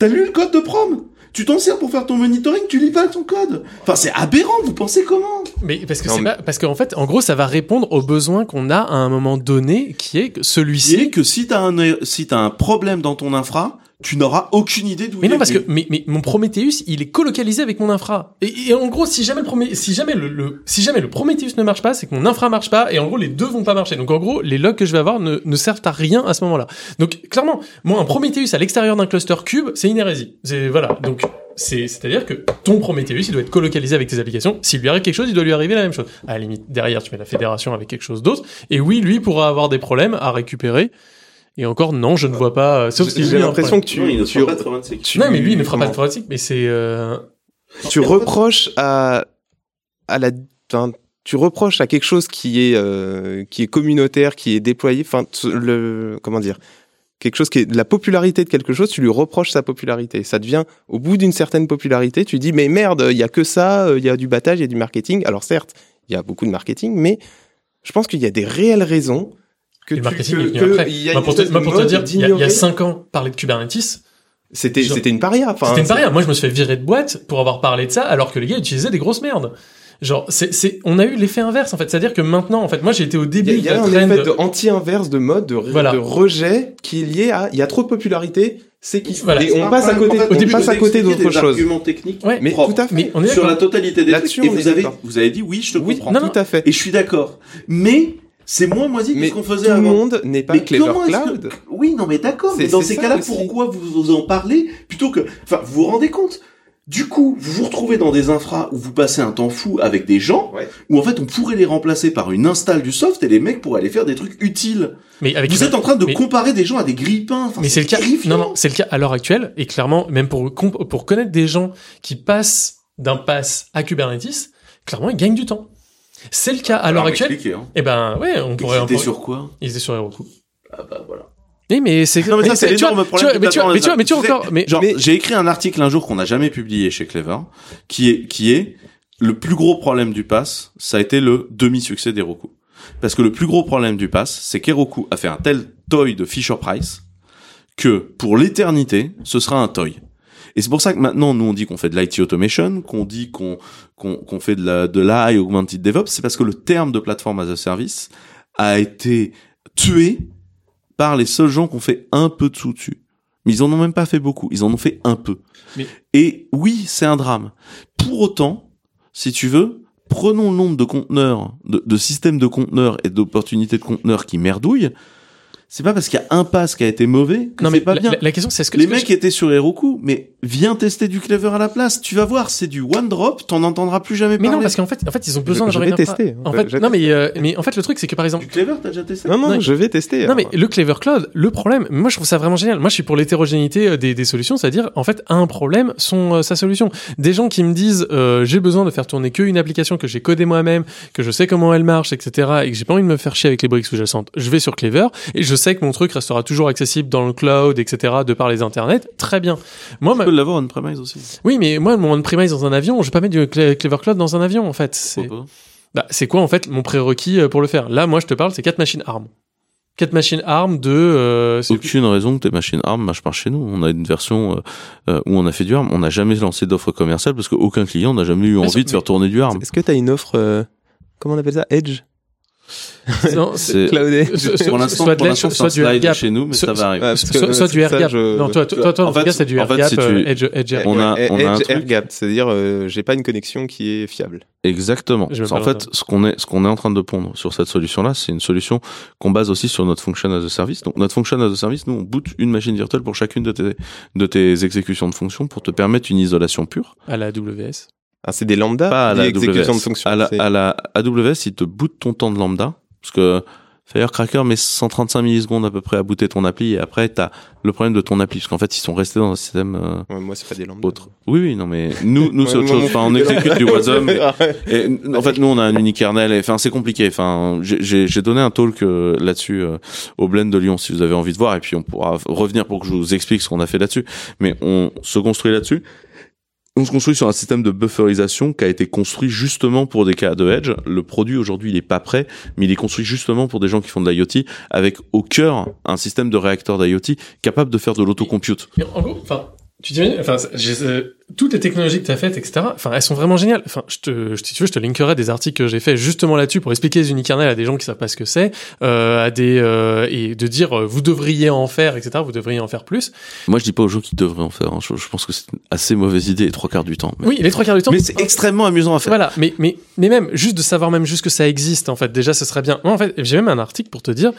T'as lu le code de prom? Tu t'en sers pour faire ton monitoring, tu lis pas ton code. Enfin, c'est aberrant, vous pensez comment? Mais parce que c'est mais- pas, parce qu'en fait, en gros, ça va répondre aux besoins qu'on a à un moment donné, qui est celui-ci. est que si t'as un, si t'as un problème dans ton infra, tu n'auras aucune idée d'où Mais il non, est parce que mais, mais mon Prometheus, il est colocalisé avec mon infra. Et, et en gros, si jamais le Promé- si jamais le, le- si jamais le Prometheus ne marche pas, c'est que mon infra marche pas. Et en gros, les deux vont pas marcher. Donc en gros, les logs que je vais avoir ne, ne servent à rien à ce moment-là. Donc clairement, moi, un Prometheus à l'extérieur d'un cluster cube, c'est une hérésie. C'est voilà. Donc c'est c'est-à-dire que ton Prometheus, il doit être colocalisé avec tes applications. S'il lui arrive quelque chose, il doit lui arriver la même chose. À la limite, derrière, tu mets la fédération avec quelque chose d'autre. Et oui, lui pourra avoir des problèmes à récupérer. Et encore, non, je ne vois pas. euh, Sauf si J'ai un l'impression que tu, Non, il ne tu, fera pas de forensic. tu- Non, mais lui, il ne fera pas de forensic, mais c'est. Euh... tu reproches à à la enfin, tu reproches à quelque chose qui est euh, qui est communautaire qui est déployé enfin t- le comment dire quelque chose qui est de la popularité de quelque chose, tu lui reproches sa popularité. Ça devient, au bout d'une certaine popularité, tu dis, mais merde, il y a que ça, il y a du battage, il y a du marketing. Alors certes, il y a beaucoup de marketing, mais je pense qu'il y a des réelles raisons que le tu- marketing que- est venu que après. il y a Moi, une pour te, moi, pour te dire, il y, a, il y a d'ignorer. cinq ans, parler de Kubernetes, C'était, c'était une paria. Enfin, c'était une paria. Moi, je me suis fait virer de boîte pour avoir parlé de ça, alors que les gars utilisaient des grosses merdes. Genre, c'est, c'est, on a eu l'effet inverse, en fait. C'est-à-dire que maintenant, en fait, moi, j'ai été au y début a, il y a de un effet de anti-inverse de mode, de, Voilà. de rejet qui est lié à il y a trop de popularité, c'est qui Voilà. et on passe à côté, on passe à côté d'autres choses. arguments techniques Ouais. Mais propres tout à fait. Mais on est sur la totalité des Là-dessus, trucs. Et vous avez, vous avez dit oui, je te Oui, comprends. Non, non. tout à fait. Et je suis d'accord. Mais c'est moins moisi que Mais ce tout qu'on faisait le avant. monde n'est pas Mais Clever comment est-ce que- Cloud. Oui, non, mais d'accord. Mais dans ces cas-là, pourquoi vous vous en parlez plutôt que, enfin, vous vous rendez compte? Du coup, vous vous retrouvez dans des infras où vous passez un temps fou avec des gens, Ouais. où en fait on pourrait les remplacer par une install du soft et les mecs pourraient aller faire des trucs utiles. Mais avec Vous êtes en train de mais- comparer des gens à des grippins. Enfin, Mais c'est le cas. terrifiant. Non, non, c'est le cas à l'heure actuelle. Et clairement, même pour, pour connaître des gens qui passent d'un pass à Kubernetes, clairement, ils gagnent du temps. C'est le cas à l'heure actuelle. hein. Eh ben, ouais, on pourrait. Ils étaient pourrait- sur quoi Ils étaient sur Heroku. Ah bah voilà. Oui, mais c'est. Non mais ça c'est tu vois- l'énorme tu problème. vois- du Mais tu vois, mais tu vois, mais tu vois encore. Mais genre mais- j'ai écrit un article un jour qu'on n'a jamais publié chez Clever, qui est qui est le plus gros problème du pass, ça a été le demi-succès d'Heroku. Parce que le plus gros problème du pass, c'est qu'Heroku a fait un tel toy de Fisher Price que pour l'éternité, ce sera un toy. Et c'est pour ça que maintenant, nous, on dit qu'on fait de l'IT automation, qu'on dit qu'on qu'on qu'on fait de la de l'AI augmented DevOps, c'est parce que le terme de plateforme as a service a été tué par les seuls gens qui ont fait un peu de sous-dessus. Mais ils en ont même pas fait beaucoup, ils en ont fait un peu. Mais- Et oui, c'est un drame. Pour autant, si tu veux, prenons le nombre de conteneurs, de, de systèmes de conteneurs et d'opportunités de conteneurs qui merdouillent. C'est pas parce qu'il y a un pass qui a été mauvais que non, c'est mais pas la, bien. la- la question, c'est est-ce que Les est-ce que mecs étaient sur Heroku, mais viens tester du Clever à la place. Tu vas voir, c'est du one drop, t'en entendras plus jamais Mais parler. non, parce qu'en fait, en fait, ils ont besoin Je- je d'avoir vais tester. En Je- fait, je non, mais euh, mais en fait, le truc, c'est que par exemple, Du Clever, t'as déjà testé Non, non, Non, je vais tester. Non mais le Clever Cloud, le problème, moi je trouve ça vraiment génial. Moi je suis pour l'hétérogénéité euh, des, des solutions, c'est-à-dire en fait un problème son euh, sa solution. Des gens qui me disent euh, j'ai besoin de faire tourner qu'une application que j'ai codée moi-même, que je sais comment elle marche, etc. et que j'ai pas envie de me faire chier avec les briques sous-jacentes. Je vais sur Clever et je sais que mon truc restera toujours accessible dans le cloud, etc. de par les internets. Très bien. Moi, Tu ma- peux l'avoir on-premise aussi. oui, mais moi mon on-premise dans un avion, je vais pas mettre du Cle- Clever Cloud dans un avion en fait. C'est bah, c'est quoi en fait mon prérequis euh, pour le faire? Là, moi je te parle, c'est quatre machines ARM. Quatre machines ARM de euh, c'est- Aucune raison que tes machines ARM marchent pas chez nous. On a une version euh, euh, où on a fait du ARM. On n'a jamais lancé d'offre commerciale parce qu'aucun client n'a jamais eu envie de faire tourner du ARM. Est-ce que tu as une offre, euh, comment on appelle ça, Edge? Non, C'est- Cloudé. Pour l'instant, c'est un du slide chez nous, mais So- ça va arriver. Soit, euh, soit du AirGap. je- Non, toi, toi, toi, En en fait, tout cas, c'est du tu- euh, Edge, Edge Air. On a- Ouais, on a un Edge truc- AirGap, c'est-à-dire euh, j'ai pas une connexion qui est fiable. Exactement. En fait, ce qu'on est, ce qu'on est en train de pondre sur cette solution-là, c'est une solution qu'on base aussi sur notre function as a service. Donc, notre function as a service, nous, on boot une machine virtuelle pour chacune de tes, de tes exécutions de fonctions pour te permettre une isolation pure. à la AWS. Ah, c'est des lambda, Pas à la AWS. de fonctions. À la, à la AWS, il te boot ton temps de lambda. Parce que Firecracker met 135 millisecondes à peu près à booter ton appli et après, t'as le problème de ton appli. Parce qu'en fait, ils sont restés dans un système, euh, Ouais, moi, c'est pas des lambda. autre. Oui, oui, non, mais nous, nous, c'est autre chose. Enfin, on exécute du Wasm. Et, en fait, nous, on a un unikernel. Et, enfin, c'est compliqué. Enfin, j'ai donné un talk euh, là-dessus euh, au Blend de Lyon, si vous avez envie de voir. Et puis, on pourra revenir pour que je vous explique ce qu'on a fait là-dessus. Mais on se construit là-dessus. On se construit sur un système de bufferisation qui a été construit justement pour des cas de edge. Le produit aujourd'hui, il est pas prêt, mais il est construit justement pour des gens qui font de l'IoT, avec au cœur un système de réacteur d'IoT capable de faire de l'autocompute. En gros, enfin, tu dis, enfin, j'ai- euh, toutes les technologies que tu as faites, etc., enfin, elles sont vraiment géniales. Enfin, je te, je- si tu veux, je te linkerai des articles que j'ai fait justement là-dessus pour expliquer les unikernels à des gens qui savent pas ce que c'est, euh, à des, euh, et de dire, euh, vous devriez en faire, etc., vous devriez en faire plus. Moi, je dis pas aux gens qu'ils devraient en faire. hein. Je, je pense que c'est une assez mauvaise idée les trois quarts du temps. Mais, Oui, les trois quarts du temps. mais c'est extrêmement amusant à faire. Voilà, mais, mais, mais même, juste de savoir même juste que ça existe, en fait, déjà, ce serait bien. Moi, en fait, j'ai même un article pour te dire,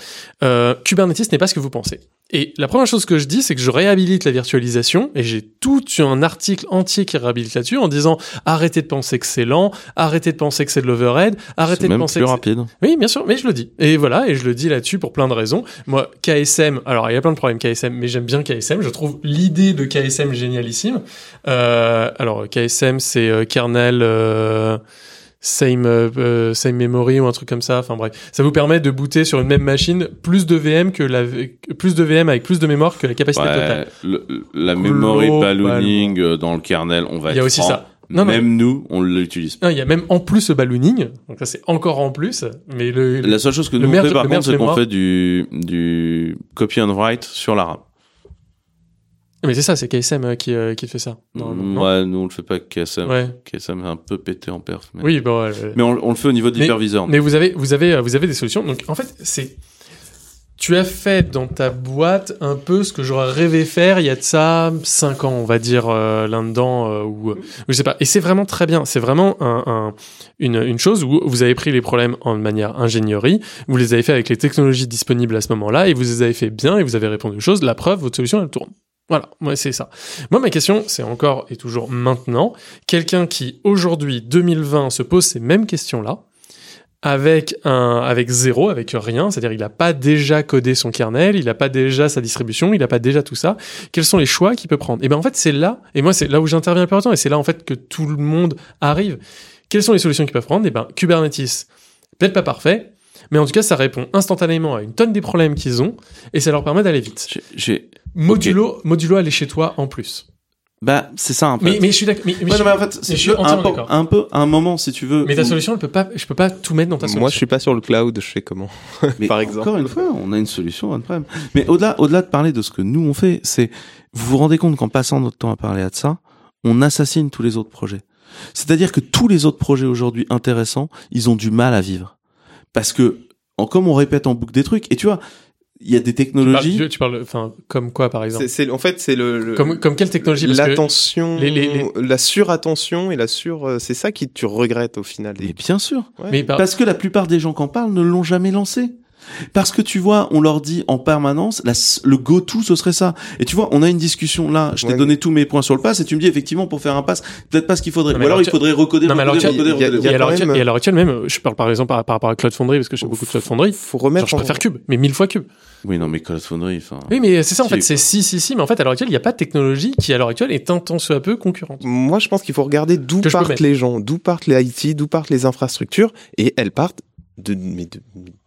euh, Kubernetes n'est pas ce que vous pensez. Et la première chose que je dis, c'est que je réhabilite la virtualisation, et j'ai tout un article entier qui réhabilite là-dessus, en disant, arrêtez de penser que c'est lent, arrêtez de penser que c'est de l'overhead, arrêtez de même penser plus que c'est- rapide. oui, bien sûr, mais je le dis. Et voilà, et je le dis là-dessus pour plein de raisons. Moi, KSM, alors il y a plein de problèmes KSM, mais j'aime bien KSM. Je trouve l'idée de KSM génialissime. Euh, alors KSM, c'est euh, kernel, euh, same euh, euh, same memory ou un truc comme ça. Enfin bref, ça vous permet de booter sur une même machine plus de VM que la plus de VM avec plus de mémoire que la capacité Ouais, totale. le- la memory ballooning euh, dans le kernel, on va Il y a aussi franc, ça. Non, non. même nous, on l'utilise. Il y a même en plus le ballooning, donc ça c'est encore en plus. Mais le La seule chose que nous on fait par contre, c'est qu'on fait du, du copy and write sur la RAM. Mais c'est ça, c'est KSM euh, qui euh, qui fait ça. non ouais, nous on le fait pas avec KSM. Ouais. KSM est un peu pété en perf. Mais, Oui, bon. euh, mais on, on le fait au niveau de l'hyperviseur. Mais vous avez, vous avez, euh, vous avez des solutions. Donc, en fait, c'est, tu as fait dans ta boîte un peu ce que j'aurais rêvé faire il y a de ça cinq ans, on va dire, euh, là-dedans, euh, ou, ou je sais pas. Et c'est vraiment très bien. C'est vraiment un, un- une, une chose où vous avez pris les problèmes en manière ingénierie, vous les avez fait avec les technologies disponibles à ce moment-là, et vous les avez fait bien, et vous avez répondu aux choses. La preuve, votre solution, elle tourne. Voilà, moi c'est ça. Moi ma question, c'est encore et toujours maintenant, quelqu'un qui aujourd'hui 2020 se pose ces mêmes questions-là, avec un avec zéro, avec rien, c'est-à-dire il n'a pas déjà codé son kernel, il n'a pas déjà sa distribution, il n'a pas déjà tout ça. Quels sont les choix qu'il peut prendre? Et ben en fait c'est là, et moi c'est là où j'interviens plus longtemps, et c'est là en fait que tout le monde arrive. Quelles sont les solutions qu'ils peuvent prendre? Et ben Kubernetes, peut-être pas parfait, mais en tout cas ça répond instantanément à une tonne des problèmes qu'ils ont, et ça leur permet d'aller vite. Modulo, modulo aller chez toi en plus. Bah, c'est ça un peu. Mais, mais je suis d'accord. Mais, mais Ouais, je mais en fait, si veux, un, peu, un peu, un moment, si tu veux. Mais ta où- solution, elle peut pas, je peux pas tout mettre dans ta solution. Moi, je suis pas sur le cloud, je sais comment. Mais Par exemple. Encore une fois, on a une solution on-prem. Mais au-delà, au-delà de parler de ce que nous on fait, c'est, vous vous rendez compte qu'en passant notre temps à parler de ça, on assassine tous les autres projets. C'est-à-dire que tous les autres projets aujourd'hui intéressants, ils ont du mal à vivre. Parce que, en, comme on répète en boucle des trucs, et tu vois, il y a des technologies. tu- parles, enfin, comme quoi, par exemple? C'est, c'est- en fait, c'est le, le- Comme, comme quelle technologie? L'attention, les- les- les- la surattention et la sur, euh, c'est ça qui tu regrettes au final. Mais bien sûr. Ouais. Mais par- Parce que la plupart des gens qui en parlent ne l'ont jamais lancé. Parce que tu vois, on leur dit en permanence, la le go-to, ce serait ça. Et tu vois, on a une discussion là, je t'ai Ouais, donné tous mes points sur le pass, et tu me dis effectivement, pour faire un pass, peut-être pas ce qu'il faudrait. Non, Ou mais alors alors il faudrait recoder, Non, mais alors, recoder, recoder, il y a- recoder. et, à l'heure actuelle, même- je parle par exemple par, par rapport à Cloud Foundry, parce que je fais beaucoup de Cloud Foundry. Faut remettre Genre, je en- préfère Cube, mais mille fois Cube. Oui, non, mais Cloud Foundry, enfin. Oui, mais c'est ça en fait, c'est si, si, si, mais en fait, à l'heure actuelle, il n'y a pas de technologie qui, à l'heure actuelle, est un tant soit peu concurrente. Moi, je pense qu'il faut regarder d'où partent les gens, d'où partent les IT, d'où partent les infrastructures, et elles partent de, mais de-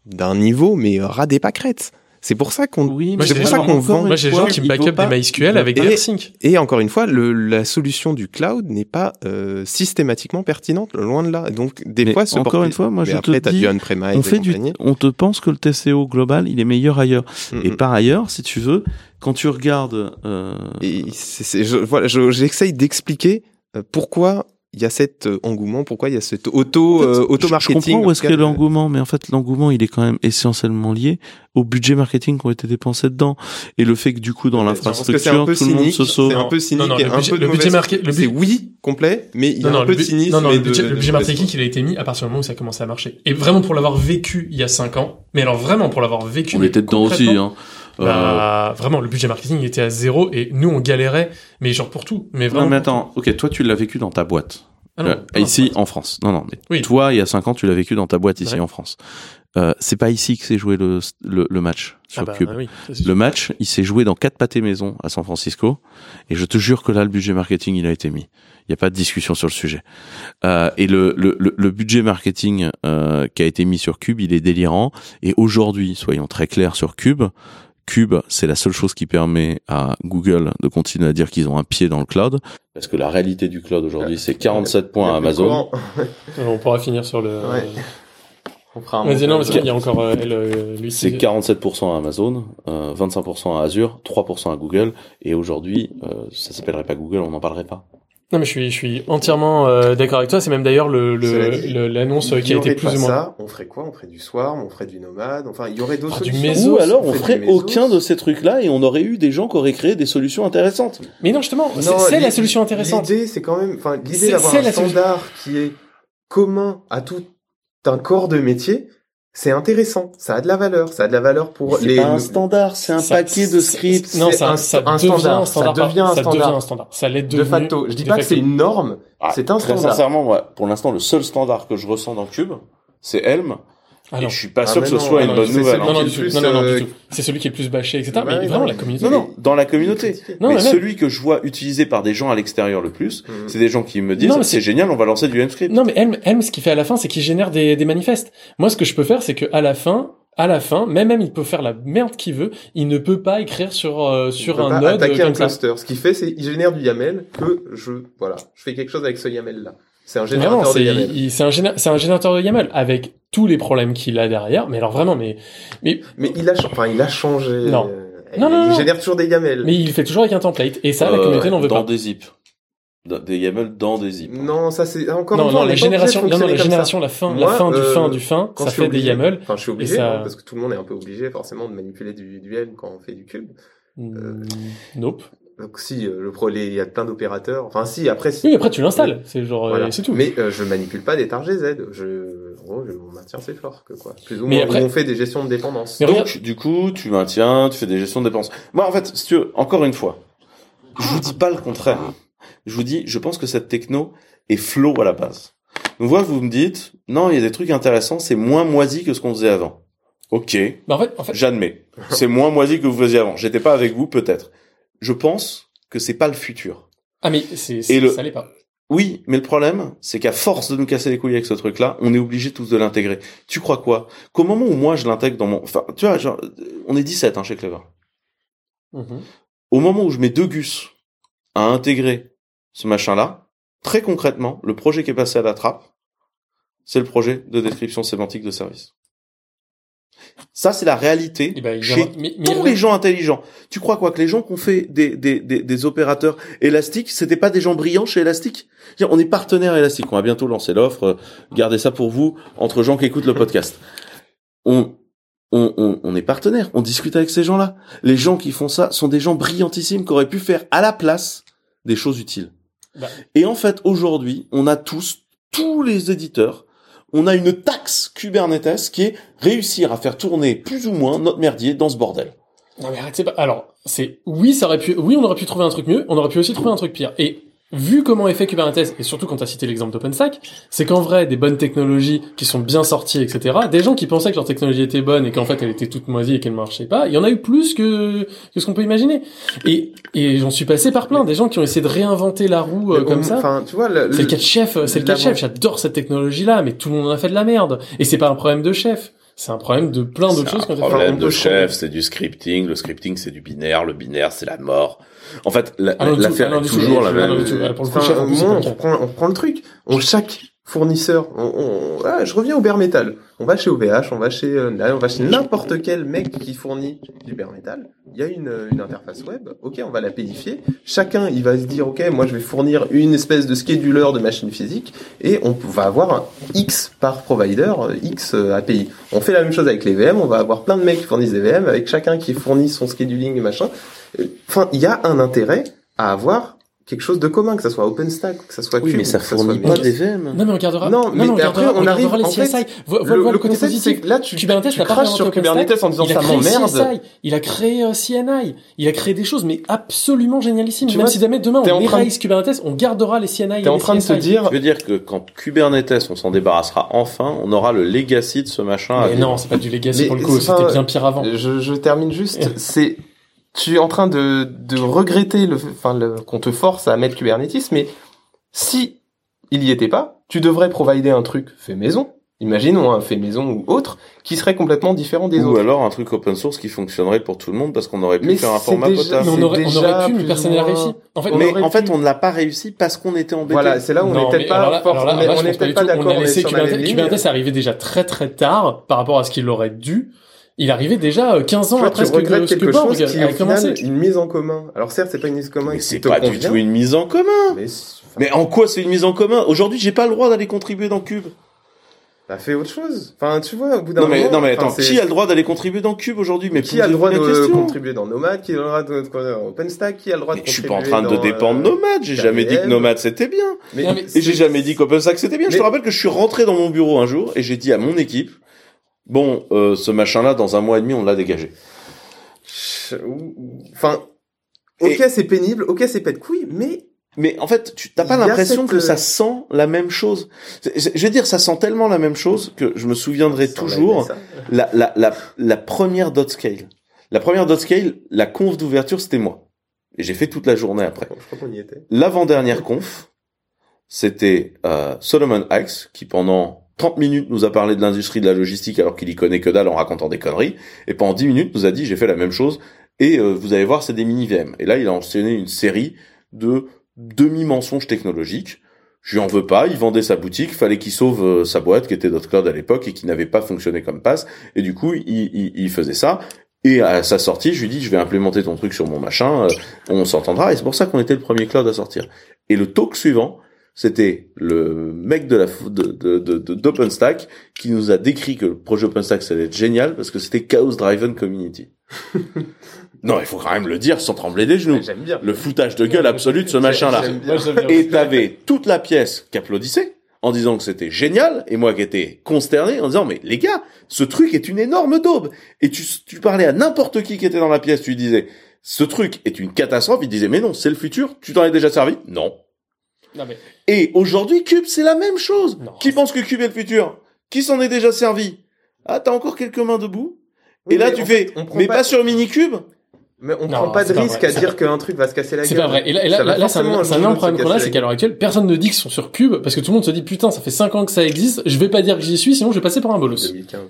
d'un niveau, mais ras des pâquerettes. C'est pour ça qu'on, Oui, c'est pour ça qu'on vend. Moi, j'ai des gens qui me il back faut up pas- des MySQL avec des Et- AirSync. Et encore une fois, le, la solution du cloud n'est pas euh, systématiquement pertinente, loin de là. Donc, des Mais fois, se encore une fois, moi, je après, te dis, du on fait du, on te pense que le TCO global, il est meilleur ailleurs. Mm, Et par ailleurs, si tu veux, quand tu regardes, euh, Et c'est- c'est- je- voilà, je- j'essaye d'expliquer euh, pourquoi il y a cet euh, engouement, pourquoi il y a cet auto, En fait, euh, Je auto-marketing. comprends où est-ce qu'est l'engouement, mais en fait, l'engouement, il est quand même essentiellement lié au budget marketing qui ont été dépensés dedans. Et le fait que, du coup, dans l'infrastructure, un peu tout le monde cynique. se sauve. C'est un peu cynique Non, non, et le un budget- peu le le C'est oui, complet, mais il y a Non, non, un peu de cynisme. non, non, et le de- budget, de le budget mauvaise marketing, il a été mis à partir du moment où ça a commencé à marcher. Et vraiment pour l'avoir vécu il y a 5 ans, mais alors vraiment pour l'avoir vécu. On était dedans aussi, hein. Euh, Bah, vraiment, le budget marketing il était à zéro et nous on galérait, mais genre pour tout. Mais vraiment. non, mais attends, ok, toi, tu l'as vécu dans ta boîte. Ah non, Euh, non, ici, en France. Non, non, mais Oui. toi, il y a 5 ans, tu l'as vécu dans ta boîte ici Ouais. en France. Euh, c'est pas ici que s'est joué le, le, le match sur Ah bah, Cube. oui. Le match, il s'est joué dans quatre pâtés maison à San Francisco, et je te jure que là, le budget marketing, il a été mis. Il n'y a pas de discussion sur le sujet. Euh, et le, le, le, le budget marketing euh, qui a été mis sur Cube, il est délirant. Et aujourd'hui, soyons très clairs sur Cube, Cube, c'est la seule chose qui permet à Google de continuer à dire qu'ils ont un pied dans le cloud. Parce que la réalité du cloud aujourd'hui, c'est 47 points à Amazon. On pourra finir sur le. Ouais. On fera un Vas-y, non, parce qu'il y a encore euh, elle, euh, lui. C'est qui- 47% à Amazon, euh, 25% à Azure, 3% à Google, et aujourd'hui, euh, ça s'appellerait pas Google, on n'en parlerait pas. Non, mais je suis, je suis entièrement euh, d'accord avec toi. C'est même d'ailleurs le, l'annonce qui a été plus pas ou moins. Ça, on ferait quoi? On ferait du Swarm, on ferait du Nomade, enfin, il y aurait d'autres Ah, du solutions. Ou alors on ferait aucun de ces trucs-là et on aurait eu des gens qui auraient créé des solutions intéressantes. Mais non, justement, c'est- la solution intéressante. L'idée, c'est quand même, enfin, l'idée d'avoir c'est un la solution. standard qui est commun à tout un corps de métier, c'est intéressant. Ça a de la valeur. Ça a de la valeur pour C'est les. pas un standard, c'est un Ça- paquet de c'est- scripts. Non, C'est un- ça un devient standard, un standard. ça devient un ça standard. devient un standard. Ça l'est de devenu. facto. Je dis de pas que c'est une norme. Ah, c'est un Très standard. sincèrement, moi, pour l'instant, le seul standard que je ressens dans Cube, c'est Helm. Ah et je suis pas Ah, sûr que ce non, soit une non, bonne nouvelle. hein. Non, non, du est tout. plus, Non, non, non, euh, du tout. C'est celui qui est le plus bâché, etc. Ouais, mais ouais, vraiment, la communauté. Non, non, dans la communauté. Non, mais mais même- celui que je vois utilisé par des gens à l'extérieur le plus, Mhm. c'est des gens qui me disent Non, mais c'est génial, on va lancer du Helm-script. Non, mais Helm, Helm, ce qu'il fait à la fin, c'est qu'il génère des, des manifestes. Moi, ce que je peux faire, c'est que à la fin, à la fin, même même il peut faire la merde qu'il veut, il ne peut pas écrire sur euh, Il sur peut un pas node attaquer un ça. cluster. Ce qu'il fait, c'est il génère du YAML que je voilà, je fais quelque chose avec ce YAML là. C'est un générateur Vraiment, de YAML. c'est un géné- un générateur de YAML avec tous les problèmes qu'il a derrière. Mais alors vraiment, mais mais Mais il a enfin il a changé. Non. euh, Non, il, non, il non. génère toujours des YAML. mais il fait toujours avec un template. Et ça, la Euh, communauté n'en veut dans pas. des zips. Dans- Des YAML dans des zips. Non, ça c'est encore Non, une fois, non, on la génération, non, non, la génération, la fin, la fin du euh, fin du fin, quand ça je fait des YAML. Enfin, je suis obligé, ça- hein, parce que tout le monde est un peu obligé forcément de manipuler du, du Helm quand on fait du cube. Hmm, Nope. Donc si, euh, le pro, les- il y a plein d'opérateurs. Enfin si, après si. Oui, après tu l'installes. C'est genre, euh, Voilà. c'est tout. Mais euh, je manipule pas des tar GZ. Je, en gros, je, mon maintien c'est fort que quoi. Plus ou moins, après- on fait des gestions de dépendance. Mais Donc, regarde- du coup, tu maintiens, tu fais des gestions de dépenses. Moi, en fait, si tu veux, encore une fois, je vous dis pas le contraire. Je vous dis, je pense que cette techno est flow à la base. Donc, voilà, vous me dites, non, il y a des trucs intéressants, c'est moins moisi que ce qu'on faisait avant. Ok, Bah, en fait, en fait, j'admets. C'est moins moisi que vous faisiez avant. J'étais pas avec vous, peut-être. Je pense que c'est pas le futur. ah mais c'est, c'est le- ça l'est pas. Oui, mais le problème, c'est qu'à force de nous casser les couilles avec ce truc-là, on est obligé tous de l'intégrer. Tu crois quoi? Qu'au moment où moi je l'intègre dans mon... Enfin, tu vois, genre, on est 17 hein, chez Clever. Mhm. Au moment où je mets deux gus à intégrer ce machin-là, très concrètement, le projet qui est passé à la trappe, c'est le projet de description sémantique de service. Ça, c'est la réalité Eh ben, chez viendra- mais- mais tous les gens intelligents. Tu crois quoi que les gens qui ont fait des, des, des, des opérateurs élastiques, c'était pas des gens brillants chez Elastic? On est partenaire Elastic, on va bientôt lancer l'offre. Gardez ça pour vous, entre gens qui écoutent le podcast. On, on, on, on est partenaire, on discute avec ces gens-là. Les gens qui font ça sont des gens brillantissimes qui auraient pu faire à la place des choses utiles. Bah. Et en fait, aujourd'hui, on a tous, tous les éditeurs, on a une taxe Kubernetes qui est réussir à faire tourner plus ou moins notre merdier dans ce bordel. Non mais arrête, c'est pas. Alors, c'est oui, ça aurait pu. Oui, on aurait pu trouver un truc mieux. On aurait pu aussi trouver un truc pire. Et vu comment est fait Kubernetes, et surtout quand tu as cité l'exemple d'OpenStack, c'est qu'en vrai, des bonnes technologies qui sont bien sorties, etc., des gens qui pensaient que leur technologie était bonne et qu'en fait elle était toute moisie et qu'elle marchait pas, il y en a eu plus que, que ce qu'on peut imaginer. Et, et j'en suis passé par plein, des gens qui ont essayé de réinventer la roue euh, comme on- ça. Tu vois, le, C'est le cas de chef, c'est le cas de chef. J'adore cette technologie-là, mais tout le monde en a fait de la merde. Et c'est pas un problème de chef. C'est un problème de plein d'autres choses été faites. problème de chef, c'est du scripting. Le scripting, c'est du binaire. Le binaire, c'est la mort. En fait, la- Ah l'affaire ah non, est toujours ah la même. Ah, pour le coup, chef, c'est on le cas. prend, on prend le truc. On, chaque fournisseur, on, on- ah, je reviens au bare metal. On va chez OVH, on va chez, euh, on va chez n'importe quel mec qui fournit du bare metal. Il y a une, euh, une interface web. Ok, on va la pédifier. Chacun, il va se dire, ok, moi, je vais fournir une espèce de scheduler de machine physique et on va avoir un X par provider, euh, X API. On fait la même chose avec les VM. On va avoir plein de mecs qui fournissent des VM avec chacun qui fournit son scheduling et machin. Enfin, il y a un intérêt à avoir quelque chose de commun, que ça soit OpenStack, que ça soit Oui, Cube, mais ça fournit pas des VM. Non, mais on regardera. Non, mais on après, regardera, on arrive, les en fait, CSI. Vois, vois, le- vois le côté concept, positif. c'est que là, tu- Kubernetes tu craches sur Kubernetes en disant ça m'emmerde. Il a créé euh, CNI, il a créé des choses, mais absolument génialissimes. Tu Même vois, si jamais demain on en de- erase Kubernetes, on gardera les CNI T'es en train de te dire, Tu veux dire que quand Kubernetes, on s'en débarrassera enfin, on aura le legacy de ce machin Mais non, c'est pas du legacy Mais pour le coup, c'était bien pire avant. je, je termine juste, c'est, tu es en train de, de regretter le, enfin, le, qu'on te force à mettre Kubernetes, mais si il y était pas, tu devrais provider un truc fait maison. Imaginons un fait maison ou autre, qui serait complètement différent des Ou autres. alors un truc open source qui fonctionnerait pour tout le monde parce qu'on aurait pu Mais faire un format déjà- potable. Mais on c'est aurait, on aurait pu, mais plus personne ou n'a réussi. En fait, On mais en fait, on ne l'a pas réussi parce qu'on était embêté. Voilà, c'est là où on Non, n'est peut-être pas on on d'accord, On a on laissé même Kubernetes, déjà très très tard par rapport à ce qu'il aurait dû. Il arrivait déjà euh, 15 ans Tu vois, après tu ce que, que quelque chose qui, a commencé. final, une mise en commun. Alors certes, c'est pas une mise en commun Mais c'est pas du tout une mise en commun. mais en quoi c'est une mise en commun? Aujourd'hui, j'ai pas le droit d'aller contribuer dans Cube. Bah, fais autre chose. Enfin, tu vois, au bout d'un Non mais moment. non mais attends, qui a le droit d'aller contribuer dans Cube aujourd'hui? Mais qui a le droit de contribuer dans Nomad, qui a le droit de contribuer dans OpenStack, qui a le droit de Mais je suis contribuer pas en train de dans, dépendre euh, Nomad. J'ai jamais dit que. Nomad c'était bien. Mais, Non, mais Et j'ai jamais dit qu'OpenStack c'était bien. Je te rappelle que je suis rentré dans mon bureau un jour et j'ai dit à mon équipe, bon, euh, ce machin-là, dans un mois et demi, on l'a dégagé. Enfin, ok, Et- c'est pénible, ok, c'est pas de couilles, mais mais en fait, tu t'as pas l'impression cette, que euh, ça sent la même chose. Je veux dire, ça sent tellement la même chose que je me souviendrai toujours la, la, la, la première dot scale. La première dot scale, la conf d'ouverture, c'était moi. Et j'ai fait toute la journée après. Je crois qu'on y était. L'avant-dernière conf, c'était euh, Solomon Axe, qui pendant 30 minutes nous a parlé de l'industrie de la logistique alors qu'il y connaît que dalle en racontant des conneries. Et pendant 10 minutes nous a dit j'ai fait la même chose et euh, vous allez voir c'est des mini-VM. Et là il a enchaîné une série de demi-mensonges technologiques. Je lui en veux pas, il vendait sa boutique, fallait qu'il sauve euh, sa boîte qui était Cloud à l'époque et qui n'avait pas fonctionné comme passe. Et du coup il, il, faisait ça. Et à sa sortie, je lui dis, je vais implémenter ton truc sur mon machin, euh, on s'entendra. Et c'est pour ça qu'on était le premier cloud à sortir. Et le talk suivant, c'était le mec de la de de de- de- d'OpenStack qui nous a décrit que le projet OpenStack ça allait être génial parce que c'était chaos driven community. non, il faut quand même le dire sans trembler des genoux. J'aime bien. Le foutage de gueule absolu de ce machin-là. Et t'avais toute la pièce qui applaudissait en disant que c'était génial et moi qui étais consterné en disant mais les gars ce truc est une énorme daube et tu, tu parlais à n'importe qui qui était dans la pièce tu lui disais ce truc est une catastrophe il disait mais non c'est le futur tu t'en es déjà servi? Non Non, mais et aujourd'hui Cube c'est la même chose qui pense que Cube est le futur? Qui s'en est déjà servi? Ah t'as encore quelques mains debout Oui, et là tu fais on mais pas- pas sur Minicube? Mais on Non, prend pas de pas risque vrai, à dire qu'un truc va se casser la gueule. C'est pas vrai. Et là, et là, c'est un, problème qu'on a, c'est qu'à l'heure actuelle, personne ne dit qu'ils sont sur Cube, parce que tout le monde se dit, putain, ça fait 5 ans que ça existe, je vais pas dire que j'y suis, sinon je vais passer pour un bolos. 2015.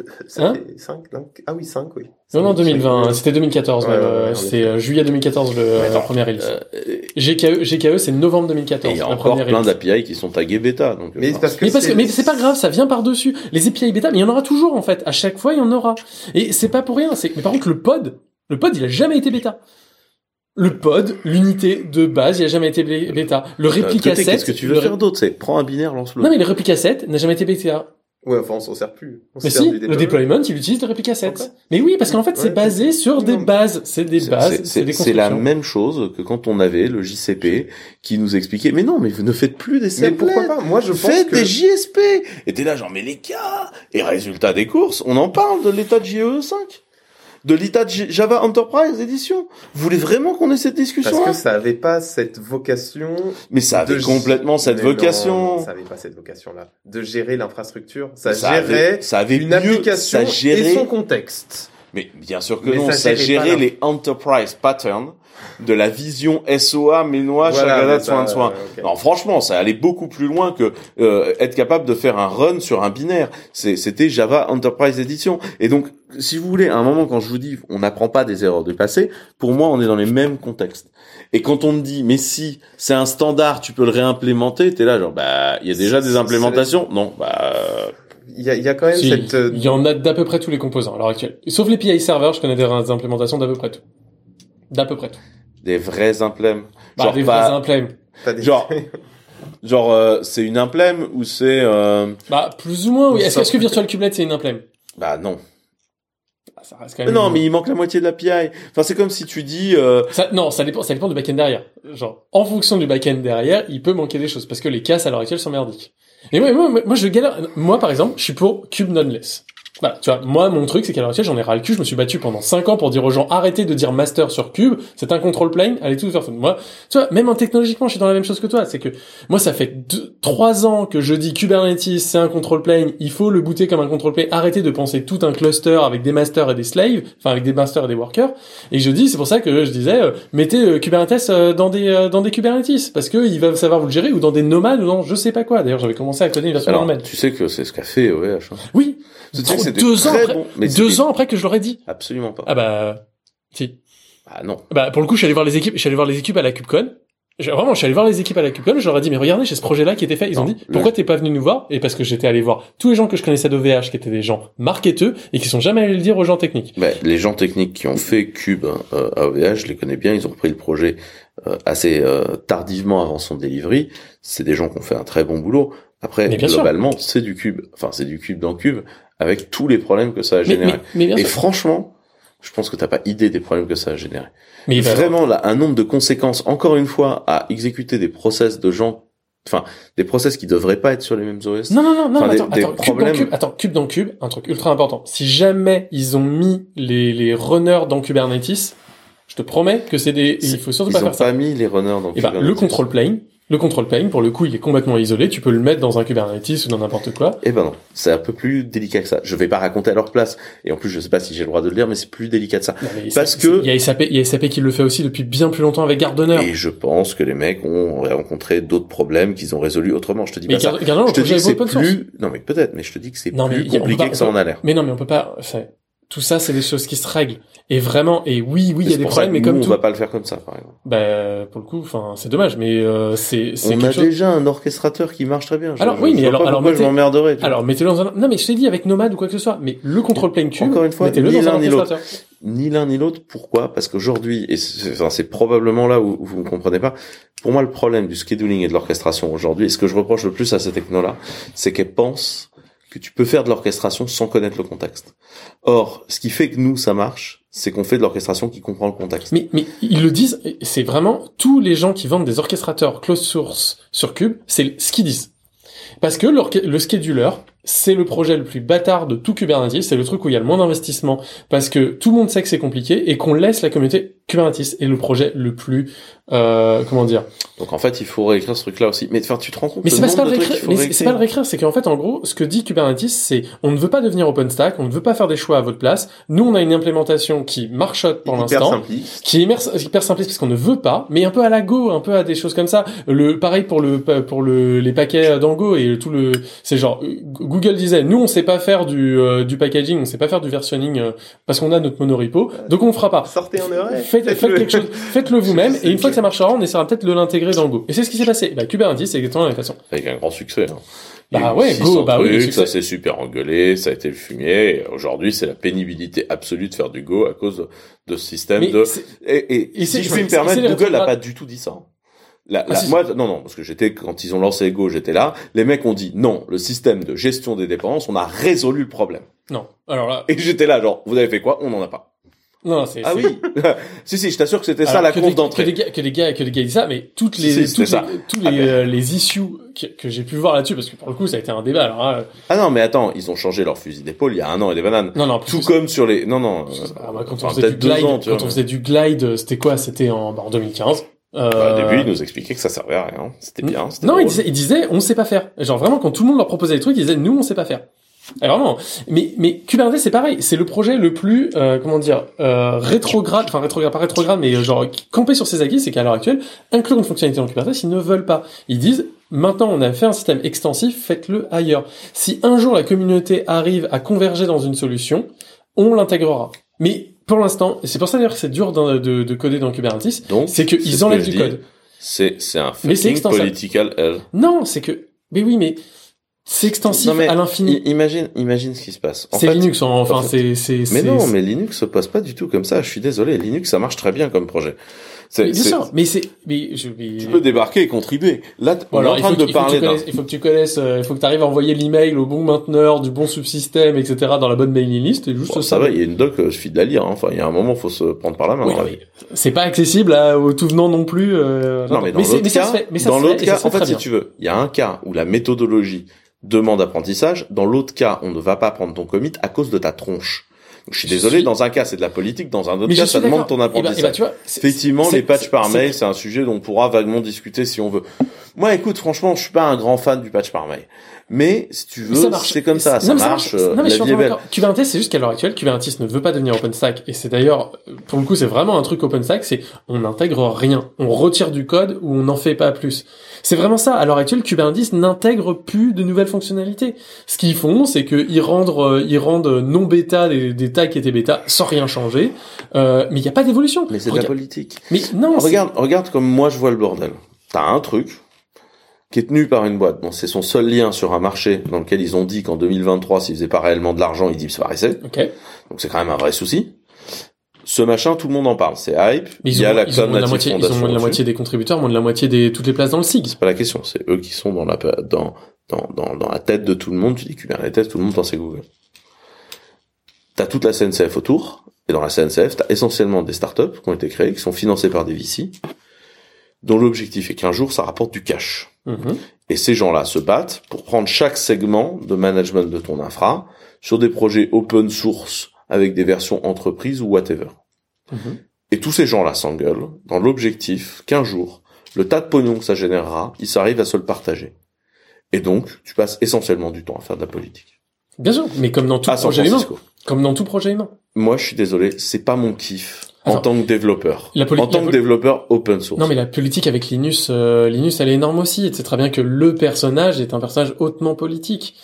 Euh, Ça Hein fait 5, Ah oui, 5, oui. Non, non, 2020, c'était 2014, Ouais, euh, c'était euh, juillet 2014, le, Mais la attends, première release. euh, GKE, GKE, c'est novembre et 2014, il y a encore plein d'API qui sont tagués bêta donc Mais enfin, parce que Mais parce que, c'est- mais c'est pas grave, ça vient par-dessus. Les API bêta, mais il y en aura toujours, en fait. À chaque fois, il y en aura. Et c'est pas pour rien, c'est, mais par contre, le pod, le pod, il a jamais été bêta. Le pod, l'unité de base, il a jamais été bêta. Le euh, réplica côté, 7. qu'est-ce que tu veux faire d'autre? C'est prends un binaire lance-le Non, mais le réplica 7 n'a jamais été bêta. Ouais, enfin, on s'en sert plus. On Mais sert si, du le deployment, il utilise le réplica 7. Encore Mais oui, parce qu'en fait, c'est Ouais, basé sur des bases. C'est des bases, c'est- des c'est la même chose que quand on avait le JCP qui nous expliquait mais non mais vous ne faites plus des Mais pourquoi pas? Moi, je pense Faites que... des JSP Et t'es là genre mais les gars! Et résultat des courses, on en parle de l'état de JE 5 de J- Java Enterprise Edition. Vous voulez vraiment qu'on ait cette discussion Parce que ça avait pas cette vocation. Mais ça avait de- complètement cette Mais vocation. non, ça avait pas cette vocation-là. De gérer l'infrastructure. Ça, Ça gérait avait- ça avait une mieux- application ça gérait- et son contexte. Mais bien sûr que Mais non, ça ça, gérait les enterprise patterns de la vision SOA, Ménois, Voilà, soin de soin. Non, franchement, ça allait beaucoup plus loin que euh, être capable de faire un run sur un binaire. C'est- C'était Java Enterprise Edition. Et donc, si vous voulez, à un moment, quand je vous dis, on n'apprend pas des erreurs du passé, pour moi, on est dans les mêmes contextes. Et quand on me dit, mais si c'est un standard, tu peux le réimplémenter, t'es là genre, bah, il y a déjà des implémentations. Non, bah, euh, Il y a, il y a quand même Si, cette... euh, Il y en a d'à peu près tous les composants à l'heure actuelle. Sauf les PI serveurs, je connais des implémentations d'à peu près tout. D'à peu près tout. des vrais implèmes. Bah, Genre des pas- vrais implèmes. des- Genre, genre, euh, c'est une implème ou c'est, euh, Bah, plus ou moins, oui. Est-ce que, Virtual Kubelet, c'est une implème? bah non. Ah, ça reste quand Mais même... non, mais il manque la moitié de la PI. Enfin, c'est comme si tu dis, euh, Ça, non, ça dépend, ça dépend du backend derrière. Genre, en fonction du backend derrière, il peut manquer des choses parce que les casses à l'heure actuelle sont merdiques. Et moi, moi, moi, je galère. Moi, par exemple, je suis pour Cube Noneless. Voilà, tu vois, moi, mon truc, c'est qu'à l'heure actuelle, j'en ai ras le cul. Je me suis battu pendant 5 ans pour dire aux gens, arrêtez de dire master sur Cube. C'est un control plane. Allez tout faire. Moi, tu vois, même en technologiquement, je suis dans la même chose que toi. C'est que moi, ça fait 3 ans que je dis Kubernetes, c'est un control plane. Il faut le booter comme un control plane. Arrêtez de penser tout un cluster avec des masters et des slaves, enfin avec des masters et des workers. Et je dis, c'est pour ça que je disais, euh, mettez euh, Kubernetes euh, dans des euh, dans des Kubernetes parce que il va savoir vous le gérer ou dans des nomades ou dans je sais pas quoi. D'ailleurs, j'avais commencé à coder une version normale. tu sais que c'est ce qu'a fait OVH. hein. Oui, c'était deux ans après, bon, mais deux ans après que je l'aurais dit. Absolument pas. Ah bah si. Ah non. Bah pour le coup, je suis allé voir les équipes, je suis allé voir les équipes à la KubeCon. Je- Vraiment, je suis allé voir les équipes à la KubeCon, je leur ai dit, mais regardez, j'ai ce projet-là qui était fait. Ils Non, ont dit, pourquoi t'es pas venu nous voir? Et parce que j'étais allé voir tous les gens que je connaissais d'OVH, qui étaient des gens marketeux, et qui sont jamais allés le dire aux gens techniques. Bah, les gens techniques qui ont fait Cube euh, à OVH, je les connais bien, ils ont pris le projet euh, assez euh, tardivement avant son delivery. C'est des gens qui ont fait un très bon boulot. Après, globalement, c'est du Cube. Enfin, c'est du Cube dans Cube, avec tous les problèmes que ça a Mais, généré. mais, mais bien Et sûr. franchement, je pense que t'as pas idée des problèmes que ça a généré. Mais Vraiment, là, un nombre de conséquences, encore une fois, à exécuter des process de gens, enfin, des process qui devraient pas être sur les mêmes OS. Non, non, non, non, Enfin, mais des- attends, des attends, cube dans problèmes- cube, attends, cube dans cube, un truc ultra important. Si jamais ils ont mis les, les runners dans Kubernetes, Je te promets que c'est des, il faut surtout Ils pas ont faire ça. pas mis les runners dans Et ben, le Kubernetes. control plane, le control plane, pour le coup, il est complètement isolé. Tu peux le mettre dans un Kubernetes ou dans n'importe quoi. Eh ben non, c'est un peu plus délicat que ça. Je vais pas raconter à leur place. Et en plus, je sais pas si j'ai le droit de le dire, mais c'est plus délicat que ça. Non, Parce que- il y a SAP, il y a SAP qui le fait aussi depuis bien plus longtemps avec Gardener. Et je pense que les mecs ont rencontré d'autres problèmes qu'ils ont résolus autrement. Je te dis Mais pas ça. Gar- Gardener, le je te dis que est c'est source. plus, non mais peut-être, mais je te dis que c'est mais plus compliqué pas- que ça en a l'air. Mais non, mais on peut pas, tout ça, c'est des choses qui se règlent. Et vraiment, et oui, oui, il y a des problèmes, mais comme nous, tout. on va pas le faire comme ça, par exemple. Bah, pour le coup, enfin, c'est dommage, mais euh, c'est, On a chose- déjà un orchestrateur qui marche très bien. Je- Alors je- oui, mais alors, alors pourquoi je mettez- m'emmerderais. Alors mettez-le dans un. Non, mais je t'ai dit avec Nomad ou quoi que ce soit. Mais le control plane cube. Encore une fois, ni l'un ni l'autre. Ni l'un ni l'autre. Pourquoi? Parce qu'aujourd'hui, et c'est enfin, c'est probablement là où, où vous ne comprenez pas, pour moi le problème du scheduling et de l'orchestration aujourd'hui, et ce que je reproche le plus à ces technos-là, c'est qu'elles pensent que tu peux faire de l'orchestration sans connaître le contexte. Or, ce qui fait que nous, ça marche, c'est qu'on fait de l'orchestration qui comprend le contexte. Mais, mais ils le disent, c'est vraiment tous les gens qui vendent des orchestrateurs closed source sur Cube, c'est ce qu'ils disent. Parce que le scheduler, c'est le projet le plus bâtard de tout Kubernetes, c'est le truc où il y a le moins d'investissement, parce que tout le monde sait que c'est compliqué, et qu'on laisse la communauté Kubernetes est le projet le plus, euh, comment dire, Donc en fait, il faut réécrire ce truc-là aussi. Mais enfin, tu te rends compte Mais c'est pas, pas le réécrire, c'est- c'est pas le réécrire réécrire, c'est qu'en fait, en gros, ce que dit Kubernetes, c'est, on ne veut pas devenir OpenStack, on ne veut pas faire des choix à votre place. Nous, on a une implémentation qui marchote pour Hyper l'instant, simpliste. qui est hyper simpliste parce qu'on ne veut pas, mais un peu à la Go, un peu à des choses comme ça. Le, pareil pour le, pour le, les paquets dans Go et tout le, c'est genre, euh, Google disait, nous, on sait pas faire du, euh, du packaging, on sait pas faire du versionning, euh, parce qu'on a notre monorepo, donc on le fera pas. Sortez un arrêt. Faites, quelque chose, faites-le vous-même, et une fois que ça marchera, on essaiera peut-être de l'intégrer dans Go. Et c'est ce qui s'est passé. Bah, Kubernetes, c'est exactement la même façon. Avec un grand succès. Hein. Bah ouais, 600 Go, bah oui, le trucs, ça s'est super engueulé, ça a été le fumier. Aujourd'hui, c'est la pénibilité absolue de faire du Go à cause de ce système Mais de. Et, et et si je puis me permettre, Google n'a pas du tout dit ça. La- Ah, la- moi, non, non, parce que j'étais quand ils ont lancé Go, j'étais là. Les mecs ont dit non, le système de gestion des dépenses, on a résolu le problème. Non. Alors là, Et j'étais là, genre, vous avez fait quoi? On n'en a pas. Non, c'est, Ah oui. si si, je t'assure que c'était ça la conf des, que d'entrée. des gars, que des gars, que des gars disent ça, mais toutes les, si, toutes les, tous les, euh, les issues que, que j'ai pu voir là-dessus, parce que pour le coup, ça a été un débat, alors, hein, Ah non, mais attends, ils ont changé leur fusil d'épaule il y a un an et des bananes. non, non, Tout comme sur les. Non non. Ah, bah, quand on faisait du glide, ans, quand vois. on faisait du glide, c'était quoi? C'était en, bah, en 2015. Euh, Bah, au début, ils nous expliquaient que ça servait à rien. C'était bien. Non, ils disaient, ils disaient, on sait pas faire. Genre vraiment, quand tout le monde leur proposait des trucs, ils disaient, nous, on sait pas faire. Et vraiment. Mais, mais Kubernetes, c'est pareil. C'est le projet le plus, euh, comment dire, euh, rétrograde, enfin rétrograde, pas rétrograde, mais euh, genre camper sur ses acquis, c'est qu'à l'heure actuelle, inclure une fonctionnalité dans Kubernetes, ils ne veulent pas. Ils disent, maintenant, on a fait un système extensif, faites-le ailleurs. Si un jour la communauté arrive à converger dans une solution, on l'intégrera. Mais pour l'instant, et c'est pour ça d'ailleurs que c'est dur dans- de, de coder dans Kubernetes, c'est ce qu'ils enlèvent du dis, code. C'est c'est un Mais political hell. Non, c'est que, mais oui, mais c'est extensif Non, mais à l'infini. Imagine, imagine ce qui se passe. C'est Linux, en- enfin, en fait- c'est, c'est, Mais non, mais Linux se passe pas du tout comme ça. Je suis désolé. Linux, ça marche très bien comme projet. C'est- Mais bien sûr, mais c'est, mais je, mais... Tu peux débarquer et contribuer. Là, on est en train de il parler d'un. il faut que tu connaisses, euh, il faut que tu arrives à envoyer l'email au bon mainteneur du bon subsystème, etc. dans la bonne mailing list, et juste Bon, ça va, il y a une doc, euh, il suffit de la lire. hein. Enfin, il y a un moment, faut se prendre par la main. Oui, non, vie. C'est pas accessible à, au tout venant non plus. Euh, Non, mais dans c'est- l'autre mais ça ça dans l'autre ça cas, en fait, si tu veux, il y a un cas où la méthodologie demande apprentissage. Dans l'autre cas, on ne va pas prendre ton commit à cause de ta tronche. Je suis Je désolé, suis- dans un cas, c'est de la politique, dans un autre cas, ça demande ton Eh ben- eh ben, apprentissage. tu vois, c'est- Effectivement, les patchs par mail, c'est un sujet dont on pourra vaguement discuter si on veut. Moi, écoute, franchement, je suis pas un grand fan du patch par mail. Mais, si tu veux, c'est comme ça, Non, ça marche, Non, mais la vie est belle. Kubernetes, c'est juste qu'à l'heure actuelle, Kubernetes ne veut pas devenir OpenStack. Et c'est d'ailleurs, pour le coup, c'est vraiment un truc OpenStack, c'est on n'intègre rien. On retire du code ou on n'en fait pas plus. C'est vraiment ça. À l'heure actuelle, Kubernetes n'intègre plus de nouvelles fonctionnalités. Ce qu'ils font, c'est qu'ils rendent, euh, ils rendent non bêta des, des tags qui étaient bêta sans rien changer. Euh, mais il n'y a pas d'évolution. Mais c'est de la politique. Mais non, Regarde, regarde comme moi je vois le bordel. T'as un truc qui est tenu par une boîte. Bon, c'est son seul lien sur un marché dans lequel ils ont dit qu'en 2023, s'ils faisaient pas réellement de l'argent, ils disparaissaient. Ok. Donc c'est quand même un vrai souci. Ce machin, tout le monde en parle. C'est hype. Mais Il ils y a ont, la ils ont moins de la moitié, ils ont Foundation moins de la dessus. moitié des contributeurs, moins de la moitié des toutes les places dans le SIG. C'est pas la question. C'est eux qui sont dans la, dans, dans, dans, dans la tête de tout le monde. Tu dis Kubernetes, tout le monde pense Google. T'as toute la CNCF autour. Et dans la CNCF, t'as essentiellement des startups qui ont été créées, qui sont financées par des VC, dont l'objectif est qu'un jour, ça rapporte du cash. Mhm. Et ces gens-là se battent pour prendre chaque segment de management de ton infra sur des projets open source avec des versions entreprise ou whatever. Mhm. Et tous ces gens-là s'engueulent dans l'objectif qu'un jour, le tas de pognon que ça générera, ils s'arrivent à se le partager. Et donc, tu passes essentiellement du temps à faire de la politique. Bien sûr, mais comme dans tout À projet humain. Comme dans tout projet humain. Moi, je suis désolé, c'est pas mon kiff en tant que développeur. La en tant que développeur open source. Non, mais la politique avec Linus, euh, Linus, elle est énorme aussi. Sais très bien que le personnage est un personnage hautement politique.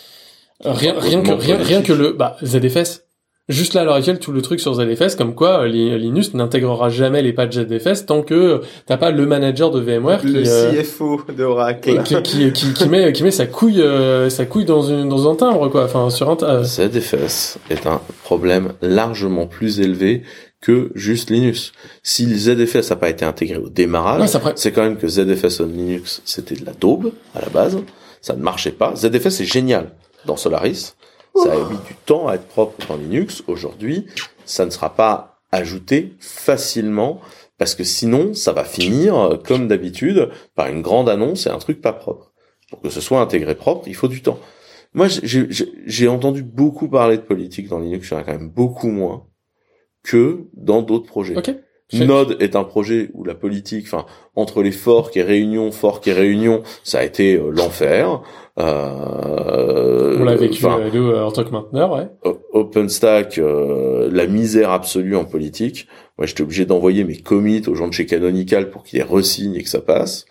Euh, Rien, rien que, rien, rien que le, bah, ZFS. Juste là, à l'heure actuelle, tout le truc sur ZFS, comme quoi euh, Li- Linus n'intégrera jamais les patchs ZFS tant que t'as pas le manager de VMware qui, Le euh, CFO d'Oracle. qui, qui, qui, qui met, qui met sa couille, euh, sa couille dans une, dans un timbre, quoi. Enfin, sur un, ZFS est un problème largement plus élevé que juste Linux. Si ZFS n'a pas été intégré au démarrage, c'est quand même que ZFS on Linux, c'était de la daube à la base. Ça ne marchait pas. ZFS est génial dans Solaris. Ça a mis du temps à être propre dans Linux. Aujourd'hui, ça ne sera pas ajouté facilement parce que sinon, ça va finir, euh, comme d'habitude, par une grande annonce et un truc pas propre. Pour que ce soit intégré propre, il faut du temps. Moi, j'ai- j'ai j'ai entendu beaucoup parler de politique dans Linux, il y en a quand même beaucoup moins que dans d'autres projets. Ok. Node est un projet où la politique, enfin, entre les forks et réunions, forks et réunions, ça a été euh, l'enfer. Euh, on l'a vécu euh, nous, euh, en tant que mainteneur, ouais. OpenStack, euh, la misère absolue en politique. Moi, j'étais obligé d'envoyer mes commits aux gens de chez Canonical pour qu'ils les resignent et que ça passe.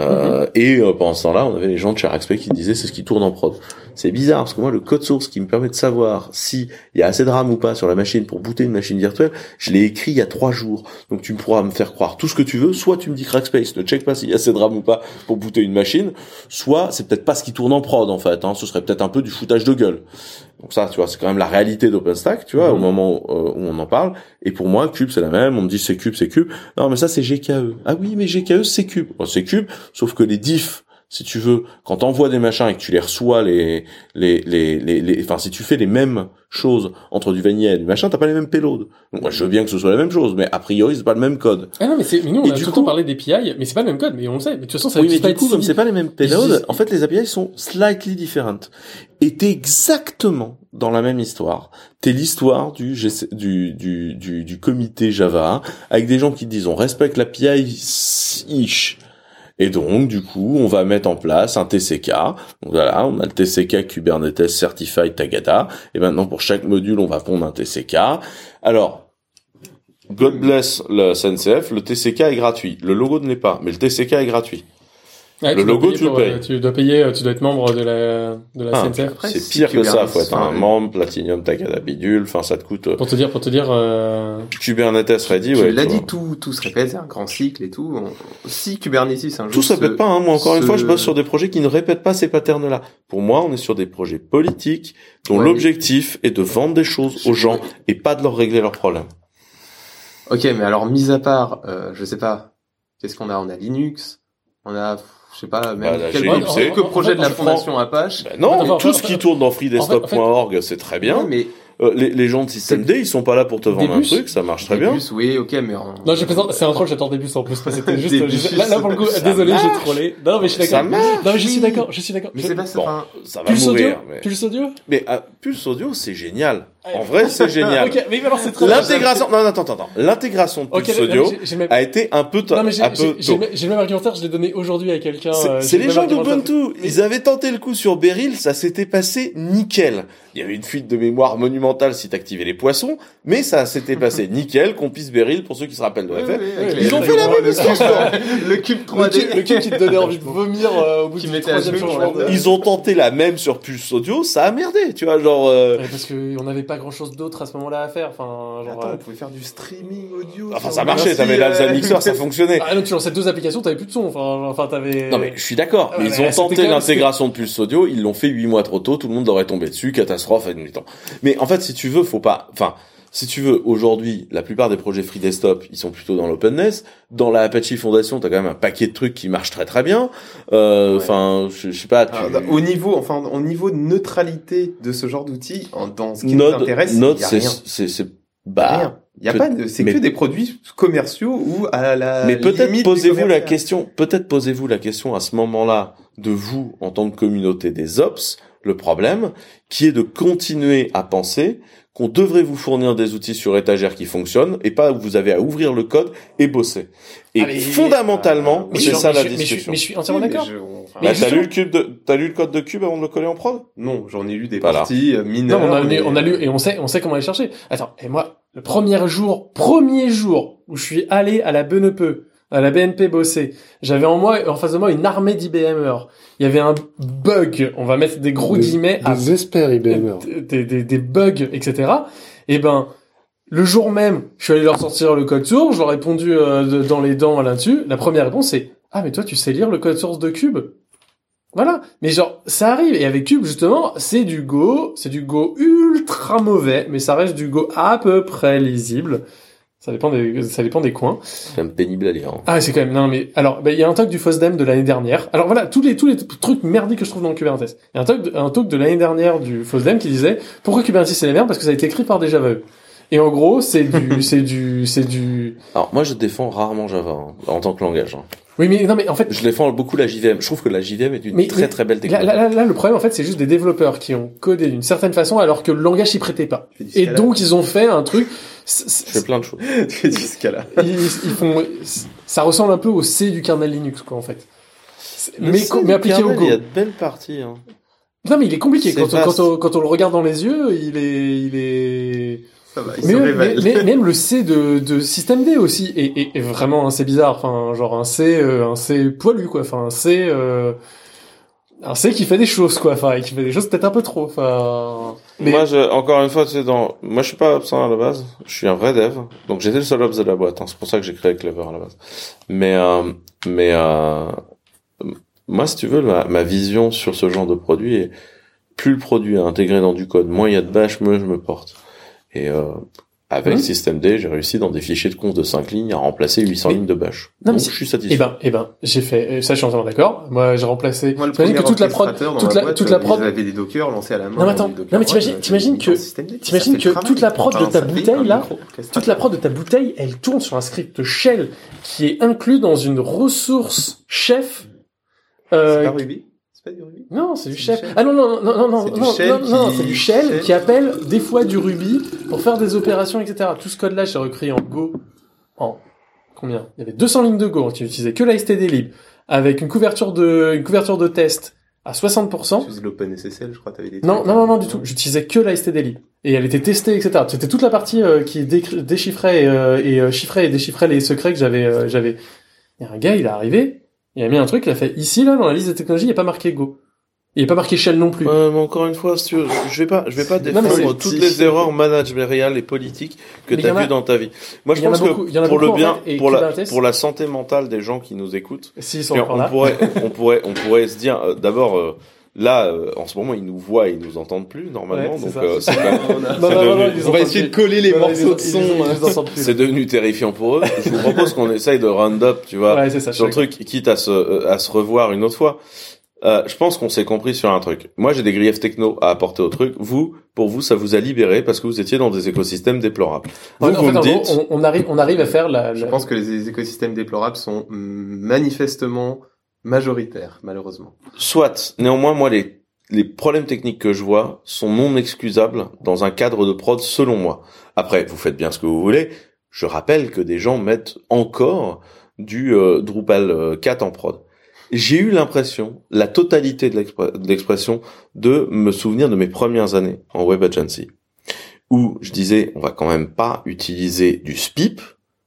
Euh, Et euh, pendant ce temps-là, on avait les gens de chez RxP qui disaient c'est ce qui tourne en prod. C'est bizarre parce que moi, le code source qui me permet de savoir si il y a assez de RAM ou pas sur la machine pour booter une machine virtuelle, je l'ai écrit il y a trois jours. Donc tu pourras me faire croire tout ce que tu veux. Soit tu me dis que Rackspace ne check pas s'il y a assez de RAM ou pas pour booter une machine. Soit c'est peut-être pas ce qui tourne en prod en fait. Hein. Ce serait peut-être un peu du foutage de gueule. Donc ça, tu vois, c'est quand même la réalité d'OpenStack, tu vois, au moment euh, où on en parle. Et pour moi, Cube, c'est la même. On me dit c'est Cube, c'est Cube. Non, mais ça, c'est GKE. Ah oui, mais GKE, c'est Cube. Bon, c'est Cube, sauf que les diffs, si tu veux, quand t'envoies des machins et que tu les reçois, les, les, les, les, les- enfin, si tu fais les mêmes choses entre du vanilla et du machin, t'as pas les mêmes payloads. Donc, moi, je veux bien que ce soit la même chose, mais a priori, c'est pas le même code. Ah non, mais c'est, mais nous, on Et a du tout parlé d'API, mais c'est pas le même code, mais on le sait. Mais de toute façon, ça oui, mais du coup, si- comme c'est pas les mêmes payloads, en fait, les API sont slightly different. Et t'es exactement dans la même histoire. T'es l'histoire du, du, du, du, du comité Java, avec des gens qui disent on respecte l'API ish. Et donc, du coup, on va mettre en place un TCK. Voilà, on a le TCK Kubernetes Certified Tagada. Et maintenant, pour chaque module, on va pondre un TCK. Alors, God bless le SNCF, le TCK est gratuit. Le logo ne l'est pas, mais le TCK est gratuit. Ouais, le tu logo, tu le payes. Tu dois payer, euh, tu dois être membre de la, de la Ah, CNCF. c'est pire que ça, faut être un membre, Platinum, Takada Bidule, enfin ça te coûte... euh, Pour te dire, pour te dire, euh... Kubernetes Ready, Tu ouais. l'as tu dit, tout, tout se répète, c'est un grand cycle et tout. Si Kubernetes un jour Tout ça se- répète pas, hein. moi encore une fois je bosse sur des projets qui ne répètent pas ces patterns-là. Pour moi on est sur des projets politiques dont Ouais, l'objectif est de vendre des choses aux gens et pas de leur régler leurs problèmes. Ok, mais alors, mis à part, euh, je sais pas, qu'est-ce qu'on a? On a Linux, on a, je sais pas, même Bah, GNU, c'est- quelques projets de la fondation Apache. Ben non, Enfin, tout enfin, ce qui tourne dans en fait- freedesktop.org c'est très bien. Mais Euh, les, les gens de système D ils sont pas là pour te vendre un truc, ça marche très bien. Oui, ok, mais en... Non, je plaisante, c'est un troll, j'attends début en plus, parce que c'était juste, Début, juste- là, là, pour le coup, ça désolé, j'ai trollé. Non, mais je suis Ça d'accord. marche, Non, mais je suis d'accord, je suis d'accord. Mais c'est pas ça. Enfin, ça va Pulse audio? mourir. Pulse audio? mais ah, Pulse Audio c'est génial. En vrai c'est génial. Ok, mais alors c'est très bien. L'intégration, non, non, attends, attends, attends. L'intégration de Pulse Audio j'ai même- a été un peu, Non, mais j'ai, un peu j'ai, j'ai, le même- j'ai le même argumentaire, je l'ai donné aujourd'hui à quelqu'un. C'est euh, c'est les le gens d'Ubuntu. Ils avaient tenté le coup sur Beryl, ça s'était passé nickel. Il y avait une fuite de mémoire monumentale si t'activais les poissons, mais ça s'était passé nickel, qu'on puisse Beryl pour ceux qui se rappellent de oui, oui, avec Ils ont fait la même histoire. Le cube Le 3D. cube, le cube qui te donnait envie de vomir euh, au bout du troisième la- Ils ont tenté la même sur Pulse Audio, ça a merdé, tu vois, genre. euh, parce que on n'avait pas grand chose d'autre à ce moment-là à faire. Enfin, genre. Attends, euh, on pouvait faire du streaming audio. Enfin, sur ça marchait. T'avais l'Alza euh, Mixer, ça fonctionnait. Ah non, tu lançais deux applications, t'avais plus de son. Enfin, enfin, t'avais. Non mais je suis d'accord, mais Ouais, ils ont tenté l'intégration de Pulse Audio, ils l'ont fait huit mois trop tôt, tout le monde aurait tombé dessus, catastrophe, admettons. Mais en fait, si tu veux, faut pas, enfin, si tu veux, aujourd'hui, la plupart des projets Free Desktop, ils sont plutôt dans l'openness. Dans la Apache Foundation, t'as quand même un paquet de trucs qui marchent très très bien. Euh, Enfin, je, je sais pas, tu... Alors, au niveau, enfin, au niveau de neutralité de ce genre d'outils, dans ce qui nous Node, intéresse, Node, c'est, c'est, bah, rien. Il y a pas de, c'est que des produits commerciaux ou à la Mais peut-être posez-vous la question, peut-être posez-vous la question à ce moment-là de vous en tant que communauté des ops, le problème qui est de continuer à penser qu'on devrait vous fournir des outils sur étagère qui fonctionnent et pas où vous avez à ouvrir le code et bosser. Et Ah, fondamentalement, Mais c'est ça mais la je- mais je- discussion. mais je suis entièrement d'accord. Bah, Mais t'as lu le cube de, t'as lu le code de cube avant de le coller en prod? Non, j'en ai lu des Voilà. parties euh, mineures. Non, on a, mais- on a lu et on sait, on sait comment aller chercher. Attends, et moi, le premier jour, premier jour où je suis allé à la BNP, à la BNP bosser, j'avais en moi, en face de moi, une armée d'IBMers. Il y avait un bug, on va mettre des gros Des- guillemets, à- Des experts IBM. des, des, des bugs, etc. Et ben, le jour même, je suis allé leur sortir le code source, je leur ai répondu euh, de- dans les dents là-dessus. La première réponse c'est ah mais toi tu sais lire le code source de Cube? Voilà. Mais genre ça arrive et avec Cube justement c'est du Go, c'est du Go ultra mauvais, mais ça reste du Go à peu près lisible. Ça dépend des ça dépend des coins. C'est quand même pénible à lire. hein. Ah, c'est quand même non mais alors bah, il y a un talk du FOSDEM de l'année dernière. Alors voilà, tous les tous les trucs merdiques que je trouve dans le Kubernetes. Il y a un talk de, un talk de l'année dernière du FOSDEM qui disait pourquoi Kubernetes c'est la merde parce que ça a été écrit par des Java. Et en gros, c'est du c'est du c'est du Alors moi je défends rarement Java hein, en tant que langage. hein. Oui, mais non mais en fait Je défends beaucoup la JVM. Je trouve que la JVM est une Mais- très mais très belle technologie. là, là, là, le problème en fait c'est juste des développeurs qui ont codé d'une certaine façon alors que le langage s'y prêtait pas. Et donc ils ont fait un truc Je fais plein de choses. tu fais du Scala. ils, ils font ça ressemble un peu au C du kernel Linux quoi en fait. Le Mais, C mais du appliqué au Go. Il y a de belles parties. Hein. Non, mais il est compliqué. Quand, on- quand, on, quand on le regarde dans les yeux, il est, il est. Ça va, il Mais, se mais, mais- même le C de, de système D aussi est, est, est vraiment un C bizarre. Enfin, genre un C, euh, un C poilu quoi. Enfin, un C, euh, un C qui fait des choses quoi. Enfin, et qui fait des choses peut-être un peu trop. Enfin. Mais Moi, je, encore une fois, tu sais, dans, moi, je suis pas absent à la base. Je suis un vrai dev. Donc, j'étais le seul ops de la boîte. hein. C'est pour ça que j'ai créé Clever à la base. Mais, euh, mais, euh, moi, si tu veux, ma, ma vision sur ce genre de produit est, plus le produit est intégré dans du code, moins il y a de bash, mieux je me porte. Et, euh, avec Mhm. Systemd, j'ai réussi dans des fichiers de conf de 5 lignes à remplacer 800 Mais- lignes de bash. Non, mais Donc, c'est- je suis satisfait. Eh ben, eh ben, j'ai fait, euh, ça je suis entièrement d'accord. Moi, j'ai remplacé. Moi, le premier que toute la prod, toute la, boîte, toute la prod. Ils avaient des dockers lancés à la main. Non, mais attends. Non, mais t'imagines, euh, t'imagines mis que, t'imagines que toute la prod de ta bouteille, là, toute la prod de ta bouteille, elle tourne sur un script shell qui est inclus dans une ressource chef. C'est Euh, pas Ruby C'est pas du Ruby non, c'est du chef. shell. Ah non, non, non, non, non, non, non, c'est du shell qui appelle des fois du Ruby pour faire des opérations, etc. Tout ce code-là, j'ai recréé en Go en combien? Il y avait 200 lignes de Go qui n'utilisaient que la stdlib avec une couverture de, une couverture de test à 60%. Tu l'OpenSSL, je crois, t'avais des Non, non, non, non, du tout. J'utilisais que la stdlib. Et elle était testée, etc. C'était toute la partie euh, qui déchiffrait euh, et euh, chiffrait et déchiffrait les secrets que j'avais. j'avais. Il y a un gars, il est arrivé, il a mis un truc, il a fait ici là dans la liste des technologies, il n'y a pas marqué Go. Il n'y a pas marqué Shell non plus. Ouais, mais encore une fois, si tu veux, je vais pas, je vais pas défendre toutes les erreurs managériales et politiques que tu as en a- vues dans ta vie. Moi, je Il y en a pense beaucoup- en que pour le en bien, fait, et pour la, Kubernetes- pour la santé mentale des gens qui nous écoutent, on pourrait, on pourrait, on pourrait se dire, euh, d'abord, euh, là, euh, en ce moment, ils nous voient et ils nous entendent plus normalement, Ouais, c'est donc ça. euh, c'est quand même- Non, On va essayer de coller les morceaux ils- de son. C'est devenu terrifiant pour eux. Je vous propose qu'on essaye de round up, tu vois, Ouais, c'est ça, sur le truc, quitte à se, euh, à se revoir une autre fois. Euh, je pense qu'on s'est compris sur un truc. Moi, j'ai des griefs techno à apporter au truc. Vous, pour vous, ça vous a libéré parce que vous étiez dans des écosystèmes déplorables. Vous, en vous fait, me en dites, on, on arrive, on arrive à faire la. Je pense que les écosystèmes déplorables sont manifestement majoritaires, malheureusement. soit, néanmoins, moi, les, les problèmes techniques que je vois sont non excusables dans un cadre de prod, selon moi. Après, vous faites bien ce que vous voulez. Je rappelle que des gens mettent encore du euh, Drupal euh, 4 en prod. J'ai eu l'impression, la totalité de l'expression, de me souvenir de mes premières années en web agency, où je disais, on va quand même pas utiliser du SPIP,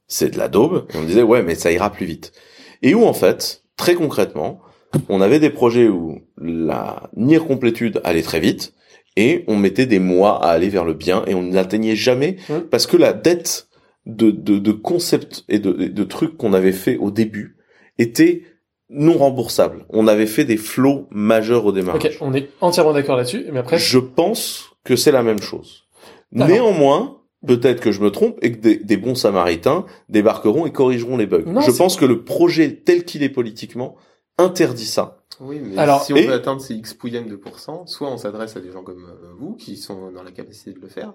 c'est de la daube, et on disait, ouais, mais ça ira plus vite. Et où, en fait, très concrètement, on avait des projets où la near complétude allait très vite, et on mettait des mois à aller vers le bien, et on n'atteignait jamais, parce que la dette de, de, de concepts et de, de trucs qu'on avait fait au début était non remboursable. On avait fait des flots majeurs au démarrage. Ok, on est entièrement d'accord là-dessus. Mais après, Je pense que c'est la même chose. Néanmoins, peut-être que je me trompe et que des, des bons samaritains débarqueront et corrigeront les bugs. Non, je pense que le projet tel qu'il est politiquement interdit ça. Oui, mais Alors- si on Et- veut atteindre ces X pouillèmes de pourcents, soit on s'adresse à des gens comme euh, vous qui sont dans la capacité de le faire,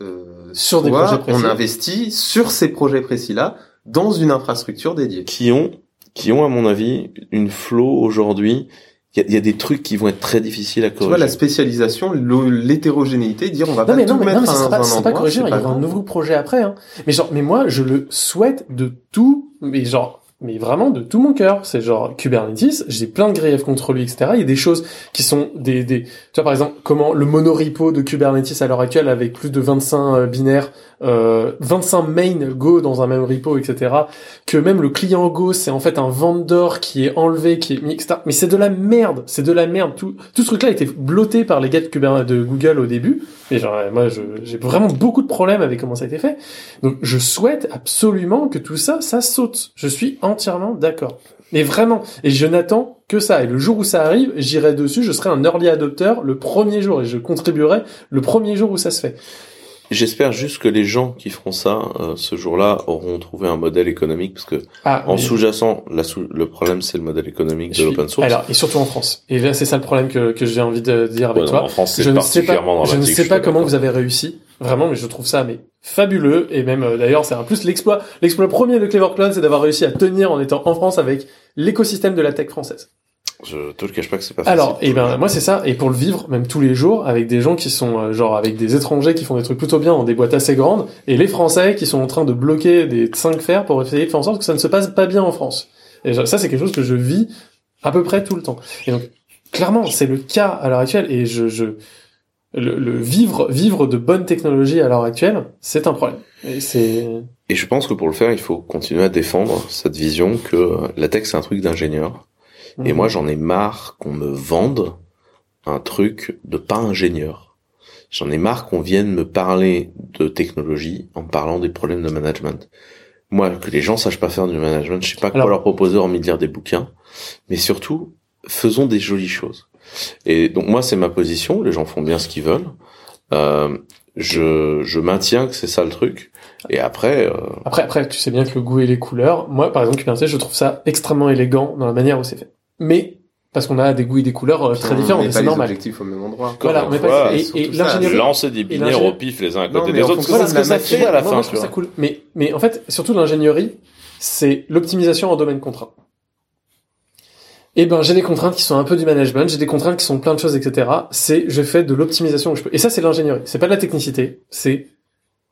euh, Sur des soit projets précis. on investit sur ces projets précis-là dans une infrastructure dédiée. Qui ont, qui ont à mon avis une flow aujourd'hui il y a, y a des trucs qui vont être très difficiles à Tu corriger. vois, la spécialisation, l'hétérogénéité, dire on va Non pas mais tout non mais, mettre non, mais ça pas, sera pas endroit, corrigé, il y aura un nouveau projet après. Hein. Mais genre, mais moi, je le souhaite de tout, mais genre, mais vraiment de tout mon cœur. C'est genre Kubernetes, j'ai plein de griefs contre lui, etc. Il y a des choses qui sont des, des, tu vois par exemple comment le monorepo de Kubernetes à l'heure actuelle avec plus de 25 euh, binaires, euh, 25 main Go dans un même repo, etc. Que même le client Go, c'est en fait un vendor qui est enlevé, qui est mis, etc. Mais c'est de la merde, c'est de la merde. Tout, tout ce truc-là a été blotté par les gars de, Kubernetes, de Google au début. Et genre, moi, j'ai vraiment beaucoup de problèmes avec comment ça a été fait. Donc, je souhaite absolument que tout ça, ça saute. Je suis entièrement d'accord. Mais vraiment. Et je n'attends que ça. Et le jour où ça arrive, j'irai dessus, je serai un early adopter le premier jour et je contribuerai le premier jour où ça se fait. J'espère juste que les gens qui feront ça euh, ce jour-là auront trouvé un modèle économique parce que Ah, en sous-jacent, la sous- le problème c'est le modèle économique de l'open source. Alors, et surtout en France. Et là, c'est ça le problème que, que j'ai envie de dire avec Ouais, non, toi. en France, c'est je ne sais pas, je ne sais pas comment vous avez réussi. Vraiment, mais je trouve ça, mais fabuleux. Et même, euh, d'ailleurs, c'est en plus l'exploit, l'exploit premier de Clever Clone, c'est d'avoir réussi à tenir en étant en France avec l'écosystème de la tech française. Je te le cache pas que c'est pas facile. Alors, et ben moi c'est ça. Et pour le vivre, même tous les jours, avec des gens qui sont euh, genre avec des étrangers qui font des trucs plutôt bien dans des boîtes assez grandes, et les Français qui sont en train de bloquer des 5 fers pour essayer de faire en sorte que ça ne se passe pas bien en France. Et ça c'est quelque chose que je vis à peu près tout le temps. Et donc clairement c'est le cas à l'heure actuelle. Et je, je le, le vivre vivre de bonnes technologies à l'heure actuelle, c'est un problème. Et c'est Et je pense que pour le faire, il faut continuer à défendre cette vision que euh, la tech c'est un truc d'ingénieur. Et Mhm. moi, j'en ai marre qu'on me vende un truc de pas ingénieur. J'en ai marre qu'on vienne me parler de technologie en parlant des problèmes de management. Moi, que les gens sachent pas faire du management, je sais pas quoi leur proposer hormis de lire des bouquins. Mais surtout, faisons des jolies choses. Et donc moi, c'est ma position. Les gens font bien ce qu'ils veulent. Euh, je, je maintiens que c'est ça le truc. Et après, euh, Après, après, tu sais bien que le goût et les couleurs, moi, par exemple, Kubernetes, je trouve ça extrêmement élégant dans la manière où c'est fait. Mais, parce qu'on a des goûts et des couleurs euh, très différents, c'est les normal. objectifs au même endroit. Voilà, on met pas- Voilà, et, et l'ingénierie. lancer des binaires l'ingénierie- au pif les uns à côté des autres, c'est ce que ça fait à la fin. moi, je trouve ça vois. cool. Mais, mais en fait, surtout l'ingénierie, c'est l'optimisation en domaine contraint. Eh ben, j'ai des contraintes qui sont un peu du management, j'ai des contraintes qui sont plein de choses, etc. C'est, je fais de l'optimisation où je peux. Et ça, c'est l'ingénierie. C'est pas de la technicité. C'est,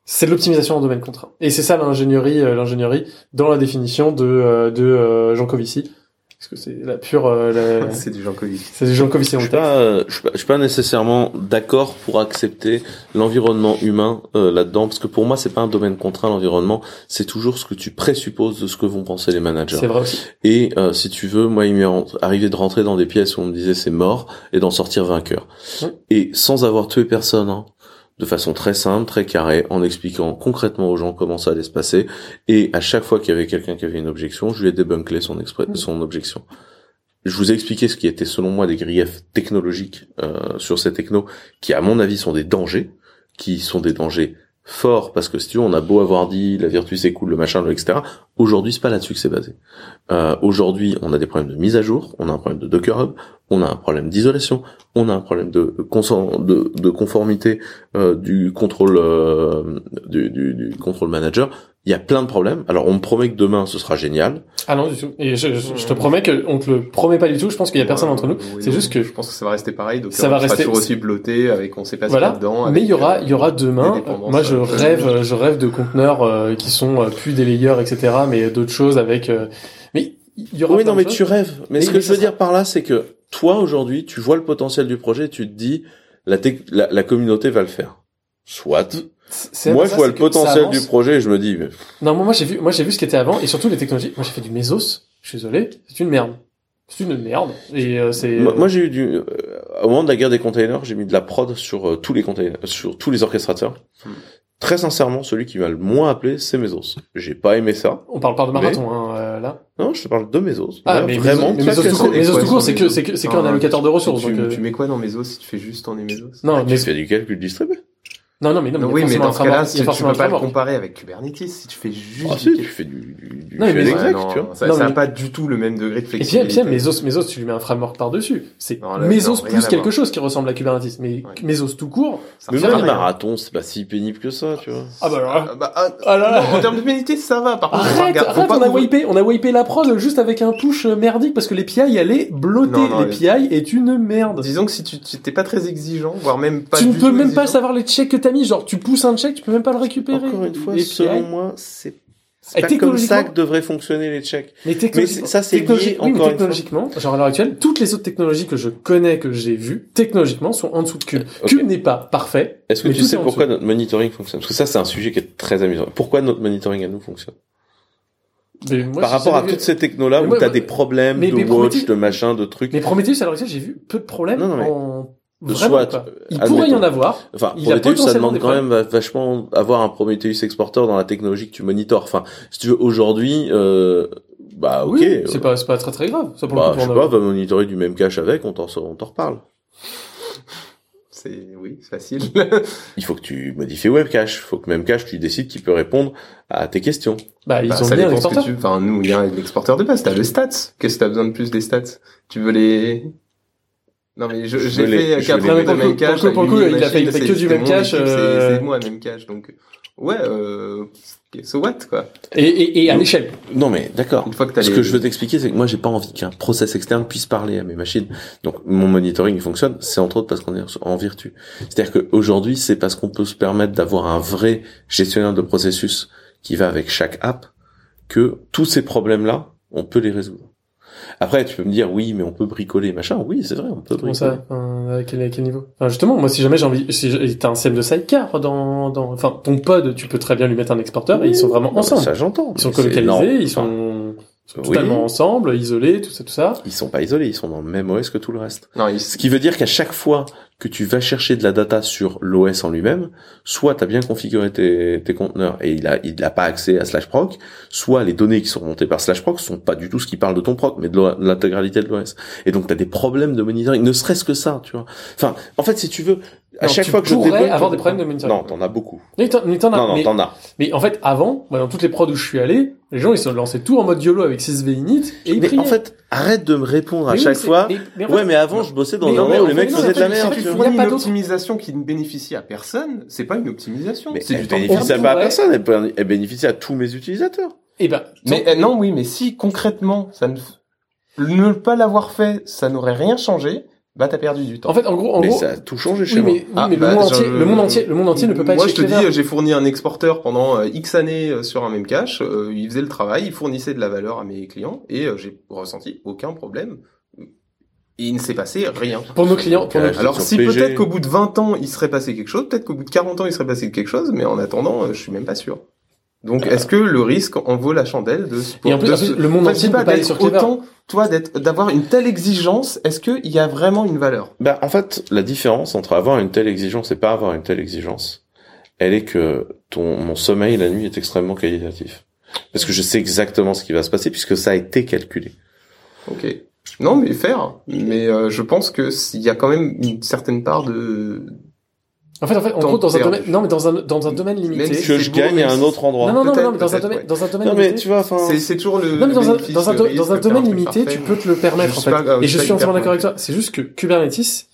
c'est de l'optimisation en domaine contraint. Et c'est ça l'ingénierie, euh, l'ingénierie dans la définition de, euh, de euh, Jean Covici. Parce que c'est la pure, euh, la- C'est du Jean Covid. c'est du Jean Covici Je euh, je suis pas, je suis pas nécessairement d'accord pour accepter l'environnement humain euh, là-dedans, parce que pour moi, c'est pas un domaine contraint l'environnement, c'est toujours ce que tu présupposes de ce que vont penser les managers. C'est vrai aussi. Et euh, si tu veux, moi, il m'est arrivé de rentrer dans des pièces où on me disait c'est mort et d'en sortir vainqueur. Et sans avoir tué personne, hein, de façon très simple, très carrée, en expliquant concrètement aux gens comment ça allait se passer. Et à chaque fois qu'il y avait quelqu'un qui avait une objection, je lui ai débunklé son, Mm. son objection. Je vous ai expliqué ce qui était selon moi des griefs technologiques euh, sur ces technos, qui à mon avis sont des dangers, qui sont des dangers forts parce que si tu veux, on a beau avoir dit la vertu c'est cool, le machin, etc. Aujourd'hui, c'est pas là-dessus que c'est basé. Euh, Aujourd'hui, on a des problèmes de mise à jour, on a un problème de Docker Hub, on a un problème d'isolation, on a un problème de, de, de conformité euh, du contrôle euh, du, du, du contrôle manager. Il y a plein de problèmes. Alors, on me promet que demain ce sera génial. Ah non, du tout. Et je, je, je te promets que on te le promet pas du tout. Je pense qu'il y a personne entre nous. Oui, C'est juste que je pense que ça va rester pareil. Donc Ça va on sera rester- toujours aussi blotté avec on sait pas ce qu'il y voilà. a dedans. Mais il y aura, euh, il y aura demain. Moi, je euh, rêve, je rêve de conteneurs euh, qui sont euh, plus des layers, etc. Mais d'autres choses avec. euh, Mais il y aura. Oui, non, mais choses. tu rêves. Mais, Mais- ce que je ça veux sera- dire par là, c'est que toi, aujourd'hui, tu vois le potentiel du projet, tu te dis, la, la, la communauté va le faire. Soit. C'est Moi, je vois le potentiel du projet et je me dis, mais Non, moi, j'ai vu, moi j'ai vu ce qui était avant et surtout les technologies. Moi j'ai fait du Mesos. Je suis désolé, c'est une merde. C'est une merde. Et euh, c'est. Moi, moi, j'ai eu du, euh, au moment de la guerre des containers, j'ai mis de la prod sur euh, tous les containers, sur tous les orchestrateurs. Hmm. Très sincèrement, celui qui m'a le moins appelé, c'est Mesos. J'ai pas aimé ça. On parle pas de Mais- marathon hein, euh, là. Non, je te parle de Mesos. Ah, Là, mais vraiment. Mesos- mais Mesos tout court, c'est Mesos quoi tout court, sur c'est que c'est que c'est Enfin, qu'un allocateur de ressources. Tu, donc, euh, tu mets quoi dans Mesos si tu fais juste en Mesos? Non, Tu mais fais du calcul distribué. Non, non, mais non, mais oui, mais dans ce cas-là, tu, tu peux pas le comparer avec Kubernetes si tu fais juste. Ah, si, tu fais du, du, du Non, mais non, tu vois. ça, Non, ça a mais- pas du tout le même degré de Et puis, flexibilité. puis Mesos, Mesos, tu lui mets un framework par-dessus. C'est Mesos plus quelque chose qui ressemble à Kubernetes. Mais Mesos tout court, ça Mais moi, les marathons, c'est pas si pénible que ça, tu vois. Ah bah alors là. Ah, bah, ah, Ah en termes de pénalité, ça va. Par contre, Arrête, on a wipé, on a wipé la prod juste avec un push merdique parce que elle est blottée. Non, non, L'API est une merde. Disons que si tu t'es pas très exigeant, voire même pas tu ne du peux même pas savoir les checks que t'as mis. Genre, tu pousses un check, tu peux même pas le récupérer. Encore une fois, selon moi, c'est c'est pas comme ça que devraient fonctionner les checks. Mais, technologiquement, Mais ça, c'est lié, oui, mais encore une technologiquement, genre à l'heure actuelle, toutes les autres technologies que je connais, que j'ai vues, technologiquement, sont en dessous de Cube. Ok. Cube n'est pas parfait. Est-ce que tu sais pourquoi notre monitoring fonctionne? Parce que ça, c'est un sujet qui est très amusant. Pourquoi notre monitoring à nous fonctionne? Moi, Par rapport à toutes ces technos-là où t'as des problèmes mais- de watch, de machin, de trucs. Mais Prometheus, à l'heure actuelle, j'ai vu peu de problèmes Non, non, mais- en... soit, pas. Il admettons. pourrait y en avoir. Enfin, Il Prometheus, ça demande quand même va- vachement avoir un Prometheus exporter dans la technologie que tu monitores. Enfin, si tu veux, aujourd'hui, euh, bah ok. Oui, c'est pas, c'est pas très très grave. Ça pour bah, le coup, je sais pas, un- va monitorer du même cache avec, on t'en on t'en reparle. C'est oui, c'est facile. Il faut que tu modifies webcache. Il faut que memcache, tu décides qu'il peut répondre à tes questions. Bah, ils Bah, ont ça bien un dépend ce que exporteur. tu... Enfin, nous, il y a l'exporteur de base. T'as le stats. Qu'est-ce que t'as besoin de plus des stats? Tu veux les... Non, mais j'ai fait je 4 veux ans les- de pour le coup- memcache. pour le coup- pour il a fait- que du équipe, c'est- euh, C'est moi, memcache. Donc, ouais, euh... So what, quoi. Et, et, et à l'échelle. Non mais d'accord. Une fois que t'as Ce les- que je veux t'expliquer, c'est que moi j'ai pas envie qu'un process externe puisse parler à mes machines. Donc mon monitoring il fonctionne, c'est entre autres parce qu'on est en vertu. C'est-à-dire qu'aujourd'hui, c'est parce qu'on peut se permettre d'avoir un vrai gestionnaire de processus qui va avec chaque app que tous ces problèmes-là, on peut les résoudre. Après, tu peux me dire oui, mais on peut bricoler, machin. Oui, c'est vrai, on peut Comment bricoler. ça Enfin, à, quel, à quel niveau? Enfin, Justement, moi, si jamais j'ai envie, si t'as un système de sidecar dans, dans, enfin, ton pod, tu peux très bien lui mettre un exporteur et ils sont vraiment ensemble. Ça j'entends. Ils sont colocalisés, ils sont, Ils sont oui. totalement ensemble, isolés, tout ça, tout ça. Ils sont pas isolés, ils sont dans le même OS que tout le reste. Non, il- Ce qui veut dire qu'à chaque fois que tu vas chercher de la data sur l'OS en lui-même, soit tu as bien configuré tes, tes conteneurs et il a il n'a pas accès à slash proc, soit les données qui sont remontées par slash proc sont pas du tout ce qui parle de ton proc, mais de l'intégralité de l'OS. Et donc tu as des problèmes de monitoring, ne serait-ce que ça, tu vois. Enfin, en fait, si tu veux, à Non, chaque fois que je pourrais débug avoir des problèmes de monitoring. Non, t'en as beaucoup. Mais t'en, mais t'en as, non, non, mais, t'en as. mais en fait, avant, moi, dans toutes les prods où je suis allé, les gens, ils se lançaient tout en mode YOLO avec 6V init et ils Mais priaient. en fait, arrête de me répondre à Mais chaque fois. mais- ouais, fait- mais avant, je bossais dans un en endroit où les mecs faisaient de la merde. il vois. faut- il y a pas une d'autre- optimisation qui ne bénéficie à personne, c'est pas une optimisation. Mais c'est elle du temps. bénéficie pas à personne, elle, bénéficie à tous mes utilisateurs. Eh ben, Mais euh, non, oui, mais si concrètement, ça ne, ne pas l'avoir fait, ça n'aurait rien changé, bah t'as perdu du temps. en fait, en gros, en mais gros, ça a tout changé chez oui, moi. mais, oui, Ah, mais bah, le monde je- entier, le monde entier, le monde entier ne peut pas Moi, être je te dis, j'ai fourni un exporteur pendant euh, X années euh, sur un même cache. euh, il faisait le travail, il fournissait de la valeur à mes clients et euh, j'ai ressenti aucun problème. Il ne s'est passé rien. Pour nos clients, pour nos. Alors si peut-être qu'au bout de 20 ans il serait passé quelque chose, peut-être qu'au bout de 40 ans il serait passé quelque chose, mais en attendant euh, je suis même pas sûr. Donc est-ce que le risque en vaut la chandelle de se-. Et en plus, de en plus, se- le monde entier ne pas, peut pas aller d'être sur Clever. autant, toi d'être d'avoir une telle exigence, est-ce qu'il y a vraiment une valeur? Bah, en fait, la différence entre avoir une telle exigence et pas avoir une telle exigence, elle est que ton, mon sommeil la nuit est extrêmement qualitatif. Parce que je sais exactement ce qui va se passer puisque ça a été calculé. Ok. Non, mais faire. Mais euh, je pense que s'il y a quand même une certaine part de. En fait, en fait, en gros, dans un domaine, non, mais dans un, dans un domaine limité. Même si Que je beau, gagne à un autre endroit. Non, non, non, non, mais dans un domaine, ouais. dans un domaine Non, mais limité. tu vois, enfin. C'est c'est toujours le. Non, mais dans un, dans un, risque dans un domaine limité, parfait. tu peux te le permettre, en fait. pas- euh, je Et je suis entièrement d'accord avec toi. C'est juste que Kubernetes,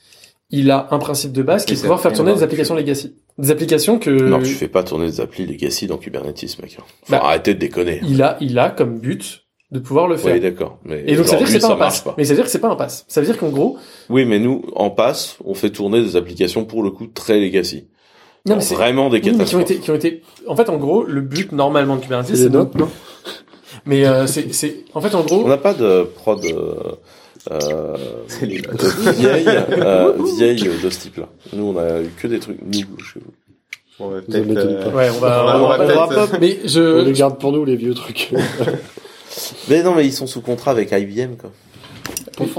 il a un principe de base qui est de pouvoir faire tourner des applications legacy. Des applications que, Non, tu fais pas tourner des applis legacy dans Kubernetes, mec. Faut Bah, arrêter de déconner. il a, il a comme but de pouvoir le faire. Oui, d'accord. Mais Et donc ça veut dire que c'est pas un pass. pas. Mais ça veut dire que c'est pas un pass. Ça veut dire qu'en gros, Oui, mais nous, en passe, on fait tourner des applications pour le coup très legacy. non, mais vraiment des oui, mais qui ont catastrophes. été, qui ont été, en fait, en gros, le but normalement de Kubernetes, C'est non mais euh, c'est, c'est, en fait, en gros, On n'a pas de prod euh, euh, vieille, euh, vieille de ce type-là. Nous, on a eu que des trucs nous chez vous. Vous en peut-être, euh, ouais, on va, on va- on on va va pas- mais On je, les garde pour nous, les vieux trucs. Mais non, mais ils sont sous contrat avec IBM, quoi.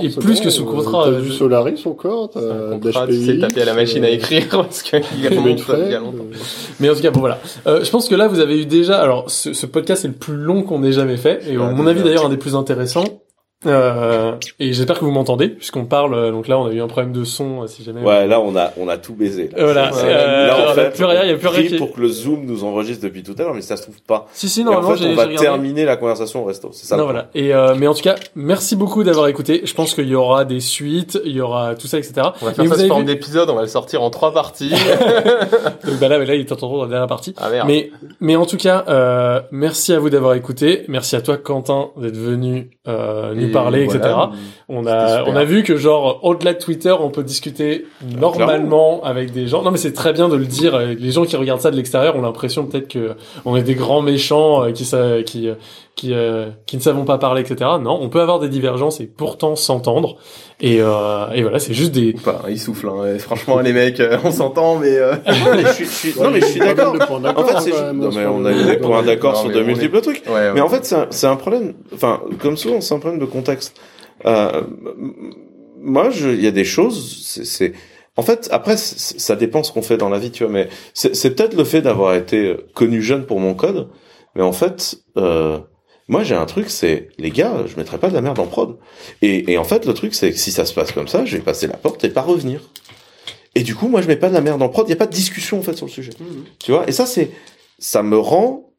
et, et plus que sous contrat, T'as euh, du je- Solaris encore, t'as un contrat, tu sais d'HPI. taper à la machine à écrire parce qu'il remonte il y a longtemps. Mais en tout cas, bon voilà. Euh, je pense que là, vous avez eu déjà. Alors, ce, ce podcast est le plus long qu'on ait jamais fait, et à Ah, mon déjà. avis d'ailleurs un des plus intéressants. Euh, et j'espère que vous m'entendez, puisqu'on parle. euh, Donc là, on a eu un problème de son, euh, si jamais. Ouais, là on a on a tout baisé. Là, Voilà, euh, là en a fait, plus rien, il y a plus rien qui- pour que le Zoom nous enregistre depuis tout à l'heure, mais ça se trouve pas. Si, si, Et normalement, en fait, j'ai on va regardé. terminer la conversation au resto. C'est ça. non, voilà. Et euh, mais en tout cas, merci beaucoup d'avoir écouté. Je pense qu'il y aura des suites, il y aura tout ça, etc. On va faire Mais ça sous forme vu- d'épisode, on va le sortir en trois parties. Donc bah là, mais là, il est en train de la dernière partie. Ah merde. Mais mais en tout cas, euh, merci à vous d'avoir écouté. Merci à toi, Quentin, d'être venu euh, nous Parler, voilà. etc. On a on a vu que genre au-delà de Twitter, on peut discuter normalement avec des gens. Non, mais c'est très bien de le dire. Les gens qui regardent ça de l'extérieur ont l'impression peut-être que on est des grands méchants euh, qui qui euh, qui euh, qui ne savons pas parler, etc. Non, on peut avoir des divergences et pourtant s'entendre. Et euh, et voilà, c'est juste des. Enfin, il souffle. Hein. Franchement, les mecs, euh, on s'entend, mais. euh, Non, mais je suis, je suis- non, mais je suis Ouais, il y a d'accord. pas En fait, c'est juste- non, mais on a eu des points d'accord sur de est- multiples trucs. Ouais, ouais. Mais en fait, c'est un, c'est un problème. Enfin, comme souvent, c'est un problème de contexte. Euh, moi, je- il y a des choses. C'est, c'est- en fait, après, c- ça dépend ce qu'on fait dans la vie, tu vois. Mais c'est, c'est peut-être le fait d'avoir été euh, connu jeune pour mon code. Mais en fait, euh, moi, j'ai un truc, c'est les gars, je mettrai pas de la merde en prod. Et, et en fait, le truc, c'est que si ça se passe comme ça, je vais passer la porte et pas revenir. Et du coup, moi, je mets pas de la merde en prod. Il y a pas de discussion en fait sur le sujet. Tu vois? Et ça, c'est, ça me rend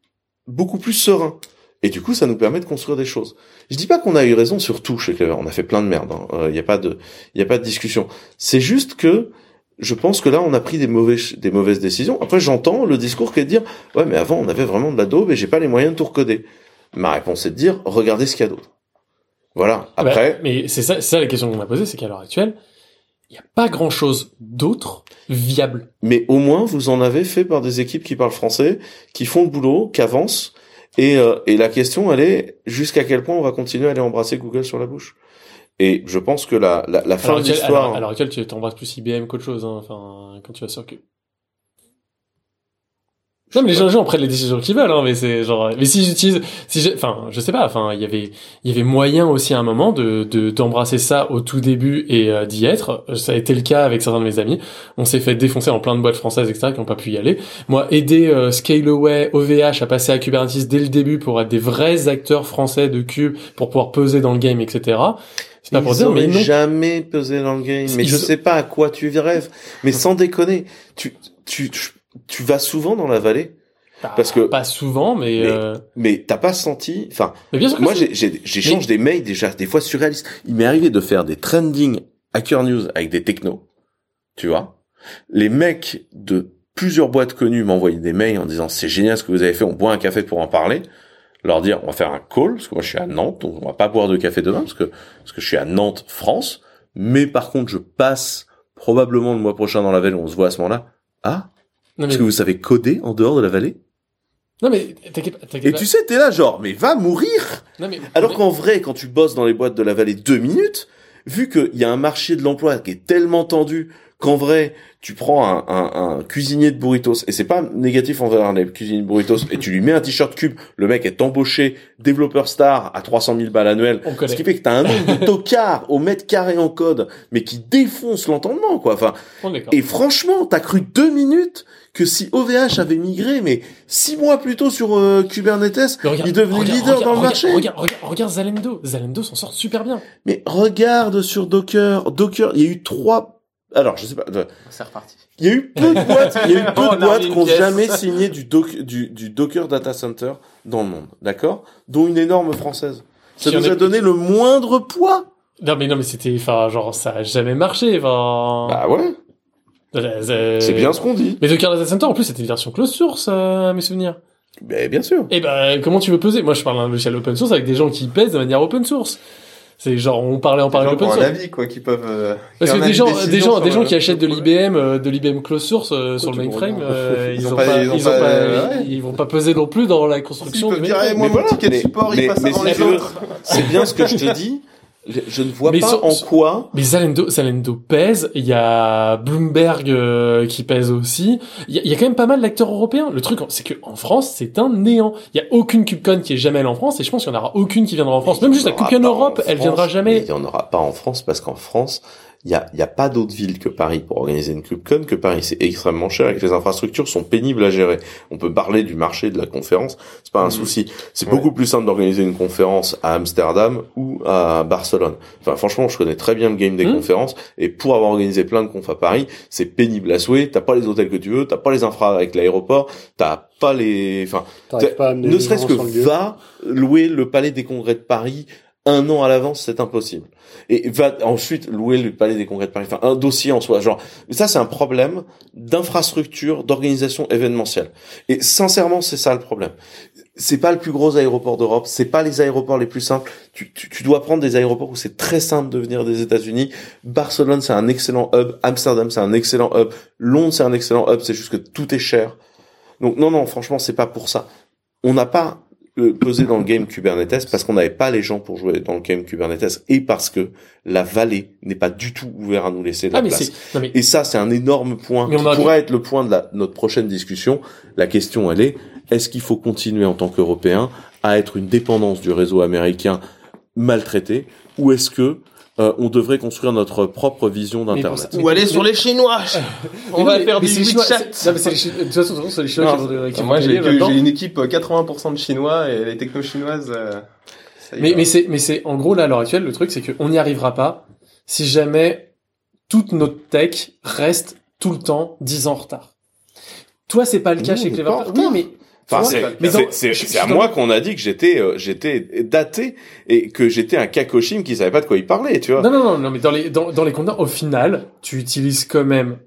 beaucoup plus serein. Et du coup, ça nous permet de construire des choses. Je dis pas qu'on a eu raison sur tout chez Clever. On a fait plein de merde. Il n'y a pas de, il y a pas de discussion. C'est juste que je pense que là, on a pris des mauvais, des mauvaises décisions. Après, j'entends le discours qui est de dire, ouais, mais avant, on avait vraiment de la daube et j'ai pas les moyens de tout recoder. Ma réponse est de dire, regardez ce qu'il y a d'autre. Voilà. Bah, Après, mais c'est ça, ça la question qu'on m'a posée, c'est qu'à l'heure actuelle, il n'y a pas grand chose d'autre viable. mais au moins, vous en avez fait par des équipes qui parlent français, qui font le boulot, qui avancent. Et, euh, et la question, elle est jusqu'à quel point on va continuer à aller embrasser Google sur la bouche? Et je pense que la, la, la fin de l'histoire. alors- à l'heure actuelle, tu t'embrasses plus IBM qu'autre chose, hein, enfin, quand tu vas sur. Non, mais les gens, gens prennent les décisions qu'ils veulent, hein, mais c'est genre, mais si j'utilise, si j'ai, enfin, je sais pas, enfin, il y avait, il y avait moyen aussi à un moment de, de, d'embrasser ça au tout début et euh, d'y être. Ça a été le cas avec certains de mes amis. On s'est fait défoncer en plein de boîtes françaises, etc., qui n'ont pas pu y aller. Moi, aider euh, Scaleway, OVH à passer à Kubernetes dès le début pour être des vrais acteurs français de Cube, pour pouvoir peser dans le game, etc. C'est pas pour dire, mais non. jamais pesé dans le game. Mais Ils- je sais pas à quoi tu rêves. Mais sans déconner, tu, tu, tu, tu vas souvent dans la vallée. Bah, Parce que pas souvent, mais, mais, euh, mais t'as pas senti. Enfin, mais moi j'échange des mails déjà des fois surréalistes. Il m'est arrivé de faire des trending Hacker News avec des technos. Tu vois, les mecs de plusieurs boîtes connues m'envoyaient des mails en disant c'est génial ce que vous avez fait. On boit un café pour en parler. Leur dire on va faire un call parce que moi je suis à Nantes donc on va pas boire de café demain parce que parce que je suis à Nantes France. Mais par contre je passe probablement le mois prochain dans la vallée. On se voit à ce moment-là. Ah Non, Est-ce mais, que vous savez coder en dehors de la vallée non, mais, t'inquiète pas, Et tu sais, t'es là genre, mais va mourir Non, mais, Alors mais- qu'en vrai, quand tu bosses dans les boîtes de la vallée deux minutes, vu qu'il y a un marché de l'emploi qui est tellement tendu qu'en vrai, tu prends un, un, un cuisinier de burritos, et c'est pas négatif envers les cuisiniers de burritos, et tu lui mets un t-shirt cube, le mec est embauché, développeur star à 300 000 balles annuelles, ce qui fait que t'as un nombre de tocards au mètre carré en code, mais qui défonce l'entendement, quoi. Enfin, et franchement, t'as cru deux minutes que si OVH avait migré, mais six mois plus tôt sur euh, Kubernetes, regarde, il devenait regarde, leader regarde, dans le regarde, marché. Regarde, regarde, regarde Zalendo. Zalendo s'en sort super bien. Mais regarde sur Docker, Docker, il y a eu trois. Alors, je sais pas. euh, C'est reparti. Il y a eu peu de boîtes, il y a eu peu de boîtes qui ont jamais signé du, doc, du, du Docker Data Center dans le monde, d'accord? Dont une énorme française. Ça Qui nous a est- donné le moindre poids. Non, mais non, mais c'était, enfin, genre, ça a jamais marché, enfin. Bah ouais, c'est bien ce qu'on dit. Mais Docker Data Center, en plus, c'était une version closed source, euh, à mes souvenirs. Mais bien sûr. Et ben, comment tu veux peser? Moi, je parle d'un logiciel open source avec des gens qui pèsent de manière open source. C'est genre, on parlait en Par parlant exemple, open source. avis, quoi, qui peuvent. euh, Parce que des gens, des gens, des gens qui achètent de l'IBM, euh, de l'IBM closed source euh, sur le mainframe, me euh, Ils ils ont pas- pas, ils ont ils ont pas- pas, ouais. ils vont pas peser non plus dans la Ils construction peuvent du dire, eh, moi, mon ticket de mais- support, il passe avant les autres. C'est bien ce que je te dis. Je- Je ne vois Mais pas en quoi. Mais Zalendo, Zalendo pèse. Il y a Bloomberg euh, qui pèse aussi. Il y, a, il y a quand même pas mal d'acteurs européens. Le truc, c'est que en France, c'est un néant. Il y a aucune KubeCon qui est jamais allée en France, et je pense qu'il y en aura aucune qui viendra en France. Même juste la en Europe, elle viendra mais jamais. Il y en aura pas en France parce qu'en France, il y a, y a pas d'autre ville que Paris pour organiser une CubCon que Paris. C'est extrêmement cher et que les infrastructures sont pénibles à gérer. On peut parler du marché de la conférence, c'est pas un souci. C'est Ouais. beaucoup plus simple d'organiser une conférence à Amsterdam ou à Barcelone. Enfin, franchement, je connais très bien le game des Mhm. conférences et pour avoir organisé plein de confs à Paris, c'est pénible à souhait. T'as pas les hôtels que tu veux, t'as pas les infra avec l'aéroport, t'as pas les, enfin, pas ne serait-ce que va louer le palais des congrès de Paris un an à l'avance, c'est impossible. Et va ensuite louer le palais des congrès de Paris, enfin un dossier en soi. Genre, ça c'est un problème d'infrastructure, d'organisation événementielle. Et sincèrement, c'est ça le problème. C'est pas le plus gros aéroport d'Europe, c'est pas les aéroports les plus simples. Tu, tu, tu dois prendre des aéroports où c'est très simple de venir des États-Unis. Barcelone, c'est un excellent hub. Amsterdam, c'est un excellent hub. Londres, c'est un excellent hub. C'est juste que tout est cher. Donc non, non, franchement, c'est pas pour ça. On n'a pas euh, pesé dans le game Kubernetes parce qu'on n'avait pas les gens pour jouer dans le game Kubernetes et parce que la vallée n'est pas du tout ouverte à nous laisser de la Ah, mais place. c'est- non, mais- Et ça, c'est un énorme point Mais qui pourrait être le point de la, notre prochaine discussion. La question, elle est, est-ce qu'il faut continuer en tant qu'Européen à être une dépendance du réseau américain maltraité ou est-ce que euh, on devrait construire notre propre vision d'Internet Ou aller sur les Chinois On va non, faire mais du c'est les Chinois, WeChat. c'est- non, mais c'est les Chi- De toute façon, c'est les Chinois qui Non, vont- qui vont Moi, j'ai une équipe euh, 80% de Chinois et les technos chinoises. euh, Mais, mais c'est, mais c'est, en gros, là, à l'heure actuelle, le truc, c'est qu'on n'y arrivera pas si jamais toute notre tech reste tout le temps 10 ans en retard. Toi, c'est pas le cas Non, chez Clever. retard. mais, Enfin, c'est à moi qu'on a dit que j'étais euh, j'étais daté et que j'étais un Kakoshim qui savait pas de quoi il parlait, tu vois. Non, non, non, non, mais dans les, dans, dans les conteneurs, au final, tu utilises quand même,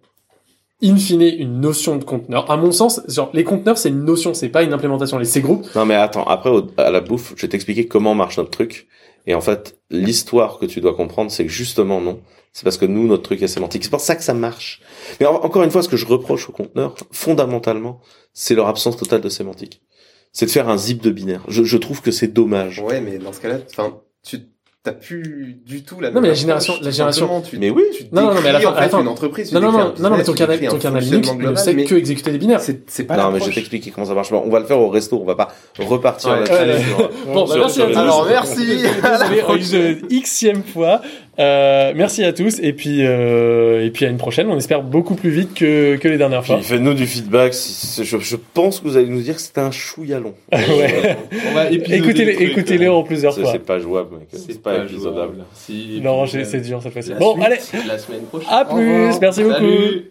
in fine, une notion de conteneur. À mon sens, genre, les conteneurs, c'est une notion, c'est pas une implémentation. Les C-groupes, Non mais attends, après au- à la bouffe, je vais t'expliquer comment marche notre truc. Et en fait, l'histoire que tu dois comprendre, c'est que justement non. C'est parce que nous, notre truc est sémantique. C'est pour ça que ça marche. Mais en- encore une fois, ce que je reproche aux conteneurs, fondamentalement, c'est leur absence totale de sémantique. C'est de faire un zip de binaire. Je, je trouve que c'est dommage. Ouais, mais dans ce cas-là, enfin, tu t'as plus du tout la Non, mais la génération- la génération- tu- Mais oui. tu Non, non, non, mais à la fin, en fait, fin- une entreprise, tu non, non, non, un non, non, mais business, ton tu canal, ton canal Linux ne sait que exécuter des binaires. c'est pas non, mais je vais t'expliquer comment ça marche. Bon, On va le faire au resto. On va pas repartir Ouais. là-dessus. Ouais, Bon, bah, merci. Alors, merci. Désolé, une xième fois. Euh, merci à tous et puis euh, et puis à une prochaine. On espère beaucoup plus vite que que les dernières fois. Faites-nous du feedback. si- si- Je, je pense que vous allez nous dire que c'était un chouïa long. Ouais. Écoutez-les, écoutez-les euh, en plusieurs fois. c'est pas jouable, mec. C'est pas épisodable. Si, Non, c'est dur cette fois-ci. Bon, suite, allez. La semaine prochaine. À plus. Merci beaucoup. Salut.